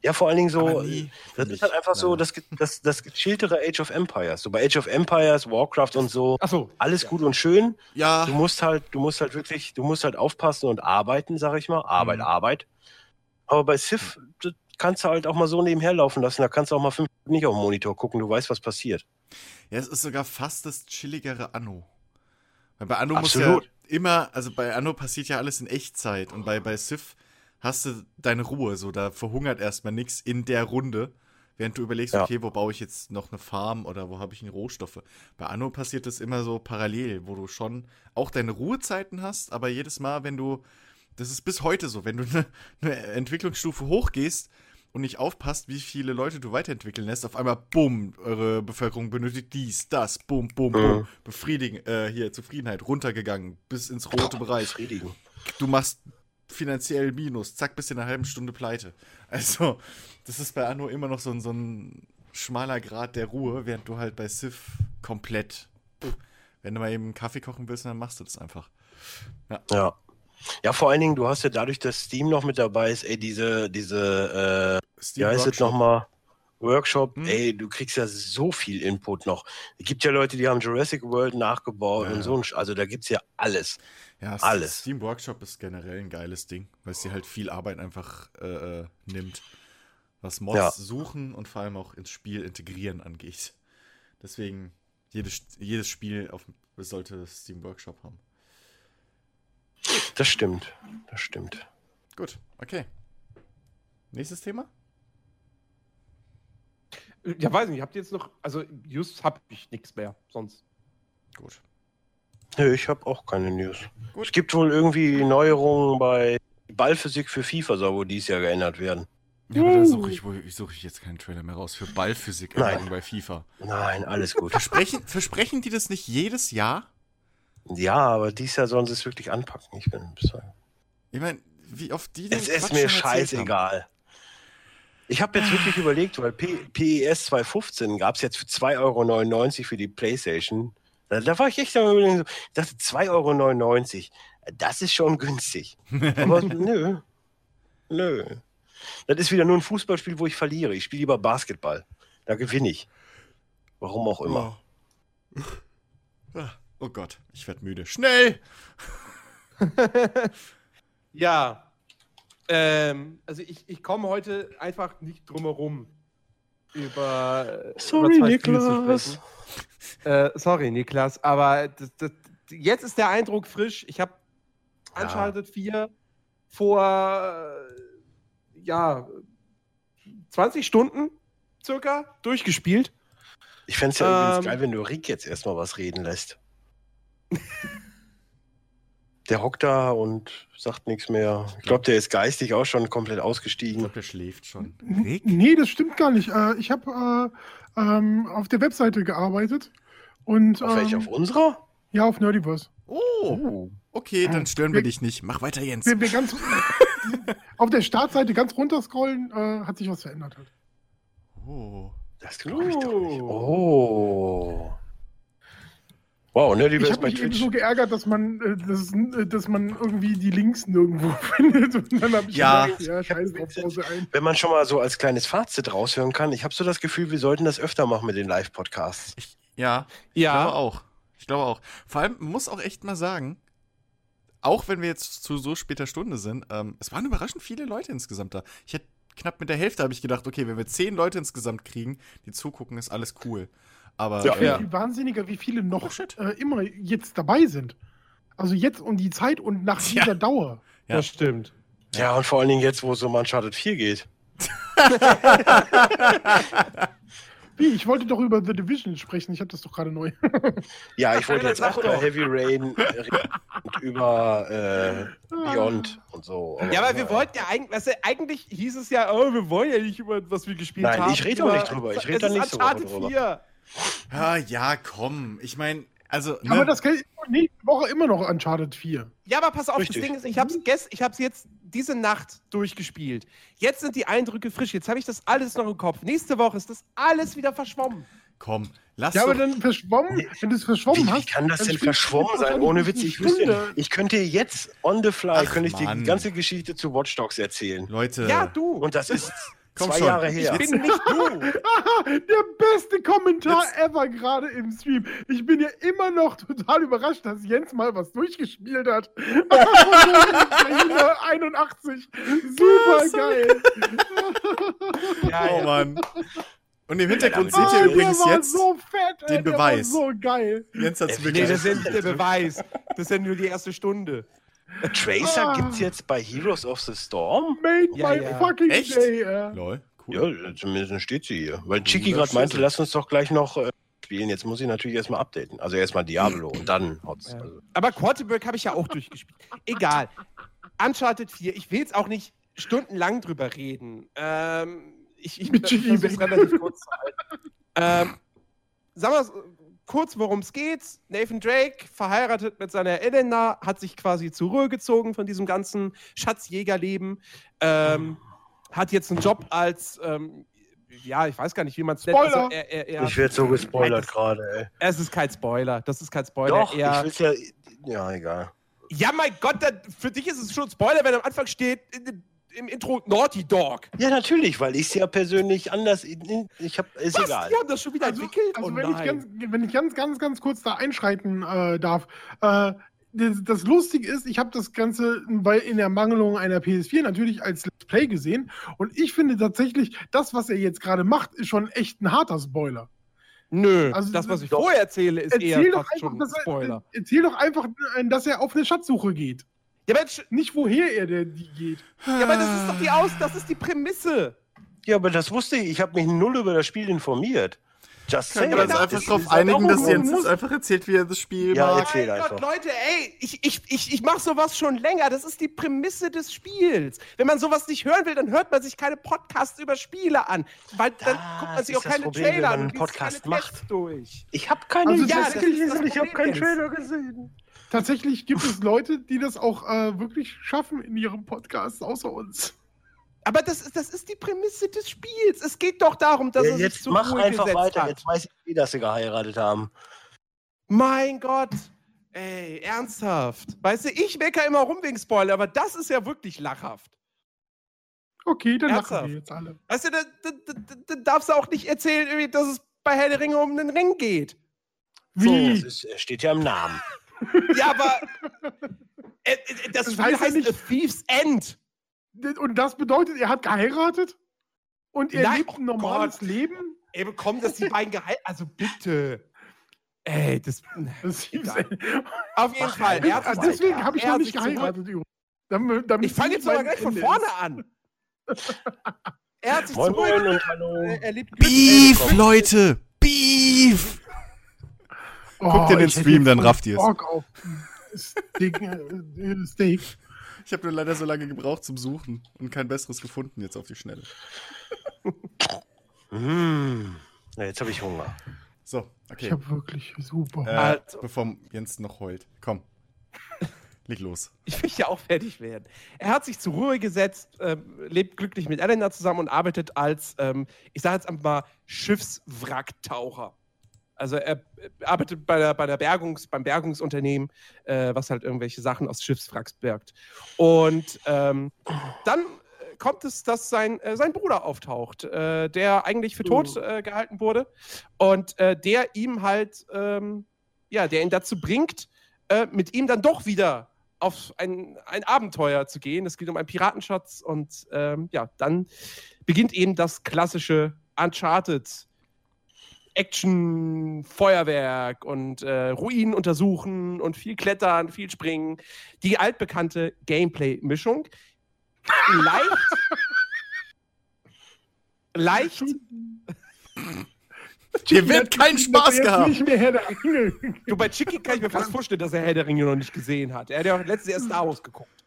[SPEAKER 3] Ja, vor allen Dingen so,
[SPEAKER 4] nie für
[SPEAKER 3] das ist halt einfach so
[SPEAKER 4] leider.
[SPEAKER 3] das, ge- das, das gechilltere Age of Empires. So bei Age of Empires, Warcraft und so,
[SPEAKER 1] Achso.
[SPEAKER 3] alles gut und schön.
[SPEAKER 4] Ja,
[SPEAKER 3] Du musst halt, du musst halt wirklich, du musst halt aufpassen und arbeiten, sag ich mal. Arbeit,
[SPEAKER 4] Mhm.
[SPEAKER 3] Arbeit. Aber bei Civ das kannst du halt auch mal so nebenher laufen lassen. Da kannst du auch mal fünf Minuten nicht auf den Monitor gucken. Du weißt, was passiert.
[SPEAKER 4] ja, es ist sogar fast das chilligere Anno. Weil bei Anno muss ja
[SPEAKER 3] Absolut.
[SPEAKER 4] Immer, also bei Anno passiert ja alles in Echtzeit und bei, bei Civ hast du deine Ruhe, so da verhungert erstmal nichts in der Runde, während du überlegst,
[SPEAKER 3] Ja.
[SPEAKER 4] okay, wo baue ich jetzt noch eine Farm oder wo habe ich Rohstoffe. Bei Anno passiert das immer so parallel, wo du schon auch deine Ruhezeiten hast, aber jedes Mal, wenn du, das ist bis heute so, wenn du [laughs] eine, eine Entwicklungsstufe hochgehst und nicht aufpasst, wie viele Leute du weiterentwickeln lässt, auf einmal, bumm, eure Bevölkerung benötigt dies, das, bumm, bumm, bumm, befriedigen, äh, hier, Zufriedenheit, runtergegangen, bis ins rote Bereich
[SPEAKER 3] Befriedigen.
[SPEAKER 4] du machst finanziell Minus, zack, bist in einer halben Stunde pleite. Also, das ist bei Anno immer noch so ein, so ein schmaler Grad der Ruhe, während du halt bei Civ komplett, pff, wenn du mal eben einen Kaffee kochen willst, dann machst du das einfach.
[SPEAKER 3] Ja. Ja, vor allen Dingen, du hast ja dadurch, dass Steam noch mit dabei ist, ey, diese, diese, äh,
[SPEAKER 4] Steam
[SPEAKER 3] wie heißt es
[SPEAKER 4] Workshop.
[SPEAKER 3] nochmal? Workshop,
[SPEAKER 4] Hm.
[SPEAKER 3] ey, du kriegst ja so viel Input noch. Es gibt ja Leute, die haben Jurassic World nachgebaut
[SPEAKER 4] Ja,
[SPEAKER 3] und so. Also da gibt's ja alles.
[SPEAKER 4] Ja,
[SPEAKER 3] alles.
[SPEAKER 4] Steam Workshop ist generell ein geiles Ding, weil es dir halt viel Arbeit einfach äh, äh, nimmt. Was Mods
[SPEAKER 3] Ja.
[SPEAKER 4] suchen und vor allem auch ins Spiel integrieren angeht. Deswegen, jedes, jedes Spiel auf, sollte Steam Workshop haben.
[SPEAKER 3] Das stimmt. Das stimmt.
[SPEAKER 4] Gut, okay. Nächstes Thema?
[SPEAKER 1] Ja, weiß nicht, habt ihr jetzt noch, also just hab ich nichts mehr, sonst.
[SPEAKER 4] Gut.
[SPEAKER 3] Nö, ich habe auch keine News.
[SPEAKER 4] Gut.
[SPEAKER 3] Es gibt wohl irgendwie Neuerungen bei Ballphysik für FIFA, soll wohl dies Jahr geändert werden.
[SPEAKER 4] Ja, aber da suche ich, wohl- ich suche ich jetzt keinen Trailer mehr raus für Ballphysik bei FIFA.
[SPEAKER 3] Nein, alles gut.
[SPEAKER 4] Versprechen, versprechen die das nicht jedes Jahr?
[SPEAKER 3] Ja, aber dies Jahr sollen sie es wirklich anpacken. Ich bin
[SPEAKER 4] Ich meine, wie oft die den
[SPEAKER 3] Es ist mir scheißegal. Ich habe jetzt wirklich überlegt, weil P PES 215 gab es jetzt für 2,99 Euro für die Playstation. Da, da war ich echt am überlegen, ich dachte 2,99 Euro, das ist schon günstig. Aber [laughs] nö, nö. Das ist wieder nur ein Fußballspiel, wo ich verliere. Ich spiele lieber Basketball. Da gewinne ich. Warum auch immer.
[SPEAKER 4] Ah, [laughs] Oh Gott, ich werd müde. Schnell! [laughs]
[SPEAKER 1] Ja. Ähm, also ich, ich komme heute einfach nicht drum herum über. äh,
[SPEAKER 3] Sorry,
[SPEAKER 1] über zwei Spiele zu
[SPEAKER 3] Niklas.
[SPEAKER 1] sprechen. Äh, sorry, Niklas, aber das, das, jetzt ist der Eindruck frisch. Ich habe
[SPEAKER 3] Ja.
[SPEAKER 1] Uncharted 4 vor äh, ja 20 Stunden circa durchgespielt.
[SPEAKER 3] Ich fände es ja
[SPEAKER 1] Ähm.
[SPEAKER 3] übrigens geil, wenn du Rick jetzt erstmal was reden lässt. [laughs] der hockt da und sagt nichts mehr. Ich glaube, der ist geistig auch schon komplett
[SPEAKER 4] Ich
[SPEAKER 3] ausgestiegen.
[SPEAKER 4] glaube, der schläft schon. Rick?
[SPEAKER 2] Nee, das stimmt gar nicht. Äh, ich habe äh, ähm, auf der Webseite gearbeitet. Und,
[SPEAKER 3] Auf
[SPEAKER 2] ähm,
[SPEAKER 3] Auf unserer?
[SPEAKER 2] Ja, auf Nerdiverse.
[SPEAKER 4] Oh, okay, dann stören wir dich nicht. Mach weiter, Jens.
[SPEAKER 2] Wer, wer ganz, [laughs] auf der Startseite ganz runterscrollen, äh, hat sich was verändert. Halt.
[SPEAKER 4] Oh.
[SPEAKER 3] Das glaube ich doch nicht. Oh. Wow, ne, die
[SPEAKER 2] Ich habe mich eben so geärgert, dass man, äh, dass, äh, dass man irgendwie die Links nirgendwo [laughs] findet. Und dann habe ich
[SPEAKER 4] Ja.
[SPEAKER 2] gedacht, ja, scheiß drauf, Pause ein.
[SPEAKER 3] Wenn man schon mal so als kleines Fazit raushören kann, ich habe so das Gefühl, wir sollten das öfter machen mit den Live-Podcasts.
[SPEAKER 4] Ich, ja, ich glaube
[SPEAKER 1] Ja,
[SPEAKER 4] auch. Ich glaube auch. Vor allem muss auch echt mal sagen, auch wenn wir jetzt zu so später Stunde sind, ähm, es waren überraschend viele Leute insgesamt da. Ich hätte knapp mit der Hälfte habe ich gedacht, okay, wenn wir zehn Leute insgesamt kriegen, die zugucken, ist alles cool. Aber
[SPEAKER 3] Ja.
[SPEAKER 4] äh,
[SPEAKER 1] Ja.
[SPEAKER 2] Viel wahnsinniger, wie viele noch
[SPEAKER 4] Oh,
[SPEAKER 2] äh, immer jetzt dabei sind. Also jetzt um die Zeit und nach dieser Dauer.
[SPEAKER 4] Ja.
[SPEAKER 1] das stimmt.
[SPEAKER 3] Ja, und vor allen Dingen jetzt, wo es um Uncharted 4 geht. [laughs]
[SPEAKER 2] Wie, ich wollte doch über The Division sprechen. Ich habe das doch gerade neu. [laughs]
[SPEAKER 3] Ja, ich wollte
[SPEAKER 1] Ja,
[SPEAKER 3] jetzt auch über
[SPEAKER 1] doch.
[SPEAKER 3] Heavy Rain reden und über äh, Beyond und so.
[SPEAKER 1] Ja, aber wir wollten ja eigentlich, weißt du, eigentlich hieß es ja, oh, wir wollen ja nicht über was wir gespielt
[SPEAKER 3] Nein,
[SPEAKER 1] haben.
[SPEAKER 3] ich rede
[SPEAKER 1] über-
[SPEAKER 3] nicht drüber. Ich rede da nicht so
[SPEAKER 1] Uncharted
[SPEAKER 3] drüber.
[SPEAKER 1] 4.
[SPEAKER 4] ah, ja, komm. Ich meine, also, ne,
[SPEAKER 2] Aber das kann nächste Woche immer noch Uncharted 4.
[SPEAKER 1] Ja, aber pass auf,
[SPEAKER 3] Richtig.
[SPEAKER 1] das Ding ist, ich hab's, gest, ich hab's jetzt diese Nacht durchgespielt. Jetzt sind die Eindrücke frisch. Jetzt habe ich das alles noch im Kopf. Nächste Woche ist das alles wieder verschwommen.
[SPEAKER 4] komm, lass
[SPEAKER 2] Ja, aber dann verschwommen, wenn du es verschwommen
[SPEAKER 3] Wie,
[SPEAKER 2] hast.
[SPEAKER 3] wie kann das denn verschwommen sein? Ohne Witz, ich wüsste, ich könnte jetzt on the fly,
[SPEAKER 4] Ach,
[SPEAKER 3] könnte ich
[SPEAKER 4] Mann.
[SPEAKER 3] die ganze Geschichte zu Watch Dogs erzählen.
[SPEAKER 4] Leute.
[SPEAKER 1] Ja, du.
[SPEAKER 3] Und das ist
[SPEAKER 4] Komm
[SPEAKER 3] zwei
[SPEAKER 4] schon.
[SPEAKER 3] Jahre
[SPEAKER 1] ich
[SPEAKER 3] her.
[SPEAKER 1] bin nicht du. [laughs]
[SPEAKER 2] Der beste Kommentar
[SPEAKER 4] Jetzt-
[SPEAKER 2] ever gerade im Stream. Ich bin ja immer noch total überrascht, dass Jens mal was durchgespielt hat. [laughs] 81. Super geil. [laughs]
[SPEAKER 1] Ja,
[SPEAKER 4] Oh. Mann. Und im Hintergrund
[SPEAKER 3] Ja,
[SPEAKER 4] seht ihr übrigens jetzt,
[SPEAKER 2] so fett,
[SPEAKER 4] den
[SPEAKER 2] der
[SPEAKER 4] Beweis.
[SPEAKER 2] War so geil.
[SPEAKER 4] Jens hat's
[SPEAKER 3] Ey,
[SPEAKER 4] wirklich.
[SPEAKER 1] Nee, das ist ja nicht der Beweis. Das ist ja nur die erste Stunde.
[SPEAKER 3] Tracer
[SPEAKER 2] Ah.
[SPEAKER 3] gibt's jetzt bei Heroes of the Storm?
[SPEAKER 2] Made
[SPEAKER 1] Ja,
[SPEAKER 2] my
[SPEAKER 1] ja.
[SPEAKER 2] fucking
[SPEAKER 4] Echt?
[SPEAKER 2] day. Äh.
[SPEAKER 4] Lol, cool.
[SPEAKER 3] Ja, zumindest steht sie hier. Weil Chiki
[SPEAKER 4] Ja,
[SPEAKER 3] gerade meinte, lass uns doch gleich noch äh, spielen. Jetzt muss ich natürlich erstmal updaten. Also erstmal Diablo und dann Hotz.
[SPEAKER 1] Ja.
[SPEAKER 3] Also,
[SPEAKER 1] Aber Quarterback habe ich ja auch durchgespielt. Egal. Uncharted 4, ich will jetzt auch nicht stundenlang drüber reden. Ähm, ich ich
[SPEAKER 2] Mit weg.
[SPEAKER 1] relativ kurz zu halten. Ähm, sagen wir kurz, worum es geht. Nathan Drake, verheiratet mit seiner Elena, hat sich quasi zurückgezogen von diesem ganzen Schatzjägerleben. Ähm, hat jetzt einen Job als, ähm, ja, ich weiß gar nicht, wie man es nennt. Also, er, er, er,
[SPEAKER 3] Ich werde so gespoilert
[SPEAKER 1] das-
[SPEAKER 3] gerade, ey.
[SPEAKER 1] Es ist kein Spoiler. Das ist kein Spoiler.
[SPEAKER 3] Doch, ich
[SPEAKER 1] er,
[SPEAKER 3] will's ja. Ja, egal.
[SPEAKER 1] ja, mein Gott, da, für dich ist es schon ein Spoiler, wenn am Anfang steht in, im Intro Naughty Dog.
[SPEAKER 3] Ja, natürlich, weil ich es ja persönlich anders. Ich hab, ist
[SPEAKER 1] Was?
[SPEAKER 3] egal.
[SPEAKER 1] Die haben das schon wieder
[SPEAKER 2] Also,
[SPEAKER 1] entwickelt?
[SPEAKER 2] also
[SPEAKER 1] oh
[SPEAKER 2] wenn, ich
[SPEAKER 1] nein.
[SPEAKER 2] ganz, wenn ich ganz, ganz, ganz kurz da einschreiten äh, darf. Äh, das, das Lustige ist, ich habe das Ganze weil in der Mangelung einer PS4 natürlich als Let's Play gesehen. Und ich finde tatsächlich, das, was er jetzt gerade macht, ist schon echt ein harter Spoiler.
[SPEAKER 1] Nö,
[SPEAKER 2] Also,
[SPEAKER 1] das, was ich
[SPEAKER 3] doch.
[SPEAKER 1] vorher erzähle, ist
[SPEAKER 2] Erzähl
[SPEAKER 1] eher
[SPEAKER 2] doch,
[SPEAKER 1] fast
[SPEAKER 2] einfach,
[SPEAKER 1] schon ein Spoiler.
[SPEAKER 2] er, erzähl doch einfach, äh, dass er auf eine Schatzsuche geht.
[SPEAKER 1] Ja, Mensch,
[SPEAKER 2] Nicht woher er der, die geht.
[SPEAKER 1] ja, aber das ist doch die Aus, das ist die Prämisse.
[SPEAKER 3] Ja, aber das wusste ich. Ich habe mich null über das Spiel informiert. Just
[SPEAKER 4] Können wir uns einfach darauf einigen, dass Jens uns einfach erzählt, wie er das Spiel
[SPEAKER 3] Ja,
[SPEAKER 4] mag?
[SPEAKER 3] erzähl
[SPEAKER 1] mein Gott,
[SPEAKER 3] einfach.
[SPEAKER 1] Leute, ey, ich, ich, ich, ich mache sowas schon länger. Das ist die Prämisse des Spiels. Wenn man sowas nicht hören will, dann hört man sich keine Podcasts über Spiele an. Weil dann
[SPEAKER 3] Das
[SPEAKER 1] guckt man sich auch keine
[SPEAKER 3] Problem,
[SPEAKER 1] Trailer an und
[SPEAKER 3] Podcast
[SPEAKER 1] keine
[SPEAKER 3] macht.
[SPEAKER 1] durch.
[SPEAKER 3] Ich habe keine
[SPEAKER 2] Also,
[SPEAKER 1] ja, das das
[SPEAKER 3] ich habe keinen
[SPEAKER 1] jetzt.
[SPEAKER 3] Trailer gesehen.
[SPEAKER 2] Tatsächlich gibt es Leute, die das auch äh, wirklich schaffen in ihrem Podcast, außer uns.
[SPEAKER 1] Aber das ist, das ist die Prämisse des Spiels. Es geht doch darum, dass
[SPEAKER 3] Ja,
[SPEAKER 1] sich
[SPEAKER 3] jetzt mach
[SPEAKER 1] Ruhe
[SPEAKER 3] einfach weiter.
[SPEAKER 1] hat.
[SPEAKER 3] Jetzt weiß ich, wie dass sie geheiratet haben.
[SPEAKER 1] Mein Gott. Ey, ernsthaft. Weißt du, ich mecker immer rum wegen Spoiler, aber das ist ja wirklich lachhaft.
[SPEAKER 2] Okay, dann
[SPEAKER 1] Ernsthaft?
[SPEAKER 2] lachen wir jetzt alle.
[SPEAKER 1] Weißt du, da, da, da, da darfst du auch nicht erzählen, dass es bei Herr der Ringe um den Ring geht.
[SPEAKER 2] Wie?
[SPEAKER 3] Das ist, steht ja im Namen.
[SPEAKER 1] Ja, aber äh, äh, das,
[SPEAKER 2] Das
[SPEAKER 1] Spiel
[SPEAKER 2] heißt ja
[SPEAKER 1] heißt
[SPEAKER 2] nicht-
[SPEAKER 1] A Thief's End.
[SPEAKER 2] Und das bedeutet, er hat geheiratet? Und er
[SPEAKER 1] Nein,
[SPEAKER 2] lebt ein
[SPEAKER 1] oh
[SPEAKER 2] normales
[SPEAKER 1] Gott.
[SPEAKER 2] Leben?
[SPEAKER 1] Ey, bekommen das die beiden gehalten? Also bitte. Ey, das.
[SPEAKER 2] Das hieß,
[SPEAKER 1] Auf jeden Fall. Er hat sich
[SPEAKER 2] deswegen habe ich
[SPEAKER 1] er
[SPEAKER 2] noch
[SPEAKER 1] hat
[SPEAKER 2] nicht geheiratet. übrigens. Damit, damit
[SPEAKER 1] Ich fange jetzt aber gleich von vorne an. [laughs] Er hat sich
[SPEAKER 3] Moin,
[SPEAKER 1] zurück.
[SPEAKER 3] moin und hallo.
[SPEAKER 1] lebt
[SPEAKER 4] Beef, Leute! Beef! Guckt in den
[SPEAKER 2] Oh, ich hätte
[SPEAKER 4] Stream, dann rafft.
[SPEAKER 2] Bock auf Steak. äh.
[SPEAKER 4] Ich habe nur leider so lange gebraucht zum Suchen und kein besseres gefunden jetzt auf die Schnelle. [laughs]
[SPEAKER 3] Hm. Ja, jetzt habe ich Hunger.
[SPEAKER 4] So,
[SPEAKER 2] Ich
[SPEAKER 4] okay.
[SPEAKER 2] habe wirklich super.
[SPEAKER 4] Äh,
[SPEAKER 1] Also-
[SPEAKER 4] Bevor Jens noch heult. Komm. Leg los.
[SPEAKER 1] Ich will ja auch fertig werden. Er hat sich zur Ruhe gesetzt, ähm, lebt glücklich mit Elena zusammen und arbeitet als, ähm, ich sage jetzt einfach mal, Schiffswracktaucher. Also er äh, arbeitet bei der, bei der Bergungs, beim Bergungsunternehmen, äh, was halt irgendwelche Sachen aus Schiffswracks bergt. Und ähm, dann äh, kommt es, dass sein, äh, sein Bruder auftaucht, äh, der eigentlich für tot äh, gehalten wurde und der ihm halt, ähm, ja, der ihn dazu bringt, äh, mit ihm dann doch wieder auf ein, ein Abenteuer zu gehen. Es geht um einen Piratenschatz und ähm, ja, dann beginnt eben das klassische Uncharted. Action, Feuerwerk und äh, Ruinen untersuchen und viel Klettern, viel Springen. Die altbekannte Gameplay-Mischung. Leicht. leicht. [laughs]
[SPEAKER 4] Hier wird kein Spaß gehabt.
[SPEAKER 2] nicht mehr Herr der Ringe.
[SPEAKER 1] Du, bei Chicky kann ich mir fast vorstellen, dass er Herr der Ringe noch nicht gesehen hat. Er hat ja auch letztes Jahr Star Wars geguckt.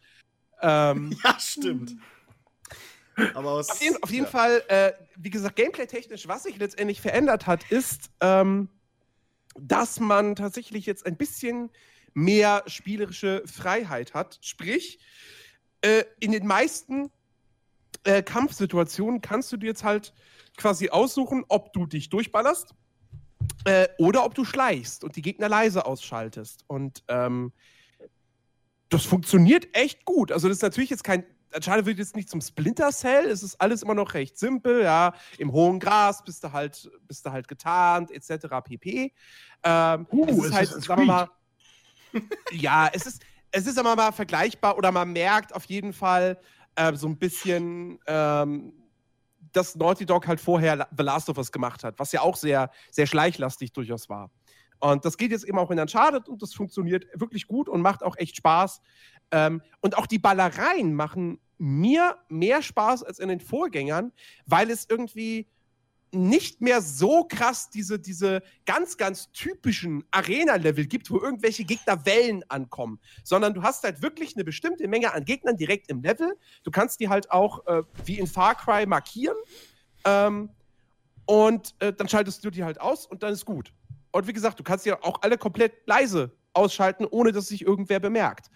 [SPEAKER 1] Ähm,
[SPEAKER 4] Ja, stimmt. Aber aus,
[SPEAKER 1] Auf jeden, auf jeden
[SPEAKER 4] ja.
[SPEAKER 1] Fall, äh, wie gesagt, gameplay-technisch, was sich letztendlich verändert hat, ist, ähm, dass man tatsächlich jetzt ein bisschen mehr spielerische Freiheit hat. Sprich, äh, in den meisten äh, Kampfsituationen kannst du dir jetzt halt quasi aussuchen, ob du dich durchballerst äh, oder ob du schleichst und die Gegner leise ausschaltest. Und ähm, das funktioniert echt gut. Also das ist natürlich jetzt kein Uncharted wird jetzt nicht zum Splinter Cell, es ist alles immer noch recht simpel, ja. Im hohen Gras bist du halt, bist du halt getarnt, etc. pp. Ähm,
[SPEAKER 2] Uh,
[SPEAKER 1] es
[SPEAKER 2] es
[SPEAKER 1] ist halt,
[SPEAKER 2] ist ein
[SPEAKER 1] sagen wir mal, ja, es ist, es ist aber mal vergleichbar oder man merkt auf jeden Fall äh, so ein bisschen, ähm, dass Naughty Dog halt vorher The Last of Us gemacht hat, was ja auch sehr, sehr schleichlastig durchaus war. Und das geht jetzt eben auch in Uncharted und das funktioniert wirklich gut und macht auch echt Spaß. Ähm, und auch die Ballereien machen mir mehr Spaß als in den Vorgängern, weil es irgendwie nicht mehr so krass diese, diese ganz, ganz typischen Arena-Level gibt, wo irgendwelche Gegner Wellen ankommen, sondern du hast halt wirklich eine bestimmte Menge an Gegnern direkt im Level. Du kannst die halt auch äh, wie in Far Cry markieren ähm, und äh, dann schaltest du die halt aus und dann ist gut. Und wie gesagt, du kannst ja auch alle komplett leise ausschalten, ohne dass sich irgendwer bemerkt.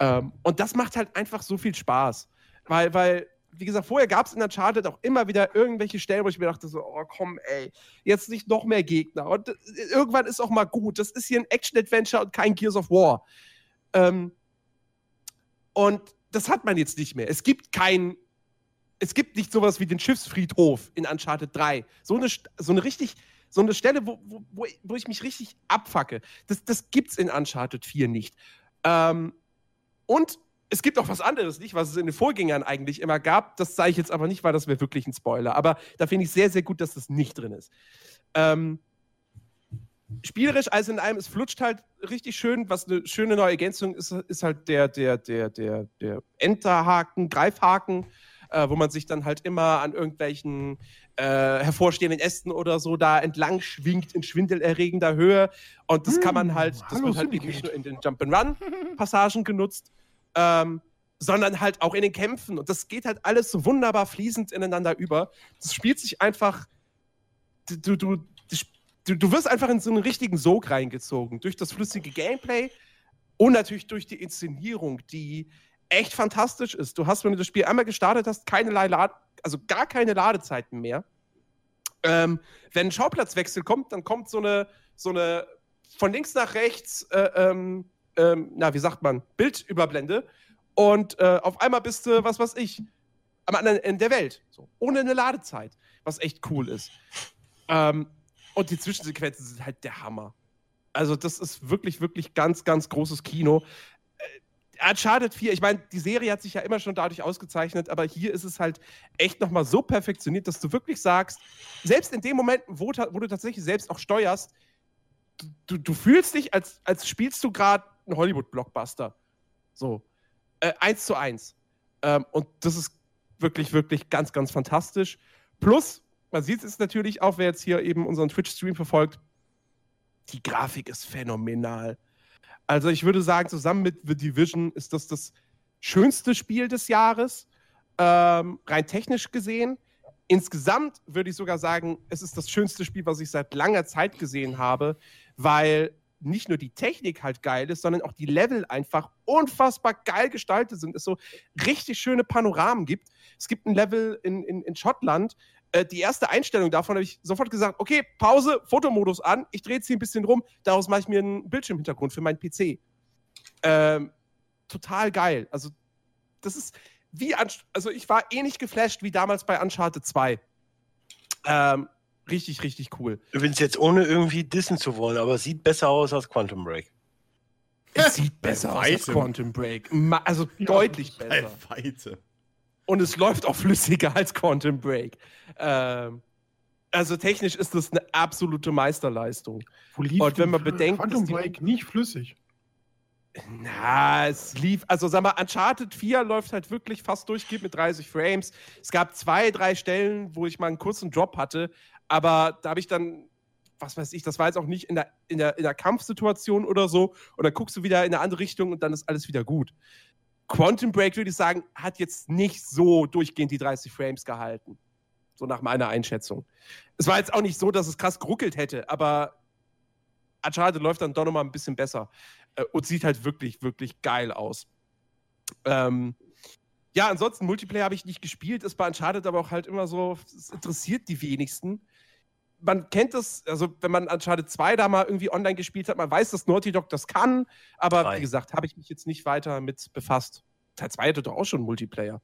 [SPEAKER 1] Ähm, und das macht halt einfach so viel Spaß. Weil, weil wie gesagt, vorher gab es in Uncharted auch immer wieder irgendwelche Stellen, wo ich mir dachte so, oh komm, ey, jetzt nicht noch mehr Gegner. Und äh, irgendwann ist auch mal gut. Das ist hier ein Action-Adventure und kein Gears of War. Ähm, und das hat man jetzt nicht mehr. Es gibt kein, es gibt nicht sowas wie den Schiffsfriedhof in Uncharted 3. So eine, so eine richtig, so eine Stelle, wo, wo, wo ich- mich richtig abfacke. Das, das gibt's in Uncharted 4 nicht. Ähm, und es gibt auch was anderes, nicht, was es in den Vorgängern eigentlich immer gab. Das sage ich jetzt aber nicht, weil das wäre wirklich ein Spoiler. Aber da finde ich sehr, sehr gut, dass das nicht drin ist. Ähm, spielerisch alles in allem, es flutscht halt richtig schön. Was eine schöne neue Ergänzung ist, ist halt der, der, der, der, der Enterhaken, Greifhaken, äh, wo man sich dann halt immer an irgendwelchen äh, hervorstehenden Ästen oder so da entlang schwingt in schwindelerregender Höhe. Und das kann man
[SPEAKER 2] Hm,
[SPEAKER 1] halt, das wird halt nicht nur in den Jump'n'Run-Passagen genutzt, ähm, sondern halt auch in den Kämpfen. Und das geht halt alles so wunderbar fließend ineinander über. Das spielt sich einfach. Du, du, du, du wirst einfach in so einen richtigen Sog reingezogen. Durch das flüssige Gameplay und natürlich durch die Inszenierung, die echt fantastisch ist. Du hast, wenn du das Spiel einmal gestartet hast, keinerlei Lad also gar keine Ladezeiten mehr. Ähm, wenn ein Schauplatzwechsel kommt, dann kommt so eine, so eine von links nach rechts, äh, ähm, ähm, na, wie sagt man, Bildüberblende. Und äh, auf einmal bist du, was weiß ich, am anderen Ende der Welt. So, ohne eine Ladezeit, was echt cool ist. Ähm, und die Zwischensequenzen sind halt der Hammer. Also, das ist wirklich, wirklich ganz, ganz großes Kino. Uncharted 4, ich meine, die Serie hat sich ja immer schon dadurch ausgezeichnet, aber hier ist es halt echt nochmal so perfektioniert, dass du wirklich sagst, selbst in dem Moment, wo, wo du tatsächlich selbst auch steuerst, du, du fühlst dich, als, als spielst du gerade einen Hollywood-Blockbuster. So. Äh, eins zu eins. Ähm, und das ist wirklich, wirklich ganz, ganz fantastisch. Plus, man sieht es natürlich auch, wer jetzt hier eben unseren Twitch-Stream verfolgt, die Grafik ist phänomenal. Also ich würde sagen, zusammen mit The Division ist das das schönste Spiel des Jahres, ähm, rein technisch gesehen. Insgesamt würde ich sogar sagen, es ist das schönste Spiel, was ich seit langer Zeit gesehen habe, weil nicht nur die Technik halt geil ist, sondern auch die Level einfach unfassbar geil gestaltet sind. Es so richtig schöne Panoramen gibt. Es gibt ein Level in, in, in Schottland, äh, die erste Einstellung davon habe ich sofort gesagt, okay, Pause, Fotomodus an, ich drehe jetzt hier ein bisschen rum, daraus mache ich mir einen Bildschirmhintergrund für meinen PC. Ähm, total geil. Also, das ist wie, also ich war ähnlich geflasht wie damals bei Uncharted 2. Ähm, richtig, richtig cool.
[SPEAKER 3] Übrigens jetzt ohne irgendwie dissen zu wollen, aber sieht besser aus als Quantum Break.
[SPEAKER 1] Es sieht besser aus als Quantum Break. Also ja, deutlich besser. Weite. Und es läuft auch flüssiger als Quantum Break. Ähm, also technisch ist das eine absolute Meisterleistung.
[SPEAKER 2] Wo lief Und wenn man bedenkt, Quantum Break nicht flüssig.
[SPEAKER 1] Na, es lief, also sag mal, Uncharted 4 läuft halt wirklich fast durchgehend mit 30 Frames. Es gab zwei, drei Stellen, wo ich mal einen kurzen Drop hatte, aber da habe ich dann, was weiß ich, das war jetzt auch nicht in der, in, der, in der Kampfsituation oder so. Und dann guckst du wieder in eine andere Richtung und dann ist alles wieder gut. Quantum Break, würde ich sagen, hat jetzt nicht so durchgehend die 30 Frames gehalten. So nach meiner Einschätzung. Es war jetzt auch nicht so, dass es krass geruckelt hätte, aber Uncharted läuft dann doch nochmal ein bisschen besser äh, und sieht halt wirklich, wirklich geil aus. Ähm, ja, ansonsten Multiplayer habe ich nicht gespielt, ist bei Uncharted aber auch halt immer so, es interessiert die wenigsten. Man kennt das, also wenn man Uncharted 2 da mal irgendwie online gespielt hat, man weiß, dass Naughty Dog das kann, aber Drei. wie gesagt, habe ich mich jetzt nicht weiter mit befasst. Teil 2 hatte doch auch schon Multiplayer.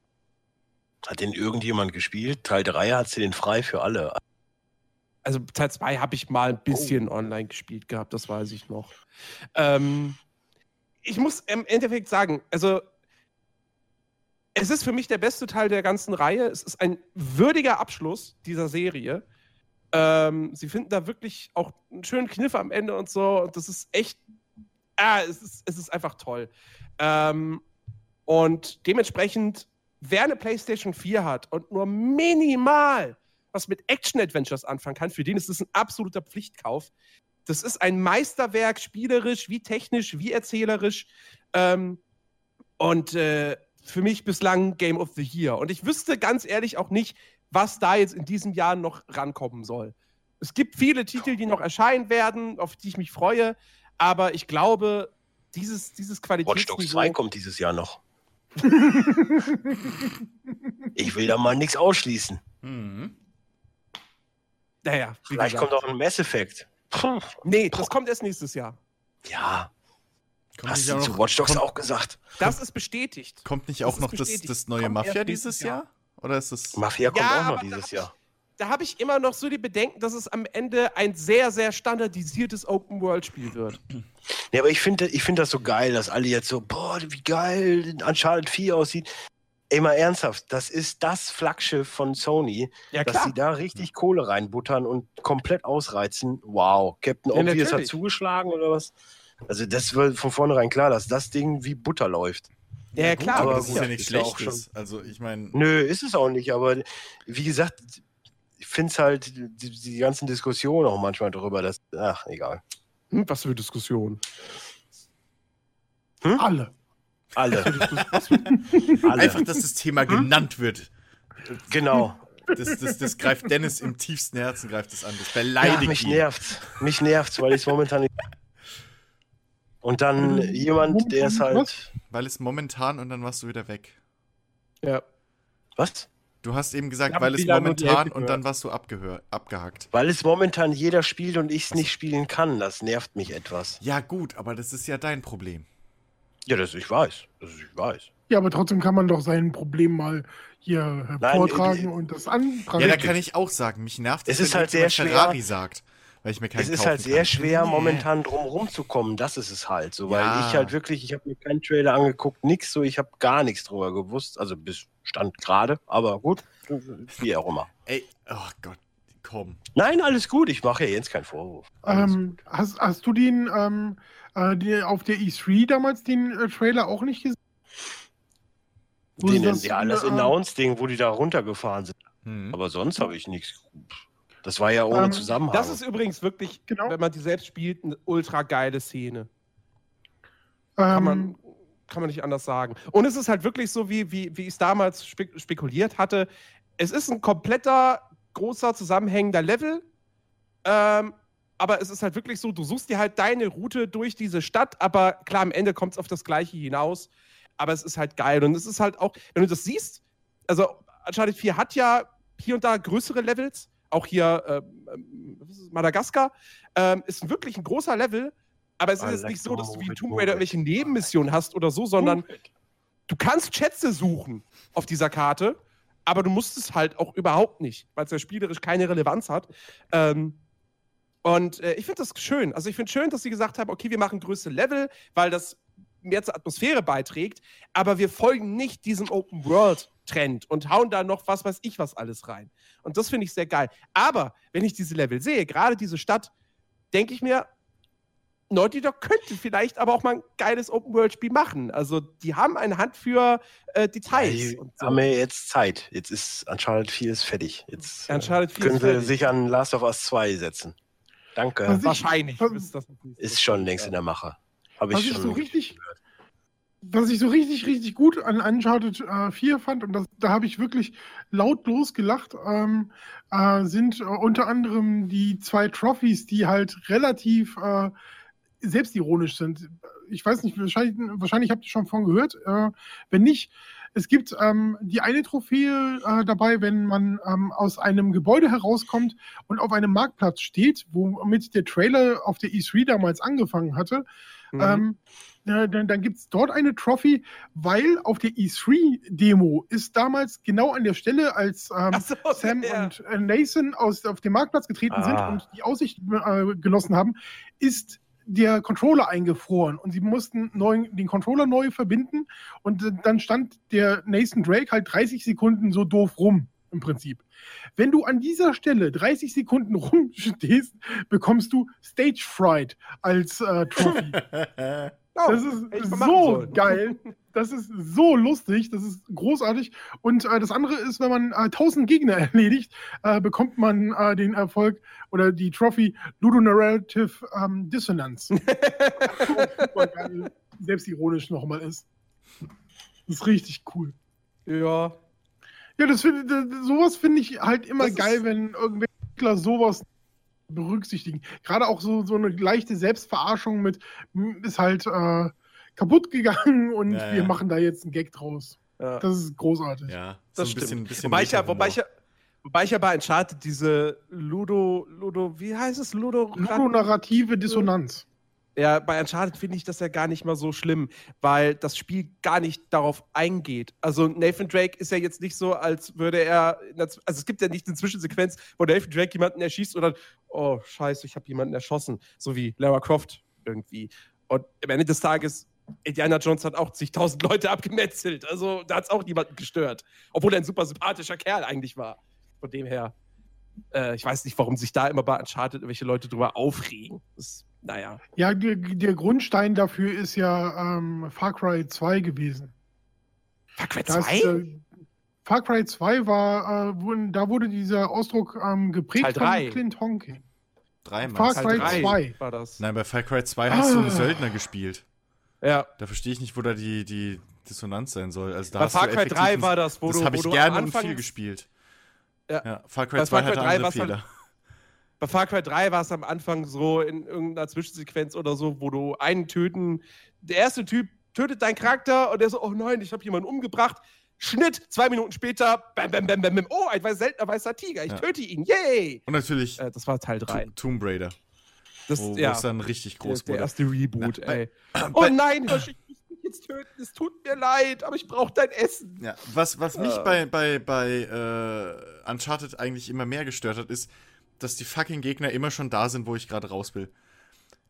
[SPEAKER 3] Hat den irgendjemand gespielt? Teil 3 hat sie den frei für alle.
[SPEAKER 1] Also Teil 2 habe ich mal ein bisschen oh. online gespielt gehabt, das weiß ich noch. Ähm, ich muss im Endeffekt sagen, also es ist für mich der beste Teil der ganzen Reihe. Es ist ein würdiger Abschluss dieser Serie. Ähm, sie finden da wirklich auch einen schönen Kniff am Ende und so. Und das ist echt, ah, es ist, es ist einfach toll. Ähm, und dementsprechend, wer eine PlayStation 4 hat und nur minimal was mit Action-Adventures anfangen kann, für den ist es ein absoluter Pflichtkauf. Das ist ein Meisterwerk, spielerisch, wie technisch, wie erzählerisch. Ähm, und äh, für mich bislang Game of the Year. Und ich wüsste ganz ehrlich auch nicht, was da jetzt in diesem Jahr noch rankommen soll. Es gibt viele Titel, die noch erscheinen werden, auf die ich mich freue, aber ich glaube, dieses, dieses Qualitätsniveau...
[SPEAKER 3] Watch Dogs 2 kommt dieses Jahr noch. [laughs] ich will da mal nichts ausschließen. Mhm.
[SPEAKER 1] Naja,
[SPEAKER 3] Vielleicht gesagt. kommt auch ein Mass Effect.
[SPEAKER 1] Nee, das kommt erst nächstes Jahr.
[SPEAKER 3] Ja. Kommt Hast du zu Watch Dogs auch gesagt?
[SPEAKER 1] Das ist bestätigt.
[SPEAKER 4] Kommt nicht auch noch das, das neue kommt Mafia dieses Jahr? Jahr? Oder ist das.
[SPEAKER 3] Mafia kommt ja, auch noch dieses Jahr.
[SPEAKER 1] da habe ich immer noch so die Bedenken, dass es am Ende ein sehr, sehr standardisiertes Open-World-Spiel wird.
[SPEAKER 3] Ja, aber ich finde ich find das so geil, dass alle jetzt so, boah, wie geil Uncharted 4 aussieht. Ey, mal ernsthaft, das ist das Flaggschiff von Sony, ja, dass sie da richtig Kohle reinbuttern und komplett ausreizen. Wow, Captain ja, Obvious hat zugeschlagen oder was? Also das war von vornherein klar, dass das Ding wie Butter läuft.
[SPEAKER 1] Ja, ja klar.
[SPEAKER 4] Aber das ist ja nicht schlecht. Also ich meine.
[SPEAKER 3] Nö, ist es auch nicht. Aber wie gesagt, ich finde es halt, die, die, ganzen Diskussionen auch manchmal darüber, dass, ach, egal.
[SPEAKER 1] Hm, was für Diskussionen?
[SPEAKER 2] Hm? Alle.
[SPEAKER 3] Alle. [laughs]
[SPEAKER 4] Alle. Einfach, dass das Thema hm? genannt wird.
[SPEAKER 3] Genau.
[SPEAKER 4] Das, das, das greift Dennis im tiefsten Herzen, greift das an. Das beleidigt
[SPEAKER 3] ja, mich ihn. nervt's. Mich nervt's, weil ich es momentan nicht und dann mhm. jemand, der ist halt.
[SPEAKER 4] Weil es momentan und dann warst du wieder weg.
[SPEAKER 3] Ja. Was?
[SPEAKER 4] Du hast eben gesagt, weil es momentan und dann warst du abgehakt.
[SPEAKER 3] Weil es momentan jeder spielt und ich es nicht spielen kann. Das nervt mich etwas.
[SPEAKER 4] Ja, gut, aber das ist ja dein Problem.
[SPEAKER 3] Ja, das ich weiß. Das ich weiß.
[SPEAKER 2] Ja, aber trotzdem kann man doch sein Problem mal hier vortragen und das antragen.
[SPEAKER 4] Ja, da kann ich auch sagen, mich nervt
[SPEAKER 3] es, es ist halt
[SPEAKER 4] sehr
[SPEAKER 3] Ferrari
[SPEAKER 4] sagt. Weil ich mir keinen
[SPEAKER 3] Es ist halt sehr
[SPEAKER 4] kann.
[SPEAKER 3] schwer,
[SPEAKER 4] Nee.
[SPEAKER 3] momentan drum rumzukommen. Das ist es halt. So, weil
[SPEAKER 4] Ja.
[SPEAKER 3] ich halt wirklich, ich habe mir keinen Trailer angeguckt, nix so, ich habe gar nichts drüber gewusst. Also bis Stand gerade, aber gut, wie auch immer. [laughs]
[SPEAKER 4] Ey, oh Gott, komm.
[SPEAKER 3] Nein, alles gut, ich mache ja Jens keinen Vorwurf.
[SPEAKER 2] Ähm, hast, hast du den ähm, äh, die, auf der E3 damals den äh, Trailer auch nicht gesehen?
[SPEAKER 3] Den,
[SPEAKER 2] sie das,
[SPEAKER 3] ja, das
[SPEAKER 2] äh,
[SPEAKER 3] Announce-Ding, wo die da runtergefahren sind.
[SPEAKER 4] Hm.
[SPEAKER 3] Aber sonst habe ich nichts. Das war ja ohne
[SPEAKER 2] Ähm,
[SPEAKER 3] Zusammenhang.
[SPEAKER 1] Das ist übrigens wirklich,
[SPEAKER 2] Genau.
[SPEAKER 1] wenn man die selbst spielt, eine ultra geile Szene. Kann
[SPEAKER 2] ähm,
[SPEAKER 1] man, kann man nicht anders sagen. Und es ist halt wirklich so, wie, wie, wie ich es damals spek spekuliert hatte. Es ist ein kompletter, großer, zusammenhängender Level. Ähm, aber es ist halt wirklich so, du suchst dir halt deine Route durch diese Stadt, aber klar, am Ende kommt es auf das Gleiche hinaus. Aber es ist halt geil. Und es ist halt auch, wenn du das siehst, also Uncharted 4 hat ja hier und da größere Levels. Auch hier es, Madagaskar ähm, ist wirklich ein großer Level, aber es ist jetzt nicht so, dass du wie Tomb Raider irgendwelche Nebenmissionen hast oder so, sondern du kannst Schätze suchen auf dieser Karte, aber du musst es halt auch überhaupt nicht, weil es ja spielerisch keine Relevanz hat. Ähm, und äh, ich finde das schön. Also ich finde schön, dass sie gesagt haben, okay, wir machen größere Level, weil das mehr zur Atmosphäre beiträgt, aber wir folgen nicht diesem Open World Trend und hauen da noch was weiß ich was alles rein. Und das finde ich sehr geil. Aber wenn ich diese Level sehe, gerade diese Stadt, denke ich mir, Naughty Dog könnte vielleicht aber auch mal ein geiles Open World Spiel machen. Also die haben eine Hand für äh, Details.
[SPEAKER 3] Die
[SPEAKER 1] und so.
[SPEAKER 3] haben wir jetzt Zeit. Jetzt ist Uncharted 4 ist fertig. Jetzt äh,
[SPEAKER 1] Uncharted 4
[SPEAKER 3] können
[SPEAKER 1] ist
[SPEAKER 3] sie
[SPEAKER 1] fertig.
[SPEAKER 3] sich an Last of Us 2 setzen. Danke.
[SPEAKER 2] Was ich-
[SPEAKER 1] Wahrscheinlich.
[SPEAKER 2] was-
[SPEAKER 1] ist
[SPEAKER 3] schon längst in der Mache. Habe ich
[SPEAKER 2] ich
[SPEAKER 3] schon.
[SPEAKER 2] so richtig, was ich so richtig, richtig gut an Uncharted äh, 4 fand, und das, da habe ich wirklich lautlos gelacht, ähm, äh, sind äh, unter anderem die zwei Trophies, die halt relativ äh, selbstironisch sind. Ich weiß nicht, wahrscheinlich, wahrscheinlich habt ihr schon von gehört. Äh, wenn nicht, es gibt ähm, die eine Trophäe äh, dabei, wenn man ähm, aus einem Gebäude herauskommt und auf einem Marktplatz steht, womit der Trailer auf der E3 damals angefangen hatte.
[SPEAKER 1] Mhm.
[SPEAKER 2] Ähm, äh, dann dann gibt es dort eine Trophy, weil auf der E3-Demo ist damals genau an der Stelle, als ähm,
[SPEAKER 1] so, [laughs]
[SPEAKER 2] Sam
[SPEAKER 1] ja.
[SPEAKER 2] und äh, Nathan aus, auf den Marktplatz getreten sind
[SPEAKER 3] Ah.
[SPEAKER 2] und die Aussicht äh, genossen haben, ist der Controller eingefroren und sie mussten neu, den Controller neu verbinden und äh, dann stand der Nathan Drake halt 30 Sekunden so doof rum im Prinzip. Wenn du an dieser Stelle 30 Sekunden rumstehst, bekommst du Stage Fright als äh, Trophy. [laughs]
[SPEAKER 1] Oh,
[SPEAKER 2] Das ist so geil. Das ist so lustig. Das ist großartig. Und äh, das andere ist, wenn man äh, 1000 Gegner [laughs] erledigt, äh, bekommt man äh, den Erfolg oder die Trophy Ludonarrative ähm, Dissonance. [laughs] Selbstironisch nochmal ist. Das ist richtig cool.
[SPEAKER 1] Ja.
[SPEAKER 2] Ja, das find, das- sowas finde ich halt immer
[SPEAKER 1] Das ist-
[SPEAKER 2] geil, wenn irgendwelche Entwickler sowas berücksichtigen. Gerade auch so, so eine leichte Selbstverarschung mit, "Hm, ist halt äh, kaputt gegangen [laughs] und
[SPEAKER 4] Ja,
[SPEAKER 2] wir
[SPEAKER 4] ja.
[SPEAKER 2] machen da jetzt einen Gag draus.
[SPEAKER 1] ja.
[SPEAKER 2] Das ist großartig.
[SPEAKER 4] Ja,
[SPEAKER 1] Das
[SPEAKER 4] so ein bisschen,
[SPEAKER 1] stimmt.
[SPEAKER 4] bisschen
[SPEAKER 1] wobei, ich ja, wobei, ich ja, wobei ich ja bei Uncharted diese Ludo, Ludo, wie heißt es? Ludo?
[SPEAKER 2] Ludonarrative Dissonanz.
[SPEAKER 1] Ja, bei Uncharted finde ich das ja gar nicht mal so schlimm, weil das Spiel gar nicht darauf eingeht. Also Nathan Drake ist ja jetzt nicht so, als würde er, also es gibt ja nicht eine Zwischensequenz, wo Nathan Drake jemanden erschießt dann, oh scheiße, ich habe jemanden erschossen, so wie Lara Croft irgendwie. Und am Ende des Tages, Indiana Jones hat auch zigtausend Leute abgemetzelt, also da hat es auch niemanden gestört. Obwohl er ein super sympathischer Kerl eigentlich war. Von dem her, äh, ich weiß nicht, warum sich da immer bei Uncharted irgendwelche Leute drüber aufregen. Das, naja.
[SPEAKER 2] Ja, der, der Grundstein dafür ist ja ähm, Far Cry 2 gewesen.
[SPEAKER 1] Far Cry
[SPEAKER 2] Das,
[SPEAKER 1] 2?
[SPEAKER 2] äh, Far Cry 2 war, äh, wurden, da wurde dieser Ausdruck ähm, geprägt
[SPEAKER 1] Teil drei.
[SPEAKER 2] von Clint Honking.
[SPEAKER 4] Drei
[SPEAKER 2] Far? Cry
[SPEAKER 1] Teil
[SPEAKER 2] 2.
[SPEAKER 1] war das.
[SPEAKER 4] Nein, bei Far Cry 2 hast du einen
[SPEAKER 2] Ah.
[SPEAKER 4] Söldner gespielt.
[SPEAKER 1] Ja.
[SPEAKER 4] Da verstehe ich nicht, wo da die, die Dissonanz sein soll. Also da
[SPEAKER 1] Bei
[SPEAKER 4] hast
[SPEAKER 1] Far
[SPEAKER 4] du
[SPEAKER 1] Cry
[SPEAKER 4] effektiv
[SPEAKER 1] 3
[SPEAKER 4] einen-
[SPEAKER 1] war das, wo
[SPEAKER 4] das
[SPEAKER 1] du,
[SPEAKER 4] habe
[SPEAKER 1] wo
[SPEAKER 4] ich gerne und viel gespielt.
[SPEAKER 1] Ja.
[SPEAKER 4] Far Cry
[SPEAKER 1] Bei
[SPEAKER 4] 2
[SPEAKER 1] Far Cry
[SPEAKER 4] hatte
[SPEAKER 1] 3
[SPEAKER 4] andere
[SPEAKER 1] halt-
[SPEAKER 4] Fehler.
[SPEAKER 1] Bei Far Cry 3 war es am Anfang so in irgendeiner Zwischensequenz oder so, wo du einen töten, der erste Typ tötet deinen Charakter und der so, oh nein, ich habe jemanden umgebracht. Schnitt, zwei Minuten später, bam, bam, bam, bam, bam. Oh, ein weiß- seltener weißer Tiger, ich
[SPEAKER 4] Ja.
[SPEAKER 1] töte ihn, yay!
[SPEAKER 4] Und natürlich
[SPEAKER 1] Äh, das war Teil 3.
[SPEAKER 4] To- Tomb Raider,
[SPEAKER 1] Das,
[SPEAKER 4] wo,
[SPEAKER 1] ja,
[SPEAKER 4] es dann richtig
[SPEAKER 1] der,
[SPEAKER 4] groß
[SPEAKER 1] der
[SPEAKER 4] wurde.
[SPEAKER 1] erste Reboot,
[SPEAKER 4] Na, bei-
[SPEAKER 1] ey. [clears throat] Oh nein, Hirsch, ich muss mich jetzt töten, es tut mir leid, aber ich brauche dein Essen.
[SPEAKER 4] Ja, was, was mich
[SPEAKER 1] Äh.
[SPEAKER 4] bei, bei, bei äh, Uncharted eigentlich immer mehr gestört hat, ist, dass die fucking Gegner immer schon da sind, wo ich gerade raus will.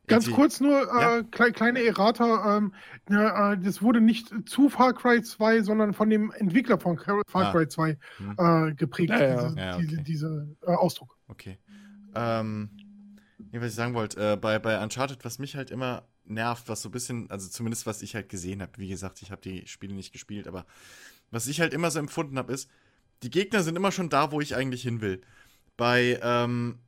[SPEAKER 2] Ganz
[SPEAKER 4] Irgendwie-
[SPEAKER 2] kurz nur,
[SPEAKER 4] Ja.
[SPEAKER 2] äh, klei kleine Errata, ähm, ja, äh, das wurde nicht zu Far Cry 2, sondern von dem Entwickler von Far
[SPEAKER 4] Ah.
[SPEAKER 2] Cry 2
[SPEAKER 4] Hm.
[SPEAKER 2] äh, geprägt,
[SPEAKER 1] Ja, ja.
[SPEAKER 2] diese,
[SPEAKER 4] Ja,
[SPEAKER 2] diese,
[SPEAKER 4] okay.
[SPEAKER 2] diese äh, Ausdruck.
[SPEAKER 4] Okay. Ähm, was ich sagen wollte, äh, bei, bei Uncharted, was mich halt immer nervt, was so ein bisschen, also zumindest was ich halt gesehen habe, wie gesagt, ich habe die Spiele nicht gespielt, aber was ich halt immer so empfunden habe, ist, die Gegner sind immer schon da, wo ich eigentlich hin will. Bei, ähm,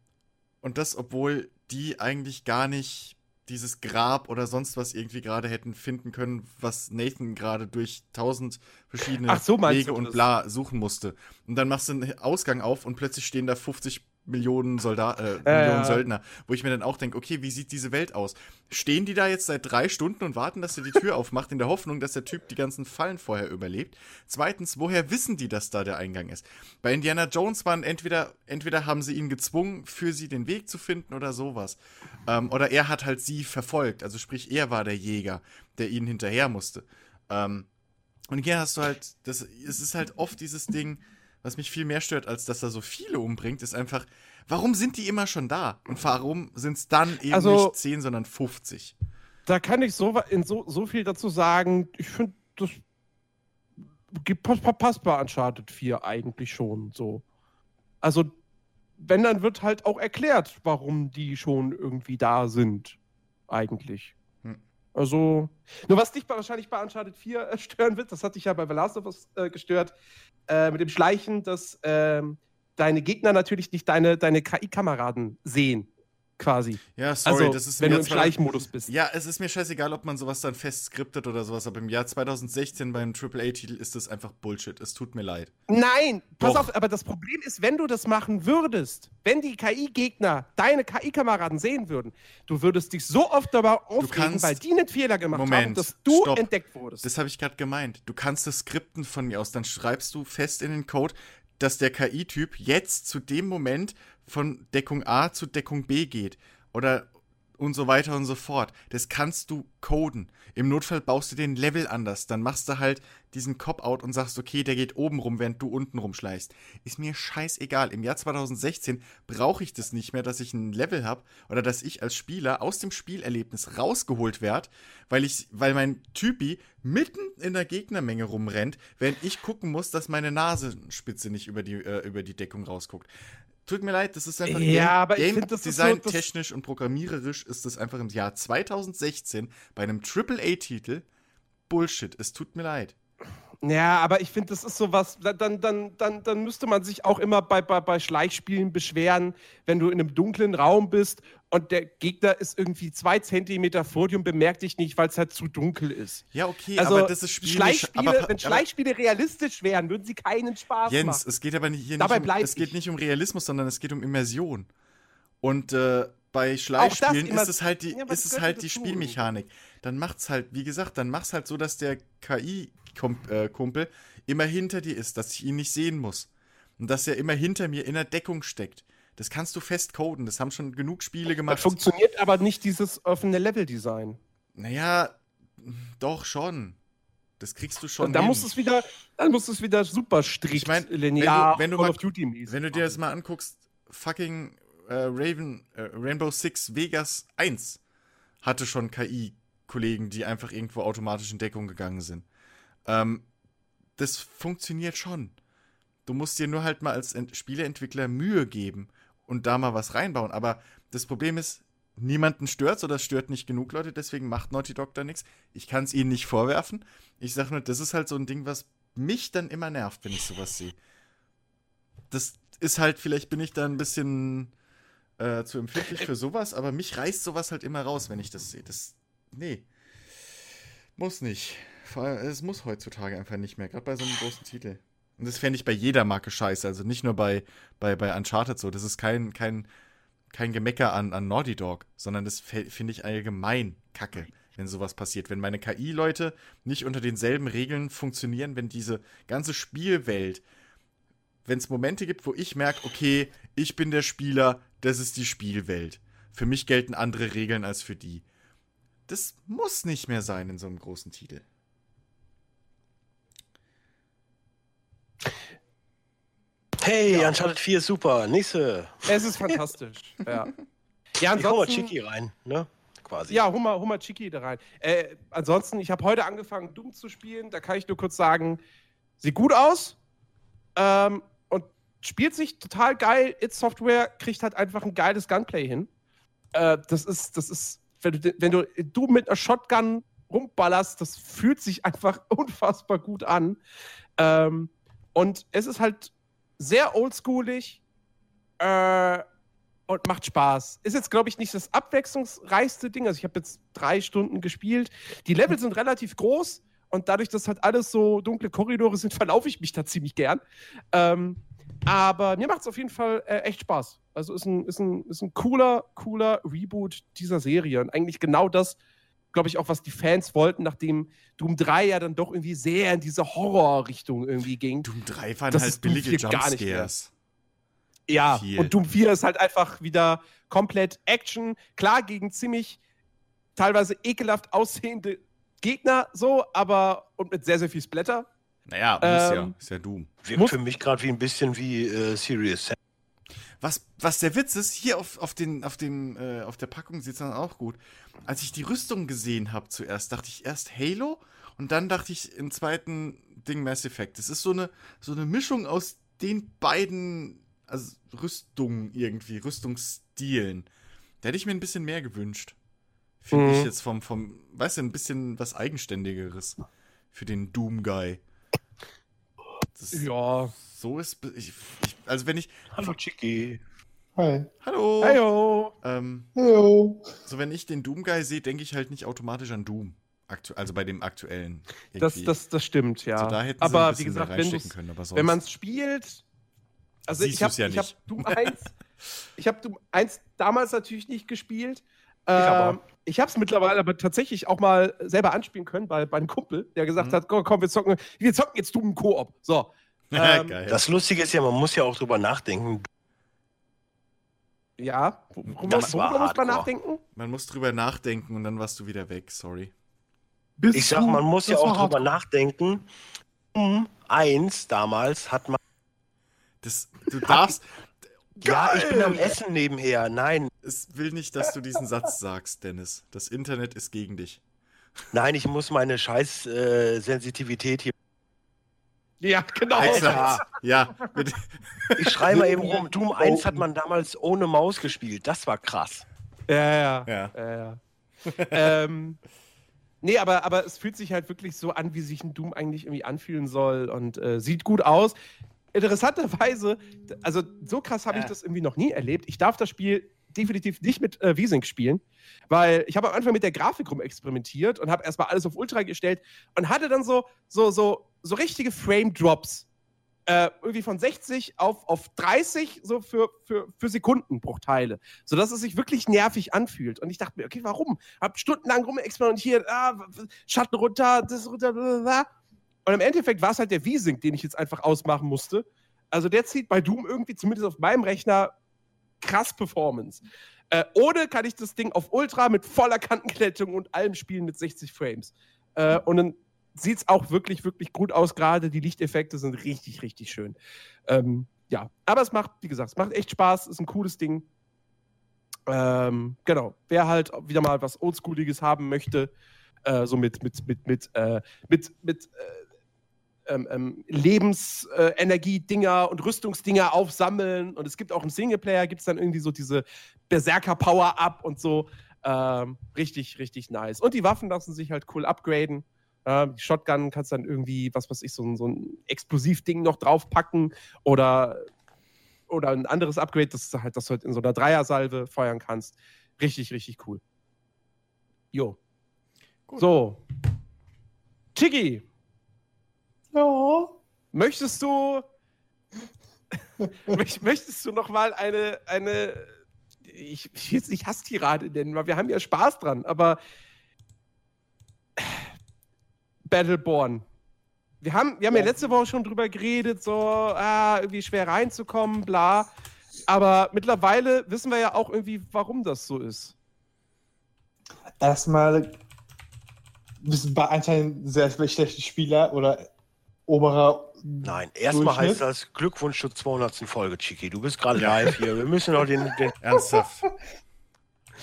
[SPEAKER 4] und das, obwohl die eigentlich gar nicht dieses Grab oder sonst was irgendwie gerade hätten finden können, was Nathan gerade durch tausend verschiedene
[SPEAKER 1] so
[SPEAKER 4] Wege und bla suchen musste. Und dann machst du einen Ausgang auf und plötzlich stehen da 50 Millionen Soldaten, äh,
[SPEAKER 1] Ja,
[SPEAKER 4] Millionen. Söldner, wo ich mir dann auch denke, okay, wie sieht diese Welt aus? Stehen die da jetzt seit drei Stunden und warten, dass er die Tür [laughs] aufmacht, in der Hoffnung, dass der Typ die ganzen Fallen vorher überlebt? Zweitens, woher wissen die, dass da der Eingang ist? Bei Indiana Jones waren entweder, entweder haben sie ihn gezwungen, für sie den Weg zu finden oder sowas. Ähm, oder er hat halt sie verfolgt. Also sprich, er war der Jäger, der ihnen hinterher musste. Ähm, und hier hast du halt, das, es ist halt oft dieses Ding, was mich viel mehr stört, als dass er so viele umbringt, ist einfach, warum sind die immer schon da? Und warum sind es dann eben
[SPEAKER 1] Also-
[SPEAKER 4] nicht 10, sondern 50?
[SPEAKER 1] Da kann ich so, in so, so viel dazu sagen. Ich finde, das passt bei Uncharted 4 eigentlich schon so. Also, wenn, dann wird halt auch erklärt, warum die schon irgendwie da sind. Eigentlich. Also, nur was dich wahrscheinlich bei Uncharted 4 äh, stören wird, das hat dich ja bei The Last of Us äh, gestört, äh, mit dem Schleichen, dass ähm, deine Gegner natürlich nicht deine, deine KI-Kameraden sehen, quasi.
[SPEAKER 4] Ja, sorry,
[SPEAKER 1] also,
[SPEAKER 4] das ist
[SPEAKER 1] wenn
[SPEAKER 4] mir
[SPEAKER 1] du im Schleichmodus bist.
[SPEAKER 4] Ja, es ist mir scheißegal, ob man sowas dann fest skriptet oder sowas, aber im Jahr 2016 beim AAA-Titel ist das einfach Bullshit. Es tut mir leid.
[SPEAKER 1] Nein, pass
[SPEAKER 4] Doch.
[SPEAKER 1] auf, aber das Problem ist, wenn du das machen würdest, wenn die KI-Gegner deine KI-Kameraden sehen würden, du würdest dich so oft darüber aufregen,
[SPEAKER 4] kannst-
[SPEAKER 1] weil die einen Fehler gemacht haben,
[SPEAKER 4] Moment,
[SPEAKER 1] dass du
[SPEAKER 4] stopp.
[SPEAKER 1] entdeckt wurdest.
[SPEAKER 4] Das habe ich gerade gemeint. Du kannst das skripten von mir aus, dann schreibst du fest in den Code, dass der KI-Typ jetzt zu dem Moment von Deckung A zu Deckung B geht. Oder und so weiter und so fort. Das kannst du coden. Im Notfall baust du den Level anders. Dann machst du halt diesen Cop-Out und sagst, okay, der geht oben rum, während du unten rumschleichst. Ist mir scheißegal. Im Jahr 2016 brauche ich das nicht mehr, dass ich ein Level habe oder dass ich als Spieler aus dem Spielerlebnis rausgeholt werde, weil weil mein Typi mitten in der Gegnermenge rumrennt, während ich gucken muss, dass meine Nasenspitze nicht über die, äh, über die Deckung rausguckt. Tut mir leid, das ist einfach
[SPEAKER 1] Ja,
[SPEAKER 4] Game
[SPEAKER 1] ist
[SPEAKER 4] Design
[SPEAKER 1] so-
[SPEAKER 4] technisch und programmiererisch ist das einfach im Jahr 2016 bei einem AAA-Titel Bullshit. Es tut mir leid.
[SPEAKER 1] Ja, aber ich finde, das ist sowas, da- dann, dann, dann, dann müsste man sich auch immer bei, bei, bei Schleichspielen beschweren, wenn du in einem dunklen Raum bist und der Gegner ist irgendwie zwei Zentimeter vor dir und bemerkt dich nicht, weil es halt zu dunkel ist.
[SPEAKER 4] Ja, okay,
[SPEAKER 1] Also,
[SPEAKER 4] aber das ist spielerisch.
[SPEAKER 1] Schleichspiele,
[SPEAKER 4] aber,
[SPEAKER 1] wenn Schleichspiele realistisch wären, würden sie keinen Spaß
[SPEAKER 4] Jens,
[SPEAKER 1] machen.
[SPEAKER 4] es geht aber nicht, hier
[SPEAKER 1] Dabei
[SPEAKER 4] nicht um, es geht
[SPEAKER 1] ich.
[SPEAKER 4] nicht um Realismus, sondern es geht um Immersion. Und äh, bei Schleichspielen ist es halt die,
[SPEAKER 1] Ja,
[SPEAKER 4] ist
[SPEAKER 1] das
[SPEAKER 4] es halt die
[SPEAKER 1] dazu.
[SPEAKER 4] Spielmechanik. Dann macht's halt, wie gesagt, dann mach's halt so, dass der KI-Kumpel immer hinter dir ist, dass ich ihn nicht sehen muss. Und dass er immer hinter mir in der Deckung steckt. Das kannst du fest coden. Das haben schon genug Spiele
[SPEAKER 1] Das
[SPEAKER 4] gemacht.
[SPEAKER 1] funktioniert aber nicht dieses offene Level-Design.
[SPEAKER 4] Naja, doch schon. Das kriegst du schon.
[SPEAKER 1] Und dann
[SPEAKER 4] hin.
[SPEAKER 1] muss es wieder, dann muss es wieder super strikt,
[SPEAKER 4] Ich mein, wenn
[SPEAKER 1] linear,
[SPEAKER 4] du- wenn du
[SPEAKER 1] Call
[SPEAKER 4] mal-
[SPEAKER 1] of Duty mäßig.
[SPEAKER 4] Wenn du dir das mal anguckst, fucking äh, Raven, äh, Rainbow Six Vegas 1 hatte schon KI-Kollegen, die einfach irgendwo automatisch in Deckung gegangen sind. Ähm, das funktioniert schon. Du musst dir nur halt mal als Ent Spieleentwickler Mühe geben und da mal was reinbauen. Aber das Problem ist, niemanden stört's oder stört nicht genug Leute, deswegen macht Naughty Dog da nichts. Ich kann es ihnen nicht vorwerfen. Ich sag nur, das ist halt so ein Ding, was mich dann immer nervt, wenn ich sowas sehe. Das ist halt, vielleicht bin ich da ein bisschen äh, zu empfindlich für sowas, aber mich reißt sowas halt immer raus, wenn ich das sehe. Das, nee. Muss nicht. Es muss heutzutage einfach nicht mehr, gerade bei so einem großen Titel. Und das fände ich bei jeder Marke scheiße, also nicht nur bei, bei, bei Uncharted so. Das ist kein, kein, kein Gemecker an, an Naughty Dog, sondern das finde ich allgemein kacke, wenn sowas passiert. Wenn meine KI-Leute nicht unter denselben Regeln funktionieren, wenn diese ganze Spielwelt, wenn es Momente gibt, wo ich merke, okay, ich bin der Spieler, das ist die Spielwelt. Für mich gelten andere Regeln als für die. Das muss nicht mehr sein in so einem großen Titel.
[SPEAKER 3] Hey, Uncharted 4 ist super. Nächste.
[SPEAKER 1] Es ist fantastisch. [laughs] ja. Ja,
[SPEAKER 3] Ich
[SPEAKER 1] ansonsten.
[SPEAKER 3] Chicky rein, ne? Quasi.
[SPEAKER 1] Ja, Hummer, Hummer Chicky da rein. Äh, ansonsten, ich habe heute angefangen, Doom zu spielen. Da kann ich nur kurz sagen, sieht gut aus ähm, spielt sich total geil. It Software kriegt halt einfach ein geiles Gunplay hin. Äh, das ist, das ist, wenn du, wenn du Doom mit einer Shotgun rumballerst, das fühlt sich einfach [laughs] unfassbar gut an. Ähm, und es ist halt sehr oldschoolig. Äh, und macht Spaß. Ist jetzt, glaube ich, nicht das abwechslungsreichste Ding. Also ich habe jetzt drei Stunden gespielt. Die Level sind relativ groß und dadurch, dass halt alles so dunkle Korridore sind, [laughs] verlaufe ich mich da ziemlich gern. Ähm, aber mir macht es auf jeden Fall äh, echt Spaß. Also ist ein, ist, ein, ist ein cooler, cooler Reboot dieser Serie. Und eigentlich genau das, glaube ich, auch, was die Fans wollten, nachdem Doom 3 ja dann doch irgendwie sehr in diese Horror-Richtung irgendwie ging.
[SPEAKER 4] Doom 3 waren
[SPEAKER 1] Das
[SPEAKER 4] halt billige
[SPEAKER 1] 4 gar nicht mehr.
[SPEAKER 4] Jumpscares.
[SPEAKER 1] Ja,
[SPEAKER 4] viel.
[SPEAKER 1] und Doom 4 ist halt einfach wieder komplett Action. Klar, gegen ziemlich teilweise ekelhaft aussehende Gegner, so, aber und mit sehr, sehr viel Splatter.
[SPEAKER 4] Naja, muss ja.
[SPEAKER 1] Ähm,
[SPEAKER 4] Ist ja Doom.
[SPEAKER 3] Wirkt
[SPEAKER 1] Muss-
[SPEAKER 3] für mich gerade wie ein bisschen wie äh, Serious Sam.
[SPEAKER 4] Was, was der Witz ist, hier auf, auf, den, auf, den, äh, auf der Packung sieht es dann auch gut. Als ich die Rüstung gesehen habe zuerst, dachte ich erst Halo und dann dachte ich im zweiten Ding Mass Effect. Es ist so eine, so eine Mischung aus den beiden also Rüstungen irgendwie, Rüstungsstilen. Da hätte ich mir ein bisschen mehr gewünscht. Finde
[SPEAKER 1] Mhm.
[SPEAKER 4] ich jetzt vom, vom, weißt du, ein bisschen was Eigenständigeres für den Doom-Guy. Das-
[SPEAKER 1] Ja.
[SPEAKER 4] So ist, ich, ich, also wenn ich,
[SPEAKER 3] Hallo Chicky.
[SPEAKER 7] Hi.
[SPEAKER 4] hallo,
[SPEAKER 1] Heyo.
[SPEAKER 4] ähm,
[SPEAKER 7] Hallo.
[SPEAKER 4] so, wenn ich den Doom-Guy sehe, denke ich halt nicht automatisch an Doom. Aktu also bei dem aktuellen.
[SPEAKER 1] Das,
[SPEAKER 4] irgendwie.
[SPEAKER 1] das, das stimmt, ja.
[SPEAKER 4] also da hätten sie ein
[SPEAKER 1] aber wie gesagt, wenn,
[SPEAKER 4] reinstecken
[SPEAKER 1] du's-
[SPEAKER 4] können. Aber sonst,
[SPEAKER 1] wenn man es spielt. Also
[SPEAKER 4] Siehst
[SPEAKER 1] ich habe
[SPEAKER 4] ja
[SPEAKER 1] ich hab
[SPEAKER 4] nicht.
[SPEAKER 1] Doom 1. ich habe Doom 1 damals natürlich nicht gespielt.
[SPEAKER 3] aber.
[SPEAKER 1] Ähm, ich habe es mittlerweile aber tatsächlich auch mal selber anspielen können bei, bei einem Kumpel, der gesagt
[SPEAKER 4] Mhm.
[SPEAKER 1] hat: komm, komm, wir zocken, wir zocken jetzt Doom Koop. So. [laughs] ähm.
[SPEAKER 3] Das Lustige ist ja, man muss ja auch drüber nachdenken.
[SPEAKER 1] Ja, worüber,
[SPEAKER 3] Das war
[SPEAKER 1] worüber muss man nachdenken?
[SPEAKER 4] man muss drüber nachdenken und dann warst du wieder weg, sorry.
[SPEAKER 2] Bist
[SPEAKER 3] Ich sag, man muss ja auch drüber
[SPEAKER 2] hart.
[SPEAKER 3] nachdenken. Um eins damals hat man.
[SPEAKER 4] Das, du darfst,
[SPEAKER 3] Ja, ich bin am Essen nebenher. Nein,
[SPEAKER 4] es will nicht, dass du diesen Satz sagst, Dennis. Das Internet ist gegen dich.
[SPEAKER 3] nein, ich muss meine scheiß äh, Sensitivität hier.
[SPEAKER 1] Ja, genau.
[SPEAKER 3] Alter.
[SPEAKER 4] Ja, [laughs]
[SPEAKER 3] Ich schreibe mal eben rum. Doom 1 hat man damals ohne Maus gespielt. Das war krass.
[SPEAKER 1] Ja, ja.
[SPEAKER 4] ja.
[SPEAKER 1] ja, ja. [laughs] ähm, nee, aber, aber es fühlt sich halt wirklich so an, wie sich ein Doom eigentlich irgendwie anfühlen soll und äh, sieht gut aus. Interessanterweise, also so krass habe ich
[SPEAKER 5] Ja.
[SPEAKER 1] das irgendwie noch nie erlebt. Ich darf das Spiel definitiv nicht mit äh, V-Sync spielen, weil ich habe am Anfang mit der Grafik rumexperimentiert und habe erstmal alles auf Ultra gestellt und hatte dann so, so, so, so richtige Frame-Drops. Äh, irgendwie von 60 auf, auf 30 so für, für, für Sekundenbruchteile, sodass es sich wirklich nervig anfühlt. Und ich dachte mir, okay, warum? Hab stundenlang rumexperimentiert, ah, Schatten runter, das runter, blablabla. Und im Endeffekt war es halt der V-Sync, den ich jetzt einfach ausmachen musste. Also der zieht bei Doom irgendwie, zumindest auf meinem Rechner, krass Performance. Äh, ohne kann ich das Ding auf Ultra mit voller Kantenglättung und allem spielen mit 60 Frames. Äh, und dann sieht es auch wirklich, wirklich gut aus gerade. Die Lichteffekte sind richtig, richtig schön. Ähm, ja, aber es macht, wie gesagt, es macht echt Spaß, ist ein cooles Ding. Ähm, genau. Wer halt wieder mal was Oldschooliges haben möchte, äh, so mit, mit, mit, mit, äh, mit, mit äh, ähm, ähm, Lebensenergie-Dinger und Rüstungsdinger aufsammeln. Und es gibt auch im Singleplayer, gibt es dann irgendwie so diese Berserker-Power-Up und so. Ähm, richtig, richtig nice. Und die Waffen lassen sich halt cool upgraden. Ähm, die Shotgun kannst dann irgendwie, was weiß ich, so, ein- so ein Explosivding noch draufpacken oder, oder ein anderes Upgrade, das du halt, dass du halt in so einer Dreiersalve feuern kannst. Richtig, richtig cool. Jo. So. Chiggy,
[SPEAKER 7] Ja.
[SPEAKER 1] möchtest du [laughs] möcht- möchtest du noch mal eine eine ich, ich will jetzt nicht Hasstirade nennen, weil wir haben ja Spaß dran, aber Battleborn. Wir haben, wir haben ja.
[SPEAKER 7] Ja.
[SPEAKER 1] letzte Woche schon drüber geredet, so ah, irgendwie schwer reinzukommen, bla. Aber mittlerweile wissen wir ja auch irgendwie, warum das so ist.
[SPEAKER 7] Erstmal du bei anscheinend sehr schlechte Spieler oder oberer.
[SPEAKER 3] Nein, erstmal heißt das Glückwunsch zur 200. Folge, Chiki. Du bist gerade live hier. Wir müssen noch den, den [laughs]
[SPEAKER 4] Ernsthaft.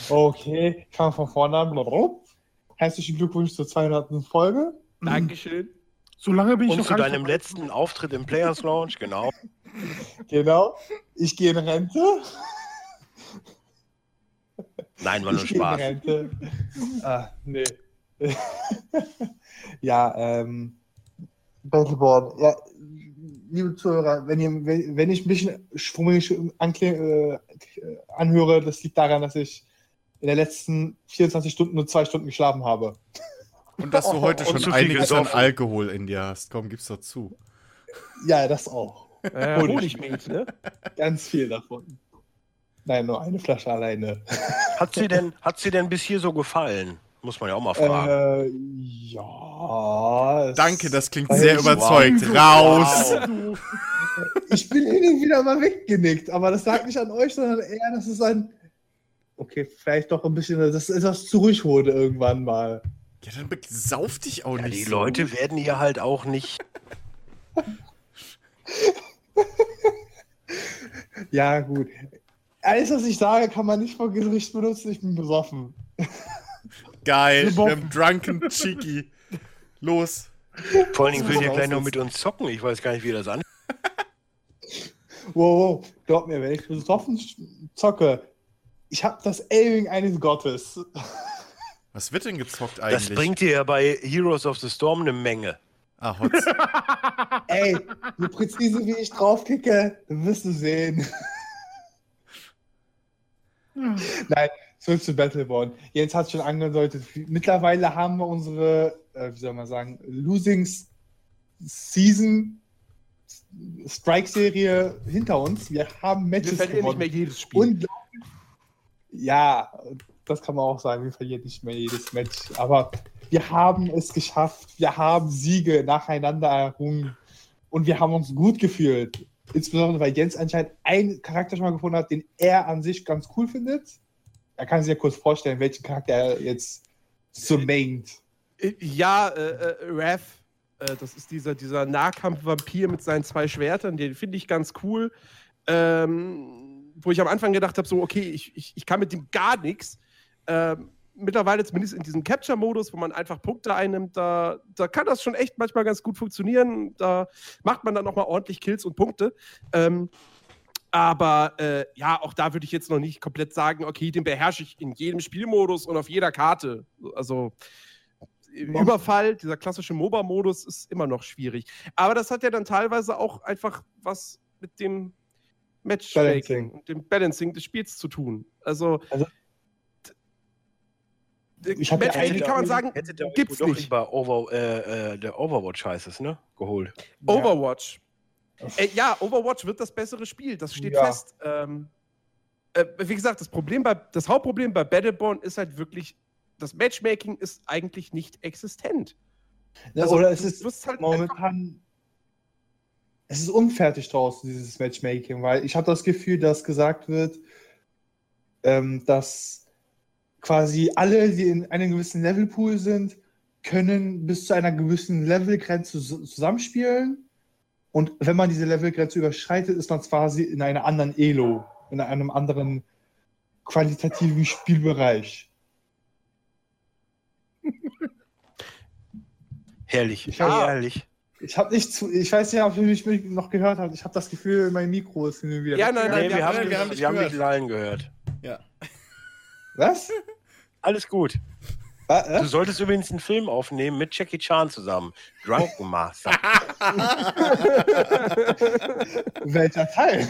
[SPEAKER 7] Okay, ich fange von vorne an. Herzlichen Glückwunsch zur 200. Folge.
[SPEAKER 1] Dankeschön.
[SPEAKER 2] Solange bin ich
[SPEAKER 3] und
[SPEAKER 2] noch
[SPEAKER 3] zu deinem letzten Auftritt im Players Lounge, genau. [laughs]
[SPEAKER 7] Genau. Ich gehe in Rente.
[SPEAKER 3] Nein, war nur
[SPEAKER 7] ich gehe in
[SPEAKER 3] Spaß.
[SPEAKER 7] Rente. ah, nee. [laughs] ja, ähm. Battleborn. Ja, liebe Zuhörer, wenn, ihr, wenn, wenn ich mich schwummelig ankle- äh, anhöre, das liegt daran, dass ich in den letzten 24 Stunden nur zwei Stunden geschlafen habe.
[SPEAKER 4] Und dass du heute
[SPEAKER 3] Und
[SPEAKER 4] schon
[SPEAKER 3] zu viel
[SPEAKER 4] einiges an. Alkohol in dir hast. Komm, gib's doch zu.
[SPEAKER 7] Ja, das auch.
[SPEAKER 1] Äh. Honigmilch, ne?
[SPEAKER 7] Ganz viel davon. Nein, nur eine Flasche alleine.
[SPEAKER 3] Hat sie denn, hat sie denn bis hier so gefallen? Muss man ja auch mal fragen.
[SPEAKER 7] Äh, ja.
[SPEAKER 4] Danke, das klingt
[SPEAKER 7] Wow.
[SPEAKER 4] sehr überzeugt. Raus! [laughs]
[SPEAKER 3] Wow.
[SPEAKER 7] Ich bin hin und wieder mal weggenickt, aber das lag nicht an euch, sondern eher, dass es ein. Okay, vielleicht doch ein bisschen, dass etwas zu ruhig wurde irgendwann mal.
[SPEAKER 4] Ja, dann sauf dich auch
[SPEAKER 3] Ja,
[SPEAKER 4] nicht
[SPEAKER 3] die
[SPEAKER 4] so.
[SPEAKER 3] Leute werden hier halt auch nicht. [laughs]
[SPEAKER 7] Ja, gut. Alles, was ich sage, kann man nicht vor Gericht benutzen. Ich bin besoffen. [laughs]
[SPEAKER 4] Geil, wir haben Drunken Cheeky. Los.
[SPEAKER 3] Vor allen Dingen will
[SPEAKER 4] man
[SPEAKER 3] gleich noch mit uns zocken. Ich weiß gar nicht, wie das an. [laughs]
[SPEAKER 7] Wow, wow. Glaub mir, wenn ich besoffen zocke, ich habe das Aiming eines Gottes. [laughs]
[SPEAKER 4] Was wird denn gezockt eigentlich?
[SPEAKER 3] Das bringt dir ja bei Heroes of the Storm eine Menge.
[SPEAKER 4] Ah, Hotz. [laughs]
[SPEAKER 7] Ey, so präzise wie ich draufkicke, wirst du sehen. Nein, zurück zu Battleborn. Jens hat schon angedeutet, mittlerweile haben wir unsere, äh, wie soll man sagen, Losing Season Strike-Serie hinter uns. Wir haben
[SPEAKER 1] Wir
[SPEAKER 7] Matches
[SPEAKER 1] verlieren nicht mehr
[SPEAKER 7] gewonnen.
[SPEAKER 1] jedes Spiel.
[SPEAKER 7] Unglaublich. Ja, das kann man auch sagen. Wir verlieren nicht mehr jedes Match. Aber wir haben es geschafft. Wir haben Siege nacheinander errungen. Und wir haben uns gut gefühlt. Insbesondere, weil Jens anscheinend einen Charakter schon mal gefunden hat, den er an sich ganz cool findet. Er kann sich ja kurz vorstellen, welchen Charakter er jetzt so maint.
[SPEAKER 1] Ja, äh, äh, Raph, äh, das ist dieser, dieser Nahkampf-Vampir mit seinen zwei Schwertern, den finde ich ganz cool. Ähm, wo ich am Anfang gedacht habe, so, okay, ich, ich, ich kann mit dem gar nichts. Ähm, mittlerweile zumindest in diesem Capture-Modus, wo man einfach Punkte einnimmt, da, da kann das schon echt manchmal ganz gut funktionieren. Da macht man dann auch mal ordentlich Kills und Punkte. Ähm, aber äh, ja, auch da würde ich jetzt noch nicht komplett sagen, okay, den beherrsche ich in jedem Spielmodus und auf jeder Karte. Also Überfall, dieser klassische MOBA-Modus ist immer noch schwierig. Aber das hat ja dann teilweise auch einfach was mit dem Matchmaking und dem Balancing des Spiels zu tun. Also,
[SPEAKER 7] Also, ich ja
[SPEAKER 1] Matchmaking kann man sagen, gibt's
[SPEAKER 3] doch
[SPEAKER 1] nicht.
[SPEAKER 3] lieber Over, äh, äh, der Overwatch heißt es, ne? Geholt.
[SPEAKER 1] Overwatch. Äh, ja, Overwatch wird das bessere Spiel, das steht
[SPEAKER 7] Ja.
[SPEAKER 1] fest. Ähm, äh, wie gesagt, das Problem bei, das Hauptproblem bei Battleborn ist halt wirklich, das Matchmaking ist eigentlich nicht existent.
[SPEAKER 7] Ja,
[SPEAKER 1] Also,
[SPEAKER 7] oder es ist
[SPEAKER 1] halt
[SPEAKER 7] momentan. Es ist unfertig draußen, dieses Matchmaking, weil ich habe das Gefühl, dass gesagt wird, ähm, dass quasi alle, die in einem gewissen Levelpool sind, können bis zu einer gewissen Levelgrenze zu- zusammenspielen. Und wenn man diese Levelgrenze überschreitet, ist man quasi in einer anderen Elo, in einem anderen qualitativen Spielbereich.
[SPEAKER 3] Herrlich.
[SPEAKER 7] Ich hab-
[SPEAKER 3] herrlich.
[SPEAKER 7] Ich habe nicht zu, ich weiß nicht, ob ihr mich noch gehört habt. Ich habe das Gefühl, mein Mikro ist wieder.
[SPEAKER 1] Ja, nein, nein,
[SPEAKER 3] Nee, wir,
[SPEAKER 1] wir
[SPEAKER 3] haben,
[SPEAKER 1] haben-
[SPEAKER 3] wir,
[SPEAKER 4] wir haben dich
[SPEAKER 3] wir haben
[SPEAKER 4] gehört.
[SPEAKER 3] die Lallen gehört.
[SPEAKER 4] Ja.
[SPEAKER 7] Was?
[SPEAKER 3] Alles gut.
[SPEAKER 7] Was?
[SPEAKER 3] Du solltest übrigens einen Film aufnehmen mit Jackie Chan zusammen. Drunken Master. [laughs]
[SPEAKER 7] Welcher Teil?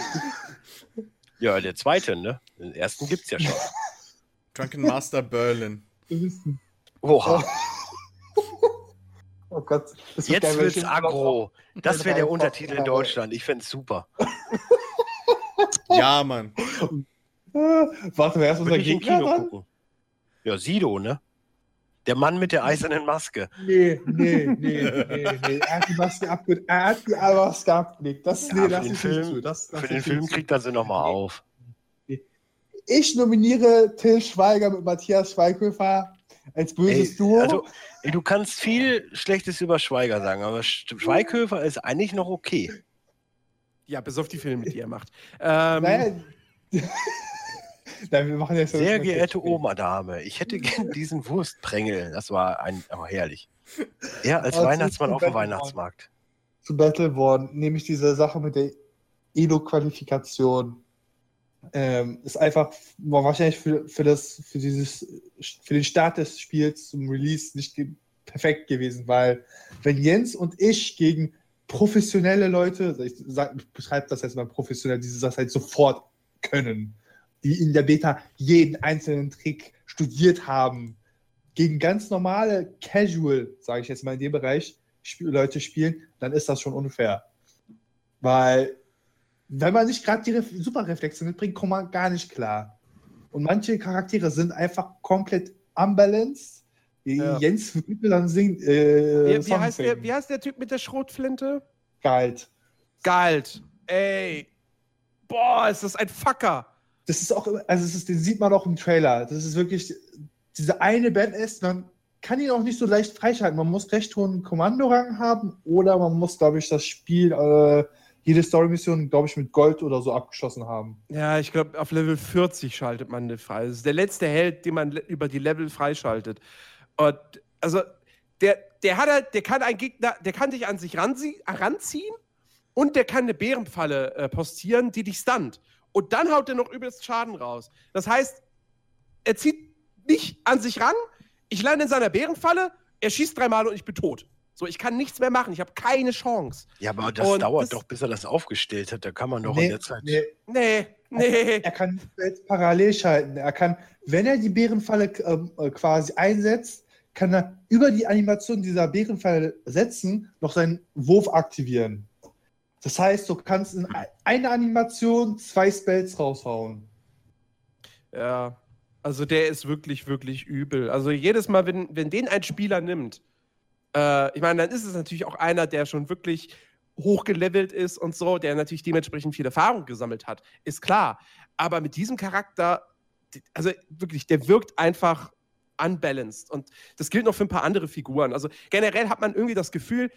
[SPEAKER 3] ja, der zweite, ne? Den ersten gibt's ja schon.
[SPEAKER 4] Drunken Master Berlin.
[SPEAKER 3] Oha. [laughs]
[SPEAKER 7] Oh Gott.
[SPEAKER 3] Jetzt
[SPEAKER 7] geil,
[SPEAKER 3] wird's aggro. Das wäre der Untertitel in Deutschland. Ich fänd's super.
[SPEAKER 4] Ja, Mann. [laughs]
[SPEAKER 7] Warte, wer ist unser Gegner
[SPEAKER 3] Kino
[SPEAKER 7] dann?
[SPEAKER 3] gucken. Ja, Sido, ne? Der Mann mit der eisernen Maske.
[SPEAKER 7] Nee, nee, nee, nee, nee. Er hat die Maske abgelegt. Er hat die Maske abgelegt. Das,
[SPEAKER 3] Ja,
[SPEAKER 7] nee,
[SPEAKER 3] für
[SPEAKER 7] das
[SPEAKER 3] den
[SPEAKER 7] ist
[SPEAKER 3] Film-
[SPEAKER 7] nicht zu. Das, das
[SPEAKER 3] Für den Film kriegt er sie nochmal auf.
[SPEAKER 7] Ich nominiere Till Schweiger mit Matthias Schweighöfer als böses
[SPEAKER 3] Ey,
[SPEAKER 7] Duo.
[SPEAKER 3] Also, ey, du kannst viel Schlechtes über Schweiger sagen, aber Sch- Schweighöfer ist eigentlich noch okay.
[SPEAKER 1] Ja, bis auf die Filme, die er macht. Ähm,
[SPEAKER 7] Nein. [laughs] Nein, wir machen jetzt
[SPEAKER 3] Sehr geehrte Oma-Dame, ich hätte gern diesen Wurstprängel. Das war ein, oh, herrlich. Er als
[SPEAKER 7] Aber
[SPEAKER 3] Weihnachtsmann auf dem. Weihnachtsmarkt.
[SPEAKER 7] zu Battleborn, nämlich diese Sache mit der Elo-Qualifikation. Ähm, ist einfach war wahrscheinlich für, für, das, für, dieses, für den Start des Spiels zum Release nicht ge perfekt gewesen, weil wenn Jens und ich gegen professionelle Leute, ich, sag, ich beschreibe das jetzt mal professionell, die das halt sofort können, die in der Beta jeden einzelnen Trick studiert haben, gegen ganz normale Casual, sage ich jetzt mal in dem Bereich, Leute spielen, dann ist das schon unfair. Weil, wenn man nicht gerade die Ref Superreflexe mitbringt, kommt man gar nicht klar. Und manche Charaktere sind einfach komplett unbalanced.
[SPEAKER 1] Ja.
[SPEAKER 7] Jens würde dann singt. Äh,
[SPEAKER 1] wie, wie, heißt der, wie heißt der Typ mit der Schrotflinte?
[SPEAKER 7] Galt.
[SPEAKER 1] Galt. Ey. Boah, ist das ein Fucker.
[SPEAKER 7] Das ist auch, also es ist, den sieht man auch im Trailer. Das ist wirklich, diese eine Band ist, man kann ihn auch nicht so leicht freischalten. Man muss recht hohen Kommandorang haben oder man muss, glaube ich, das Spiel, äh, jede Story-Mission, glaube ich, mit Gold oder so abgeschlossen haben.
[SPEAKER 1] Ja, ich glaube, auf Level 40 schaltet man den frei. Das ist der letzte Held, den man über die Level freischaltet. Und also, der, der hat halt, der kann einen Gegner, der kann dich an sich ranzie ranziehen und der kann eine Bärenfalle äh, postieren, die dich stunt. Und dann haut er noch übelst Schaden raus. Das heißt, er zieht nicht an sich ran, ich lande in seiner Bärenfalle, er schießt dreimal und ich bin tot. So, ich kann nichts mehr machen, ich habe keine Chance.
[SPEAKER 3] Ja, aber das
[SPEAKER 1] Und
[SPEAKER 3] dauert
[SPEAKER 1] das-
[SPEAKER 3] doch, bis er das aufgestellt hat. Da kann man doch
[SPEAKER 7] Nee,
[SPEAKER 3] in der Zeit.
[SPEAKER 7] nee,
[SPEAKER 1] Nee, nee.
[SPEAKER 7] er kann jetzt parallel schalten. Er kann, wenn er die Bärenfalle ähm, äh, quasi einsetzt, kann er über die Animation dieser Bärenfalle setzen, noch seinen Wurf aktivieren. Das heißt, du kannst in ein- einer Animation zwei Spells raushauen.
[SPEAKER 1] Ja, also der ist wirklich, wirklich übel. Also jedes Mal, wenn, wenn den ein Spieler nimmt, äh, ich meine, dann ist es natürlich auch einer, der schon wirklich hochgelevelt ist und so, der natürlich dementsprechend viel Erfahrung gesammelt hat, ist klar. Aber mit diesem Charakter, also wirklich, der wirkt einfach unbalanced. Und das gilt noch für ein paar andere Figuren. Also generell hat man irgendwie das Gefühl,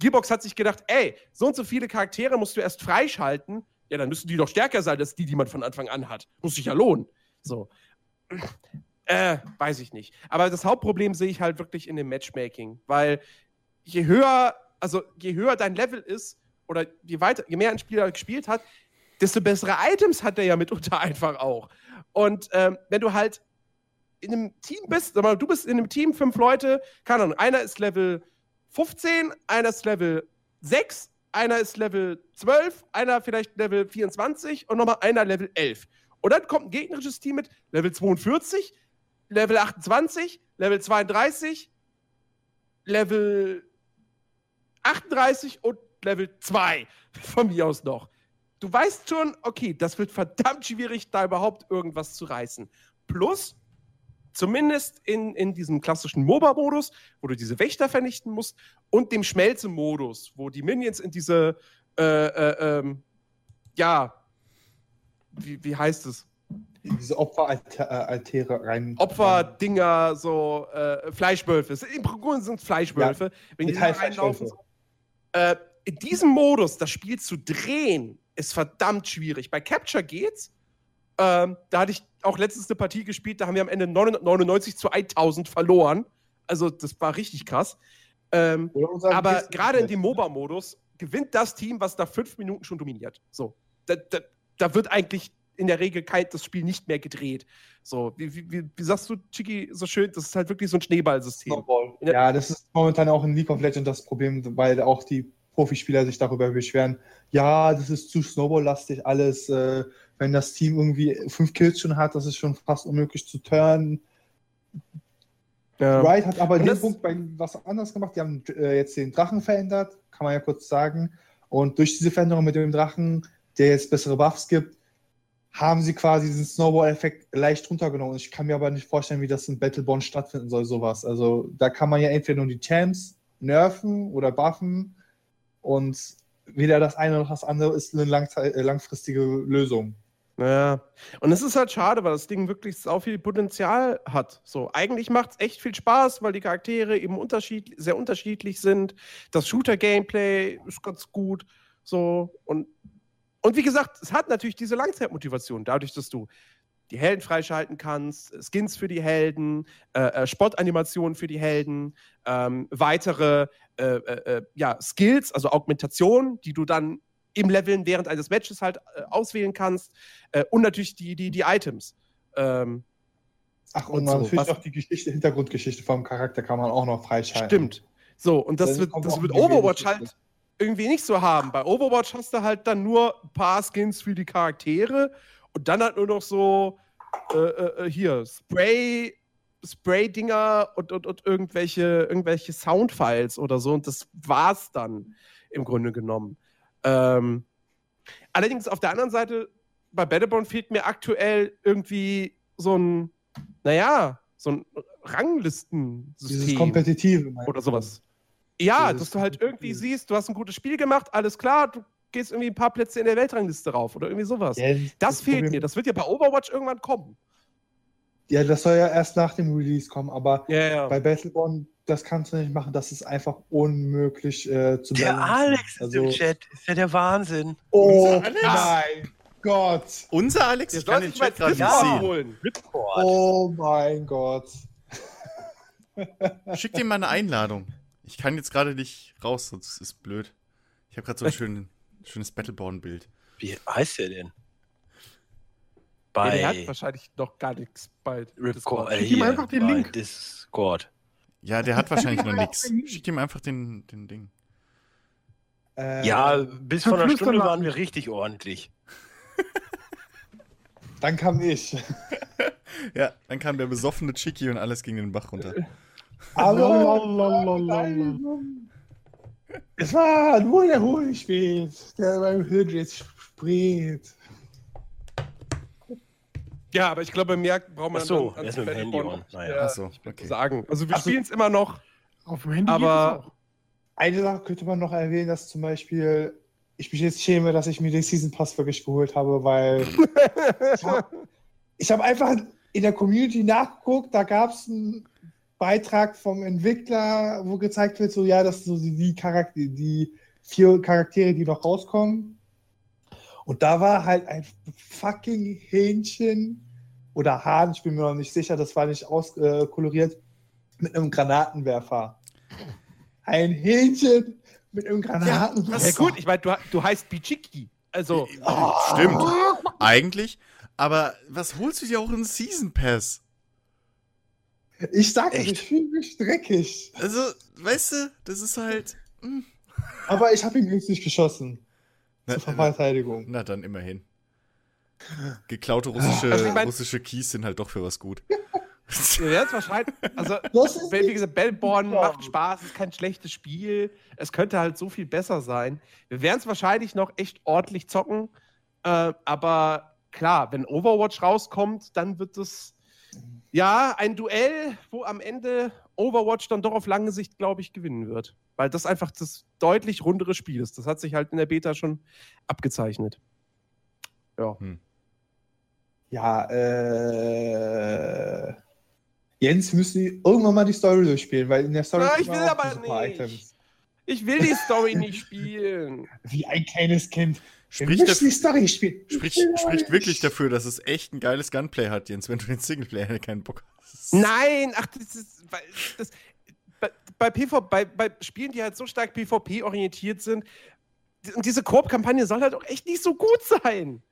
[SPEAKER 1] Gearbox hat sich gedacht, ey, so und so viele Charaktere musst du erst freischalten. Ja, dann müssen die doch stärker sein als die, die man von Anfang an hat. Muss sich ja lohnen. So. Äh, weiß ich nicht. Aber das Hauptproblem sehe ich halt wirklich in dem Matchmaking, weil je höher, also je höher dein Level ist oder je weiter, je mehr ein Spieler gespielt hat, desto bessere Items hat er ja mitunter [laughs] einfach auch. Und ähm, wenn du halt in einem Team bist, sag mal, du bist in einem Team, fünf Leute, keine Ahnung, einer ist Level 15, einer ist Level 6, einer ist Level 12, einer vielleicht Level 24 und nochmal einer Level 11. Und dann kommt ein gegnerisches Team mit Level 42, Level 28, Level 32, Level 38 und Level 2 [laughs] von mir aus noch. Du weißt schon, okay, das wird verdammt schwierig, da überhaupt irgendwas zu reißen. Plus, zumindest in, in diesem klassischen MOBA-Modus, wo du diese Wächter vernichten musst, und dem Schmelze-Modus, wo die Minions in diese, äh, äh, ähm, ja, wie, wie heißt es?
[SPEAKER 7] In diese Opferaltäre rein.
[SPEAKER 1] Opferdinger, so äh, Fleischwölfe. Im Grunde sind es Fleischwölfe. Wenn die da reinlaufen. so. Äh, in diesem Modus das Spiel zu drehen, ist verdammt schwierig. Bei Capture geht's. Ähm, da hatte ich auch letztens eine Partie gespielt, da haben wir am Ende 999 zu 1000 verloren. Also, das war richtig krass. Ähm, aber gerade in dem MOBA-Modus gewinnt das Team, was da fünf Minuten schon dominiert. So. Da, da, da wird eigentlich in der Regel kein, das Spiel nicht mehr gedreht. So, wie, wie, wie, sagst du, Chiki, so schön, das ist halt wirklich so ein Schneeballsystem. Ja,
[SPEAKER 7] das ist momentan auch in League of Legends das Problem, weil auch die Profispieler sich darüber beschweren, ja, das ist zu Snowball-lastig alles. Äh, wenn das Team irgendwie fünf Kills schon hat, das ist schon fast unmöglich zu turnen.
[SPEAKER 1] Ja.
[SPEAKER 7] Riot hat aber
[SPEAKER 1] Und
[SPEAKER 7] den Punkt bei was anderes gemacht. Die haben äh, jetzt den Drachen verändert, kann man ja kurz sagen. Und durch diese Veränderung mit dem Drachen, der jetzt bessere Buffs gibt, haben sie quasi diesen Snowball-Effekt leicht runtergenommen. Ich kann mir aber nicht vorstellen, wie das in Battleborn stattfinden soll, sowas. Also da kann man ja entweder nur die Champs nerven oder buffen und weder das eine noch das andere ist eine äh, langfristige Lösung.
[SPEAKER 1] Naja. Und es ist halt schade, weil das Ding wirklich sau viel Potenzial hat. So, eigentlich macht es echt viel Spaß, weil die Charaktere eben unterschied sehr unterschiedlich sind. Das Shooter-Gameplay ist ganz gut. So, und, und wie gesagt, es hat natürlich diese Langzeitmotivation, dadurch, dass du die Helden freischalten kannst, Skins für die Helden, äh, äh, Sportanimationen für die Helden, ähm, weitere äh, äh, äh ja, Skills, also Augmentationen, die du dann im Leveln während eines Matches halt äh, auswählen kannst äh, und natürlich die, die, die Items. Ähm,
[SPEAKER 7] Ach, und,
[SPEAKER 1] Und
[SPEAKER 7] man
[SPEAKER 1] so,
[SPEAKER 7] natürlich
[SPEAKER 1] was-
[SPEAKER 7] auch die Geschichte, Hintergrundgeschichte vom Charakter kann man auch noch freischalten.
[SPEAKER 1] Stimmt. So, und das
[SPEAKER 7] Dann
[SPEAKER 1] wird, das wird Overwatch halt irgendwie nicht so haben. Bei Overwatch hast du halt dann nur ein paar Skins für die Charaktere und dann halt nur noch so äh, äh, äh, hier Spray, Spray-Dinger und, und, und irgendwelche, irgendwelche Soundfiles oder so. Und das war's dann im Grunde genommen. Ähm, allerdings auf der anderen Seite, bei Battleborn fehlt mir aktuell irgendwie so ein, naja, so ein
[SPEAKER 7] Dieses
[SPEAKER 1] Ranglistensystem
[SPEAKER 7] Kompetitive. meinst
[SPEAKER 1] oder sowas. Ja,
[SPEAKER 7] Dieses
[SPEAKER 1] dass du halt irgendwie
[SPEAKER 7] Kompetitive.
[SPEAKER 1] siehst, du hast ein gutes Spiel gemacht, alles klar, du gehst irgendwie ein paar Plätze in der Weltrangliste rauf oder irgendwie sowas.
[SPEAKER 7] Ja,
[SPEAKER 1] das, fehlt
[SPEAKER 7] Problem-
[SPEAKER 1] mir. Das wird ja bei Overwatch irgendwann kommen.
[SPEAKER 7] Ja, das soll ja erst nach dem Release kommen, aber
[SPEAKER 1] Ja, ja.
[SPEAKER 7] bei Battleborn, das kannst du nicht machen, das ist einfach unmöglich äh, zu
[SPEAKER 3] Der
[SPEAKER 7] balancen.
[SPEAKER 3] Alex ist
[SPEAKER 7] Also-
[SPEAKER 3] im Chat. Ist ja der Wahnsinn.
[SPEAKER 7] Oh
[SPEAKER 4] Unser Alex?
[SPEAKER 7] mein Gott.
[SPEAKER 4] Unser Alex?
[SPEAKER 1] Der
[SPEAKER 4] Ich kann den Chat gerade nicht sehen.
[SPEAKER 1] holen.
[SPEAKER 7] Oh mein Gott.
[SPEAKER 4] Schick dir mal eine Einladung. Ich kann jetzt gerade nicht raus, sonst ist es blöd. Ich habe gerade so ein schön, schönes Battleborn-Bild.
[SPEAKER 3] Wie heißt der denn?
[SPEAKER 1] Ja, der hat
[SPEAKER 3] Bei
[SPEAKER 1] wahrscheinlich noch gar nichts bei
[SPEAKER 3] Ripcord.
[SPEAKER 1] Discord.
[SPEAKER 2] Schick ihm einfach den
[SPEAKER 3] bei
[SPEAKER 2] Link.
[SPEAKER 3] Discord.
[SPEAKER 4] Ja, der hat wahrscheinlich noch [laughs] nichts. Schick ihm einfach den, den Ding.
[SPEAKER 7] Äh,
[SPEAKER 3] Ja, bis vor einer Stunde waren wir richtig ordentlich. [laughs]
[SPEAKER 7] Dann kam ich. [laughs]
[SPEAKER 4] Ja, dann kam der besoffene Chicky und alles ging den Bach runter.
[SPEAKER 7] Aber es war nur der Honigspät, der beim Hydris spricht.
[SPEAKER 1] Ja, aber ich glaube, mehr braucht man
[SPEAKER 3] Ach so,
[SPEAKER 1] dann
[SPEAKER 3] er ist mit dem Handy on. Naja.
[SPEAKER 4] Ach so, okay.
[SPEAKER 1] sagen. Also wir spielen es immer noch.
[SPEAKER 2] Auf dem Handy
[SPEAKER 1] Aber-
[SPEAKER 2] geht es auch.
[SPEAKER 7] Eine Sache könnte man noch erwähnen, dass zum Beispiel ich mich jetzt schäme, dass ich mir den Season Pass wirklich geholt habe, weil [laughs] ich habe hab einfach in der Community nachgeguckt, da gab es einen Beitrag vom Entwickler, wo gezeigt wird, so ja, das sind so die, die, Charakter die vier Charaktere, die noch rauskommen. Und da war halt ein fucking Hähnchen oder Hahn, ich bin mir noch nicht sicher, das war nicht auskoloriert, mit einem Granatenwerfer. Ein Hähnchen mit einem Granatenwerfer.
[SPEAKER 1] Ja gut, ich meine, du, du heißt Bichiki. Also,
[SPEAKER 4] Stimmt. Eigentlich. Aber was holst du dir auch in Season Pass?
[SPEAKER 7] Ich sag
[SPEAKER 3] Echt?
[SPEAKER 7] ich fühle mich dreckig.
[SPEAKER 4] Also, weißt du, das ist halt. hm.
[SPEAKER 7] Aber ich habe ihn günstig geschossen.
[SPEAKER 4] Na,
[SPEAKER 7] Zur
[SPEAKER 4] na,
[SPEAKER 7] Verteidigung.
[SPEAKER 4] na dann immerhin. Geklaute russische,
[SPEAKER 1] Also ich mein-
[SPEAKER 4] russische Keys sind halt doch für was gut.
[SPEAKER 1] wir werden es wahrscheinlich. Also, [laughs]
[SPEAKER 7] Das ist
[SPEAKER 1] wie gesagt, Battleborn
[SPEAKER 7] Ja.
[SPEAKER 1] macht Spaß, ist kein schlechtes Spiel. Es könnte halt so viel besser sein. Wir werden es wahrscheinlich noch echt ordentlich zocken. Äh, aber klar, wenn Overwatch rauskommt, dann wird es ja ein Duell, wo am Ende Overwatch dann doch auf lange Sicht, glaube ich, gewinnen wird. Weil das einfach das deutlich rundere Spiel ist. Das hat sich halt in der Beta schon abgezeichnet. Ja.
[SPEAKER 7] Ja, äh. Jens, müssen irgendwann mal die Story durchspielen, weil in der Story
[SPEAKER 1] Na,
[SPEAKER 7] kommen
[SPEAKER 1] ich will aber
[SPEAKER 7] die
[SPEAKER 1] nicht.
[SPEAKER 7] Items.
[SPEAKER 1] Ich will die Story nicht spielen. [laughs]
[SPEAKER 7] Wie ein kleines Kind.
[SPEAKER 4] Spricht, dafür,
[SPEAKER 7] die Story spielen. Ich
[SPEAKER 4] spricht, wirklich dafür, dass es echt ein geiles Gunplay hat, Jens, wenn du den Singleplayer keinen Bock hast.
[SPEAKER 1] Nein, ach, das ist. Das, bei, bei, PV, bei, bei Spielen, die halt so stark PvP-orientiert sind, und diese Koop-Kampagne soll halt auch echt nicht so gut sein.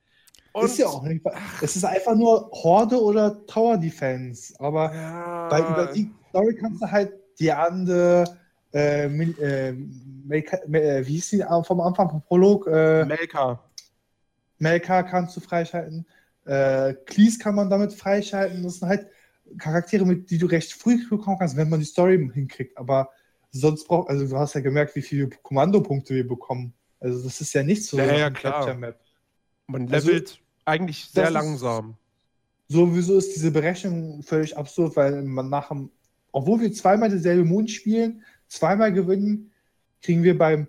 [SPEAKER 1] Und,
[SPEAKER 7] ist ja auch nicht. Es ist einfach nur Horde oder Tower Defense. Aber
[SPEAKER 1] Ja,
[SPEAKER 7] Weil über die Story kannst du halt die andere, äh, äh, Melka, äh, wie hieß die äh, vom Anfang vom Prolog? Äh,
[SPEAKER 1] Melka.
[SPEAKER 7] Melka kannst du freischalten. Äh, Cleese kann man damit freischalten. Das sind halt Charaktere, mit die du recht früh bekommen kannst, wenn man die Story hinkriegt. Aber sonst braucht, also du hast ja gemerkt, wie viele Kommandopunkte wir bekommen. Also das ist ja nicht so
[SPEAKER 1] Ja, ja, klar.
[SPEAKER 7] Capture-Map.
[SPEAKER 1] Man
[SPEAKER 7] Also,
[SPEAKER 1] levelt eigentlich sehr
[SPEAKER 7] ist-
[SPEAKER 1] langsam.
[SPEAKER 7] Sowieso ist diese Berechnung völlig absurd, weil man nach dem, obwohl wir zweimal dieselbe Mond spielen, zweimal gewinnen, kriegen wir beim,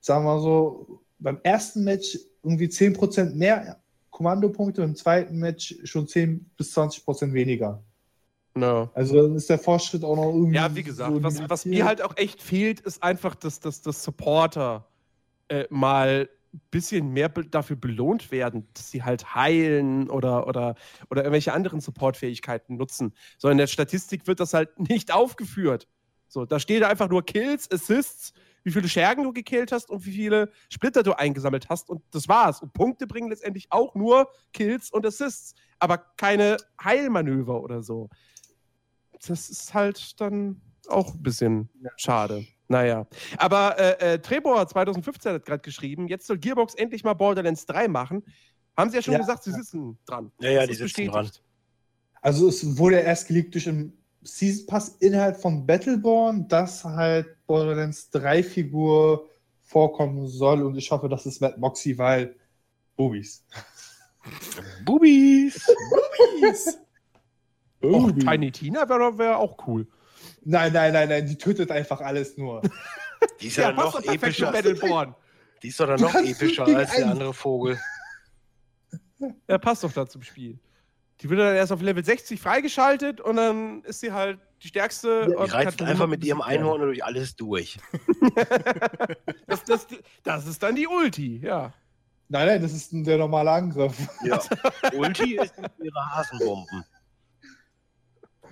[SPEAKER 7] sagen wir mal so, beim ersten Match irgendwie 10% mehr Kommandopunkte, im zweiten Match schon 10 bis 20 Prozent weniger.
[SPEAKER 1] No.
[SPEAKER 7] Also dann ist der Fortschritt auch noch irgendwie.
[SPEAKER 1] Ja, wie gesagt,
[SPEAKER 7] so
[SPEAKER 1] was, was mir halt auch echt fehlt, ist einfach, dass, dass, dass Supporter äh, mal ein bisschen mehr be dafür belohnt werden, dass sie halt heilen oder, oder, oder irgendwelche anderen Supportfähigkeiten nutzen. So in der Statistik wird das halt [laughs] nicht aufgeführt. So, da steht einfach nur Kills, Assists, wie viele Schergen du gekillt hast und wie viele Splitter du eingesammelt hast und das war's. Und Punkte bringen letztendlich auch nur Kills und Assists, aber keine Heilmanöver oder so. Das ist halt dann auch ein bisschen schade. Naja. Aber äh, äh, Trebor 2015 hat gerade geschrieben, jetzt soll Gearbox endlich mal Borderlands 3 machen. Haben sie ja schon
[SPEAKER 7] Ja.
[SPEAKER 1] gesagt, sie sitzen dran.
[SPEAKER 3] Ja, ja,
[SPEAKER 1] Das
[SPEAKER 3] die
[SPEAKER 1] ist
[SPEAKER 3] sitzen
[SPEAKER 1] bestätigt.
[SPEAKER 7] Also es wurde erst geleakt durch einen Season Pass Inhalt von Battleborn, dass halt Borderlands 3 Figur vorkommen soll und ich hoffe, das ist Matt Moxie, weil Boobies.
[SPEAKER 3] Bubis!
[SPEAKER 1] Och, Tiny Tina wäre wär auch cool.
[SPEAKER 7] Nein, nein, nein, nein, die tötet einfach alles nur.
[SPEAKER 3] Die ist ja,
[SPEAKER 1] passt
[SPEAKER 3] noch epischer.
[SPEAKER 1] Battleborn.
[SPEAKER 3] Die ist doch dann noch epischer als der andere Vogel.
[SPEAKER 1] Ja, passt doch da zum Spiel. Die wird dann erst auf Level 60 freigeschaltet und dann ist sie halt die stärkste.
[SPEAKER 7] Die
[SPEAKER 1] und
[SPEAKER 3] Die reizt einfach mit ihrem. Einhorn durch alles durch. [laughs]
[SPEAKER 1] Das, das, das ist dann die Ulti, ja.
[SPEAKER 7] Nein, nein, das ist der normale Angriff.
[SPEAKER 3] Ja. Ulti ist ihre Hasenbomben.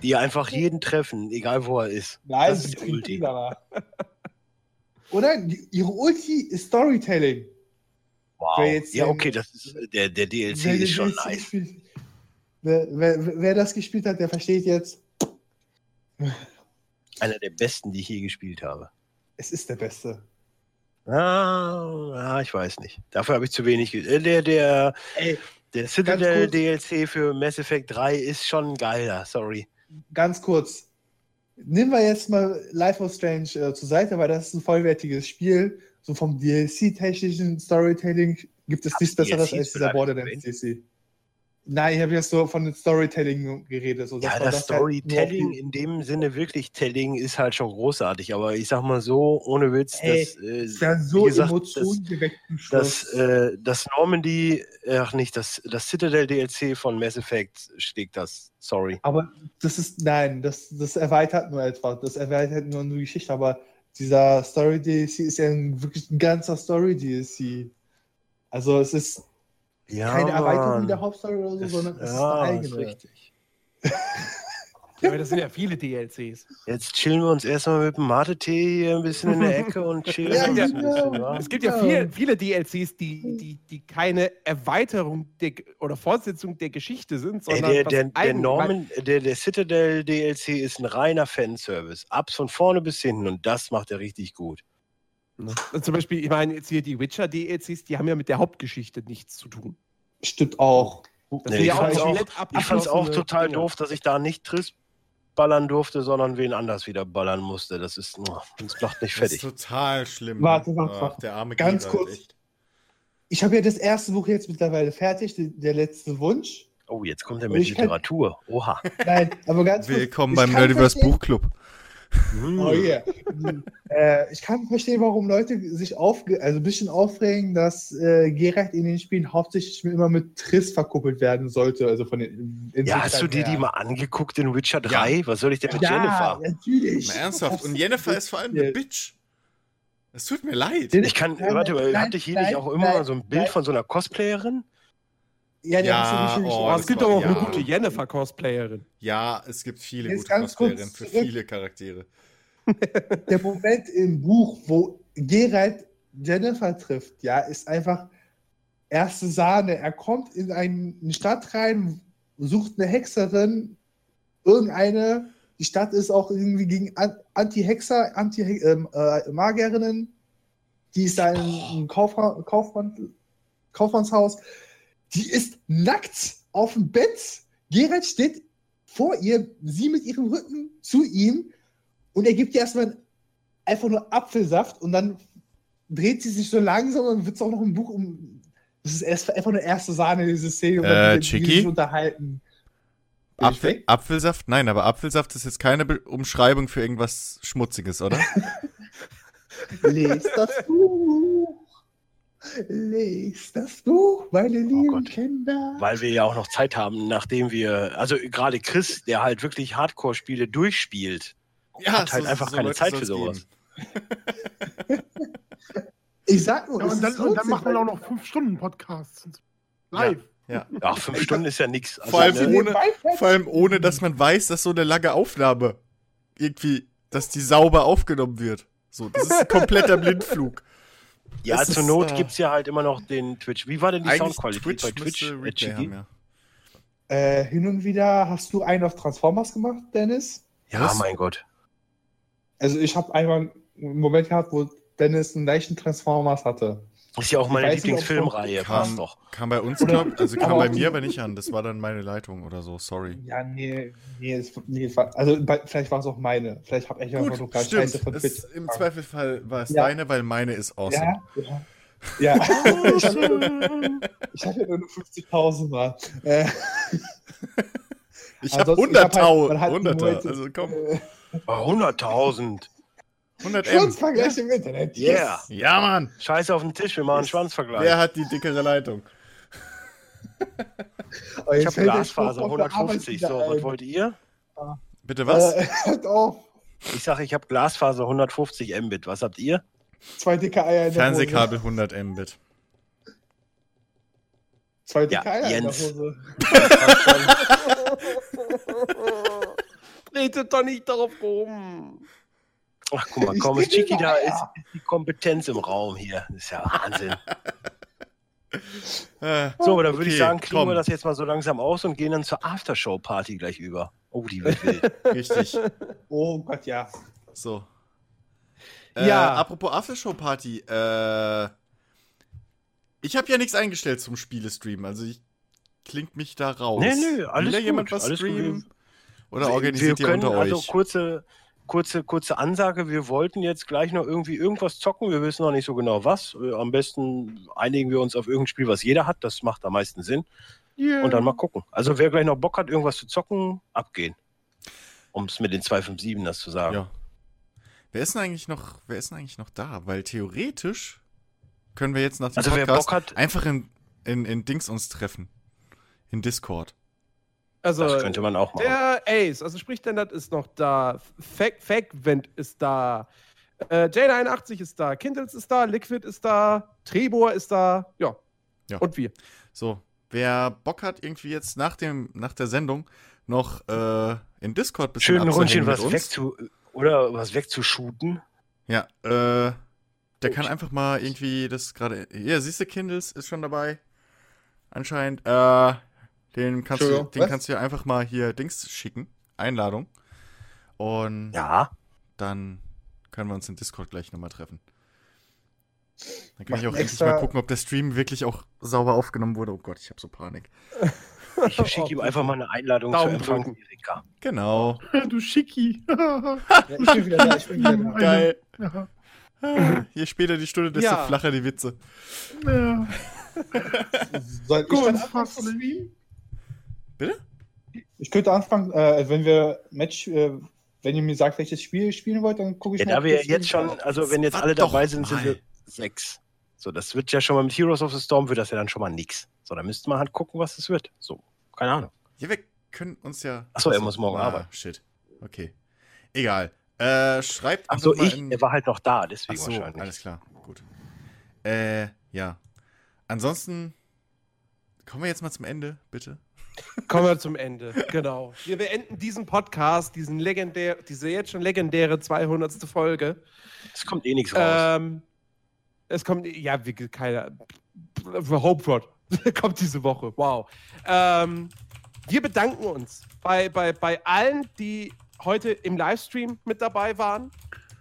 [SPEAKER 3] Die einfach jeden treffen, egal wo er ist.
[SPEAKER 7] Nein,
[SPEAKER 3] Das ist die Ulti.
[SPEAKER 7] Oder? Die, ihre Ulti ist Storytelling.
[SPEAKER 3] Wow. Ja, okay, das ist, der, der DLC
[SPEAKER 7] Wer
[SPEAKER 3] ist schon
[SPEAKER 7] DLC
[SPEAKER 3] nice.
[SPEAKER 7] gespielt- Wer, wer, wer das gespielt hat, der versteht jetzt,
[SPEAKER 3] Einer der besten, die ich je gespielt habe.
[SPEAKER 7] es ist der Beste.
[SPEAKER 3] Ah, ich weiß nicht. Dafür habe ich zu wenig. Äh, der, der,
[SPEAKER 7] Ey,
[SPEAKER 3] der Citadel DLC für Mass Effect 3 ist schon geiler, sorry.
[SPEAKER 7] ganz kurz. Nehmen wir jetzt mal Life of Strange äh, zur Seite, weil das ist ein vollwertiges Spiel. So vom DLC-technischen Storytelling gibt es nichts Besseres als dieser Borderlands DLC. Nein, ich habe jetzt so von dem Storytelling geredet. So,
[SPEAKER 3] Ja, das
[SPEAKER 7] das halt
[SPEAKER 3] Storytelling
[SPEAKER 7] die-
[SPEAKER 3] in dem Sinne wirklich Telling ist halt schon großartig, aber ich sag mal so, ohne Witz,
[SPEAKER 7] Ey,
[SPEAKER 3] das, äh,
[SPEAKER 7] ist ja so
[SPEAKER 3] gesagt,
[SPEAKER 7] Emotionen
[SPEAKER 3] das,
[SPEAKER 7] Schluss.
[SPEAKER 3] äh, das Normandy, ach nicht, das, das Citadel DLC von Mass Effect schlägt das, sorry.
[SPEAKER 7] Aber das ist, nein, das, das erweitert nur etwas. Das erweitert nur die Geschichte. Aber dieser Story DLC ist ja ein, wirklich ein ganzer Story DLC. Also es ist
[SPEAKER 3] Ja,
[SPEAKER 7] keine Erweiterung der Hauptstory oder so,
[SPEAKER 3] Das-
[SPEAKER 7] sondern es
[SPEAKER 3] ja,
[SPEAKER 7] ist eine
[SPEAKER 3] ist
[SPEAKER 7] eigene.
[SPEAKER 3] richtig.
[SPEAKER 1] Ja, aber das sind ja viele DLCs.
[SPEAKER 3] Jetzt chillen wir uns erstmal mit dem Mate-Tee hier ein bisschen in der [laughs] Ecke und chillen
[SPEAKER 7] Ja,
[SPEAKER 3] uns
[SPEAKER 1] ja.
[SPEAKER 3] ein bisschen, wa?
[SPEAKER 1] Es gibt ja
[SPEAKER 7] Ja.
[SPEAKER 1] viel, viele DLCs, die, die, die keine Erweiterung der, oder Fortsetzung der Geschichte sind,
[SPEAKER 3] Ey,
[SPEAKER 1] sondern
[SPEAKER 3] der,
[SPEAKER 1] was
[SPEAKER 3] der, der,
[SPEAKER 1] eigen-
[SPEAKER 3] Norman, der, der Citadel DLC ist ein reiner Fanservice. Ab von vorne bis hinten und das macht er richtig gut.
[SPEAKER 1] Ne? Zum Beispiel, ich meine, jetzt hier die Witcher-DLCs, die haben ja mit der Hauptgeschichte nichts zu tun.
[SPEAKER 7] Stimmt auch.
[SPEAKER 1] Das
[SPEAKER 3] Nee, ich
[SPEAKER 1] auch
[SPEAKER 3] auch- fand es auch
[SPEAKER 1] abgeschlossene
[SPEAKER 3] total
[SPEAKER 1] Dinge.
[SPEAKER 3] doof, dass ich da nicht Triss ballern durfte, sondern wen anders wieder ballern musste. Das ist, oh, das macht mich
[SPEAKER 4] Das ist
[SPEAKER 3] fertig.
[SPEAKER 4] total schlimm.
[SPEAKER 7] Warte,
[SPEAKER 4] ne?
[SPEAKER 7] warte,
[SPEAKER 4] Ach,
[SPEAKER 7] warte.
[SPEAKER 4] Der arme
[SPEAKER 7] Ganz
[SPEAKER 4] Gerald,
[SPEAKER 7] kurz.
[SPEAKER 4] echt.
[SPEAKER 7] Ich habe ja das erste Buch jetzt mittlerweile fertig, der letzte Wunsch.
[SPEAKER 3] Oh, jetzt kommt er mit
[SPEAKER 7] ich kann-
[SPEAKER 3] Literatur. Oha.
[SPEAKER 7] Nein, aber ganz kurz,
[SPEAKER 4] Willkommen beim Nerdiverse Buchclub.
[SPEAKER 7] Oh yeah. [laughs] äh, ich kann verstehen, warum Leute sich aufge also ein bisschen aufregen, dass äh, Geralt in den Spielen hauptsächlich immer mit Triss verkuppelt werden sollte. Also von den
[SPEAKER 3] Ja, hast du dir die mal angeguckt in Witcher 3? Was soll ich denn mit
[SPEAKER 7] her.
[SPEAKER 3] Jennifer?
[SPEAKER 7] Ja, natürlich.
[SPEAKER 4] Mal ernsthaft. Und Jennifer ist vor allem eine
[SPEAKER 7] Ja.
[SPEAKER 4] Bitch. Es tut mir leid.
[SPEAKER 3] Ich kann, warte mal,
[SPEAKER 7] nein,
[SPEAKER 3] hatte ich hier
[SPEAKER 7] nein,
[SPEAKER 3] nicht auch immer
[SPEAKER 7] nein,
[SPEAKER 3] so ein Bild
[SPEAKER 7] nein.
[SPEAKER 3] von so einer Cosplayerin?
[SPEAKER 7] Ja, der
[SPEAKER 4] Ja,
[SPEAKER 7] nicht
[SPEAKER 4] oh,
[SPEAKER 1] Oh,
[SPEAKER 4] das
[SPEAKER 1] es gibt
[SPEAKER 4] war-
[SPEAKER 1] aber auch
[SPEAKER 4] ja.
[SPEAKER 1] eine gute Jennifer-Cosplayerin.
[SPEAKER 4] Ja, es gibt viele
[SPEAKER 7] Jetzt
[SPEAKER 4] gute Cosplayerinnen für viele Charaktere. [laughs]
[SPEAKER 7] der Moment im Buch, wo Geralt Jennifer trifft, ja, ist einfach erste Sahne. Er kommt in eine Stadt rein, sucht eine Hexerin, irgendeine. Die Stadt ist auch irgendwie gegen An- Anti-Hexer, Anti-Magierinnen. die ist da in einem Kaufha Kaufmann Kaufmannshaus. Die ist nackt auf dem Bett. Geralt steht vor ihr, sie mit ihrem Rücken zu ihm und er gibt ihr erstmal einfach nur Apfelsaft und dann dreht sie sich so langsam und wird es auch noch im Buch um. Das ist erst einfach eine erste Sahne, diese Szene,
[SPEAKER 4] Äh,
[SPEAKER 7] die
[SPEAKER 4] Chicky?
[SPEAKER 7] sich unterhalten.
[SPEAKER 4] Apfel? Apfelsaft? Nein, aber Apfelsaft ist jetzt keine Be Umschreibung für irgendwas Schmutziges, oder? [laughs]
[SPEAKER 7] Lest das Buch. Lest das Buch, meine lieben
[SPEAKER 3] Gott.
[SPEAKER 7] Kinder.
[SPEAKER 3] Weil wir ja auch noch Zeit haben, nachdem wir, also gerade Chris, der halt wirklich Hardcore-Spiele durchspielt,
[SPEAKER 4] Ja,
[SPEAKER 3] hat halt einfach keine
[SPEAKER 4] Leute
[SPEAKER 3] Zeit für sowas. [laughs]
[SPEAKER 7] Ich sag nur,
[SPEAKER 2] Ja, und dann, und dann
[SPEAKER 7] so
[SPEAKER 2] wir
[SPEAKER 7] simpel.
[SPEAKER 2] auch noch 5 Stunden Podcasts. Live.
[SPEAKER 4] Ja.
[SPEAKER 3] ja, fünf Stunden ist ja nichts. Also,
[SPEAKER 4] Vor allem
[SPEAKER 3] ne,
[SPEAKER 4] ohne- Vor allem ohne, dass man weiß, dass so eine lange Aufnahme irgendwie, dass die sauber aufgenommen wird. So, das ist ein kompletter [laughs] Blindflug.
[SPEAKER 3] Ja, zur
[SPEAKER 4] ist,
[SPEAKER 3] Not
[SPEAKER 4] äh,
[SPEAKER 3] gibt es ja halt immer noch den Twitch. Wie war denn die Soundqualität
[SPEAKER 4] Twitch
[SPEAKER 3] bei Twitch? äh, Chigi?
[SPEAKER 4] haben, ja.
[SPEAKER 7] Äh, hin und wieder hast du einen auf Transformers gemacht, Dennis.
[SPEAKER 3] Ja,
[SPEAKER 4] Was?
[SPEAKER 3] mein Gott.
[SPEAKER 7] Also ich habe einmal einen Moment gehabt, wo Dennis einen leichten Transformers hatte.
[SPEAKER 3] Ist ja auch meine Lieblingsfilmreihe. Passt
[SPEAKER 4] Kam,
[SPEAKER 3] doch.
[SPEAKER 4] kam bei uns, glaub, also kam bei mir aber nicht an. Das war dann meine Leitung oder so, sorry.
[SPEAKER 7] Ja, nee, nee, es, nee also bei, vielleicht war es auch meine. Vielleicht habe ich einfach nur gerade. Scheiße von Twitch.
[SPEAKER 4] Im Zweifelsfall war es
[SPEAKER 7] Ja.
[SPEAKER 4] deine, weil meine ist awesome.
[SPEAKER 7] Ja, ja. Ja, [laughs] ich hatte, ich hatte nur 50.000 Mal. Äh, [laughs]
[SPEAKER 4] Ich habe
[SPEAKER 7] ansonsten, ich hab
[SPEAKER 4] 100
[SPEAKER 7] halt-
[SPEAKER 4] Hunderter,
[SPEAKER 7] Leute,
[SPEAKER 4] also komm,
[SPEAKER 7] äh,
[SPEAKER 3] Oh, 100.000.
[SPEAKER 4] 100 M.
[SPEAKER 7] Schwanzvergleich im Internet.
[SPEAKER 3] Yeah.
[SPEAKER 4] Ja, Mann.
[SPEAKER 3] Scheiße auf den Tisch, wir machen einen Schwanzvergleich.
[SPEAKER 4] Wer hat die dickere Leitung? [laughs]
[SPEAKER 7] Oh,
[SPEAKER 3] ich habe Glasfaser
[SPEAKER 7] auf der Arbeit
[SPEAKER 3] 150.
[SPEAKER 7] wieder
[SPEAKER 3] So, was wollt ihr?
[SPEAKER 4] Bitte was?
[SPEAKER 7] Äh, [laughs] hört auf.
[SPEAKER 3] Ich sage, ich habe Glasfaser 150 Mbit. Was habt ihr?
[SPEAKER 7] Zwei dicke Eier in der Hose.
[SPEAKER 4] Fernsehkabel 100 Mbit.
[SPEAKER 7] Zwei dicke
[SPEAKER 3] Ja,
[SPEAKER 7] Eier
[SPEAKER 3] Jens.
[SPEAKER 7] in der Hose. [laughs]
[SPEAKER 1] Redet doch nicht darauf rum.
[SPEAKER 3] Ach, guck mal, komm, ist Chiki da, ist die Kompetenz im Raum hier. Das ist ja Wahnsinn.
[SPEAKER 4] Äh, [laughs]
[SPEAKER 3] So, aber dann würde ich
[SPEAKER 4] Okay,
[SPEAKER 3] sagen, kriegen
[SPEAKER 4] komm.
[SPEAKER 3] wir das jetzt mal so langsam aus und gehen dann zur Aftershow-Party gleich über. Oh, die wird wild. [laughs]
[SPEAKER 4] richtig.
[SPEAKER 7] Oh Gott, ja.
[SPEAKER 4] So.
[SPEAKER 1] Ja.
[SPEAKER 4] Äh, apropos Aftershow-Party. Äh, ich habe ja nichts eingestellt zum Spielestream. Also ich klingt mich da raus.
[SPEAKER 3] Nee, nee, alles
[SPEAKER 4] Will da
[SPEAKER 3] gut,
[SPEAKER 4] jemand was
[SPEAKER 3] alles gut.
[SPEAKER 4] streamen? Oder
[SPEAKER 3] Wir
[SPEAKER 4] organisiert ihr
[SPEAKER 3] können
[SPEAKER 4] unter
[SPEAKER 3] also
[SPEAKER 4] euch?
[SPEAKER 3] kurze, kurze, kurze Ansage. Wir wollten jetzt gleich noch irgendwie irgendwas zocken. Wir wissen noch nicht so genau was. Äh, Am besten einigen wir uns auf irgendein Spiel, was jeder hat. Das macht am meisten Sinn.
[SPEAKER 2] Yeah.
[SPEAKER 3] Und dann mal gucken. Also wer gleich noch Bock hat, irgendwas zu zocken, abgehen. Um es mit den 257 das zu sagen.
[SPEAKER 4] Ja. Wer ist denn eigentlich noch, wer ist denn eigentlich noch da? Weil theoretisch können wir jetzt nach dem
[SPEAKER 3] Also
[SPEAKER 4] Podcast
[SPEAKER 3] hat-
[SPEAKER 4] einfach in, in, in Dings uns treffen. In Discord.
[SPEAKER 1] Also,
[SPEAKER 3] Das könnte man auch machen.
[SPEAKER 1] der Ace, also sprich, Dennert ist noch da. Fagvent ist da. Äh, J81 ist da. Kindles ist da. Liquid ist da. Trebor ist da. Ja.
[SPEAKER 4] Ja.
[SPEAKER 1] Und wir.
[SPEAKER 4] So, wer Bock hat, irgendwie jetzt nach, dem, nach der Sendung noch äh, in Discord bisschen
[SPEAKER 3] Schön ein Rundchen was
[SPEAKER 4] uns.
[SPEAKER 3] wegzu oder was wegzushooten.
[SPEAKER 4] Ja, äh, der kann einfach mal irgendwie das gerade. Ja, siehst du, Kindles ist schon dabei. Anscheinend. Äh, den kannst du, den
[SPEAKER 7] was?
[SPEAKER 4] kannst du ja einfach mal hier Dings schicken. Einladung. Und
[SPEAKER 3] Ja.
[SPEAKER 4] dann können wir uns in Discord gleich nochmal treffen. Dann kann
[SPEAKER 7] Macht
[SPEAKER 4] ich auch endlich mal gucken, ob der Stream wirklich auch sauber aufgenommen wurde. Oh Gott, ich habe so Panik.
[SPEAKER 3] Ich schicke ihm einfach mal eine Einladung
[SPEAKER 1] Daumen
[SPEAKER 3] zu Empfang. Erika.
[SPEAKER 4] Genau. [laughs]
[SPEAKER 2] du Schicki.
[SPEAKER 7] ja. Ich bin wieder da, ich bin wieder da.
[SPEAKER 4] Geil.
[SPEAKER 2] Ja. [laughs]
[SPEAKER 4] Je später die Stunde, desto
[SPEAKER 1] Ja.
[SPEAKER 4] flacher die Witze.
[SPEAKER 2] Ja.
[SPEAKER 7] Soll ich
[SPEAKER 2] Gut,
[SPEAKER 7] dann anfangen zu streamen?
[SPEAKER 4] Bitte?
[SPEAKER 7] Ich könnte anfangen, äh, wenn wir Match, äh, wenn ihr mir sagt, welches Spiel ihr spielen wollt, dann gucke ich
[SPEAKER 3] Ja,
[SPEAKER 7] mal,
[SPEAKER 3] da wir jetzt schon, also wenn jetzt alle dabei sind, sind wir sechs. So, das wird ja schon mal mit Heroes of the Storm, wird das ja dann schon mal nix. So, da müsste man halt gucken, was es wird. So, keine Ahnung.
[SPEAKER 4] Ja, wir können uns ja.
[SPEAKER 3] Ach so, er muss morgen
[SPEAKER 4] ah,
[SPEAKER 3] arbeiten.
[SPEAKER 4] Shit. Okay. Egal. Äh, schreibt
[SPEAKER 3] Ach so,
[SPEAKER 4] einfach mal
[SPEAKER 3] ich,
[SPEAKER 4] in-
[SPEAKER 3] er war halt noch da,
[SPEAKER 4] Ach
[SPEAKER 3] deswegen
[SPEAKER 4] so,
[SPEAKER 3] wahrscheinlich.
[SPEAKER 4] alles klar. Gut. Äh, ja. Ansonsten kommen wir jetzt mal zum Ende, bitte.
[SPEAKER 1] Kommen wir zum Ende. Genau. Wir beenden diesen Podcast, diesen legendär, diese jetzt schon legendäre 200. Folge.
[SPEAKER 3] Es kommt eh nichts raus.
[SPEAKER 1] Ähm, es kommt, ja, wie keine. Hopeford [laughs] kommt diese Woche. Wow. Ähm, wir bedanken uns bei, bei, bei allen, die heute im Livestream mit dabei waren.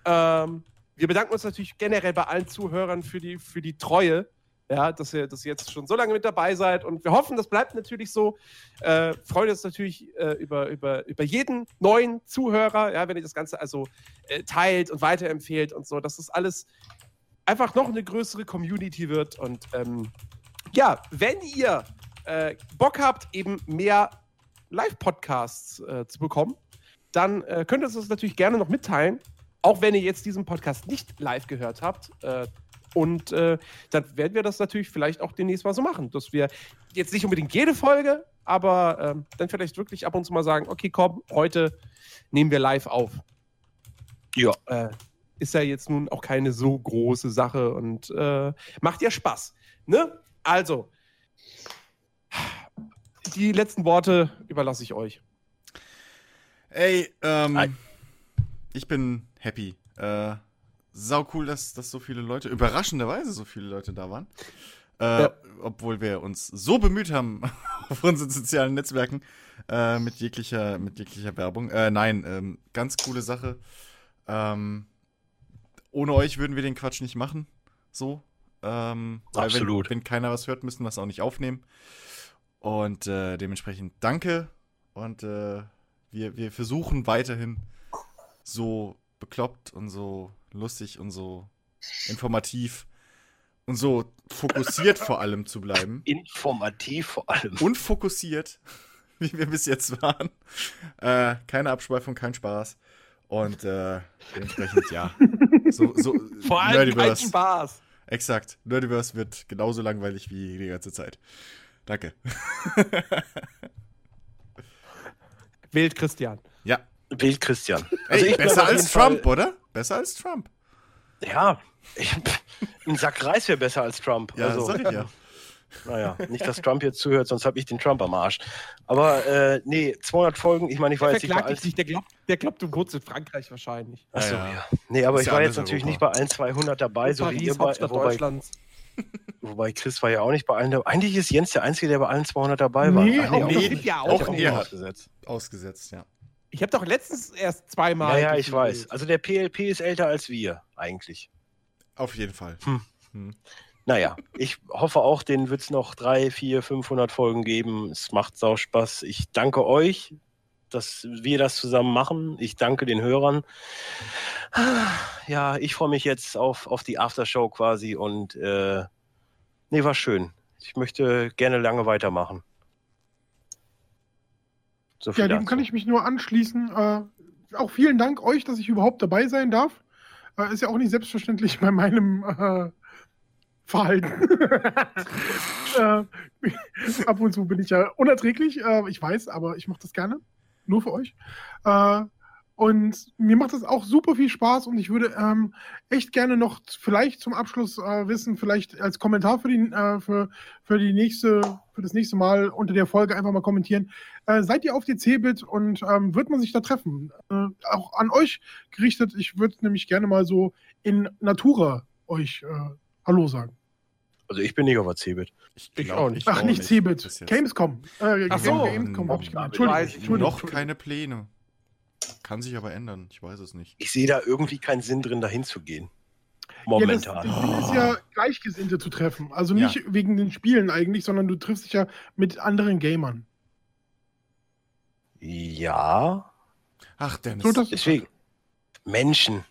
[SPEAKER 1] Ähm, wir bedanken uns natürlich generell bei allen Zuhörern für die, für die Treue. Ja, dass ihr, dass jetzt schon so lange mit dabei seid und wir hoffen, das bleibt natürlich so. Äh, freuen uns natürlich äh, über, über, über jeden neuen Zuhörer, ja, wenn ihr das Ganze also äh, teilt und weiterempfehlt und so, dass das alles einfach noch eine größere Community wird. Und ähm, ja, wenn ihr äh, Bock habt, eben mehr Live-Podcasts äh, zu bekommen, dann äh, könnt ihr uns das natürlich gerne noch mitteilen. Auch wenn ihr jetzt diesen Podcast nicht live gehört habt. Und äh, dann werden wir das natürlich vielleicht auch demnächst mal so machen, dass wir jetzt nicht unbedingt jede Folge, aber ähm, dann vielleicht wirklich ab und zu mal sagen, okay, komm, heute nehmen wir live auf.
[SPEAKER 3] Ja.
[SPEAKER 1] Äh, ist ja jetzt nun auch keine so große Sache und äh, macht ja Spaß. Ne? Also, die letzten Worte überlasse ich euch.
[SPEAKER 4] Ey, ähm,
[SPEAKER 3] Ei.
[SPEAKER 4] ich bin happy. Äh, sau cool, dass, dass so viele Leute, überraschenderweise so viele Leute da waren. Äh,
[SPEAKER 1] Ja.
[SPEAKER 4] Obwohl wir uns so bemüht haben [laughs] auf unseren sozialen Netzwerken äh, mit, jeglicher, mit jeglicher Werbung. Äh, nein, ähm, ganz coole Sache. Ähm, ohne euch würden wir den Quatsch nicht machen. So. Ähm, weil
[SPEAKER 3] Absolut.
[SPEAKER 4] Wenn, wenn keiner was hört, müssten wir es auch nicht aufnehmen. Und äh, dementsprechend danke. Und äh, wir, wir versuchen weiterhin so bekloppt und so lustig und so informativ und so fokussiert vor allem zu bleiben. [laughs]
[SPEAKER 3] Informativ vor allem.
[SPEAKER 4] Und fokussiert, [laughs] wie wir bis jetzt waren. Äh, keine Abschweifung, kein Spaß. Und äh, dementsprechend, ja. So, so,
[SPEAKER 1] Vor allem kein
[SPEAKER 4] Nerdiverse.
[SPEAKER 1] Spaß.
[SPEAKER 4] Exakt. Nerdiverse wird genauso langweilig wie die ganze Zeit. Danke.
[SPEAKER 1] Wählt Christian.
[SPEAKER 4] Ja.
[SPEAKER 3] Bild Christian.
[SPEAKER 4] Ey,
[SPEAKER 3] ich bleib
[SPEAKER 4] besser als
[SPEAKER 3] jeden Fall-
[SPEAKER 4] Trump, oder? Besser als Trump.
[SPEAKER 3] Ja, ich, ein Sack Reis wäre besser als Trump.
[SPEAKER 4] Ja,
[SPEAKER 3] also,
[SPEAKER 4] sag ich ja. [laughs]
[SPEAKER 3] Naja, nicht, dass Trump jetzt zuhört, sonst habe ich den Trump am Arsch. Aber äh, nee, 200 Folgen, ich meine, ich war
[SPEAKER 1] Der
[SPEAKER 3] jetzt nicht bei allen.
[SPEAKER 1] der glaubt, der glaubt, du wohnst in Frankreich wahrscheinlich.
[SPEAKER 3] Achso,
[SPEAKER 4] Ja, ja.
[SPEAKER 3] ja. Nee, aber ich
[SPEAKER 4] ja
[SPEAKER 3] war jetzt natürlich
[SPEAKER 4] Europa.
[SPEAKER 3] nicht bei allen 200 dabei, so wie ihr
[SPEAKER 1] Paris,
[SPEAKER 3] bei, wobei,
[SPEAKER 1] Deutschlands. [laughs]
[SPEAKER 3] wobei Chris war ja auch nicht bei allen dabei. Eigentlich ist Jens der Einzige, der bei allen 200 dabei war.
[SPEAKER 2] Nee,
[SPEAKER 3] Ach,
[SPEAKER 2] auch
[SPEAKER 3] auch
[SPEAKER 2] nicht.
[SPEAKER 3] nicht.
[SPEAKER 1] Ja,
[SPEAKER 3] Ich
[SPEAKER 1] auch
[SPEAKER 3] hab
[SPEAKER 1] nicht.
[SPEAKER 3] ihn
[SPEAKER 4] Ja.
[SPEAKER 3] ausgesetzt.
[SPEAKER 4] Ausgesetzt, ja.
[SPEAKER 1] Ich habe doch letztens erst zweimal.
[SPEAKER 3] Ja, ja, ich weiß. Also der PLP ist älter als wir, eigentlich.
[SPEAKER 4] Auf jeden Fall.
[SPEAKER 3] Naja, ich hoffe auch, den wird es noch drei, vier, 500 Folgen geben. Es macht sau Spaß. Ich danke euch, dass wir das zusammen machen. Ich danke den Hörern. Ja, ich freue mich jetzt auf, auf die Aftershow quasi und äh, nee, war schön. Ich möchte gerne lange weitermachen. So
[SPEAKER 2] Ja, dem
[SPEAKER 3] dazu.
[SPEAKER 2] kann ich mich nur anschließen. Äh, auch vielen Dank euch, dass ich überhaupt dabei sein darf. Äh, ist ja auch nicht selbstverständlich bei meinem äh, Verhalten. [laughs] äh, ab und zu bin ich ja unerträglich, äh, ich weiß, aber ich mache das gerne. Nur für euch. Und mir macht das auch super viel Spaß und ich würde ähm, echt gerne noch vielleicht zum Abschluss äh, wissen, vielleicht als Kommentar für die, äh, für, für die nächste, für das nächste Mal unter der Folge einfach mal kommentieren. Äh, seid ihr auf die Cebit und ähm, wird man sich da treffen? Äh, auch an euch gerichtet. Ich würde nämlich gerne mal so in Natura euch äh, Hallo sagen.
[SPEAKER 3] Also ich bin nicht auf der Cebit.
[SPEAKER 4] Ich,
[SPEAKER 1] Ich auch nicht.
[SPEAKER 2] Ach, nicht Cebit. Gamescom. Äh,
[SPEAKER 1] Ach so.
[SPEAKER 2] Gamescom habe ich gemeint. Entschuldigung.
[SPEAKER 1] ich
[SPEAKER 2] Entschuldigung.
[SPEAKER 4] Noch keine Pläne. Kann sich aber ändern. Ich weiß es nicht.
[SPEAKER 3] Ich sehe da irgendwie keinen Sinn drin, dahin zu gehen.
[SPEAKER 2] Ja, das,
[SPEAKER 3] Momentan.
[SPEAKER 2] das Ding ist ja, Gleichgesinnte zu treffen. Also nicht wegen den Spielen eigentlich, sondern du triffst dich ja mit anderen Gamern.
[SPEAKER 3] ja,
[SPEAKER 4] Ach, Dennis.
[SPEAKER 2] So, das,
[SPEAKER 3] deswegen. Menschen.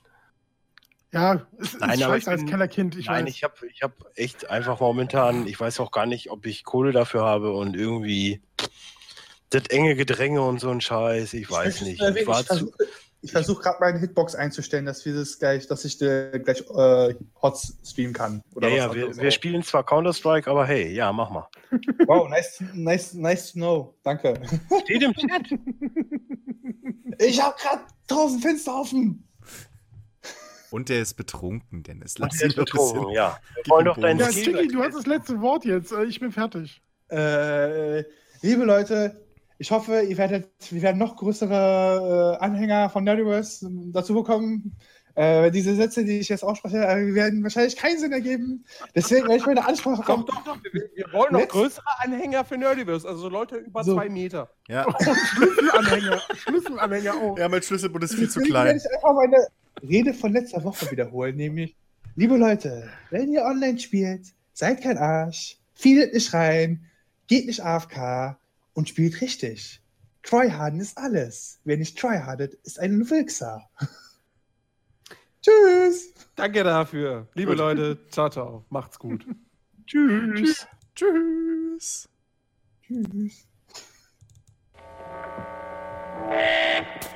[SPEAKER 2] ja, es ist
[SPEAKER 3] Nein,
[SPEAKER 2] scheiße als Kellerkind. Ich
[SPEAKER 3] Nein,
[SPEAKER 2] weiß.
[SPEAKER 3] ich habe ich hab echt einfach momentan, ich weiß auch gar nicht, ob ich Kohle dafür habe und irgendwie das enge Gedränge und so ein Scheiß, ich weiß nicht. Ich
[SPEAKER 7] Ich versuche versuch gerade meine Hitbox einzustellen, dass wir das gleich, dass ich äh, gleich äh, Hot streamen kann.
[SPEAKER 3] ja, ja,
[SPEAKER 7] was
[SPEAKER 3] wir, wir spielen zwar Counter-Strike, aber hey, ja, mach mal. [laughs]
[SPEAKER 7] Wow, nice, nice, nice to know. Danke.
[SPEAKER 3] Steht im Chat. [laughs]
[SPEAKER 7] Ich habe gerade tausend Fenster offen.
[SPEAKER 4] Und der ist betrunken, Dennis. Lass ihn
[SPEAKER 3] betrunken, ja. Wir wollen doch deinen
[SPEAKER 2] Ja, Sticky, du hast das letzte Wort jetzt. Äh, Ich bin fertig.
[SPEAKER 7] Äh, liebe Leute, ich hoffe, ihr werdet, wir werden noch größere äh, Anhänger von Nerdiverse dazu bekommen. Äh, diese Sätze, die ich jetzt ausspreche, äh, werden wahrscheinlich keinen Sinn ergeben. Deswegen werde ich meine Ansprache
[SPEAKER 1] Doch, doch, doch. Wir, wir wollen noch
[SPEAKER 7] Letzt-
[SPEAKER 1] größere Anhänger für Nerdiverse, also so Leute über
[SPEAKER 7] So.
[SPEAKER 1] zwei Meter.
[SPEAKER 4] Ja. [laughs]
[SPEAKER 2] Schlüsselanhänger. Schlüsselanhänger auch.
[SPEAKER 4] ja, mein Schlüsselbund ist viel zu
[SPEAKER 7] werde
[SPEAKER 4] klein.
[SPEAKER 7] ich einfach meine Rede von letzter Woche wiederholen, nämlich, liebe Leute, wenn ihr online spielt, seid kein Arsch, feedet nicht rein, geht nicht AFK und spielt richtig. Tryharden ist alles. Wer nicht tryhardet, ist ein Wilkser. [laughs] Tschüss.
[SPEAKER 1] Danke dafür. Liebe Leute, ciao, ciao. Macht's gut. [laughs] Tschüss.
[SPEAKER 2] Tschüss.
[SPEAKER 4] Tschüss.
[SPEAKER 7] Tschüss.